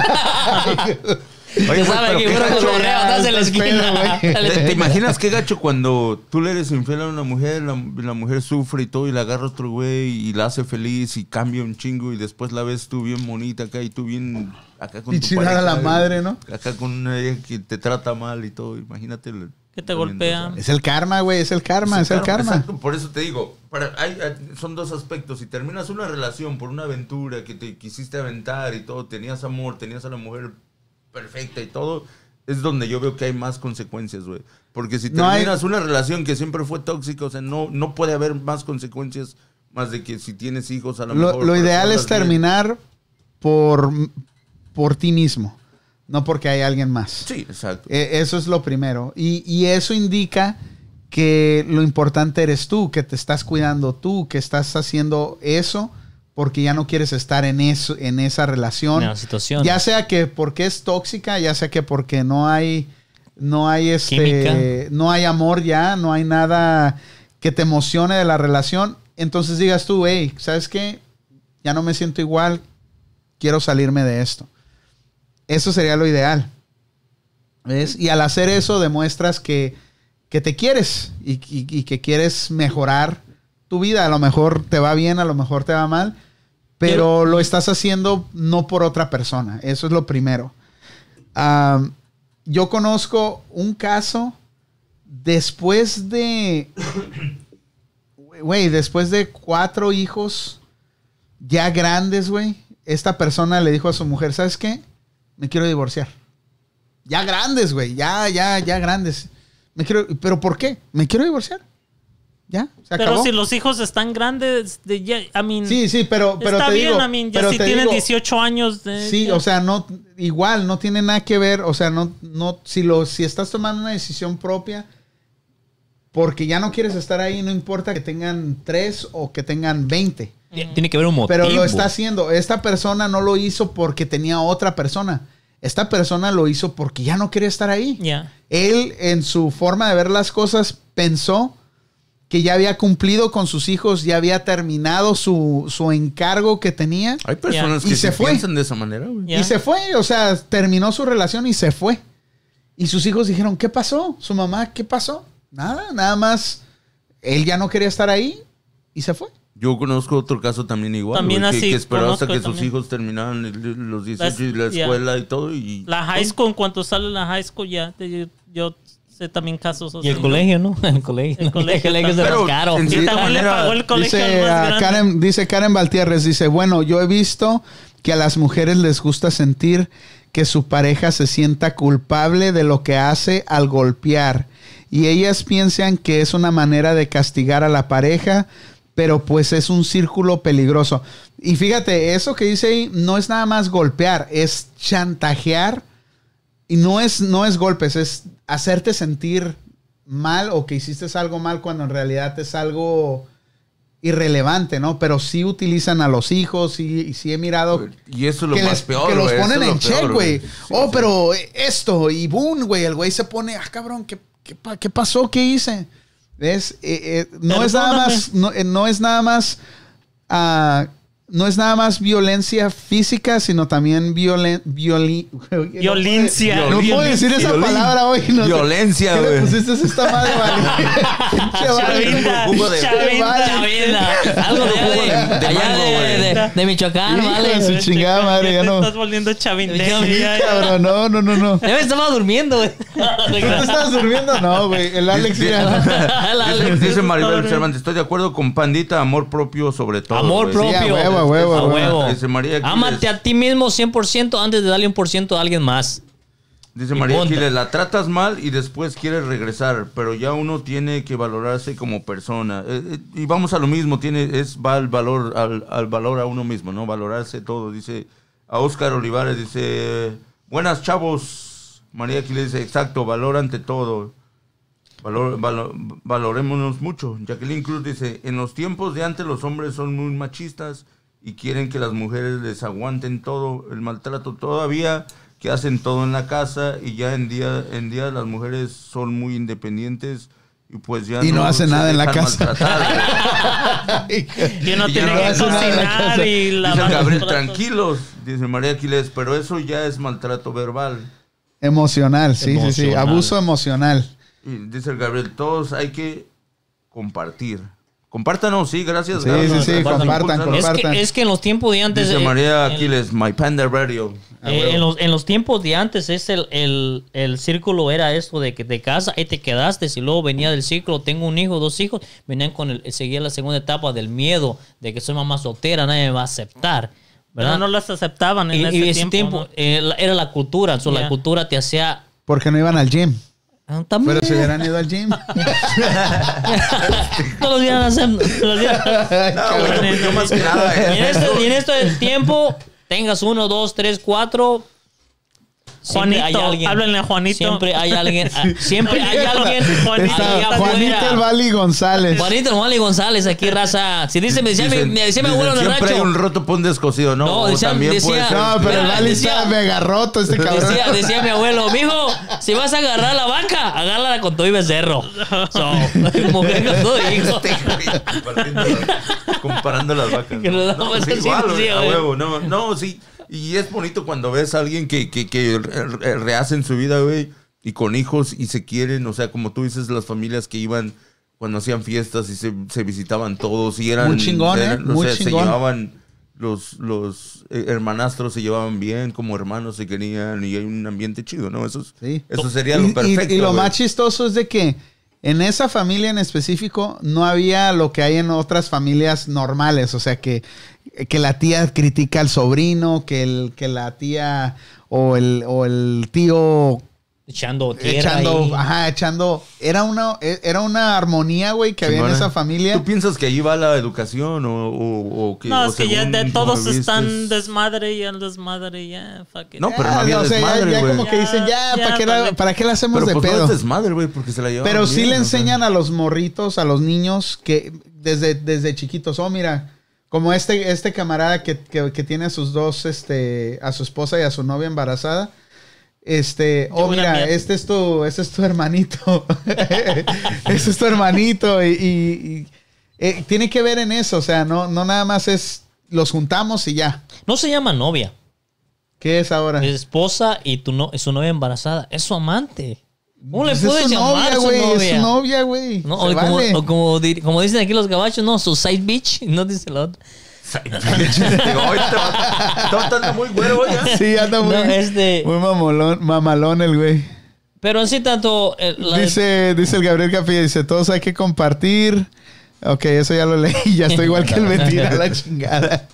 Speaker 3: Oye,
Speaker 2: sabe
Speaker 3: pero
Speaker 2: que estás en la esquina.
Speaker 3: ¿Te, te imaginas qué gacho cuando tú le eres infiel a una mujer, la, la mujer sufre y todo, y la agarra otro güey y la hace feliz y cambia un chingo y después la ves tú bien bonita acá y tú bien acá con
Speaker 1: Y
Speaker 3: tu pareja,
Speaker 1: la madre, ¿no?
Speaker 3: Acá con una que te trata mal y todo, imagínate. el-
Speaker 5: Que te golpea.
Speaker 1: es el karma, güey. Es el karma, es el karma.
Speaker 3: Exacto, por eso te digo, para- hay- hay- son dos aspectos. Si terminas una relación por una aventura que te quisiste aventar y todo, tenías amor, tenías a la mujer perfecta y todo, es donde yo veo que hay más consecuencias, güey. Porque si
Speaker 1: No hay-
Speaker 3: terminas una relación que siempre fue tóxica, o sea, no, no puede haber más consecuencias más de que si tienes hijos a lo,
Speaker 1: Lo,
Speaker 3: mejor.
Speaker 1: lo ideal es
Speaker 3: bien.
Speaker 1: terminar por, por ti mismo, no porque hay alguien más.
Speaker 3: Sí, exacto.
Speaker 1: E- Eso es lo primero. Y, y eso indica que lo importante eres tú, que te estás cuidando tú, que estás haciendo eso porque ya no quieres estar en eso, en esa relación.
Speaker 2: Situación.
Speaker 1: Ya sea que porque es tóxica, ya sea que porque no hay, no hay este,
Speaker 2: Química.
Speaker 1: no hay amor ya, no hay nada que te emocione de la relación. Entonces digas tú, hey, ¿sabes qué? Ya no me siento igual, quiero salirme de esto. Eso sería lo ideal. ¿Ves? Y al hacer eso demuestras que, que te quieres y, y- y que quieres mejorar tu vida. A lo mejor te va bien, a lo mejor te va mal, pero lo estás haciendo no por otra persona. Eso es lo primero. Yo conozco un caso después de, güey, después de cuatro hijos ya grandes, güey. Esta persona le dijo a su mujer, ¿sabes qué? Me quiero divorciar. Ya grandes, güey. Ya, ya, ya grandes. Me quiero, ¿Pero por qué? Me quiero divorciar. Ya, se
Speaker 5: Pero si los hijos están grandes, de ya, I mean,
Speaker 1: Sí, sí, pero, pero
Speaker 5: está
Speaker 1: te
Speaker 5: bien,
Speaker 1: digo,
Speaker 5: I mean, ya
Speaker 1: pero
Speaker 5: si
Speaker 1: te
Speaker 5: tienen
Speaker 1: digo,
Speaker 5: 18 años. De,
Speaker 1: Sí,
Speaker 5: ya.
Speaker 1: o sea, no, igual, no tiene nada que ver, o sea, no, no, si lo, si estás tomando una decisión propia, porque ya no quieres estar ahí, no importa que tengan tres o que tengan 20.
Speaker 2: Tiene que haber un motivo.
Speaker 1: Pero lo está haciendo. Esta persona no lo hizo porque tenía otra persona. Esta persona lo hizo porque ya no quería estar ahí.
Speaker 5: Ya.
Speaker 1: Él, en su forma de ver las cosas, pensó que ya había cumplido con sus hijos, ya había terminado su, su encargo que tenía.
Speaker 3: Hay personas
Speaker 1: Y
Speaker 3: que
Speaker 1: se
Speaker 3: se
Speaker 1: fue.
Speaker 3: piensan de esa manera, güey.
Speaker 1: Y se fue, o sea, terminó su relación y se fue. Y sus hijos dijeron, ¿qué pasó? Su mamá, ¿qué pasó? Nada, nada más. Él ya no quería estar ahí y se fue.
Speaker 3: Yo conozco otro caso también igual.
Speaker 5: También
Speaker 3: güey, que,
Speaker 5: así,
Speaker 3: que esperó hasta que sus
Speaker 5: también.
Speaker 3: hijos terminaran los 18
Speaker 5: Las-
Speaker 3: y la escuela y todo. Y
Speaker 5: La high school, en cuanto sale la high school, ya. te- yo sé también casos así.
Speaker 2: Y el colegio, ¿no? El colegio.
Speaker 5: El colegio
Speaker 3: Pero en cierta
Speaker 5: también le pagó el colegio al
Speaker 1: Dice,
Speaker 5: más grande.
Speaker 1: Karen, dice Karen Valtierres, dice, bueno, yo he visto que a las mujeres les gusta sentir que su pareja se sienta culpable de lo que hace al golpear. Y ellas piensan que es una manera de castigar a la pareja, pero pues es un círculo peligroso. Y fíjate, eso que dice ahí no es nada más golpear, es chantajear. Y no es, no es golpes, es hacerte sentir mal o que hiciste algo mal cuando en realidad es algo irrelevante, ¿no? Pero sí utilizan a los hijos y, y sí he mirado
Speaker 3: y eso es lo
Speaker 1: que,
Speaker 3: más
Speaker 1: les-
Speaker 3: peor.
Speaker 1: que los ponen
Speaker 3: es lo
Speaker 1: en check, güey.
Speaker 3: Sí,
Speaker 1: oh,
Speaker 3: sí.
Speaker 1: pero esto y boom, güey. El güey se pone, ah, cabrón, ¿qué, qué, pa- qué pasó? ¿Qué hice? ¿Ves? Eh, eh, no es nada más, no, eh, no es nada más, ah, no es nada más violencia física, sino también violen, violi-
Speaker 5: Violencia.
Speaker 1: No puedo decir esa
Speaker 3: Violín.
Speaker 1: palabra hoy. No.
Speaker 3: Violencia,
Speaker 1: ¿Qué le
Speaker 3: güey.
Speaker 1: pusiste a esta madre, vale?
Speaker 5: Chavinda, chavinda.
Speaker 2: Chavinda. Algo de, allá de,
Speaker 3: De
Speaker 2: allá de, de- de Michoacán,
Speaker 1: Hijo
Speaker 2: vale.
Speaker 1: de su chingada madre, ya no.
Speaker 5: estás volviendo ya.
Speaker 1: Cabrón, no, no, no, no.
Speaker 2: Ya me estaba durmiendo, güey.
Speaker 1: ¿Tú estabas durmiendo? No, güey. El Alex
Speaker 3: Dice-
Speaker 1: ya.
Speaker 3: Dice, Maribel. Cervantes, estoy de acuerdo con Pandita, amor propio sobre todo.
Speaker 2: Amor propio.
Speaker 1: A huevo,
Speaker 2: A
Speaker 1: huevo.
Speaker 3: Dice María Aquiles,
Speaker 2: Ámate a ti mismo 100% antes de darle un por ciento a alguien más.
Speaker 3: Dice
Speaker 2: y
Speaker 3: María
Speaker 2: punto.
Speaker 3: Aquiles, la tratas mal y después quieres regresar, pero ya uno tiene que valorarse como persona. Eh, eh, y vamos a lo mismo, tiene, es va al valor, al, al valor a uno mismo, ¿no? Valorarse todo. Dice a Oscar Olivares, dice, buenas chavos. María Aquiles dice, exacto, valor ante todo. Valor, valo- valorémonos mucho. Jacqueline Cruz dice, en los tiempos de antes los hombres son muy machistas y quieren que las mujeres les aguanten todo el maltrato todavía, que hacen todo en la casa y ya en día en día las mujeres son muy independientes y pues ya
Speaker 1: Y no hacen
Speaker 3: se
Speaker 1: nada en la casa.
Speaker 3: maltratar.
Speaker 5: Y
Speaker 3: no
Speaker 5: que
Speaker 3: hace
Speaker 1: nada en la casa.
Speaker 5: cocinar y los
Speaker 3: Gabriel, tranquilos, dice María Aquiles, pero eso ya es maltrato verbal.
Speaker 1: Emocional, sí, sí, sí. Abuso emocional.
Speaker 3: Y dice el Gabriel, todos hay que compartir. Compártanos, sí, gracias.
Speaker 1: Sí,
Speaker 3: gracias.
Speaker 1: sí, sí, compartan,
Speaker 2: Es
Speaker 1: compartan.
Speaker 2: que, es que en los tiempos de antes.
Speaker 3: Dice
Speaker 2: eh,
Speaker 3: María
Speaker 2: en-
Speaker 3: Aquiles, My Panda Radio.
Speaker 2: Eh, en, los, en los tiempos de antes, es el, el, el círculo era esto de que te casas y te quedaste. Si luego venía del círculo, tengo un hijo, dos hijos, venían con el, seguía la segunda etapa del miedo de que soy mamá soltera, nadie me va a aceptar. ¿verdad?
Speaker 5: Pero no las aceptaban en
Speaker 2: y,
Speaker 5: ese,
Speaker 2: y ese
Speaker 5: tiempo.
Speaker 2: tiempo
Speaker 5: ¿no?
Speaker 2: eh, la- era la cultura, so, la
Speaker 5: Ya.
Speaker 2: cultura te hacía.
Speaker 1: Porque no iban al gym.
Speaker 2: Ah, también.
Speaker 1: Pero si hubieran ido al gym.
Speaker 2: no los vieran hacer. no
Speaker 3: yo más que nada.
Speaker 2: y, en
Speaker 3: eh,
Speaker 2: este, y en este tiempo, tengas uno, dos, tres, cuatro. Siempre hay
Speaker 5: Juanito,
Speaker 2: alguien-
Speaker 5: háblenle a Juanito.
Speaker 2: Siempre hay alguien. ah, Siempre hay alguien.
Speaker 5: Juanito,
Speaker 1: Está Juanito el Vali González.
Speaker 2: Juanito Wally González, aquí raza. Si dice, me decía, mi-
Speaker 3: dicen-
Speaker 2: me decía mi
Speaker 3: dicen,
Speaker 2: abuelo en el
Speaker 3: Siempre hay un roto por un descosido, ¿no?
Speaker 2: No,
Speaker 3: O
Speaker 2: decía-
Speaker 3: también
Speaker 2: decía-
Speaker 3: puede ser-
Speaker 1: No, pero el
Speaker 2: Mira,
Speaker 1: Vali
Speaker 2: decía-
Speaker 1: está mega roto este cabrón.
Speaker 2: Decía, decía mi abuelo, mijo, si vas a agarrar la vaca, agárrala con todo y becerro. So, mujer con todo hijo.
Speaker 3: Este, güey, compartiendo las- comparando las vacas.
Speaker 2: Que nos
Speaker 3: No,
Speaker 2: damos
Speaker 3: sí,
Speaker 2: así,
Speaker 3: igual,
Speaker 2: sí,
Speaker 3: a
Speaker 2: güey.
Speaker 3: huevo, no, no, sí. Y es bonito cuando ves a alguien que, que, que re- re- rehacen su vida, güey, y con hijos y se quieren, o sea, como tú dices, las familias que iban cuando hacían fiestas y se, se visitaban todos y eran...
Speaker 1: Muy chingón, ¿eh?
Speaker 3: eran, o
Speaker 1: Muy
Speaker 3: sea, se
Speaker 1: chingón.
Speaker 3: llevaban, los, los eh, hermanastros se llevaban bien, como hermanos se querían y hay un ambiente chido, ¿no? Eso, es-
Speaker 1: Sí.
Speaker 3: eso sería lo
Speaker 1: y-
Speaker 3: perfecto.
Speaker 1: Y, lo más chistoso es de que en esa familia en específico no había lo que hay en otras familias normales. O sea, que, que la tía critica al sobrino, que, el, que la tía o el, o el tío
Speaker 2: Echando tierra
Speaker 1: echando,
Speaker 2: ahí.
Speaker 1: ajá, echando. Era una, era una armonía, güey, que había en esa familia.
Speaker 3: ¿Tú piensas que ahí va la educación o, o, o que
Speaker 5: No,
Speaker 3: o
Speaker 5: es que ya de todos están desmadre y el desmadre ya. it.
Speaker 3: No, pero no
Speaker 1: Ah,
Speaker 3: había
Speaker 1: o sea, ya-
Speaker 3: desmadre,
Speaker 1: ya,
Speaker 3: güey.
Speaker 1: como que dicen, ya,
Speaker 5: Ya,
Speaker 1: ¿para, qué la. ¿para qué la hacemos
Speaker 3: Pero
Speaker 1: de
Speaker 3: pues no
Speaker 1: pedo?
Speaker 3: es desmadre, güey, porque se la llevaban
Speaker 1: Pero sí
Speaker 3: bien,
Speaker 1: le
Speaker 3: o sea.
Speaker 1: enseñan a los morritos, a los niños, que desde, desde chiquitos, oh, mira, como este, este camarada que, que- que tiene a sus dos, este, a su esposa y a su novia embarazada. Este, oh, mira,
Speaker 5: mierda.
Speaker 1: este es tu, este es tu hermanito. este es tu hermanito. Y, y- y, eh, tiene que ver en eso. O sea, no, no nada más es los juntamos y ya.
Speaker 2: No se llama novia.
Speaker 1: ¿Qué es ahora?
Speaker 2: Es esposa y tu no, es su novia embarazada. Es su amante. ¿Cómo le
Speaker 1: Pues es
Speaker 2: puedes
Speaker 1: su
Speaker 2: llamar
Speaker 1: novia,
Speaker 2: su
Speaker 1: güey. Es
Speaker 2: novia?
Speaker 1: su novia, güey.
Speaker 2: No, o, como,
Speaker 1: vale.
Speaker 2: o como, di- como dicen aquí los gabachos, no, su side bitch, no dice la otra.
Speaker 3: Digo, "Oye, te va- te va estando muy güero, güey. ¿eh?".
Speaker 1: Sí, anda muy,
Speaker 2: No, este-
Speaker 1: muy mamolón, mamalón el güey.
Speaker 2: Pero en sí tanto... eh, la-
Speaker 1: Dice, dice el Gabriel Capilla, dice, todos hay que compartir. Ok, eso ya lo leí, ya estoy igual que el mentira, la chingada.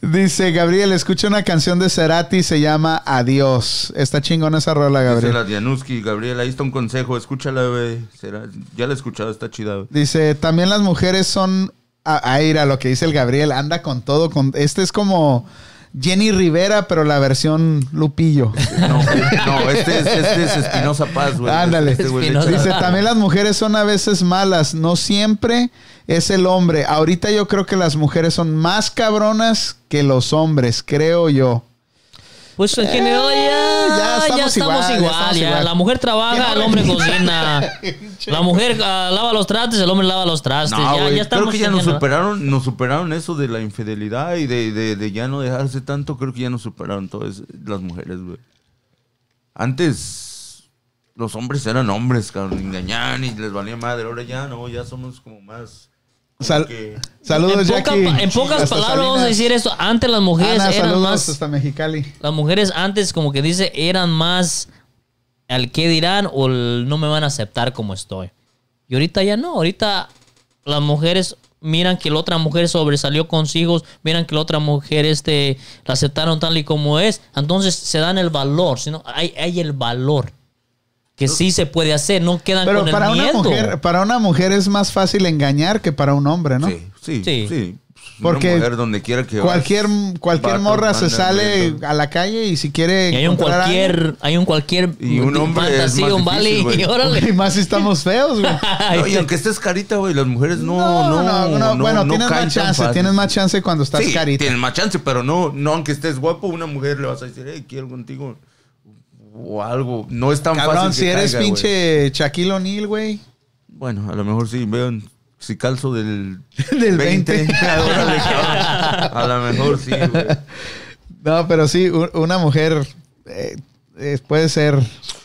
Speaker 1: Dice, Gabriel, escucha una canción de Cerati, se llama Adiós. Está chingona esa rola,
Speaker 3: Dice
Speaker 1: Gabriel.
Speaker 3: la Dianuski, Gabriel, ahí está un consejo, escúchala, güey. Ya la he escuchado, está chida.
Speaker 1: Dice, también las mujeres son... Ah, mira lo que dice el Gabriel, anda con todo. Con... Este es como Jenny Rivera, pero la versión Lupillo.
Speaker 3: No, no este, es, este es Espinosa Paz, güey.
Speaker 1: Ándale.
Speaker 3: Este güey
Speaker 2: Espinosa.
Speaker 1: Dice, también las mujeres son a veces malas, no siempre es el hombre. Ahorita yo creo que las mujeres son más cabronas que los hombres, creo yo.
Speaker 2: Pues en general ya...
Speaker 1: ya estamos, igual, ya
Speaker 2: igual,
Speaker 1: estamos
Speaker 2: ya.
Speaker 1: igual.
Speaker 2: La mujer trabaja, el hombre cocina. La mujer ah, lava los trastes, el hombre lava los trastes.
Speaker 3: No,
Speaker 2: ya, ya estamos
Speaker 3: creo que ya nos superaron, nos superaron eso de la infidelidad y de, de- de ya no dejarse tanto. Creo que ya nos superaron todas las mujeres, güey. Antes los hombres eran hombres, cabrón, engañaban y les valía madre. Ahora ya no, ya somos como más. Como
Speaker 1: Sal-
Speaker 3: que-
Speaker 1: saludos,
Speaker 2: en, poca-
Speaker 1: Jackie.
Speaker 2: en pocas
Speaker 1: Hasta
Speaker 2: palabras vamos a decir esto. Antes las mujeres
Speaker 1: Ana,
Speaker 2: eran
Speaker 1: saludos
Speaker 2: más...
Speaker 1: hasta Mexicali.
Speaker 2: Las mujeres antes, como que dice, eran más al qué dirán o el no me van a aceptar como estoy. Y ahorita ya no. Ahorita las mujeres miran que la otra mujer sobresalió con hijos, miran que la otra mujer este, la aceptaron tal y como es. Entonces se dan el valor. sino hay, hay el valor. Que sí se puede hacer, no quedan
Speaker 1: Pero
Speaker 2: con
Speaker 1: para
Speaker 2: el
Speaker 1: una,
Speaker 2: miedo.
Speaker 1: mujer, para una mujer es más fácil engañar que para un hombre, ¿no?
Speaker 3: Sí, sí,
Speaker 2: Sí.
Speaker 3: sí.
Speaker 1: Porque
Speaker 3: Una mujer donde quiera que
Speaker 1: Cualquier,
Speaker 3: vas,
Speaker 1: cualquier morra se sale a la calle y si quiere.
Speaker 2: Y hay un cualquier, hay un cualquier
Speaker 3: Y un hombre es
Speaker 2: fantasía,
Speaker 3: más
Speaker 2: un vale, y órale.
Speaker 1: Y más si estamos feos, güey.
Speaker 3: No, y aunque estés carita, güey, las mujeres no, no,
Speaker 1: no, no,
Speaker 3: no,
Speaker 1: bueno,
Speaker 3: no
Speaker 1: tienes más chance,
Speaker 3: fácil.
Speaker 1: tienes más chance cuando estás
Speaker 3: sí,
Speaker 1: carita.
Speaker 3: tienes más chance, pero no, no, aunque estés guapo, una mujer le vas a decir, hey, quiero contigo o algo. No es tan
Speaker 1: Cabrón,
Speaker 3: fácil
Speaker 1: si
Speaker 3: que
Speaker 1: eres
Speaker 3: caiga,
Speaker 1: pinche Shaquille O'Neal, güey.
Speaker 3: Bueno, a lo mejor sí, vean, si calzo del,
Speaker 1: Del 20.
Speaker 3: órale, cabrón. a lo mejor sí, güey.
Speaker 1: No, pero sí, una mujer eh, eh, puede ser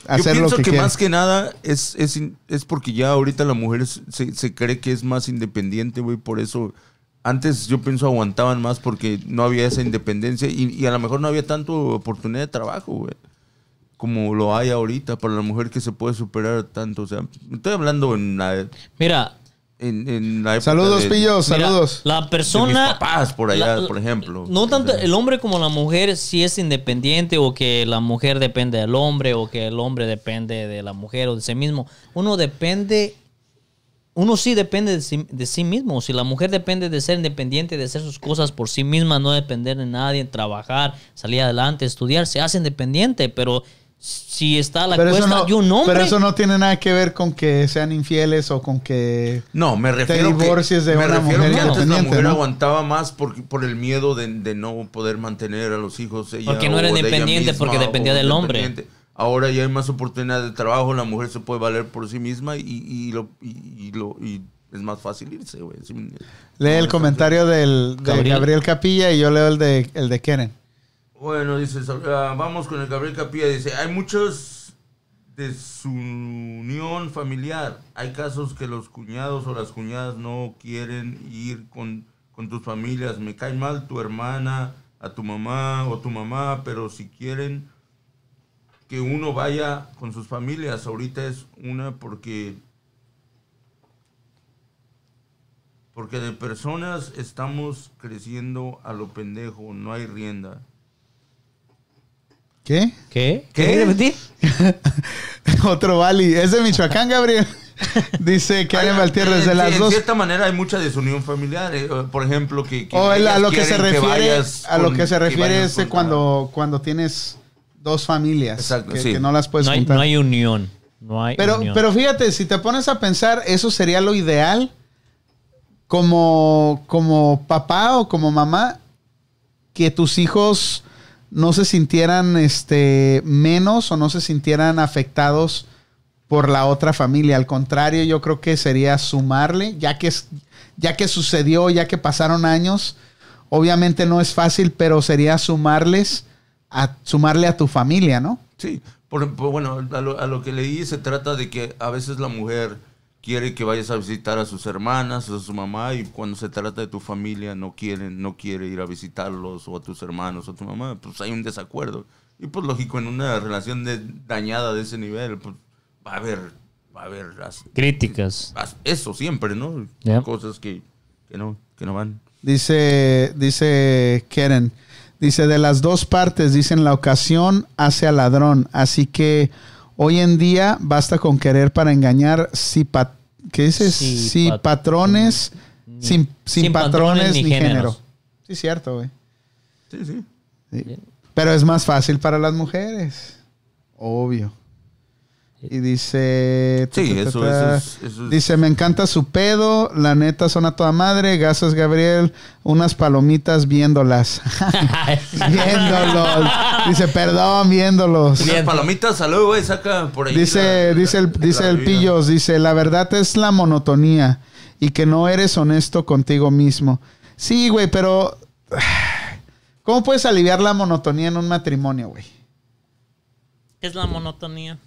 Speaker 1: hacer
Speaker 3: Yo
Speaker 1: lo
Speaker 3: pienso
Speaker 1: que,
Speaker 3: que,
Speaker 1: quiera.
Speaker 3: más que nada es, es, es porque ya ahorita la mujer es- se, se cree que es más independiente, güey. Por eso, antes yo pienso aguantaban más porque no había esa independencia y, y a lo mejor no había tanto oportunidad de trabajo, güey. Como lo hay ahorita para la mujer que se puede superar tanto. O sea, estoy hablando en la,
Speaker 2: Mira,
Speaker 3: en, en la época
Speaker 1: Saludos,
Speaker 3: de-
Speaker 1: pillos,
Speaker 2: Mira,
Speaker 1: saludos.
Speaker 2: La
Speaker 3: de
Speaker 2: persona.
Speaker 3: mis papás por allá,
Speaker 2: la-
Speaker 3: por ejemplo.
Speaker 2: No tanto
Speaker 3: O sea,
Speaker 2: el hombre como la mujer, si es independiente o que la mujer depende del hombre o que el hombre depende de la mujer o de sí mismo. Uno depende. Uno sí depende de sí, de sí mismo. Si la mujer depende de ser independiente, de hacer sus cosas por sí misma, no depender de nadie, trabajar, salir adelante, estudiar, se hace independiente. Pero si está a la
Speaker 1: Pero
Speaker 2: cuesta
Speaker 1: no,
Speaker 2: de un hombre.
Speaker 1: pero eso no tiene nada que ver con que sean infieles o con que...
Speaker 3: No, me refiero
Speaker 1: divorcies
Speaker 3: que,
Speaker 1: de
Speaker 3: me
Speaker 1: una
Speaker 3: refiero
Speaker 1: mujer
Speaker 3: que antes la mujer
Speaker 1: ¿no?
Speaker 3: aguantaba más por, por el miedo de, de no poder mantener a los hijos. Ella,
Speaker 2: Porque no era
Speaker 3: o de
Speaker 2: independiente, porque dependía del hombre.
Speaker 3: Ahora ya hay más oportunidad de trabajo, la mujer se puede valer por sí misma y, y lo, y, y lo y es más fácil irse, güey.
Speaker 1: Lee
Speaker 3: no,
Speaker 1: el comentario del, de
Speaker 2: Gabriel.
Speaker 1: Gabriel. Capilla y yo leo el de, el de Keren.
Speaker 3: Bueno, dice, ah, vamos con el Gabriel Capilla. Dice, hay muchos desunión familiar. Hay casos que los cuñados o las cuñadas no quieren ir con, con tus familias. Me cae mal tu hermana, a tu mamá o tu mamá, pero si quieren que uno vaya con sus familias, ahorita es una porque... Porque de personas estamos creciendo a lo pendejo, no hay rienda.
Speaker 1: ¿Qué?
Speaker 2: ¿Qué?
Speaker 3: ¿Qué?
Speaker 1: Otro Bali. Es de Michoacán, Gabriel. Dice Karen
Speaker 3: Hay-
Speaker 1: Valtierres de las dos.
Speaker 3: cierta manera hay mucha desunión familiar. eh, Por ejemplo, que. que
Speaker 1: O el- a lo que se
Speaker 3: quieren
Speaker 1: refiere,
Speaker 3: vayas
Speaker 1: a lo
Speaker 3: con-
Speaker 1: que se refiere
Speaker 3: vayas
Speaker 1: es
Speaker 3: con-
Speaker 1: cuando, cuando tienes dos familias
Speaker 3: Exacto,
Speaker 1: que,
Speaker 3: sí.
Speaker 1: que no las puedes
Speaker 2: no, hay,
Speaker 1: juntar.
Speaker 2: no hay unión. No hay
Speaker 1: pero,
Speaker 2: unión.
Speaker 1: pero fíjate, si te pones a pensar, eso sería lo ideal como, como papá o como mamá, que tus hijos no se sintieran este, menos o no se sintieran afectados por la otra familia. Al contrario, yo creo que sería sumarle, ya que, ya que sucedió, ya que pasaron años. Obviamente no es fácil, pero sería sumarles a sumarle a tu familia, ¿no?
Speaker 3: Sí, por, por- bueno, a lo, a lo que leí se trata de que a veces la mujer quiere que vayas a visitar a sus hermanas o a su mamá y cuando se trata de tu familia no quieren, no quiere ir a visitarlos o a tus hermanos o a tu mamá, pues hay un desacuerdo. Y pues lógico, en una relación de- dañada de ese nivel, pues va a haber, va a haber as-
Speaker 2: Críticas.
Speaker 3: as- eso siempre, ¿no?
Speaker 2: Ya.
Speaker 3: Cosas que, que no, que no van.
Speaker 1: Dice, dice Keren, dice de las dos partes, dicen la ocasión hace al ladrón, así que hoy en día basta con querer para engañar, si pa- ¿qué dices?
Speaker 2: Si
Speaker 1: Si
Speaker 2: pat-
Speaker 1: patrones,
Speaker 2: ni-
Speaker 1: sin, sin
Speaker 2: sin
Speaker 1: patrones,
Speaker 2: patrones
Speaker 1: ni
Speaker 2: ni
Speaker 1: género. Sí, cierto, güey.
Speaker 3: Sí, sí.
Speaker 1: Sí. Pero es más fácil para las mujeres, obvio. Y dice...
Speaker 3: Sí,
Speaker 1: ta, ta,
Speaker 3: eso-
Speaker 1: ta,
Speaker 3: eso es- eso es-
Speaker 1: Dice, me encanta su pedo, la neta son a toda madre, gasas Gabriel, unas palomitas viéndolas. viéndolos. Dice, perdón, viéndolos.
Speaker 3: Unas palomitas, salud, güey, saca por ahí.
Speaker 1: Dice,
Speaker 3: la-
Speaker 1: dice el,
Speaker 3: la
Speaker 1: dice el. Pillos, dice, la verdad es la monotonía y que no eres honesto contigo mismo. Sí, güey, pero ¿cómo puedes aliviar la monotonía en un matrimonio, güey?
Speaker 5: ¿Qué es la monotonía?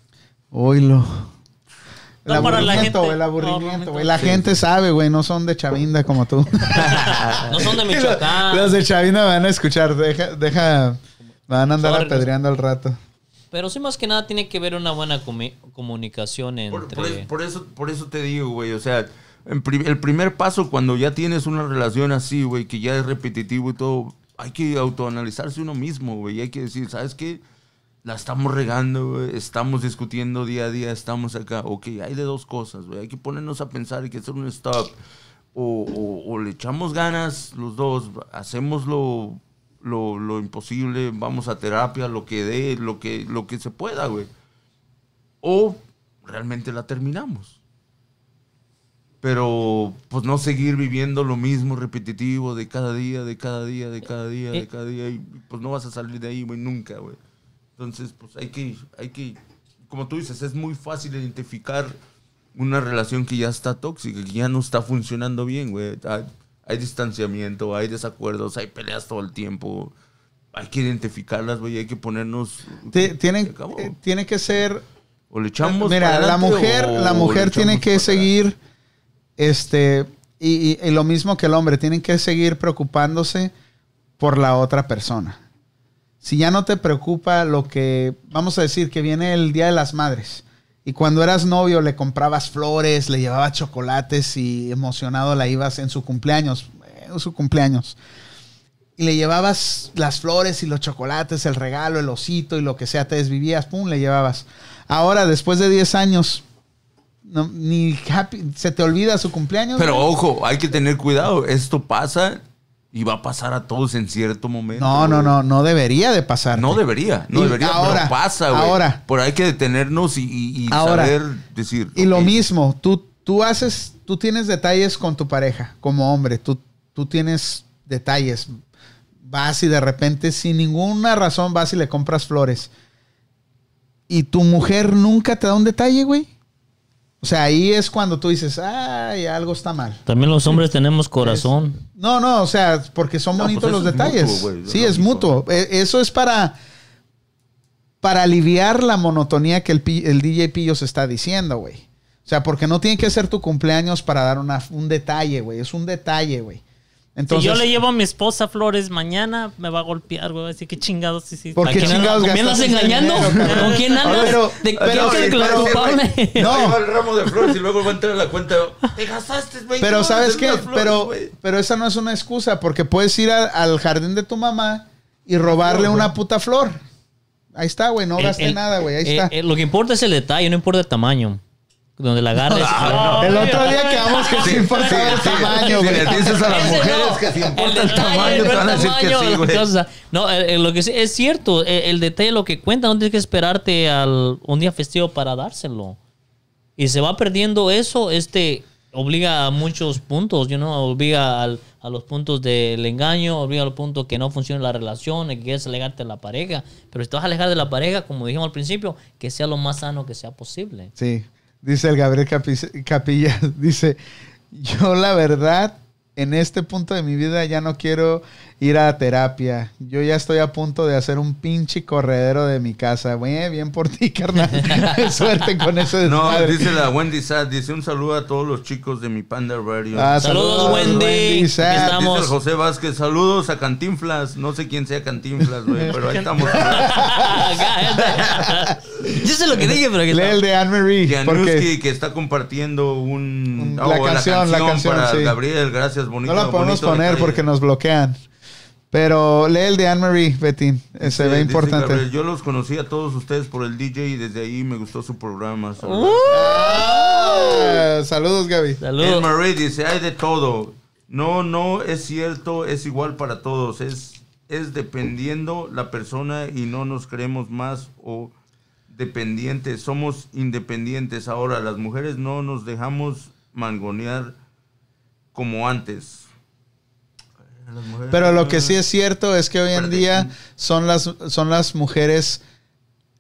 Speaker 1: Oílo. El
Speaker 5: No, para la
Speaker 1: aburrimiento,
Speaker 5: gente.
Speaker 1: el aburrimiento,
Speaker 5: No,
Speaker 1: güey. La gente sabe, güey, no son de Chavinda como tú.
Speaker 2: No son de Michoacán.
Speaker 1: Los de Chavinda me van a escuchar, deja, deja, me van a andar
Speaker 2: Sorry.
Speaker 1: apedreando al rato.
Speaker 2: Pero sí, más que nada, tiene que ver una buena comi- comunicación
Speaker 3: Por,
Speaker 2: entre.
Speaker 3: por por eso, por eso te digo, güey. O sea, en pri- el primer paso cuando ya tienes una relación así, güey, que ya es repetitivo y todo, hay que autoanalizarse uno mismo, güey. y Hay que decir, ¿sabes qué? La estamos regando, güey. Estamos discutiendo día a día, estamos acá. Ok, hay de dos cosas, güey. Hay que ponernos a pensar, hay que hacer un stop. O, o- o le echamos ganas los dos, hacemos lo, lo, lo imposible, vamos a terapia, lo que dé, lo que, lo que se pueda, güey o realmente la terminamos. Pero pues no seguir viviendo lo mismo repetitivo de cada día, de cada día, de cada día, de
Speaker 2: Eh.
Speaker 3: cada día y pues no vas a salir de ahí, güey, nunca, güey. Entonces, pues hay que hay que como tú dices, es muy fácil identificar una relación que ya está tóxica, que ya no está funcionando bien, güey. Hay, hay distanciamiento, hay desacuerdos, hay peleas todo el tiempo. Hay que identificarlas, güey, hay que ponernos
Speaker 1: Tienen, eh, tiene que ser
Speaker 3: o le echamos
Speaker 1: Mira, la mujer,
Speaker 3: o-
Speaker 1: la mujer tiene que seguir, este, y, y- y lo mismo que el hombre, tienen que seguir preocupándose por la otra persona. Si ya no te preocupa lo que, vamos a decir, que viene el Día de las Madres, y cuando eras novio le comprabas flores, le llevabas chocolates y emocionado la ibas en su cumpleaños, en su cumpleaños. Y le llevabas las flores y los chocolates, el regalo, el osito y lo que sea, te desvivías, pum, le llevabas. Ahora, después de 10 años, no, ni happy- se te olvida su cumpleaños.
Speaker 3: Pero ojo, hay que tener cuidado. Esto pasa y va a pasar a todos en cierto momento.
Speaker 1: no, no, no, no debería de pasar.
Speaker 3: No debería, no
Speaker 1: Y
Speaker 3: debería,
Speaker 1: ahora,
Speaker 3: pero pasa, güey.
Speaker 1: ahora.
Speaker 3: Pero hay que detenernos y, y- y
Speaker 1: Ahora.
Speaker 3: saber decir.
Speaker 1: Y lo mismo, tú, tú haces, tú tienes detalles con tu pareja, como hombre, tú, tú tienes detalles. Vas y de repente, sin ninguna razón, vas y le compras flores. Y tu mujer nunca te da un detalle, güey. O sea, ahí es cuando tú dices, ay, algo está mal.
Speaker 2: También los hombres tenemos corazón.
Speaker 1: No, no, o sea, porque son
Speaker 3: No,
Speaker 1: bonitos
Speaker 3: pues
Speaker 1: los detalles.
Speaker 3: mutuo,
Speaker 1: sí, es mutuo. E- Eso es para, para aliviar la monotonía que el, el DJ Pillos está diciendo, güey. O sea, porque no tiene que ser tu cumpleaños para dar una- un detalle, güey. Es un detalle, güey. Entonces,
Speaker 5: si yo le llevo a mi esposa flores mañana, me va a golpear, güey. Así que chingados, sí, sí.
Speaker 1: ¿Por
Speaker 2: ¿A
Speaker 1: qué chingados
Speaker 2: ¿Con quién andas engañando?
Speaker 1: dinero?
Speaker 2: ¿Con quién andas?
Speaker 1: Pero-
Speaker 2: ¿De
Speaker 1: pero-
Speaker 2: que la
Speaker 1: pero-
Speaker 2: culpable?
Speaker 1: No.
Speaker 3: El ramo de flores y luego va a entrar a la cuenta. Te gastaste 20
Speaker 1: Pero ¿sabes
Speaker 3: en
Speaker 1: qué?
Speaker 3: flores,
Speaker 1: Pero,
Speaker 3: güey.
Speaker 1: pero esa no es una excusa, porque puedes ir a- al jardín de tu mamá y robarle
Speaker 3: güey.
Speaker 1: una puta flor. Ahí está, güey. No
Speaker 2: El-
Speaker 1: gasté
Speaker 2: el-
Speaker 1: nada, güey. Ahí
Speaker 2: eh,
Speaker 1: está.
Speaker 2: eh, lo que importa es el detalle, no importa el tamaño. Donde la agarres.
Speaker 1: el otro día quedamos que sí, importaba el tamaño,
Speaker 3: Si
Speaker 1: güey.
Speaker 3: le dices a las
Speaker 2: Ese
Speaker 3: mujeres
Speaker 2: no.
Speaker 3: que si importa el,
Speaker 2: detalle,
Speaker 3: tamaño,
Speaker 2: no
Speaker 3: te
Speaker 2: el
Speaker 3: van a decir que
Speaker 2: tamaño
Speaker 3: sí, güey.
Speaker 2: cosa. No, lo que sí- es cierto, eh, el detalle lo que cuenta, no tienes que esperarte al un día festivo para dárselo. Y se va perdiendo eso, este obliga a muchos puntos, you know, obliga al- a los puntos del engaño, obliga a los puntos que no funciona la relación, que quieres alejarte de la pareja. Pero si te vas a alejar de la pareja, como dijimos al principio, que sea lo más sano que sea posible.
Speaker 1: Sí, dice el Gabriel Capi- Capilla, dice, yo la verdad, en este punto de mi vida ya no quiero ir a terapia. Yo ya estoy a punto de hacer un pinche corredero de mi casa. Güey, bien por ti, carnal. Suerte con ese
Speaker 3: No,
Speaker 1: desmadre.
Speaker 3: dice la Wendy Sad, dice un saludo a todos los chicos de mi Panda Radio.
Speaker 1: Ah,
Speaker 2: Saludos, Wendy. Aquí
Speaker 1: Sad.
Speaker 2: estamos.
Speaker 3: Dice el José Vázquez, saludos a Cantinflas. No sé quién sea Cantinflas, güey, pero ahí estamos.
Speaker 2: Yo sé lo que dije, pero que
Speaker 1: Lee el de Anne-Marie. Porque
Speaker 3: que está compartiendo un...
Speaker 1: Un-
Speaker 3: oh,
Speaker 1: la canción, la canción,
Speaker 3: para
Speaker 1: sí.
Speaker 3: Gabriel, gracias, bonito.
Speaker 1: no la podemos
Speaker 3: bonito
Speaker 1: poner porque nos bloquean. Pero lee el de Anne-Marie, Betín. Se
Speaker 3: Sí,
Speaker 1: ve importante.
Speaker 3: Gabriel, yo los conocí a todos ustedes por el DJ y desde ahí me gustó su programa. Saludos.
Speaker 1: Ah, saludos, Gaby.
Speaker 2: Saludos.
Speaker 3: Marie dice, hay de todo. No, no es cierto, es igual para todos. Es, es dependiendo la persona y no nos creemos más o dependientes, somos independientes ahora. Las mujeres no nos dejamos mangonear como antes.
Speaker 1: Pero lo que sí es cierto es que hoy en día son las, son las mujeres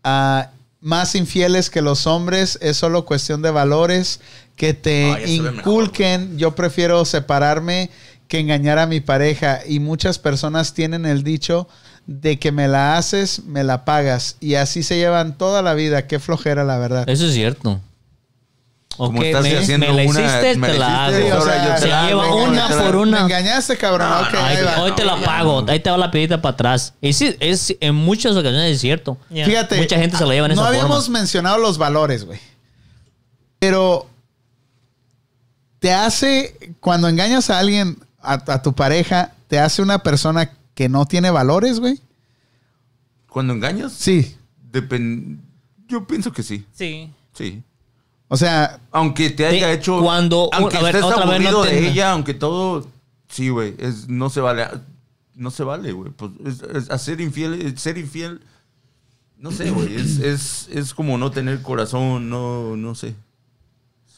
Speaker 1: ah, más infieles que los hombres. Es solo cuestión de valores que te
Speaker 3: mejor,
Speaker 1: inculquen. Yo prefiero separarme que engañar a mi pareja. Y muchas personas tienen el dicho de que me la haces, me la pagas. Y así se llevan toda la vida. Qué flojera, la verdad.
Speaker 2: Eso es cierto.
Speaker 3: Como estás
Speaker 2: me,
Speaker 3: haciendo
Speaker 2: me la
Speaker 3: una-
Speaker 2: hiciste,
Speaker 3: me
Speaker 2: te
Speaker 3: la
Speaker 2: hago.
Speaker 3: yo te
Speaker 2: Se
Speaker 3: la hago,
Speaker 2: lleva
Speaker 3: me
Speaker 2: una
Speaker 3: engañaste.
Speaker 2: por una.
Speaker 1: Me engañaste, cabrón.
Speaker 3: No,
Speaker 1: Ok,
Speaker 3: no,
Speaker 1: ahí va.
Speaker 2: hoy te la pago,
Speaker 3: no.
Speaker 2: ahí te va la pedita para atrás. Y sí, es, en muchas ocasiones es cierto.
Speaker 5: Ya.
Speaker 1: Fíjate.
Speaker 2: Mucha gente se la lleva en
Speaker 1: No
Speaker 2: esa
Speaker 1: habíamos
Speaker 2: forma.
Speaker 1: mencionado los valores, güey. Pero te hace, cuando engañas a alguien, a, a tu pareja, te hace una persona que no tiene valores, güey.
Speaker 3: Cuando engañas,
Speaker 1: Sí.
Speaker 3: depen- yo pienso que sí,
Speaker 5: Sí.
Speaker 3: sí.
Speaker 1: O sea,
Speaker 3: Aunque te haya
Speaker 2: Te-
Speaker 3: hecho.
Speaker 2: cuando-
Speaker 3: aunque
Speaker 2: a ver,
Speaker 3: estés
Speaker 2: otra vez no
Speaker 3: de ella, aunque todo. Sí, güey. No se vale. No se vale, güey. Pues, es- es- hacer infiel. Ser infiel. No sé, güey. Es, es, es como no tener corazón. No, no sé.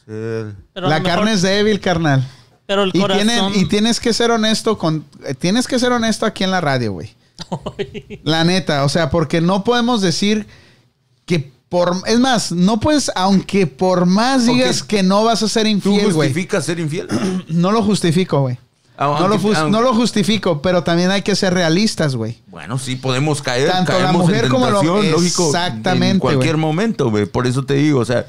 Speaker 3: Ser.
Speaker 1: La
Speaker 5: mejor-
Speaker 1: carne es débil, carnal.
Speaker 5: Pero el
Speaker 1: Y,
Speaker 5: corazón.
Speaker 1: tienen- y tienes que ser honesto con. eh, Tienes que ser honesto aquí en la radio, güey. La neta, o sea, porque no podemos decir que por. Es más, no puedes, aunque por más digas que no vas a ser
Speaker 3: ¿Tú
Speaker 1: infiel, güey.
Speaker 3: justificas ser infiel?
Speaker 1: No lo justifico, güey.
Speaker 3: Ah,
Speaker 1: No, lo no justifico, pero también hay que ser realistas, güey.
Speaker 3: Bueno, sí, podemos caer.
Speaker 1: Tanto la mujer
Speaker 3: en
Speaker 1: como lo-
Speaker 3: lógico.
Speaker 1: Exactamente,
Speaker 3: En cualquier momento, güey. Por eso te digo, o sea.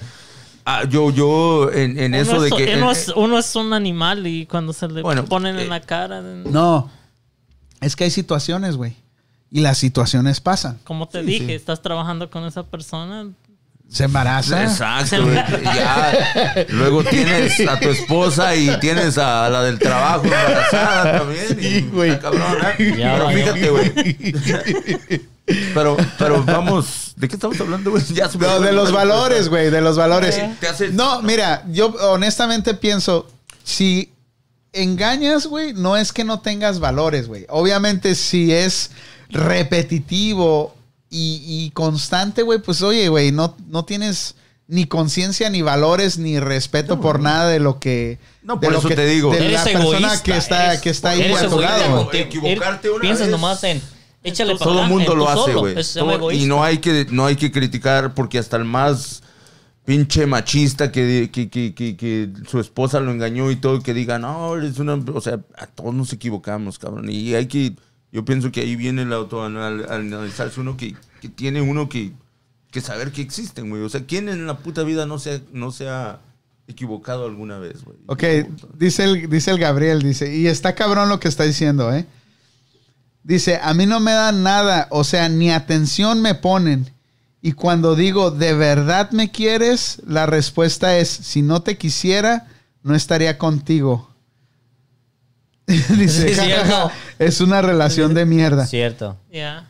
Speaker 3: ah, yo, yo, en, eso de que.
Speaker 5: Uno
Speaker 3: en-
Speaker 5: es, uno es un animal y cuando se le
Speaker 3: Bueno,
Speaker 5: ponen
Speaker 3: eh,
Speaker 5: en la cara.
Speaker 1: No, es que hay situaciones, güey. Y las situaciones pasan.
Speaker 5: Como te
Speaker 3: Sí,
Speaker 5: dije,
Speaker 3: sí.
Speaker 5: estás trabajando con esa persona.
Speaker 1: Se embaraza.
Speaker 3: Exacto, güey. Ya. Luego tienes a tu esposa y tienes a la del trabajo embarazada también. y-
Speaker 1: Sí, güey.
Speaker 3: está cabrón, ¿eh?
Speaker 2: Ya
Speaker 3: Pero fíjate, güey. Pero, pero vamos, ¿de qué estamos hablando, güey? Ya se me
Speaker 1: No, de los valores, güey, de los valores.
Speaker 3: Hace-
Speaker 1: No, mira, yo honestamente pienso, si engañas, güey, no es que no tengas valores, güey. Obviamente, si es repetitivo y, y constante, güey, pues oye, güey, no, no tienes ni conciencia, ni valores, ni respeto por nada de lo que...
Speaker 3: No,
Speaker 1: de
Speaker 3: por
Speaker 1: lo
Speaker 3: eso
Speaker 1: que-
Speaker 3: te digo.
Speaker 1: De
Speaker 2: Eres
Speaker 1: la persona que está,
Speaker 2: eres-
Speaker 1: que está ahí a tu lado.
Speaker 3: Equivocarte una
Speaker 2: Piensas
Speaker 3: vez-
Speaker 2: nomás en échale para
Speaker 3: Todo el mundo lo hace, güey. Y no hay que no hay que criticar porque hasta el más pinche machista que, que, que, que- que su esposa lo engañó y todo, que diga, no, eres una... O sea, a todos nos equivocamos, cabrón. Y hay que... Yo pienso que ahí viene el autoanalizarse uno que, tiene uno que, que saber que existen, güey. O sea, ¿quién en la puta vida no se ha, no ha equivocado alguna vez, güey?
Speaker 1: Ok, dice el, dice el Gabriel, dice, y está cabrón lo que está diciendo, ¿eh? Dice, a mí no me dan nada, o sea, ni atención me ponen. Y cuando digo, ¿de verdad me quieres? La respuesta es, si no te quisiera, no estaría contigo. dice,
Speaker 2: Sí, es
Speaker 1: una relación de mierda.
Speaker 2: Cierto.
Speaker 5: Ya.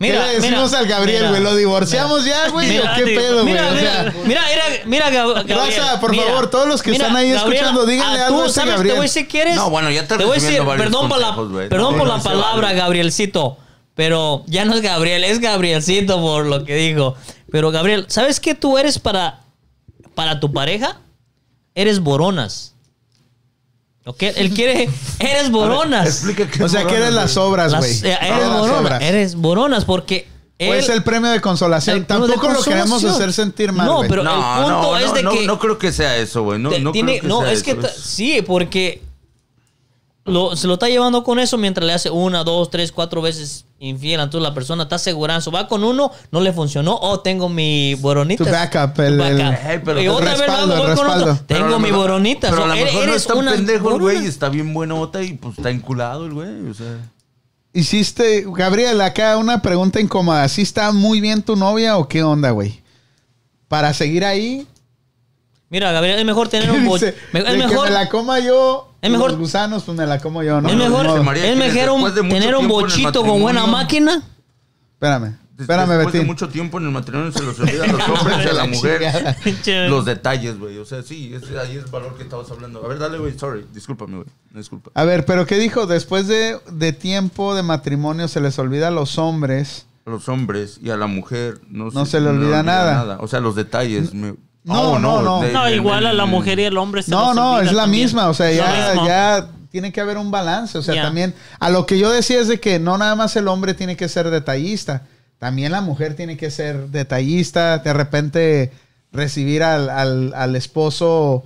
Speaker 1: ¿Qué le decimos al Gabriel,
Speaker 2: mira,
Speaker 1: güey? ¿Lo divorciamos ya, güey?
Speaker 5: Mira,
Speaker 1: ¿O qué
Speaker 5: digo,
Speaker 1: pedo, güey?
Speaker 2: Mira,
Speaker 1: O
Speaker 2: mira,
Speaker 1: sea,
Speaker 2: mira, mira, mira, Gab- Gabriel.
Speaker 1: Raza, por
Speaker 2: mira,
Speaker 1: favor, todos los que
Speaker 2: mira,
Speaker 1: están ahí
Speaker 2: Gabriel,
Speaker 1: escuchando, díganle algo a
Speaker 2: tú
Speaker 1: este
Speaker 2: sabes,
Speaker 1: Gabriel.
Speaker 2: Te voy a decir que eres.
Speaker 3: No, bueno, ya te
Speaker 2: Te voy a decir, perdón por la, perdón
Speaker 3: No,
Speaker 2: por
Speaker 3: no
Speaker 2: la palabra,
Speaker 3: vale.
Speaker 2: Gabrielcito. Pero ya no es Gabriel, es Gabrielcito por lo que dijo. Pero Gabriel, ¿sabes qué tú eres para, para tu pareja? Eres boronas. ¿Ok? Él quiere. Eres boronas.
Speaker 3: Explica
Speaker 1: o sea, que eres las obras, güey.
Speaker 2: eh,
Speaker 1: Eres las
Speaker 2: boronas. Eres boronas porque.
Speaker 1: O
Speaker 2: él-
Speaker 1: es el premio de consolación.
Speaker 2: de
Speaker 1: Tampoco lo queremos hacer sentir mal,
Speaker 2: No, pero-
Speaker 3: No,
Speaker 2: el punto
Speaker 3: no,
Speaker 2: es
Speaker 3: no,
Speaker 2: de
Speaker 3: no,
Speaker 2: que-
Speaker 3: no creo que sea eso, güey. No, no
Speaker 2: tiene-
Speaker 3: creo que
Speaker 2: no,
Speaker 3: sea
Speaker 2: es que
Speaker 3: eso.
Speaker 2: ta- sí, porque lo, se lo está llevando con eso mientras le hace una, dos, tres, cuatro veces infiel. Entonces la persona está asegurando. Va con uno, no le funcionó. Oh, tengo mi boronita.
Speaker 1: Tu backup, el- el-
Speaker 3: Hey, pero
Speaker 2: y
Speaker 3: el
Speaker 2: otra vez
Speaker 1: respaldo,
Speaker 2: voy con otro. Tengo mi boronita.
Speaker 3: Pero a lo mejor no está
Speaker 2: una
Speaker 3: pendejo el güey está bien buenota y pues está enculado el güey. O sea.
Speaker 1: Hiciste, Gabriel, acá una pregunta incómoda. ¿Sí está muy bien tu novia o qué onda, güey? Para seguir ahí.
Speaker 2: Mira, Gabriel, es mejor tener
Speaker 1: ¿qué
Speaker 2: un bo-
Speaker 1: dice?
Speaker 2: me-
Speaker 1: De
Speaker 2: Es
Speaker 1: que
Speaker 2: mejor.
Speaker 1: me la coma yo.
Speaker 2: Es mejor-
Speaker 1: Los gusanos, pues me la como yo, ¿no?
Speaker 2: Es mejor.
Speaker 3: María,
Speaker 2: es mejor
Speaker 3: de
Speaker 2: tener un bochito con buena máquina.
Speaker 1: Espérame. Espérame,
Speaker 3: Después de
Speaker 1: Betín.
Speaker 3: mucho tiempo en el matrimonio se los olvida a los hombres y a la mujer los detalles, güey. O sea, sí, es, ahí es el valor que estabas hablando. A ver, dale, güey. Sorry. Discúlpame, güey. Disculpa.
Speaker 1: A ver, pero ¿qué dijo? Después de, de tiempo de matrimonio se les olvida a los hombres
Speaker 3: a los hombres y a la mujer no,
Speaker 1: No se le olvida nada.
Speaker 3: O sea, los detalles. me-
Speaker 1: No,
Speaker 3: Oh,
Speaker 1: no, no.
Speaker 3: de-
Speaker 5: No,
Speaker 3: de-
Speaker 5: igual a la
Speaker 3: de-
Speaker 5: mujer y el hombre se
Speaker 1: No, no, es la
Speaker 5: también.
Speaker 1: misma. O sea, ya, ya tiene que haber un balance. O sea, también a lo que yo decía es de que no nada más el hombre tiene que ser detallista. También la mujer tiene que ser detallista. De repente recibir al, al- al esposo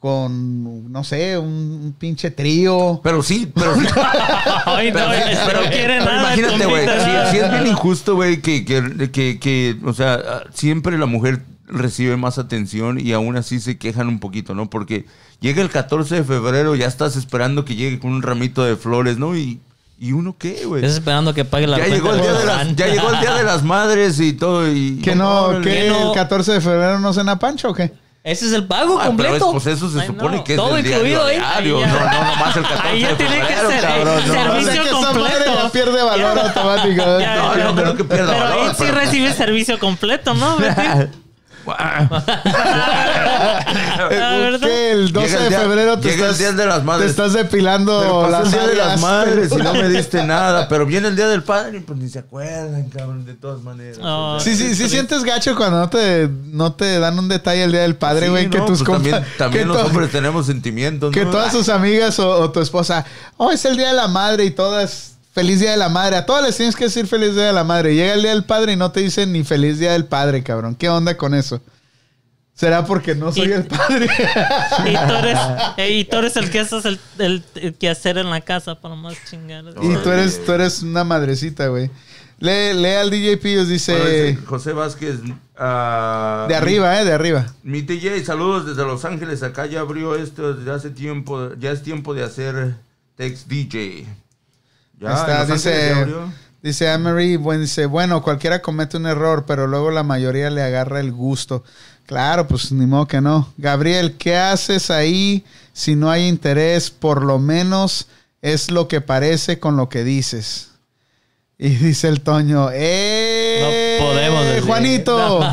Speaker 1: con, no sé, un, un pinche trío.
Speaker 3: Pero sí, pero sí.
Speaker 5: Ay, no,
Speaker 3: Pero, pero-
Speaker 5: no quiere
Speaker 3: pero
Speaker 5: nada.
Speaker 3: imagínate, güey. sí es bien injusto, güey, que, que, que, que, o sea, siempre la mujer recibe más atención y aún así se quejan un poquito, ¿no? Porque llega el 14 de febrero, ya estás esperando que llegue con un ramito de flores, ¿no? Y, ¿y uno qué, güey?
Speaker 4: Estás esperando que pague la
Speaker 3: Ya llegó, el día de las, ya llegó el día de las madres y todo. Y,
Speaker 1: Que no, que el 14 de febrero no cena pancho o qué?
Speaker 4: Ese es el pago
Speaker 3: Ah, pero es-
Speaker 4: completo.
Speaker 3: pues eso se
Speaker 5: Ay,
Speaker 3: supone
Speaker 5: no.
Speaker 3: que es
Speaker 4: Todo
Speaker 3: del
Speaker 4: incluido
Speaker 3: diario,
Speaker 4: ahí.
Speaker 3: No, no, nomás el 14
Speaker 5: Ahí ya
Speaker 3: de
Speaker 5: tiene que
Speaker 3: febrero,
Speaker 5: ser, eh,
Speaker 3: cabrón. no.
Speaker 5: servicio
Speaker 1: O sea, que esa
Speaker 5: completo.
Speaker 1: pierde valor automático.
Speaker 5: Ya,
Speaker 3: No, no creo que pierda
Speaker 5: Pero ahí
Speaker 3: valor.
Speaker 5: sí
Speaker 3: pero-
Speaker 5: recibe servicio completo, ¿no?
Speaker 1: Que el 12
Speaker 3: Llega el
Speaker 1: de febrero te
Speaker 3: el
Speaker 1: estás,
Speaker 3: Día de las Madres.
Speaker 1: te estás depilando las
Speaker 3: el día de las madres y no me diste nada. Pero viene el día del padre y pues ni se acuerdan, cabrón, de todas maneras.
Speaker 5: Oh.
Speaker 3: O sea,
Speaker 1: Sí, sí, sí sientes gacho cuando no te, no te dan un detalle el día del padre,
Speaker 3: sí,
Speaker 1: güey, que
Speaker 3: no,
Speaker 1: tus
Speaker 3: pues también,
Speaker 1: compas-
Speaker 3: también
Speaker 1: que
Speaker 3: los hombres tenemos sentimientos.
Speaker 1: que
Speaker 3: ¿no?
Speaker 1: todas sus amigas o, o tu esposa, oh, es el día de la madre y todas, feliz día de la madre. A todas les tienes que decir feliz día de la madre. Llega el día del padre y no te dicen ni feliz día del padre, cabrón. ¿Qué onda con eso? ¿Será porque no soy
Speaker 5: Y-
Speaker 1: el padre?
Speaker 5: Y tú eres, eh, y tú eres el que haces el, el, el quehacer en la casa para más chingar.
Speaker 1: y tú eres, tú eres una madrecita, güey. Lee, lee al DJ Pillos, dice...
Speaker 3: Bueno, dice José Vázquez. ah,
Speaker 1: de arriba, eh, de arriba.
Speaker 3: Mi DJ, saludos desde Los Ángeles. Acá ya abrió esto desde hace tiempo. Ya es tiempo de hacer Text DJ. Ya,
Speaker 1: está, dice, dice Amory, bueno, dice, bueno, cualquiera comete un error, pero luego la mayoría le agarra el gusto. Claro, pues ni modo que no. Gabriel, ¿qué haces ahí si no hay interés? Por lo menos es lo que parece con lo que dices. Y dice el Toño, ¡eh!
Speaker 4: No podemos decir.
Speaker 1: Juanito.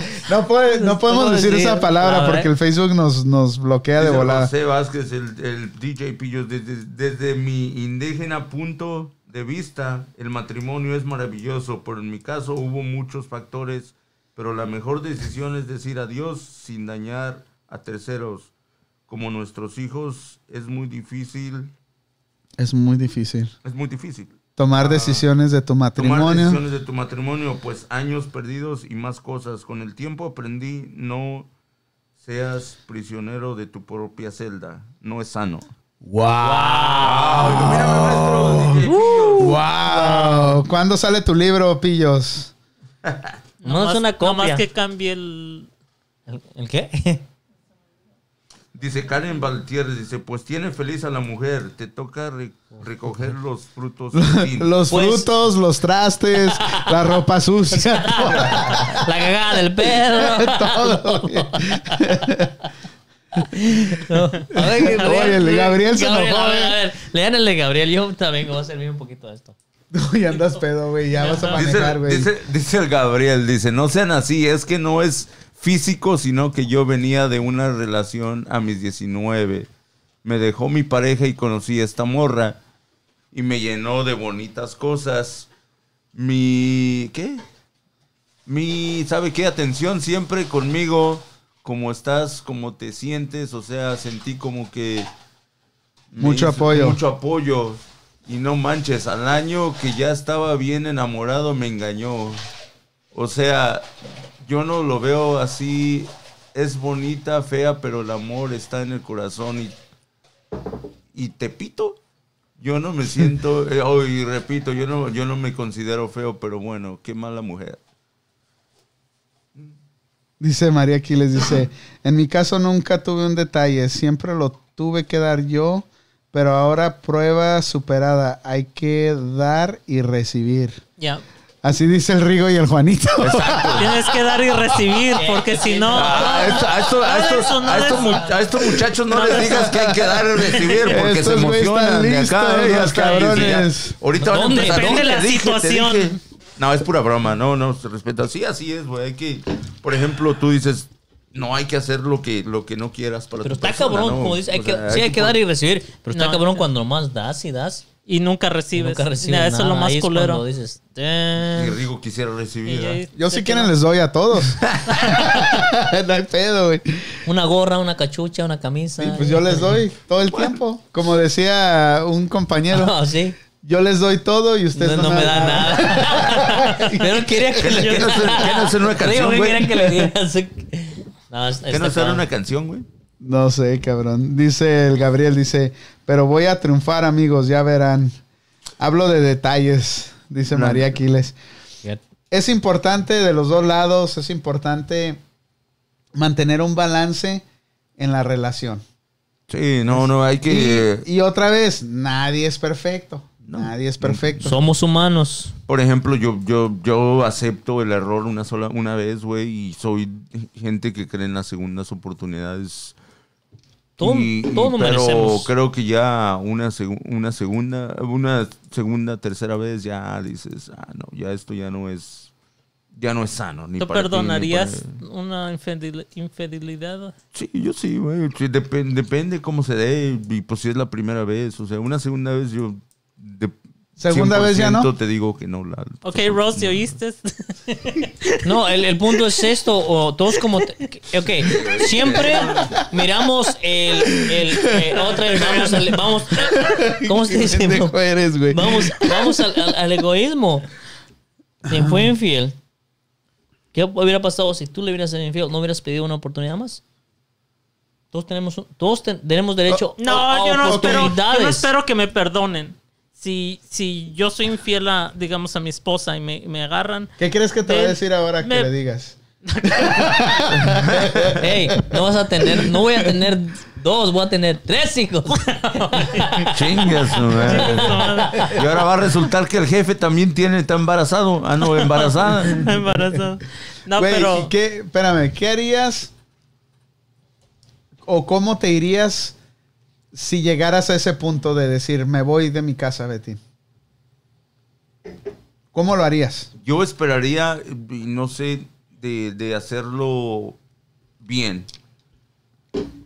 Speaker 1: No, puede- no podemos decir
Speaker 4: decir.
Speaker 1: esa palabra porque el Facebook nos, nos bloquea de volada.
Speaker 3: José Vázquez, el, el DJ Pillos, desde, desde mi indígena punto de vista, el matrimonio es maravilloso, pero en mi caso hubo muchos factores, pero la mejor decisión es decir adiós sin dañar a terceros. Como nuestros hijos, es muy difícil,
Speaker 1: Es muy difícil.
Speaker 3: es muy difícil.
Speaker 1: Tomar decisiones de tu
Speaker 3: Tomar
Speaker 1: matrimonio.
Speaker 3: decisiones de tu matrimonio, pues años perdidos y más cosas. Con el tiempo aprendí, no seas prisionero de tu propia celda. No es sano.
Speaker 1: ¡Wow!
Speaker 3: Pillos.
Speaker 1: ¡Wow! ¿Cuándo sale tu libro, Pillos?
Speaker 4: No es una copia.
Speaker 5: Nomás que cambie el...
Speaker 4: ¿El, el qué?
Speaker 3: Dice Karen Valtierres, dice, pues tiene feliz a la mujer, te toca re- recoger los frutos. del fin".
Speaker 1: Los
Speaker 4: Pues-
Speaker 1: frutos, los trastes, la ropa sucia,
Speaker 4: La cagada del perro.
Speaker 1: todo.
Speaker 4: Oye,
Speaker 1: Oye, el de Gabriel se enojó,
Speaker 4: A ver,
Speaker 1: eh.
Speaker 4: a ver, lean el de Gabriel. Yo también me voy a servir un poquito de esto.
Speaker 1: Uy, andas pedo, güey. Ya vas a manejar,
Speaker 3: Dice,
Speaker 1: güey.
Speaker 3: dice, dice el Gabriel, dice, no sean así, es que no es físico, sino que yo venía de una relación a mis 19. Me dejó mi pareja y conocí a esta morra y me llenó de bonitas cosas. Mi, ¿qué? Mi, ¿sabe qué? Atención siempre conmigo, cómo estás, cómo te sientes, o sea, sentí como que...
Speaker 1: Mucho apoyo.
Speaker 3: Mucho apoyo. Y no manches, al año que ya estaba bien enamorado me engañó. O sea, yo no lo veo así. Es bonita, fea, pero el amor está en el corazón y, y te pito. Yo no me siento, eh, oh, y repito, yo no, yo no me considero feo, pero bueno, qué mala mujer.
Speaker 1: Dice María Aquiles, dice, en mi caso nunca tuve un detalle, siempre lo tuve que dar yo, pero ahora prueba superada, hay que dar y recibir.
Speaker 5: Ya.
Speaker 1: Así dice el Rigo y el Juanito.
Speaker 5: Tienes que dar y recibir, porque si no...
Speaker 3: A, estos-
Speaker 5: eso no
Speaker 3: muchachos no les digas que hay que dar y recibir porque
Speaker 1: Estos
Speaker 3: se emocionan. de acá,
Speaker 1: los
Speaker 3: acá,
Speaker 1: cabrones.
Speaker 3: Ahorita van a
Speaker 5: Depende
Speaker 3: no,
Speaker 5: la situación.
Speaker 3: No, es pura broma, no, no, se respeta. Sí, así es, güey. Hay que, por ejemplo, tú dices, no hay que hacer lo que, lo que no quieras para
Speaker 4: Pero
Speaker 3: tu
Speaker 4: está
Speaker 3: persona,
Speaker 4: cabrón,
Speaker 3: ¿no?
Speaker 4: como dice, hay
Speaker 3: O
Speaker 4: que,
Speaker 3: sea,
Speaker 4: sí hay que dar y recibir. Pero está
Speaker 5: No,
Speaker 4: cabrón
Speaker 5: ya.
Speaker 4: cuando nomás das y das
Speaker 5: y nunca recibes.
Speaker 2: Nunca recibes
Speaker 5: Ya, eso es lo
Speaker 2: nada.
Speaker 5: más
Speaker 2: es
Speaker 5: culero.
Speaker 2: dices,
Speaker 3: Y
Speaker 2: "Damn".
Speaker 3: Rigo quisiera recibir. ¿ah?
Speaker 1: Yo
Speaker 5: que
Speaker 1: quieren les doy a todos. no hay pedo, güey.
Speaker 2: Una gorra, una cachucha, una camisa.
Speaker 1: Y pues yo les doy todo el tiempo. Como decía un compañero,
Speaker 2: Ah, sí.
Speaker 1: yo les doy todo y ustedes
Speaker 2: No,
Speaker 1: no,
Speaker 2: no me dan nada. Pero quería que le
Speaker 3: ¿Qué no hacer- qué no hacer una
Speaker 2: Digo,
Speaker 3: canción,
Speaker 2: ¿qué
Speaker 3: güey?
Speaker 2: querían que le? No, es-
Speaker 3: ¿Qué
Speaker 2: está
Speaker 3: no hacer
Speaker 2: cabrón.
Speaker 3: una canción, güey?
Speaker 1: No sé, cabrón. Dice el Gabriel, dice, pero voy a triunfar, amigos, ya verán. Hablo de detalles, dice
Speaker 3: No.
Speaker 1: María Aquiles. Es importante de los dos lados, es importante mantener un balance en la relación.
Speaker 3: Sí, no, no, hay que...
Speaker 1: Y, y otra vez, nadie es perfecto.
Speaker 3: No.
Speaker 1: Nadie es perfecto.
Speaker 2: Somos humanos.
Speaker 3: Por ejemplo, yo, yo, yo acepto el error una sola, una vez, güey, y soy gente que cree en las segundas oportunidades.
Speaker 2: Todo-
Speaker 3: Y-
Speaker 2: todo
Speaker 3: pero creo que ya una, segu- una segunda, una segunda, tercera vez ya dices, ah, no, ya esto ya no es, ya no es sano. Ni
Speaker 5: ¿Tú
Speaker 3: para ti, ni
Speaker 5: perdonarías
Speaker 3: para-
Speaker 5: una infidel- infidelidad?
Speaker 3: Sí, yo sí, güey. Sí, depen- depende cómo se dé y pues si es la primera vez. O sea, una segunda vez yo... de
Speaker 1: ¿Segunda vez ya no?
Speaker 3: 100% te digo que no. La,
Speaker 5: Ok, Ross, ¿te oíste?
Speaker 2: No, el, el punto es esto, o todos como... te- ok, siempre miramos el... el eh, otra vez vamos al... Vamos, ¿Cómo se dice?
Speaker 1: eres, güey.
Speaker 2: Vamos, vamos al, al- al egoísmo. Te fue infiel. ¿Qué hubiera pasado si tú le hubieras sido infiel? ¿No hubieras pedido una oportunidad más? Todos tenemos, un- todos ten- tenemos derecho a,
Speaker 5: No,
Speaker 2: a
Speaker 5: yo no, espero, yo
Speaker 2: oportunidades.
Speaker 5: no espero que me perdonen. Si, si yo soy infiel a, digamos, a mi esposa y me, me agarran,
Speaker 1: ¿Qué crees que te va a decir ahora que le digas?
Speaker 2: Ey, no vas a tener, no voy a tener dos, voy a tener tres hijos.
Speaker 3: Chingas. Y ahora va a resultar que el jefe también tiene, está embarazado. Ah, no, embarazada.
Speaker 5: embarazada. No, pero...
Speaker 1: ¿y ¿qué, espérame, ¿qué harías o cómo te irías si llegaras a ese punto de decir, me voy de mi casa, Betty? ¿Cómo lo harías?
Speaker 3: Yo esperaría, y no sé, de, de hacerlo bien.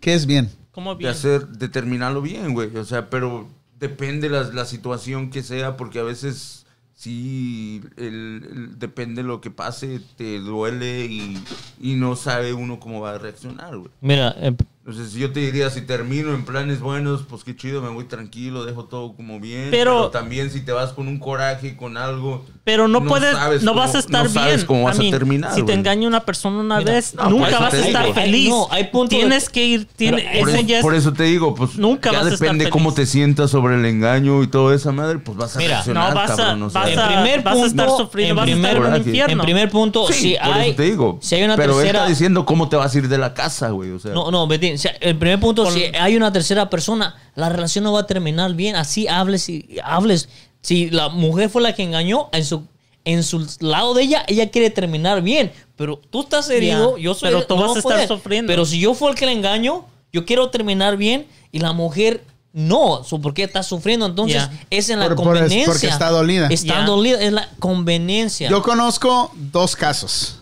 Speaker 1: ¿Qué es bien?
Speaker 5: ¿Cómo
Speaker 3: De
Speaker 5: bien?
Speaker 3: hacer, de terminarlo bien, güey. O sea, pero depende la, la situación que sea, porque a veces sí, el, el- depende lo que pase, te duele y, y no sabe uno cómo va a reaccionar, güey.
Speaker 2: Mira, eh,
Speaker 3: Entonces, yo te diría, si termino en planes buenos, pues qué chido, me voy tranquilo, dejo todo como bien.
Speaker 5: Pero-
Speaker 3: Pero, también si te vas con un coraje, con algo...
Speaker 5: Pero no, puedes,
Speaker 3: sabes
Speaker 5: no
Speaker 3: cómo-
Speaker 5: vas a estar
Speaker 3: no sabes
Speaker 5: bien.
Speaker 3: cómo vas a terminar,
Speaker 5: Si te engaña una persona una
Speaker 2: Mira,
Speaker 5: vez,
Speaker 3: no,
Speaker 5: nunca vas a estar
Speaker 3: digo.
Speaker 5: Feliz.
Speaker 2: no, hay punto de-
Speaker 5: Tienes que ir, tiene,
Speaker 3: Por
Speaker 5: eso es-
Speaker 3: por eso te digo, pues
Speaker 5: Nunca
Speaker 3: ya
Speaker 5: vas a estar
Speaker 3: depende
Speaker 5: feliz.
Speaker 3: cómo te sientas sobre el engaño y toda esa madre, pues vas a
Speaker 2: Mira,
Speaker 3: reaccionar,
Speaker 5: no, vas a-
Speaker 3: cabrón, o sea.
Speaker 5: vas
Speaker 2: en
Speaker 5: a-
Speaker 2: primer
Speaker 5: vas a estar
Speaker 2: punto,
Speaker 5: sufriendo,
Speaker 2: en
Speaker 5: vas a estar
Speaker 2: primer,
Speaker 5: en un infierno.
Speaker 2: en primer punto, si hay,
Speaker 3: eso te digo.
Speaker 2: si hay una
Speaker 3: pero él
Speaker 2: tercera,
Speaker 3: está diciendo cómo te vas a ir de la casa, güey, o sea.
Speaker 2: No, no, Betín, o sea, el primer punto, si hay una tercera persona, la relación no va a terminar bien. Así hables y hables. Si la mujer fue la que engañó, en su, en su lado de ella, ella quiere terminar bien. Pero tú estás herido,
Speaker 5: Ya,
Speaker 2: yo soy
Speaker 5: pero tú
Speaker 2: no
Speaker 5: vas a estar
Speaker 2: puedes.
Speaker 5: sufriendo.
Speaker 2: Pero si yo fue el que le engaño, yo quiero terminar bien y la mujer no. ¿Por qué está sufriendo? Entonces,
Speaker 5: Ya.
Speaker 2: es en la
Speaker 1: Por- por- es
Speaker 2: conveniencia.
Speaker 1: porque está dolida.
Speaker 2: Está
Speaker 5: Ya.
Speaker 2: dolida, es la conveniencia.
Speaker 1: Yo conozco dos casos.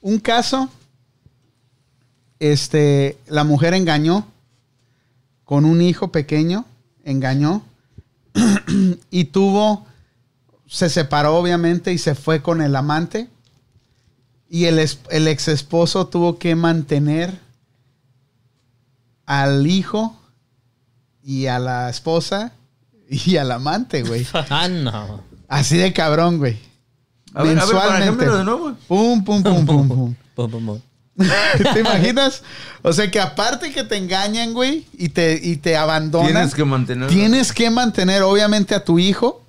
Speaker 1: Un caso, este, la mujer engañó con un hijo pequeño, engañó y tuvo, se separó obviamente y se fue con el amante y el, el ex esposo tuvo que mantener al hijo y a la esposa y al amante, güey.
Speaker 2: ah, no.
Speaker 1: Así de cabrón, güey.
Speaker 3: A ver, a ver, para
Speaker 1: Mensualmente.
Speaker 3: ejemplo de nuevo.
Speaker 1: Pum, pum, pum, pum, pum.
Speaker 2: Pum, pum, pum.
Speaker 1: ¿Te imaginas? O sea que aparte que te engañan, güey, y te, y te abandonan,
Speaker 3: Tienes que mantener.
Speaker 1: tienes que mantener obviamente a tu hijo,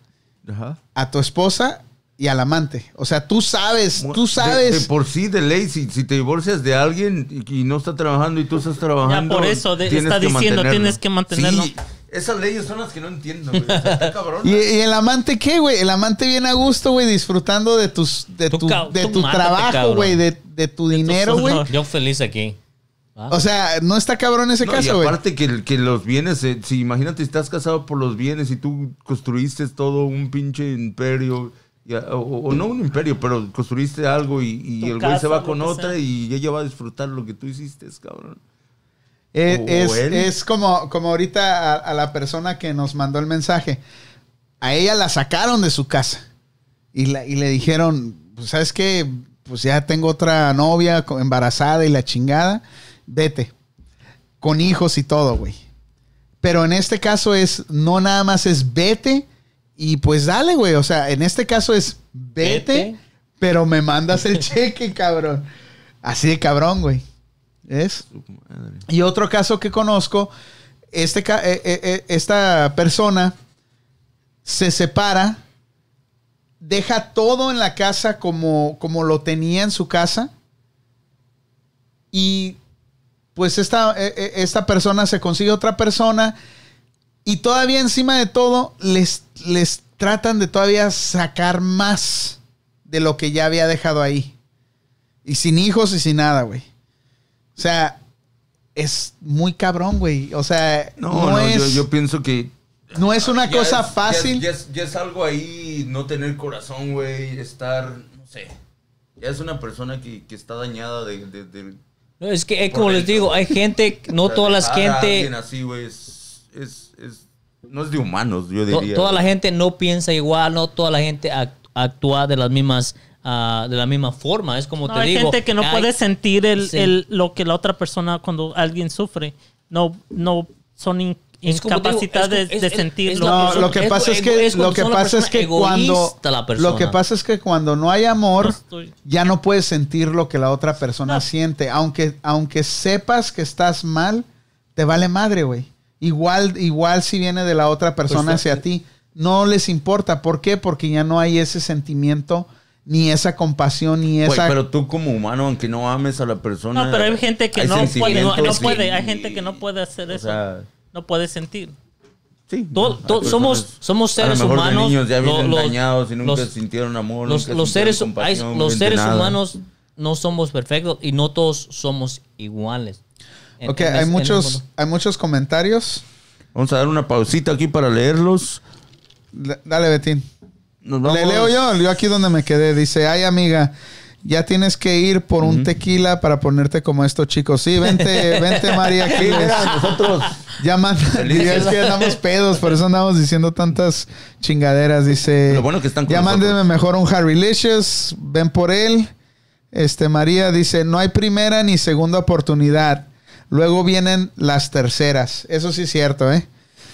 Speaker 3: Ajá.
Speaker 1: a tu esposa y al amante. O sea, tú sabes, tú sabes.
Speaker 3: De, por sí, de ley, si, si te divorcias de alguien y, y no está trabajando y tú estás trabajando.
Speaker 5: Ya, por eso, de- está diciendo,
Speaker 3: mantenerlo.
Speaker 5: tienes que mantenerlo.
Speaker 3: Sí, esas leyes son las que no entiendo, güey. O sea, está cabrón.
Speaker 1: ¿Y, y el amante qué, güey? El amante viene a gusto, güey, disfrutando de tus de tu, de tu
Speaker 2: mátate,
Speaker 1: trabajo,
Speaker 2: cabrón.
Speaker 1: güey, de, de tu dinero, güey.
Speaker 2: Yo feliz aquí. Ah.
Speaker 1: O sea, no está cabrón ese
Speaker 3: No,
Speaker 1: caso, güey.
Speaker 3: aparte que, que los bienes, eh, si imagínate, estás casado por los bienes y tú construiste todo un pinche imperio, y o, o no un imperio, pero construiste algo y, el güey se va con otra
Speaker 5: sea.
Speaker 3: y ella va a disfrutar lo que tú hiciste, cabrón.
Speaker 1: Es,
Speaker 3: o
Speaker 1: es, es como, como ahorita a, a la persona que nos mandó el mensaje. A ella la sacaron de su casa. Y, la- y le dijeron, pues, ¿sabes qué? Pues ya tengo otra novia embarazada y la chingada. Vete. Con hijos y todo, güey. Pero en este caso es, no nada más es vete y pues dale, güey. O sea, en este caso es vete,
Speaker 2: Vete.
Speaker 1: pero me mandas el cheque, cabrón. Así de cabrón, güey. ¿Es? Y otro caso que conozco, este, eh, eh, eh, esta persona se separa, deja todo en la casa como, como lo tenía en su casa y pues esta, esta persona se consigue otra persona y todavía encima de todo les, les tratan de todavía sacar más de lo que ya había dejado ahí. Y sin hijos y sin nada, güey. O sea, es muy cabrón, güey. O sea,
Speaker 3: No,
Speaker 1: no,
Speaker 3: no,
Speaker 1: es,
Speaker 3: yo, yo pienso que.
Speaker 1: no es una
Speaker 3: ya
Speaker 1: cosa
Speaker 3: es-
Speaker 1: fácil.
Speaker 3: Ya es, ya es algo ahí, no tener corazón, güey. Estar, no sé. Ya es una persona que, que está dañada de. de, de-
Speaker 2: No, es que, eh, como les digo, hay gente, no
Speaker 3: de
Speaker 2: toda la
Speaker 3: dejar a alguien
Speaker 2: gente,
Speaker 3: así, güey, es, es, es- No es de humanos, yo diría.
Speaker 2: toda la gente no piensa igual, no toda la gente act- actúa de las mismas, ah, de la misma forma. Es como
Speaker 5: No,
Speaker 2: te
Speaker 5: hay
Speaker 2: digo.
Speaker 5: gente que no
Speaker 2: hay-
Speaker 5: puede sentir el,
Speaker 2: Sí.
Speaker 5: el- lo que la otra persona cuando alguien sufre. No, no son in-
Speaker 2: digo, es-
Speaker 5: de,
Speaker 2: es-
Speaker 5: de
Speaker 2: es-
Speaker 5: sentirlo.
Speaker 1: No, lo que
Speaker 2: es-
Speaker 1: pasa es que lo que pasa es que cuando lo que pasa es que cuando no hay amor
Speaker 5: No estoy-
Speaker 1: ya no puedes sentir lo que la otra persona
Speaker 5: No.
Speaker 1: siente, aunque aunque sepas que estás mal, te vale madre, güey. Igual igual si viene de la otra persona
Speaker 3: Pues,
Speaker 1: hacia
Speaker 3: eh,
Speaker 1: ti, no les importa, ¿por qué? Porque ya no hay ese sentimiento ni esa compasión ni esa
Speaker 3: pero tú como humano, aunque no ames a la persona...
Speaker 5: No, pero hay gente que
Speaker 3: hay
Speaker 5: no puede, no,
Speaker 3: sentimientos
Speaker 5: puede, hay gente que no puede hacer
Speaker 3: o
Speaker 5: eso.
Speaker 3: sea,
Speaker 5: no puede sentir.
Speaker 3: sí.
Speaker 2: Todo- todo- somos- somos
Speaker 3: a lo
Speaker 2: seres
Speaker 3: mejor de
Speaker 2: humanos,
Speaker 3: niños ya
Speaker 2: los-
Speaker 3: dañados y nunca
Speaker 2: los-
Speaker 3: sintieron amor,
Speaker 2: los,
Speaker 3: nunca
Speaker 2: los
Speaker 3: sintieron
Speaker 2: seres, hay- los seres
Speaker 3: nada.
Speaker 2: humanos no somos perfectos y no todos somos iguales. En-
Speaker 1: Ok,
Speaker 2: en
Speaker 1: hay
Speaker 2: es-
Speaker 1: muchos hay muchos comentarios.
Speaker 3: Vamos a dar una pausita aquí para leerlos.
Speaker 1: Le- Dale, Betín.
Speaker 3: Nos vamos.
Speaker 1: Le leo yo, yo aquí donde me quedé. Dice, ay amiga, ya tienes que ir por un tequila para ponerte como estos chicos. Sí, vente, vente María. Aquí
Speaker 3: nosotros...
Speaker 1: ya manda, es que andamos pedos, por eso andamos diciendo tantas chingaderas. Dice,
Speaker 3: Lo bueno que están con
Speaker 1: ya mándenme mejor un Harrylicious, ven por él. Este María dice, no hay primera ni segunda oportunidad. Luego vienen las terceras. Eso sí es cierto, ¿eh?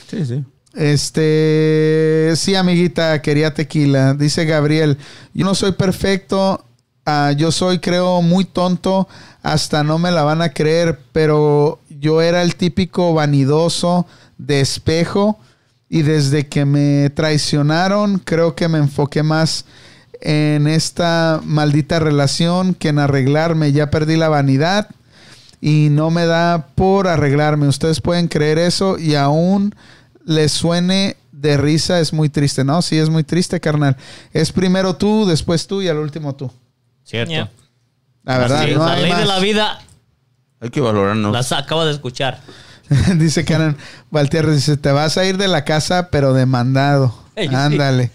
Speaker 3: Sí, sí.
Speaker 1: Este, sí, amiguita, quería tequila. Dice Gabriel, yo no soy perfecto, ah, yo soy, creo, muy tonto, hasta no me la van a creer, pero yo era el típico vanidoso de espejo y desde que me traicionaron, creo que me enfoqué más en esta maldita relación que en arreglarme. Ya perdí la vanidad y no me da por arreglarme. Ustedes pueden creer eso y aún les suene de risa, es muy triste, ¿no? Sí, es muy triste, carnal. Es primero tú, después tú y al último tú.
Speaker 2: Cierto.
Speaker 1: La verdad, no
Speaker 2: la
Speaker 1: hay
Speaker 2: ley de la vida
Speaker 3: Hay que valorarnos.
Speaker 2: las acabo de escuchar.
Speaker 1: dice Karen Valtierra, dice, te vas a ir de la casa, pero demandado.
Speaker 2: Ey, sí.
Speaker 1: Ándale.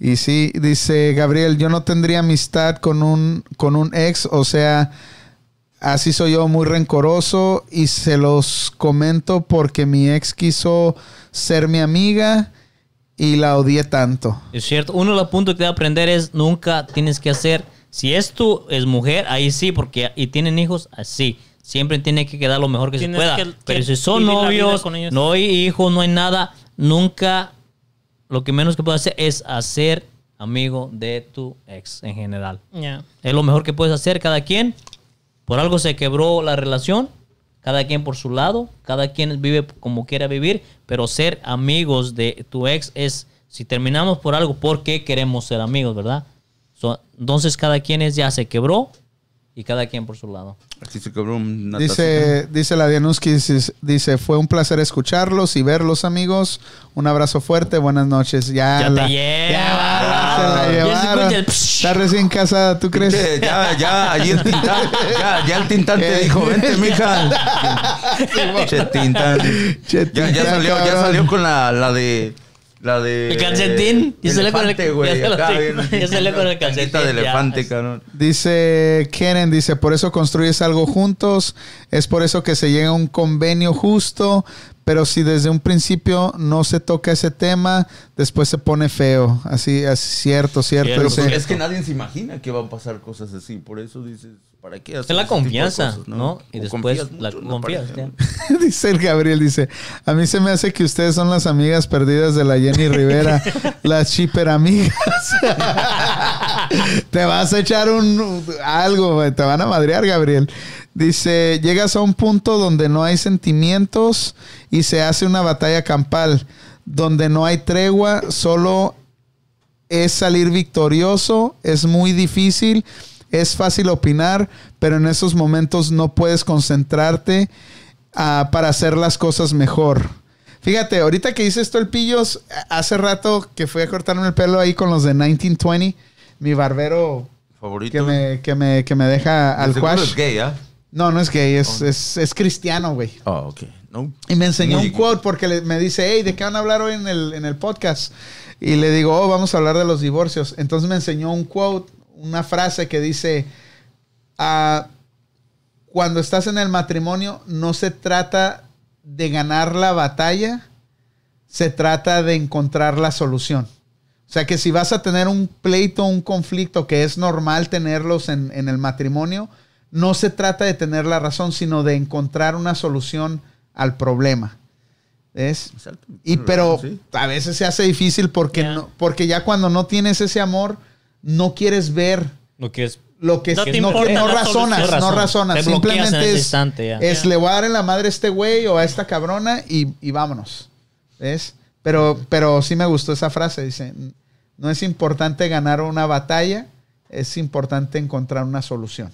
Speaker 1: Y sí, dice Gabriel, yo no tendría amistad con un, con un ex, o sea, así soy yo muy rencoroso y se los comento porque mi ex quiso ser mi amiga y la odié tanto.
Speaker 2: Es cierto. Uno de los puntos que debe aprender es nunca tienes que hacer. Si es tú, es mujer, ahí sí, porque y tienen hijos, así. Siempre tiene que quedar lo mejor que
Speaker 5: Tienes
Speaker 2: se pueda.
Speaker 5: que- que
Speaker 2: Pero si son novios,
Speaker 5: con ellos.
Speaker 2: no hay hijos, no hay nada, nunca lo que menos que puedes hacer es hacer amigo de tu ex en general.
Speaker 5: Ya.
Speaker 2: Es lo mejor que puedes hacer cada quien. Por algo se quebró la relación. Cada quien por su lado. Cada quien vive como quiera vivir. Pero ser amigos de tu ex es, si terminamos por algo, ¿por qué queremos ser amigos, verdad? Entonces cada quien es, ya se quebró y cada quien por su lado.
Speaker 1: Dice, dice la Dianuski, dice, fue un placer escucharlos y verlos, amigos. Un abrazo fuerte, buenas noches. Ya,
Speaker 2: Ya te
Speaker 1: la,
Speaker 2: lleva.
Speaker 1: ya se la
Speaker 2: Ya
Speaker 1: llevaron. Está recién casada, ¿tú crees?
Speaker 3: Ya, ya, allí el Tintán, ya, ya el Tintán te
Speaker 1: Eh.
Speaker 3: dijo, vente, mija. che, Tintán.
Speaker 1: Che,
Speaker 3: Ya, ya
Speaker 1: Tintán,
Speaker 3: salió, ya
Speaker 1: cabrón.
Speaker 3: salió con la, la de La de.
Speaker 4: El calcetín. Y se le con el- ya Ya se le con el calcetín,
Speaker 3: de
Speaker 4: ya.
Speaker 3: elefante, cabrón.
Speaker 1: Dice Keren, dice, por eso construyes algo juntos, es por eso que se llega a un convenio justo, pero si desde un principio no se toca ese tema, después se pone feo. Así, es cierto, cierto.
Speaker 4: Cierto,
Speaker 1: dice.
Speaker 3: Porque es que nadie se imagina que van a pasar cosas así. Por eso dices, ¿para qué hacer
Speaker 4: Es la confianza,
Speaker 3: cosas,
Speaker 4: ¿no? Y
Speaker 3: O
Speaker 4: después
Speaker 3: confías
Speaker 4: la confías.
Speaker 1: dice el Gabriel, dice, a mí se me hace que ustedes son las amigas perdidas de la Jenny Rivera, las shipper amigas. te vas a echar un algo, güey, te van a madrear, Gabriel. Dice, llegas a un punto donde no hay sentimientos y se hace una batalla campal, donde no hay tregua, solo es salir victorioso, es muy difícil, es fácil opinar, pero en esos momentos no puedes concentrarte ah, para hacer las cosas mejor. Fíjate, ahorita que hice esto el pillos, hace rato que fui a cortarme el pelo ahí con los de 1920, mi barbero
Speaker 3: Favorito.
Speaker 1: que me, que me, que me deja
Speaker 3: De
Speaker 1: al
Speaker 3: es gay, ¿ah?
Speaker 1: No, no es gay, es, es, es cristiano, güey.
Speaker 3: Ah, ok. No.
Speaker 1: Y me enseñó
Speaker 3: Muy-
Speaker 1: un quote porque le- me dice, hey, ¿de qué van a hablar hoy en el, en el podcast? Y le digo, oh, vamos a hablar de los divorcios. Entonces me enseñó un quote, una frase que dice, ah, cuando estás en el matrimonio no se trata de ganar la batalla, se trata de encontrar la solución. O sea que si vas a tener un pleito, un conflicto, que es normal tenerlos en, en el matrimonio, no se trata de tener la razón, sino de encontrar una solución al problema. ¿Ves?
Speaker 3: Exacto.
Speaker 1: Y pero
Speaker 3: Sí.
Speaker 1: a veces se hace difícil porque,
Speaker 5: Ya.
Speaker 1: no, porque ya cuando no tienes ese amor, no quieres ver
Speaker 4: Lo que es.
Speaker 1: lo que
Speaker 5: No
Speaker 1: no,
Speaker 5: te
Speaker 1: no,
Speaker 5: importa
Speaker 1: no
Speaker 5: la
Speaker 1: razonas,
Speaker 5: solución.
Speaker 1: no razonas. Simplemente es,
Speaker 4: instante, ya.
Speaker 1: es le voy a dar en la madre a este güey o a esta cabrona y, y vámonos. ¿Ves? Pero, pero sí me gustó esa frase. Dice, no es importante ganar una batalla, es importante encontrar una solución.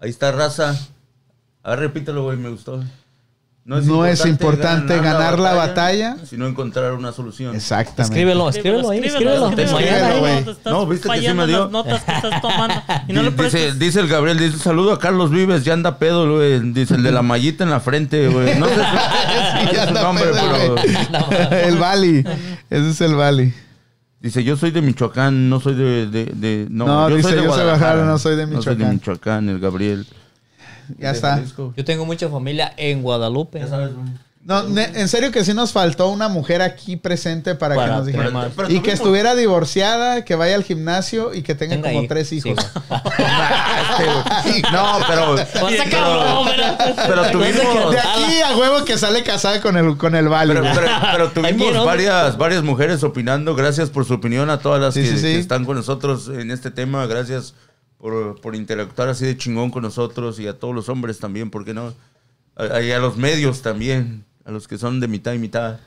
Speaker 3: Ahí está raza. A ver, repítelo, güey, me gustó.
Speaker 1: No es importante ganar la batalla,
Speaker 3: sino encontrar una solución.
Speaker 1: Exactamente.
Speaker 4: Escríbelo, escríbelo ahí, escríbelo.
Speaker 5: escríbelo, escríbelo, estás
Speaker 3: No, ¿viste que sí me dio?
Speaker 5: las notas que estás tomando. Y no le
Speaker 3: dice, dice el Gabriel, dice, saludo a Carlos Vives, ya anda pedo, güey. Dice, el de la mallita en la frente, güey. No sé
Speaker 1: Sí,
Speaker 3: no su nombre,
Speaker 1: pedo,
Speaker 3: pero...
Speaker 1: el Bali. Ese es el Bali.
Speaker 3: Dice, yo soy de Michoacán, no soy de... de, de- no,
Speaker 1: No, dice, yo soy
Speaker 3: Guadalajara,
Speaker 1: Guadalajara, no soy de
Speaker 3: No soy de
Speaker 1: Michoacán.
Speaker 3: Michoacán, el Gabriel.
Speaker 1: Ya
Speaker 3: De
Speaker 1: está.
Speaker 3: Jalisco.
Speaker 4: Yo tengo mucha familia en Guadalupe.
Speaker 3: Ya sabes, güey.
Speaker 1: No, ne- en serio que sí nos faltó una mujer aquí presente para,
Speaker 4: Para
Speaker 1: que nos dijera.
Speaker 3: Pero
Speaker 1: Y que estuviera divorciada, que vaya al gimnasio y que tenga
Speaker 4: Tenga
Speaker 1: como tres
Speaker 4: sí,
Speaker 1: hijos.
Speaker 3: Este, No, pero...
Speaker 4: Cabrón, pero-
Speaker 3: Pero tuvimos...
Speaker 1: De aquí a huevo que sale casada con el, con el Bali.
Speaker 3: Pero,
Speaker 1: güey.
Speaker 3: pero- pero
Speaker 4: Aquí,
Speaker 3: tuvimos
Speaker 4: ¿no?
Speaker 3: varias, varias mujeres opinando. Gracias por su opinión a todas las
Speaker 1: Sí,
Speaker 3: que,
Speaker 1: sí, sí.
Speaker 3: que están con nosotros en este tema. Gracias por, por interactuar así de chingón con nosotros y a todos los hombres también, ¿por qué no? A- Y a, los medios también, a los que son de mitad y mitad.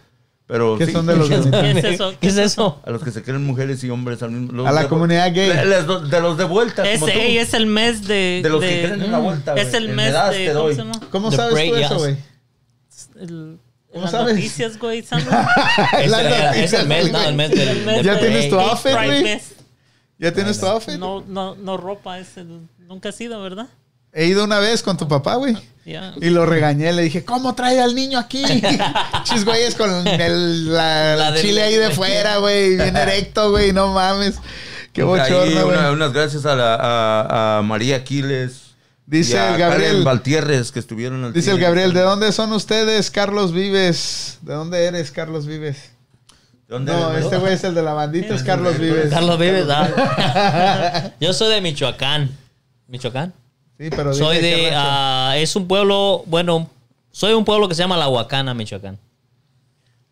Speaker 3: Pero
Speaker 1: ¿Qué
Speaker 3: sí,
Speaker 1: son de los de mitad?
Speaker 5: ¿Qué es eso?
Speaker 4: ¿Qué es eso?
Speaker 3: A los que se creen mujeres y hombres al mismo
Speaker 1: A la
Speaker 3: de-
Speaker 1: comunidad gay.
Speaker 3: De, de los de vuelta.
Speaker 5: Es,
Speaker 3: como tú.
Speaker 5: ey, es el mes de.
Speaker 3: de los que creen en la vuelta.
Speaker 5: Es el mes de.
Speaker 3: te
Speaker 5: ¿Cómo
Speaker 3: doy.
Speaker 5: se llama?
Speaker 1: ¿Cómo sabes tú eso, güey? ¿Cómo
Speaker 5: las
Speaker 1: sabes?
Speaker 5: noticias, güey.
Speaker 4: Es, el- es
Speaker 1: noticias,
Speaker 4: el mes, no, el mes del.
Speaker 1: ¿Ya
Speaker 5: de
Speaker 1: tienes tu outfit, güey? ¿Ya tienes tu outfit?
Speaker 5: No, no, no ropa, es el- nunca ha sido, ¿verdad?
Speaker 1: He ido una vez con tu papá, güey.
Speaker 5: Ya.
Speaker 1: Y lo regañé, le dije, ¿cómo trae al niño aquí? Chis, con el, la,
Speaker 4: La
Speaker 1: el
Speaker 4: del-
Speaker 1: chile ahí de fuera, güey, bien erecto, güey, no mames. Qué bochorno,
Speaker 3: una-
Speaker 1: güey.
Speaker 3: unas gracias a, la- a- a María Aquiles.
Speaker 1: Dice
Speaker 3: y a
Speaker 1: el Gabriel.
Speaker 3: Valtierres que estuvieron al
Speaker 1: Dice el. Gabriel, ¿de dónde son ustedes, Carlos Vives? ¿De dónde eres, Carlos Vives?
Speaker 3: ¿De dónde
Speaker 1: No,
Speaker 3: eres?
Speaker 1: este güey es el de la bandita, es Carlos Vives.
Speaker 4: Carlos Vives, ah. Yo soy de Michoacán. ¿Michoacán?
Speaker 1: Sí, pero
Speaker 4: Soy de. ah, es un pueblo. Bueno, soy un pueblo que se llama La Huacana, Michoacán.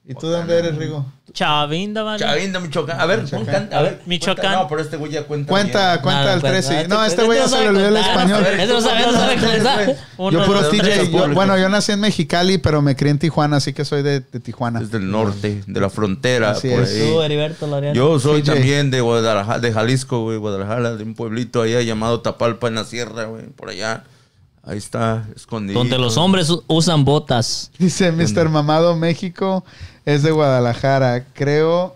Speaker 1: ¿Y tú de dónde eres, Rigo?
Speaker 5: Chavinda, ¿vale?
Speaker 3: Chavinda, Michoacán. A ver,
Speaker 1: Michoacán.
Speaker 3: canta- a ver.
Speaker 5: Michoacán.
Speaker 3: cuenta- No, pero este güey ya cuenta.
Speaker 1: Cuenta,
Speaker 3: bien.
Speaker 1: cuenta el
Speaker 4: pues,
Speaker 1: 13.
Speaker 4: nada,
Speaker 1: No, este güey ya se le olvidó el español.
Speaker 4: Este no sabe, no sabe contar.
Speaker 1: Yo puro
Speaker 3: TJ,
Speaker 1: Yo- bueno, yo nací en Mexicali, pero me crié en Tijuana, así que soy de, de Tijuana.
Speaker 3: Es del norte, de la frontera.
Speaker 1: Así
Speaker 3: por
Speaker 1: es.
Speaker 3: ahí.
Speaker 4: Tú, Heriberto.
Speaker 3: Yo soy
Speaker 1: TJ.
Speaker 3: también de Guadalajara, de Jalisco, güey, Guadalajara, de un pueblito allá llamado Tapalpa en la sierra, güey, por allá. Ahí está, escondido.
Speaker 4: Donde los hombres usan botas.
Speaker 1: Dice Mr. Mamado México es de Guadalajara. Creo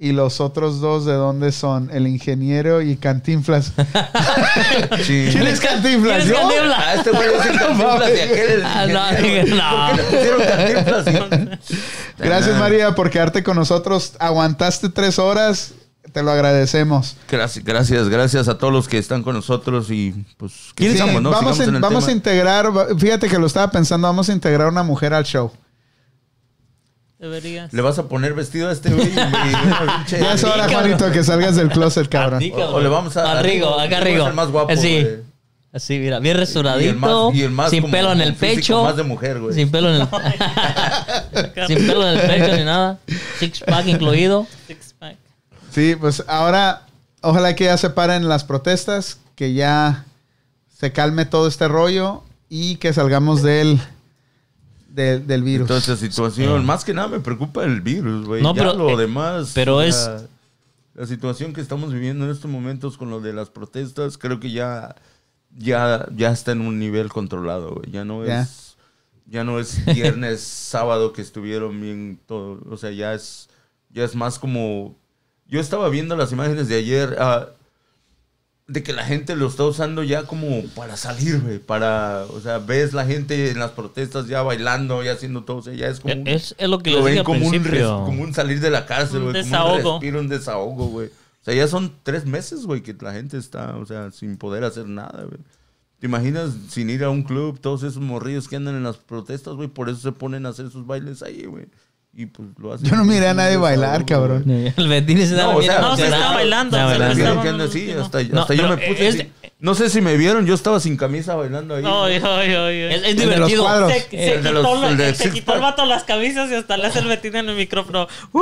Speaker 1: ¿Y los otros dos de dónde son? El ingeniero y Cantinflas.
Speaker 3: Sí.
Speaker 1: ¿Quién es Cantinflas?
Speaker 2: ¿Quién es
Speaker 1: ¿Yo?
Speaker 2: Cantinflas?
Speaker 3: Ah, este güey es el Cantinflas y aquel es el
Speaker 2: Ah, no,
Speaker 3: ingeniero.
Speaker 2: no.
Speaker 3: ¿Por qué le pusieron Cantinflas?
Speaker 1: Gracias. María, por quedarte con nosotros. Aguantaste tres horas. Te lo agradecemos.
Speaker 3: Gracias, gracias, gracias a todos los que están con nosotros y pues que
Speaker 1: Sí, vamos
Speaker 3: en
Speaker 1: vamos a integrar, fíjate que lo estaba pensando, vamos a integrar una mujer al show.
Speaker 5: Deberías.
Speaker 3: ¿Le vas a poner vestido a este güey? Y- y
Speaker 1: Ya es hora. Juanito, que salgas del closet, cabrón.
Speaker 3: O- o le vamos a-
Speaker 2: a Rigo, acá
Speaker 3: Rigo es el más guapo,
Speaker 2: Así.
Speaker 3: güey.
Speaker 2: Así, mira, bien
Speaker 3: Y el
Speaker 2: restauradito.
Speaker 3: más- y el más
Speaker 2: sin
Speaker 3: como
Speaker 2: pelo en el pecho.
Speaker 3: Más de mujer, güey.
Speaker 2: Sin pelo en el Sin pelo en el pecho ni nada. Six pack incluido.
Speaker 5: Six pack.
Speaker 1: Sí, pues ahora, ojalá que ya se paren las protestas, que ya se calme todo este rollo y que salgamos del, del, del virus.
Speaker 3: Toda esta situación, más que nada me preocupa el virus, güey.
Speaker 2: No,
Speaker 3: Ya
Speaker 2: pero,
Speaker 3: lo
Speaker 2: eh,
Speaker 3: demás.
Speaker 2: pero
Speaker 3: o
Speaker 2: es-
Speaker 3: La situación que estamos viviendo en estos momentos con lo de las protestas, creo que ya, ya, ya está en un nivel controlado, güey. Ya no es. Ya no es viernes, sábado que estuvieron bien todo. O sea, ya es. Ya es más como. Yo estaba viendo las imágenes de ayer. ah, de que la gente lo está usando ya como para salir, güey. Para, o sea, ves la gente en las protestas ya bailando, ya haciendo todo. O sea, ya es como. un-
Speaker 2: Es, es lo que
Speaker 3: lo ven como un, res-
Speaker 2: principio.
Speaker 3: como un salir de la cárcel,
Speaker 5: Un
Speaker 3: güey. Como un
Speaker 5: desahogo.
Speaker 3: respiro, un desahogo, güey. O sea, ya son tres meses, güey, que la gente está, o sea, sin poder hacer nada, güey. ¿Te imaginas sin ir a un club, todos esos morrillos que andan en las protestas, güey? Por eso se ponen a hacer sus bailes ahí, güey. Y pues lo.
Speaker 1: Yo no miré a nadie bailar, cabrón.
Speaker 2: El Betín se daba
Speaker 3: No, o sea,
Speaker 5: No, se
Speaker 2: emocionado.
Speaker 5: está bailando,
Speaker 2: Estaba
Speaker 5: se
Speaker 2: bailando.
Speaker 3: hasta,
Speaker 2: No,
Speaker 3: hasta yo me puse
Speaker 2: es-
Speaker 3: así. No sé si me vieron, yo estaba sin camisa bailando ahí.
Speaker 5: Ay, ay, ay, ay.
Speaker 2: Es, es
Speaker 1: de los
Speaker 2: divertido.
Speaker 1: cuadros.
Speaker 5: Se,
Speaker 3: El
Speaker 5: se quitó,
Speaker 3: los- el de
Speaker 5: se
Speaker 3: Six
Speaker 5: quitó el
Speaker 3: Pack.
Speaker 5: vato las camisas y hasta le hace el Betín en el micrófono.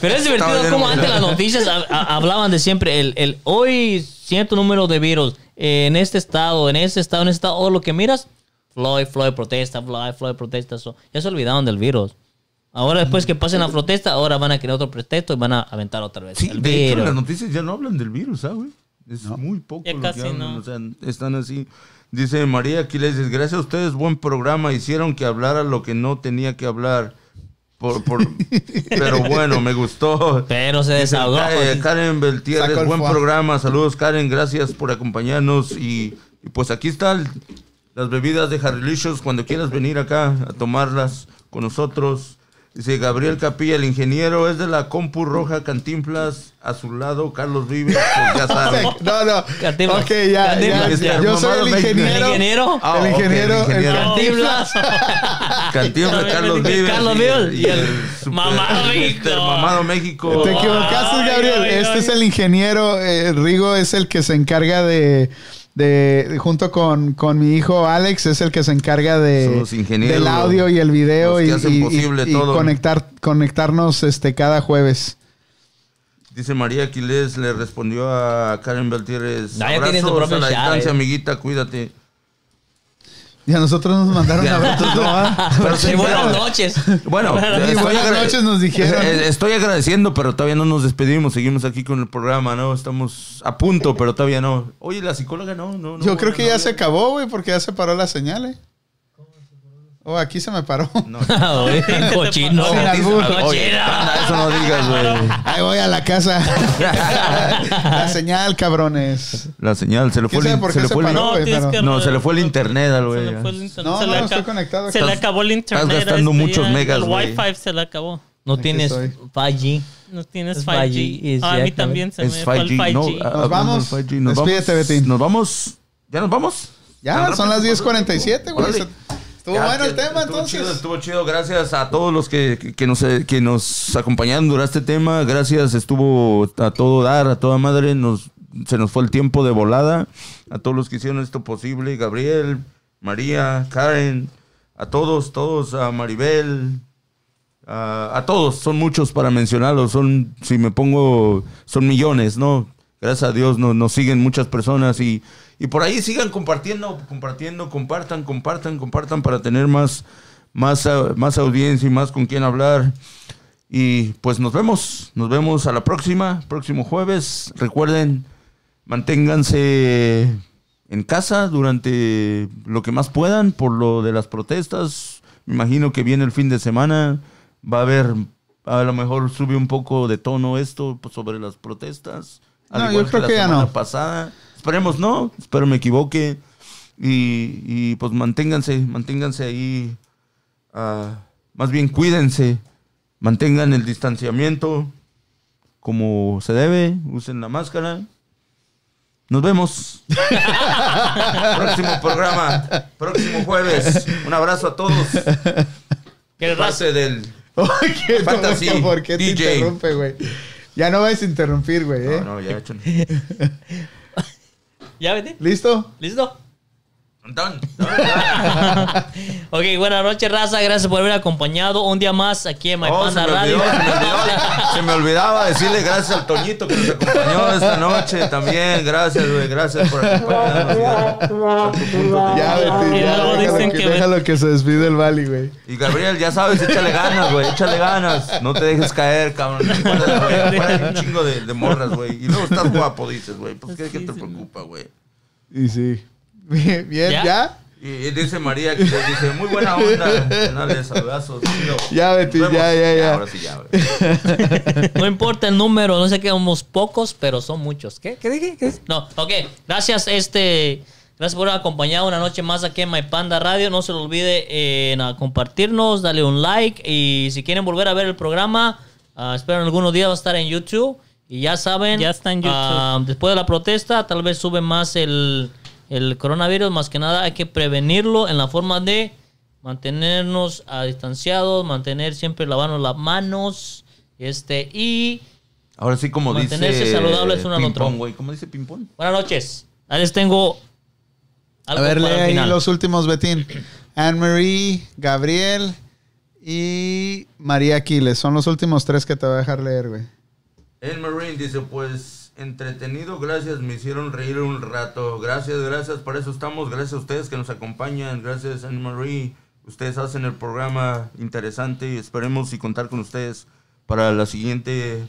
Speaker 2: Pero es divertido
Speaker 3: Estaba
Speaker 2: como antes las noticias ha- ha- hablaban de siempre el, el hoy cierto número de virus eh, en este estado, en este estado, en este estado, o lo que miras, Floyd, Floyd protesta, Floyd, Floyd protesta, so, ya se olvidaron del virus. Ahora después que pasen la protesta, ahora van a crear otro pretexto y van a aventar otra vez
Speaker 3: Sí,
Speaker 2: el
Speaker 3: de hecho,
Speaker 2: virus.
Speaker 3: las noticias ya no hablan del virus, ¿sabes? güey? Es muy poco
Speaker 5: Ya
Speaker 3: lo
Speaker 5: casi
Speaker 3: que hablan,
Speaker 5: no.
Speaker 3: o sea, están así. Dice María Aquiles, gracias a ustedes, buen programa, hicieron que hablara lo que no tenía que hablar. Por, por- pero bueno, me gustó.
Speaker 2: Pero se
Speaker 3: Dice,
Speaker 2: desahogó.
Speaker 3: eh, Karen Beltierres,
Speaker 1: Sacó el
Speaker 3: buen
Speaker 1: fuá.
Speaker 3: programa. Saludos, Karen. Gracias por acompañarnos. Y, y pues aquí están las bebidas de Harrilicious. Cuando quieras venir acá a tomarlas con nosotros. Dice Gabriel Capilla, el ingeniero, es de la Compu Roja Cantinflas. A su lado, Carlos Vives. Pues ya saben.
Speaker 1: No, no.
Speaker 2: Cantinflas.
Speaker 1: Ok, ya,
Speaker 2: Cantinflas,
Speaker 1: ya.
Speaker 3: ya.
Speaker 1: Yo soy el
Speaker 3: Mamado
Speaker 1: ingeniero.
Speaker 2: ¿El ingeniero?
Speaker 3: Ah,
Speaker 1: el ingeniero.
Speaker 3: el ingeniero.
Speaker 1: el
Speaker 2: Cantinflas.
Speaker 3: Cantinflas, Carlos Vives.
Speaker 2: Carlos
Speaker 3: y
Speaker 2: Vives y el
Speaker 3: super-
Speaker 5: Mamado México.
Speaker 3: Mr. Mamado México.
Speaker 1: Te equivocaste,
Speaker 5: Ay,
Speaker 1: Gabriel.
Speaker 5: ay,
Speaker 1: este
Speaker 5: ay.
Speaker 1: es el ingeniero. eh, Rigo es el que se encarga de. De- de- junto con, con mi hijo Alex, es el que se encarga de, del audio y el video y, y-
Speaker 3: todo.
Speaker 1: conectar, conectarnos este, cada jueves.
Speaker 3: Dice María Aquiles, le respondió a Karen Beltieres.
Speaker 2: No, ya tiene su
Speaker 3: Abrazos
Speaker 2: propio
Speaker 3: a la distancia,
Speaker 2: eh.
Speaker 3: amiguita, cuídate.
Speaker 1: Y a nosotros nos mandaron a ver tus
Speaker 3: Pero
Speaker 2: Sí,
Speaker 3: sí,
Speaker 2: buenas noches.
Speaker 3: Bueno,
Speaker 1: buenas
Speaker 3: agra-
Speaker 1: noches nos dijeron.
Speaker 3: Eh, Estoy agradeciendo, pero todavía no nos despedimos. Seguimos aquí con el programa, ¿no? Estamos a punto, pero todavía no. Oye, la psicóloga no, no. no
Speaker 1: Yo creo
Speaker 3: no,
Speaker 1: que
Speaker 3: no,
Speaker 1: ya
Speaker 3: no.
Speaker 1: se acabó, güey, porque ya se paró la señal, ¿eh? Oh, aquí se me paró.
Speaker 3: No.
Speaker 2: Oye, cochino.
Speaker 3: Oye, eso no digas, güey.
Speaker 1: Ahí voy a la casa. la señal, cabrones.
Speaker 3: La señal, se le fue
Speaker 1: ¿Quién
Speaker 3: el, se le fue el-?
Speaker 5: No,
Speaker 1: pero-
Speaker 3: No, se le fue el internet al
Speaker 5: Se
Speaker 3: güey.
Speaker 5: le fue el internet.
Speaker 1: No,
Speaker 5: se
Speaker 1: no,
Speaker 5: le
Speaker 1: estoy conectado.
Speaker 5: Se le acabó el internet.
Speaker 3: estás gastando
Speaker 5: este
Speaker 3: muchos
Speaker 5: ya.
Speaker 3: megas,
Speaker 5: El
Speaker 3: güey.
Speaker 5: Wi-Fi se le acabó.
Speaker 2: No
Speaker 1: Aquí
Speaker 2: tienes
Speaker 1: estoy.
Speaker 2: 5G.
Speaker 5: No tienes
Speaker 2: Es
Speaker 5: 5G.
Speaker 2: 5G,
Speaker 5: Ah, a mí también se
Speaker 3: Es
Speaker 5: me fue el
Speaker 3: 5G. No,
Speaker 5: 5G.
Speaker 3: ah, hablando
Speaker 1: vamos.
Speaker 3: del 5G, nos
Speaker 1: Despídete,
Speaker 3: vamos.
Speaker 1: Betín.
Speaker 3: Nos vamos. ¿Ya nos vamos?
Speaker 1: Ya,
Speaker 3: ¿Tan
Speaker 1: son las
Speaker 3: rápido?
Speaker 1: 10.47, güey. Estuvo bueno el tema,
Speaker 3: estuvo
Speaker 1: entonces.
Speaker 3: Chido, estuvo chido, gracias a todos los que, que- que nos, eh, que nos acompañaron durante este tema. Gracias, estuvo a todo dar, a toda madre. Nos, se nos fue el tiempo de volada. A todos los que hicieron esto posible. Gabriel, María, Karen, a todos, todos, a Maribel. A, a todos, son muchos para mencionarlos. Son, si me pongo, son millones, ¿no? Gracias a Dios nos, nos siguen muchas personas y, y por ahí sigan compartiendo, compartiendo, compartan, compartan, compartan para tener más, más, ah, más audiencia y más con quien hablar. Y pues nos vemos, nos vemos a la próxima, próximo jueves. Recuerden, manténganse en casa durante lo que más puedan por lo de las protestas. Me imagino que viene el fin de semana, va a haber a lo mejor sube un poco de tono esto sobre las protestas. al
Speaker 1: No,
Speaker 3: igual
Speaker 1: yo creo
Speaker 3: la
Speaker 1: que ya
Speaker 3: semana
Speaker 1: no.
Speaker 3: pasada. Esperemos no, espero me equivoque. Y, y, pues manténganse, manténganse ahí. ah, más bien cuídense. Mantengan el distanciamiento como se debe. Usen la máscara. Nos vemos. próximo programa. Próximo jueves. Un abrazo a todos.
Speaker 2: ¿Qué raza?
Speaker 3: Parte del.
Speaker 1: Oye, no,
Speaker 3: Fantasy,
Speaker 1: ¿por qué te
Speaker 3: DJ.
Speaker 1: interrumpe, güey? Ya no vas a interrumpir, güey, ¿eh?
Speaker 3: No, no, ya he hecho.
Speaker 2: ¿Ya vete?
Speaker 1: ¿Listo?
Speaker 2: ¿Listo? Ok, buenas noches, raza. Gracias por haber acompañado un día más aquí en My
Speaker 3: Oh, se,
Speaker 2: Panda
Speaker 3: me
Speaker 2: Radio.
Speaker 3: olvidó, se, me olvidó, se me olvidaba decirle gracias al Toñito que nos acompañó esta noche también. Gracias, güey. Gracias por acompañarnos. ya. De-
Speaker 1: Ya, Déjalo
Speaker 5: dicen
Speaker 1: que,
Speaker 5: que-
Speaker 1: déjalo que se despide el Bali, güey.
Speaker 3: Y Gabriel, ya sabes, échale ganas, güey. Échale ganas. No te dejes caer, cabrón. Un chingo de, de morras, güey. Y luego estás guapo, dices, güey. Pues, ¿qué, qué te preocupa, güey?
Speaker 1: Y sí. Bien, bien,
Speaker 2: ¿Ya?
Speaker 1: ¿ya?
Speaker 3: Y, dice María que dice, muy buena onda. Dale, saludazos. tío.
Speaker 1: Ya, Betty, ya, ya, ya.
Speaker 3: Ahora sí, ya.
Speaker 2: No importa el número, no sé que somos pocos, pero son muchos. ¿Qué? ¿Qué dije? ¿Qué? No, ok. Gracias, este. Gracias por haber acompañado una noche más aquí en My Panda Radio. No se lo olvide eh, en, compartirnos, darle un like. Y si quieren volver a ver el programa, ah, espero en algunos días va a estar en YouTube. Y ya saben,
Speaker 5: Ya está en YouTube.
Speaker 2: ah, después de la protesta, tal vez sube más el, el coronavirus. Más que nada, hay que prevenirlo en la forma de mantenernos ah, distanciados, mantener siempre lavarnos las manos. Este, y
Speaker 3: Ahora sí, como dice.
Speaker 2: Mantenerse saludables uno al otro.
Speaker 3: Ping-pong, güey. ¿Cómo dice ping-pong?
Speaker 2: buenas noches. Ahí les tengo
Speaker 1: A ver, lee
Speaker 2: el
Speaker 1: ahí
Speaker 2: final.
Speaker 1: los últimos, Betín. Anne-Marie, Gabriel y María Aquiles. Son los últimos tres que te voy a dejar leer, güey.
Speaker 3: El Marine dice, pues entretenido, gracias, me hicieron reír un rato. Gracias, gracias, para eso estamos. Gracias a ustedes que nos acompañan. Gracias, Anne Marie. Ustedes hacen el programa interesante y esperemos y contar con ustedes para la siguiente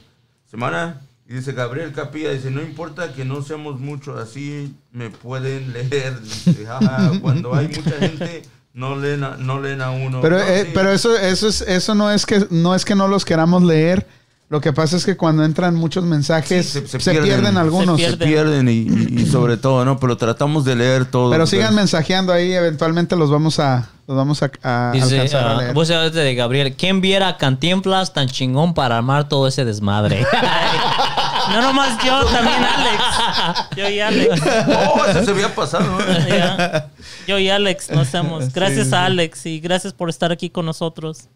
Speaker 3: semana. Y dice Gabriel Capilla, dice, no importa que no seamos muchos, así me pueden leer. Dice, "Jaja, cuando hay mucha gente, no leen a, no leen a uno.
Speaker 1: Pero,
Speaker 3: No,
Speaker 1: eh,
Speaker 3: sí.
Speaker 1: pero eso, eso, es, eso no, es que, no es que no los queramos leer. Lo que pasa es que cuando entran muchos mensajes,
Speaker 3: Sí,
Speaker 1: se, pierden, algunos.
Speaker 5: Se
Speaker 3: se
Speaker 5: pierden.
Speaker 3: y, sobre todo, ¿no? Pero tratamos de leer todo.
Speaker 1: Pero sigan mensajeando ahí, eventualmente los vamos a, los vamos a, a
Speaker 2: Dice,
Speaker 1: alcanzar a
Speaker 2: ah,
Speaker 1: leer.
Speaker 2: vos sabés de Gabriel, ¿quién viera a Cantinflas tan chingón para armar todo ese desmadre?
Speaker 5: No nomás yo, también Alex. Yo y Alex.
Speaker 3: Oh, eso se había pasado. ¿eh?
Speaker 5: Ya. Yo y Alex nos hacemos. Gracias a Alex y gracias por estar aquí con nosotros.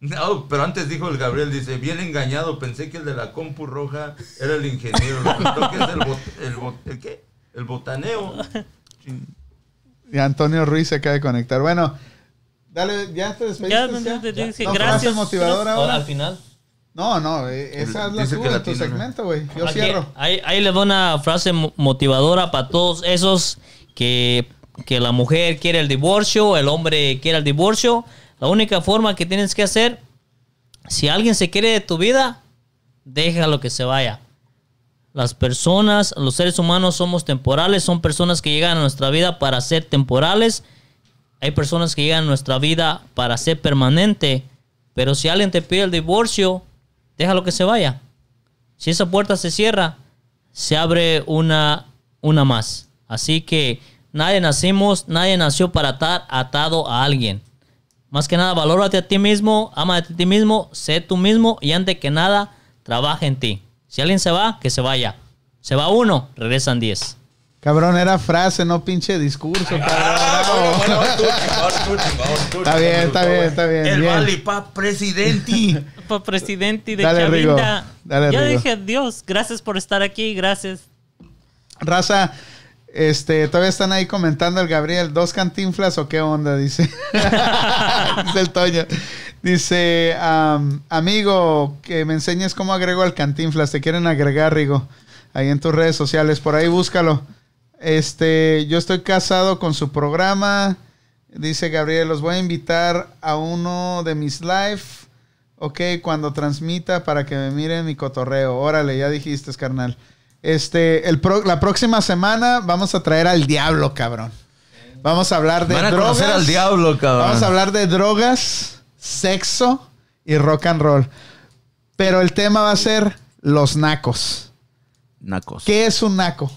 Speaker 3: No, pero antes dijo el Gabriel, dice, bien engañado, pensé que el de la compu roja era el ingeniero. Resultó que es el, bot- el, bot- ¿el qué? El botaneo.
Speaker 1: Y Antonio Ruiz se acaba de conectar. Bueno, dale, ya te despediste.
Speaker 5: Ya, ya, ya, ya dije,
Speaker 1: No,
Speaker 5: gracias.
Speaker 1: frase motivadora
Speaker 2: Ahora, al final.
Speaker 1: No, no, eh, esa es la
Speaker 3: Dice que
Speaker 1: tu
Speaker 3: ¿no?
Speaker 1: segmento, güey. Yo
Speaker 2: Aquí,
Speaker 1: cierro.
Speaker 2: Ahí, ahí les doy una frase mo- motivadora para todos esos que, que la mujer quiere el divorcio, el hombre quiere el divorcio. La única forma que tienes que hacer, si alguien se quiere de tu vida, déjalo que se vaya. Las personas, los seres humanos somos temporales, son personas que llegan a nuestra vida para ser temporales. Hay personas que llegan a nuestra vida para ser permanente. Pero si alguien te pide el divorcio, déjalo que se vaya. Si esa puerta se cierra, se abre una, una más. Así que nadie nacimos, nadie nació para estar atado a alguien. Más que nada, valórate a ti mismo, ámate a ti mismo, sé tú mismo y antes que nada, trabaja en ti. Si alguien se va, que se vaya. Se va uno, regresan diez.
Speaker 1: Cabrón, era frase, no pinche discurso, cabrón. Está bien, está bien, está bien,
Speaker 3: El
Speaker 1: bien.
Speaker 3: vale pa presidente.
Speaker 5: Para presidente de
Speaker 1: Dale, Rigo.
Speaker 5: Chavinda.
Speaker 1: Dale,
Speaker 5: ya
Speaker 1: Rigo.
Speaker 5: dije adiós. Gracias por estar aquí. Gracias.
Speaker 1: Raza, este, todavía están ahí comentando el Gabriel, ¿dos cantinflas o qué onda? Dice. Dice el Toño. Dice, am, amigo, que me enseñes cómo agrego al cantinflas. Te quieren agregar, Rigo. Ahí en tus redes sociales. Por ahí búscalo. Este, yo estoy casado con su programa. Dice Gabriel, los voy a invitar a uno de mis live. Ok, cuando transmita para que me miren mi cotorreo. Órale, ya dijiste, carnal. Este, el pro- la próxima semana vamos a traer al diablo, cabrón. Vamos a hablar de
Speaker 3: Van a
Speaker 1: drogas.
Speaker 3: conocer al diablo, cabrón.
Speaker 1: Vamos a hablar de drogas, sexo y rock and roll. Pero el tema va a ser los nacos.
Speaker 3: Nacos.
Speaker 1: ¿Qué es un naco?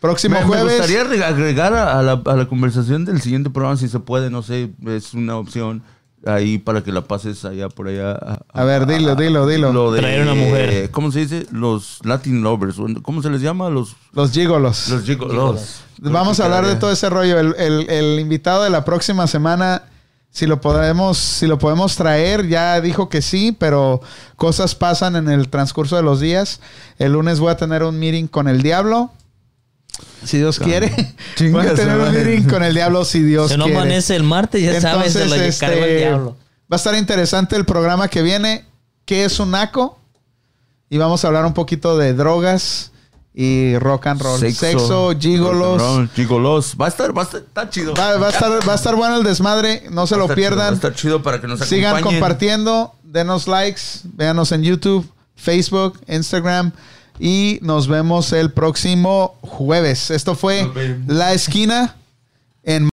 Speaker 1: Próximo
Speaker 3: Me, me
Speaker 1: jueves.
Speaker 3: gustaría reg- agregar a la, a la conversación del siguiente programa, si se puede, no sé, es una opción ahí para que la pases allá por allá.
Speaker 1: A ver, dilo, dilo, dilo.
Speaker 3: Lo de,
Speaker 4: Traer una mujer.
Speaker 3: ¿Cómo se dice? Los Latin lovers. ¿Cómo se les llama? Los,
Speaker 1: Los gigolos.
Speaker 3: los gigolos.
Speaker 1: Vamos a hablar de todo ese rollo. El, el- el invitado de la próxima semana, si lo podemos, si lo podemos traer, ya dijo que sí, pero cosas pasan en el transcurso de los días. El lunes voy a tener un meeting con el diablo. Si Dios quiere. voy a
Speaker 3: Chingas,
Speaker 1: tener un meeting con el diablo si Dios
Speaker 4: Si no
Speaker 1: quiere.
Speaker 4: amanece el martes, ya sabes, se lo el
Speaker 1: este,
Speaker 4: diablo.
Speaker 1: Va a estar interesante el programa que viene. ¿Qué es un naco? Y vamos a hablar un poquito de drogas y rock and roll. Sexo, gigolos.
Speaker 3: rock and roll, gigolos. Va a estar, va a estar, está chido.
Speaker 1: Va, va a estar, va a estar bueno el desmadre. No se
Speaker 3: Va
Speaker 1: lo
Speaker 3: chido,
Speaker 1: pierdan.
Speaker 3: va a estar chido para que nos
Speaker 1: Sigan
Speaker 3: acompañen.
Speaker 1: compartiendo. Denos likes. Véanos en YouTube, Facebook, Instagram. Y nos vemos el próximo jueves. Esto fue. La Esquina en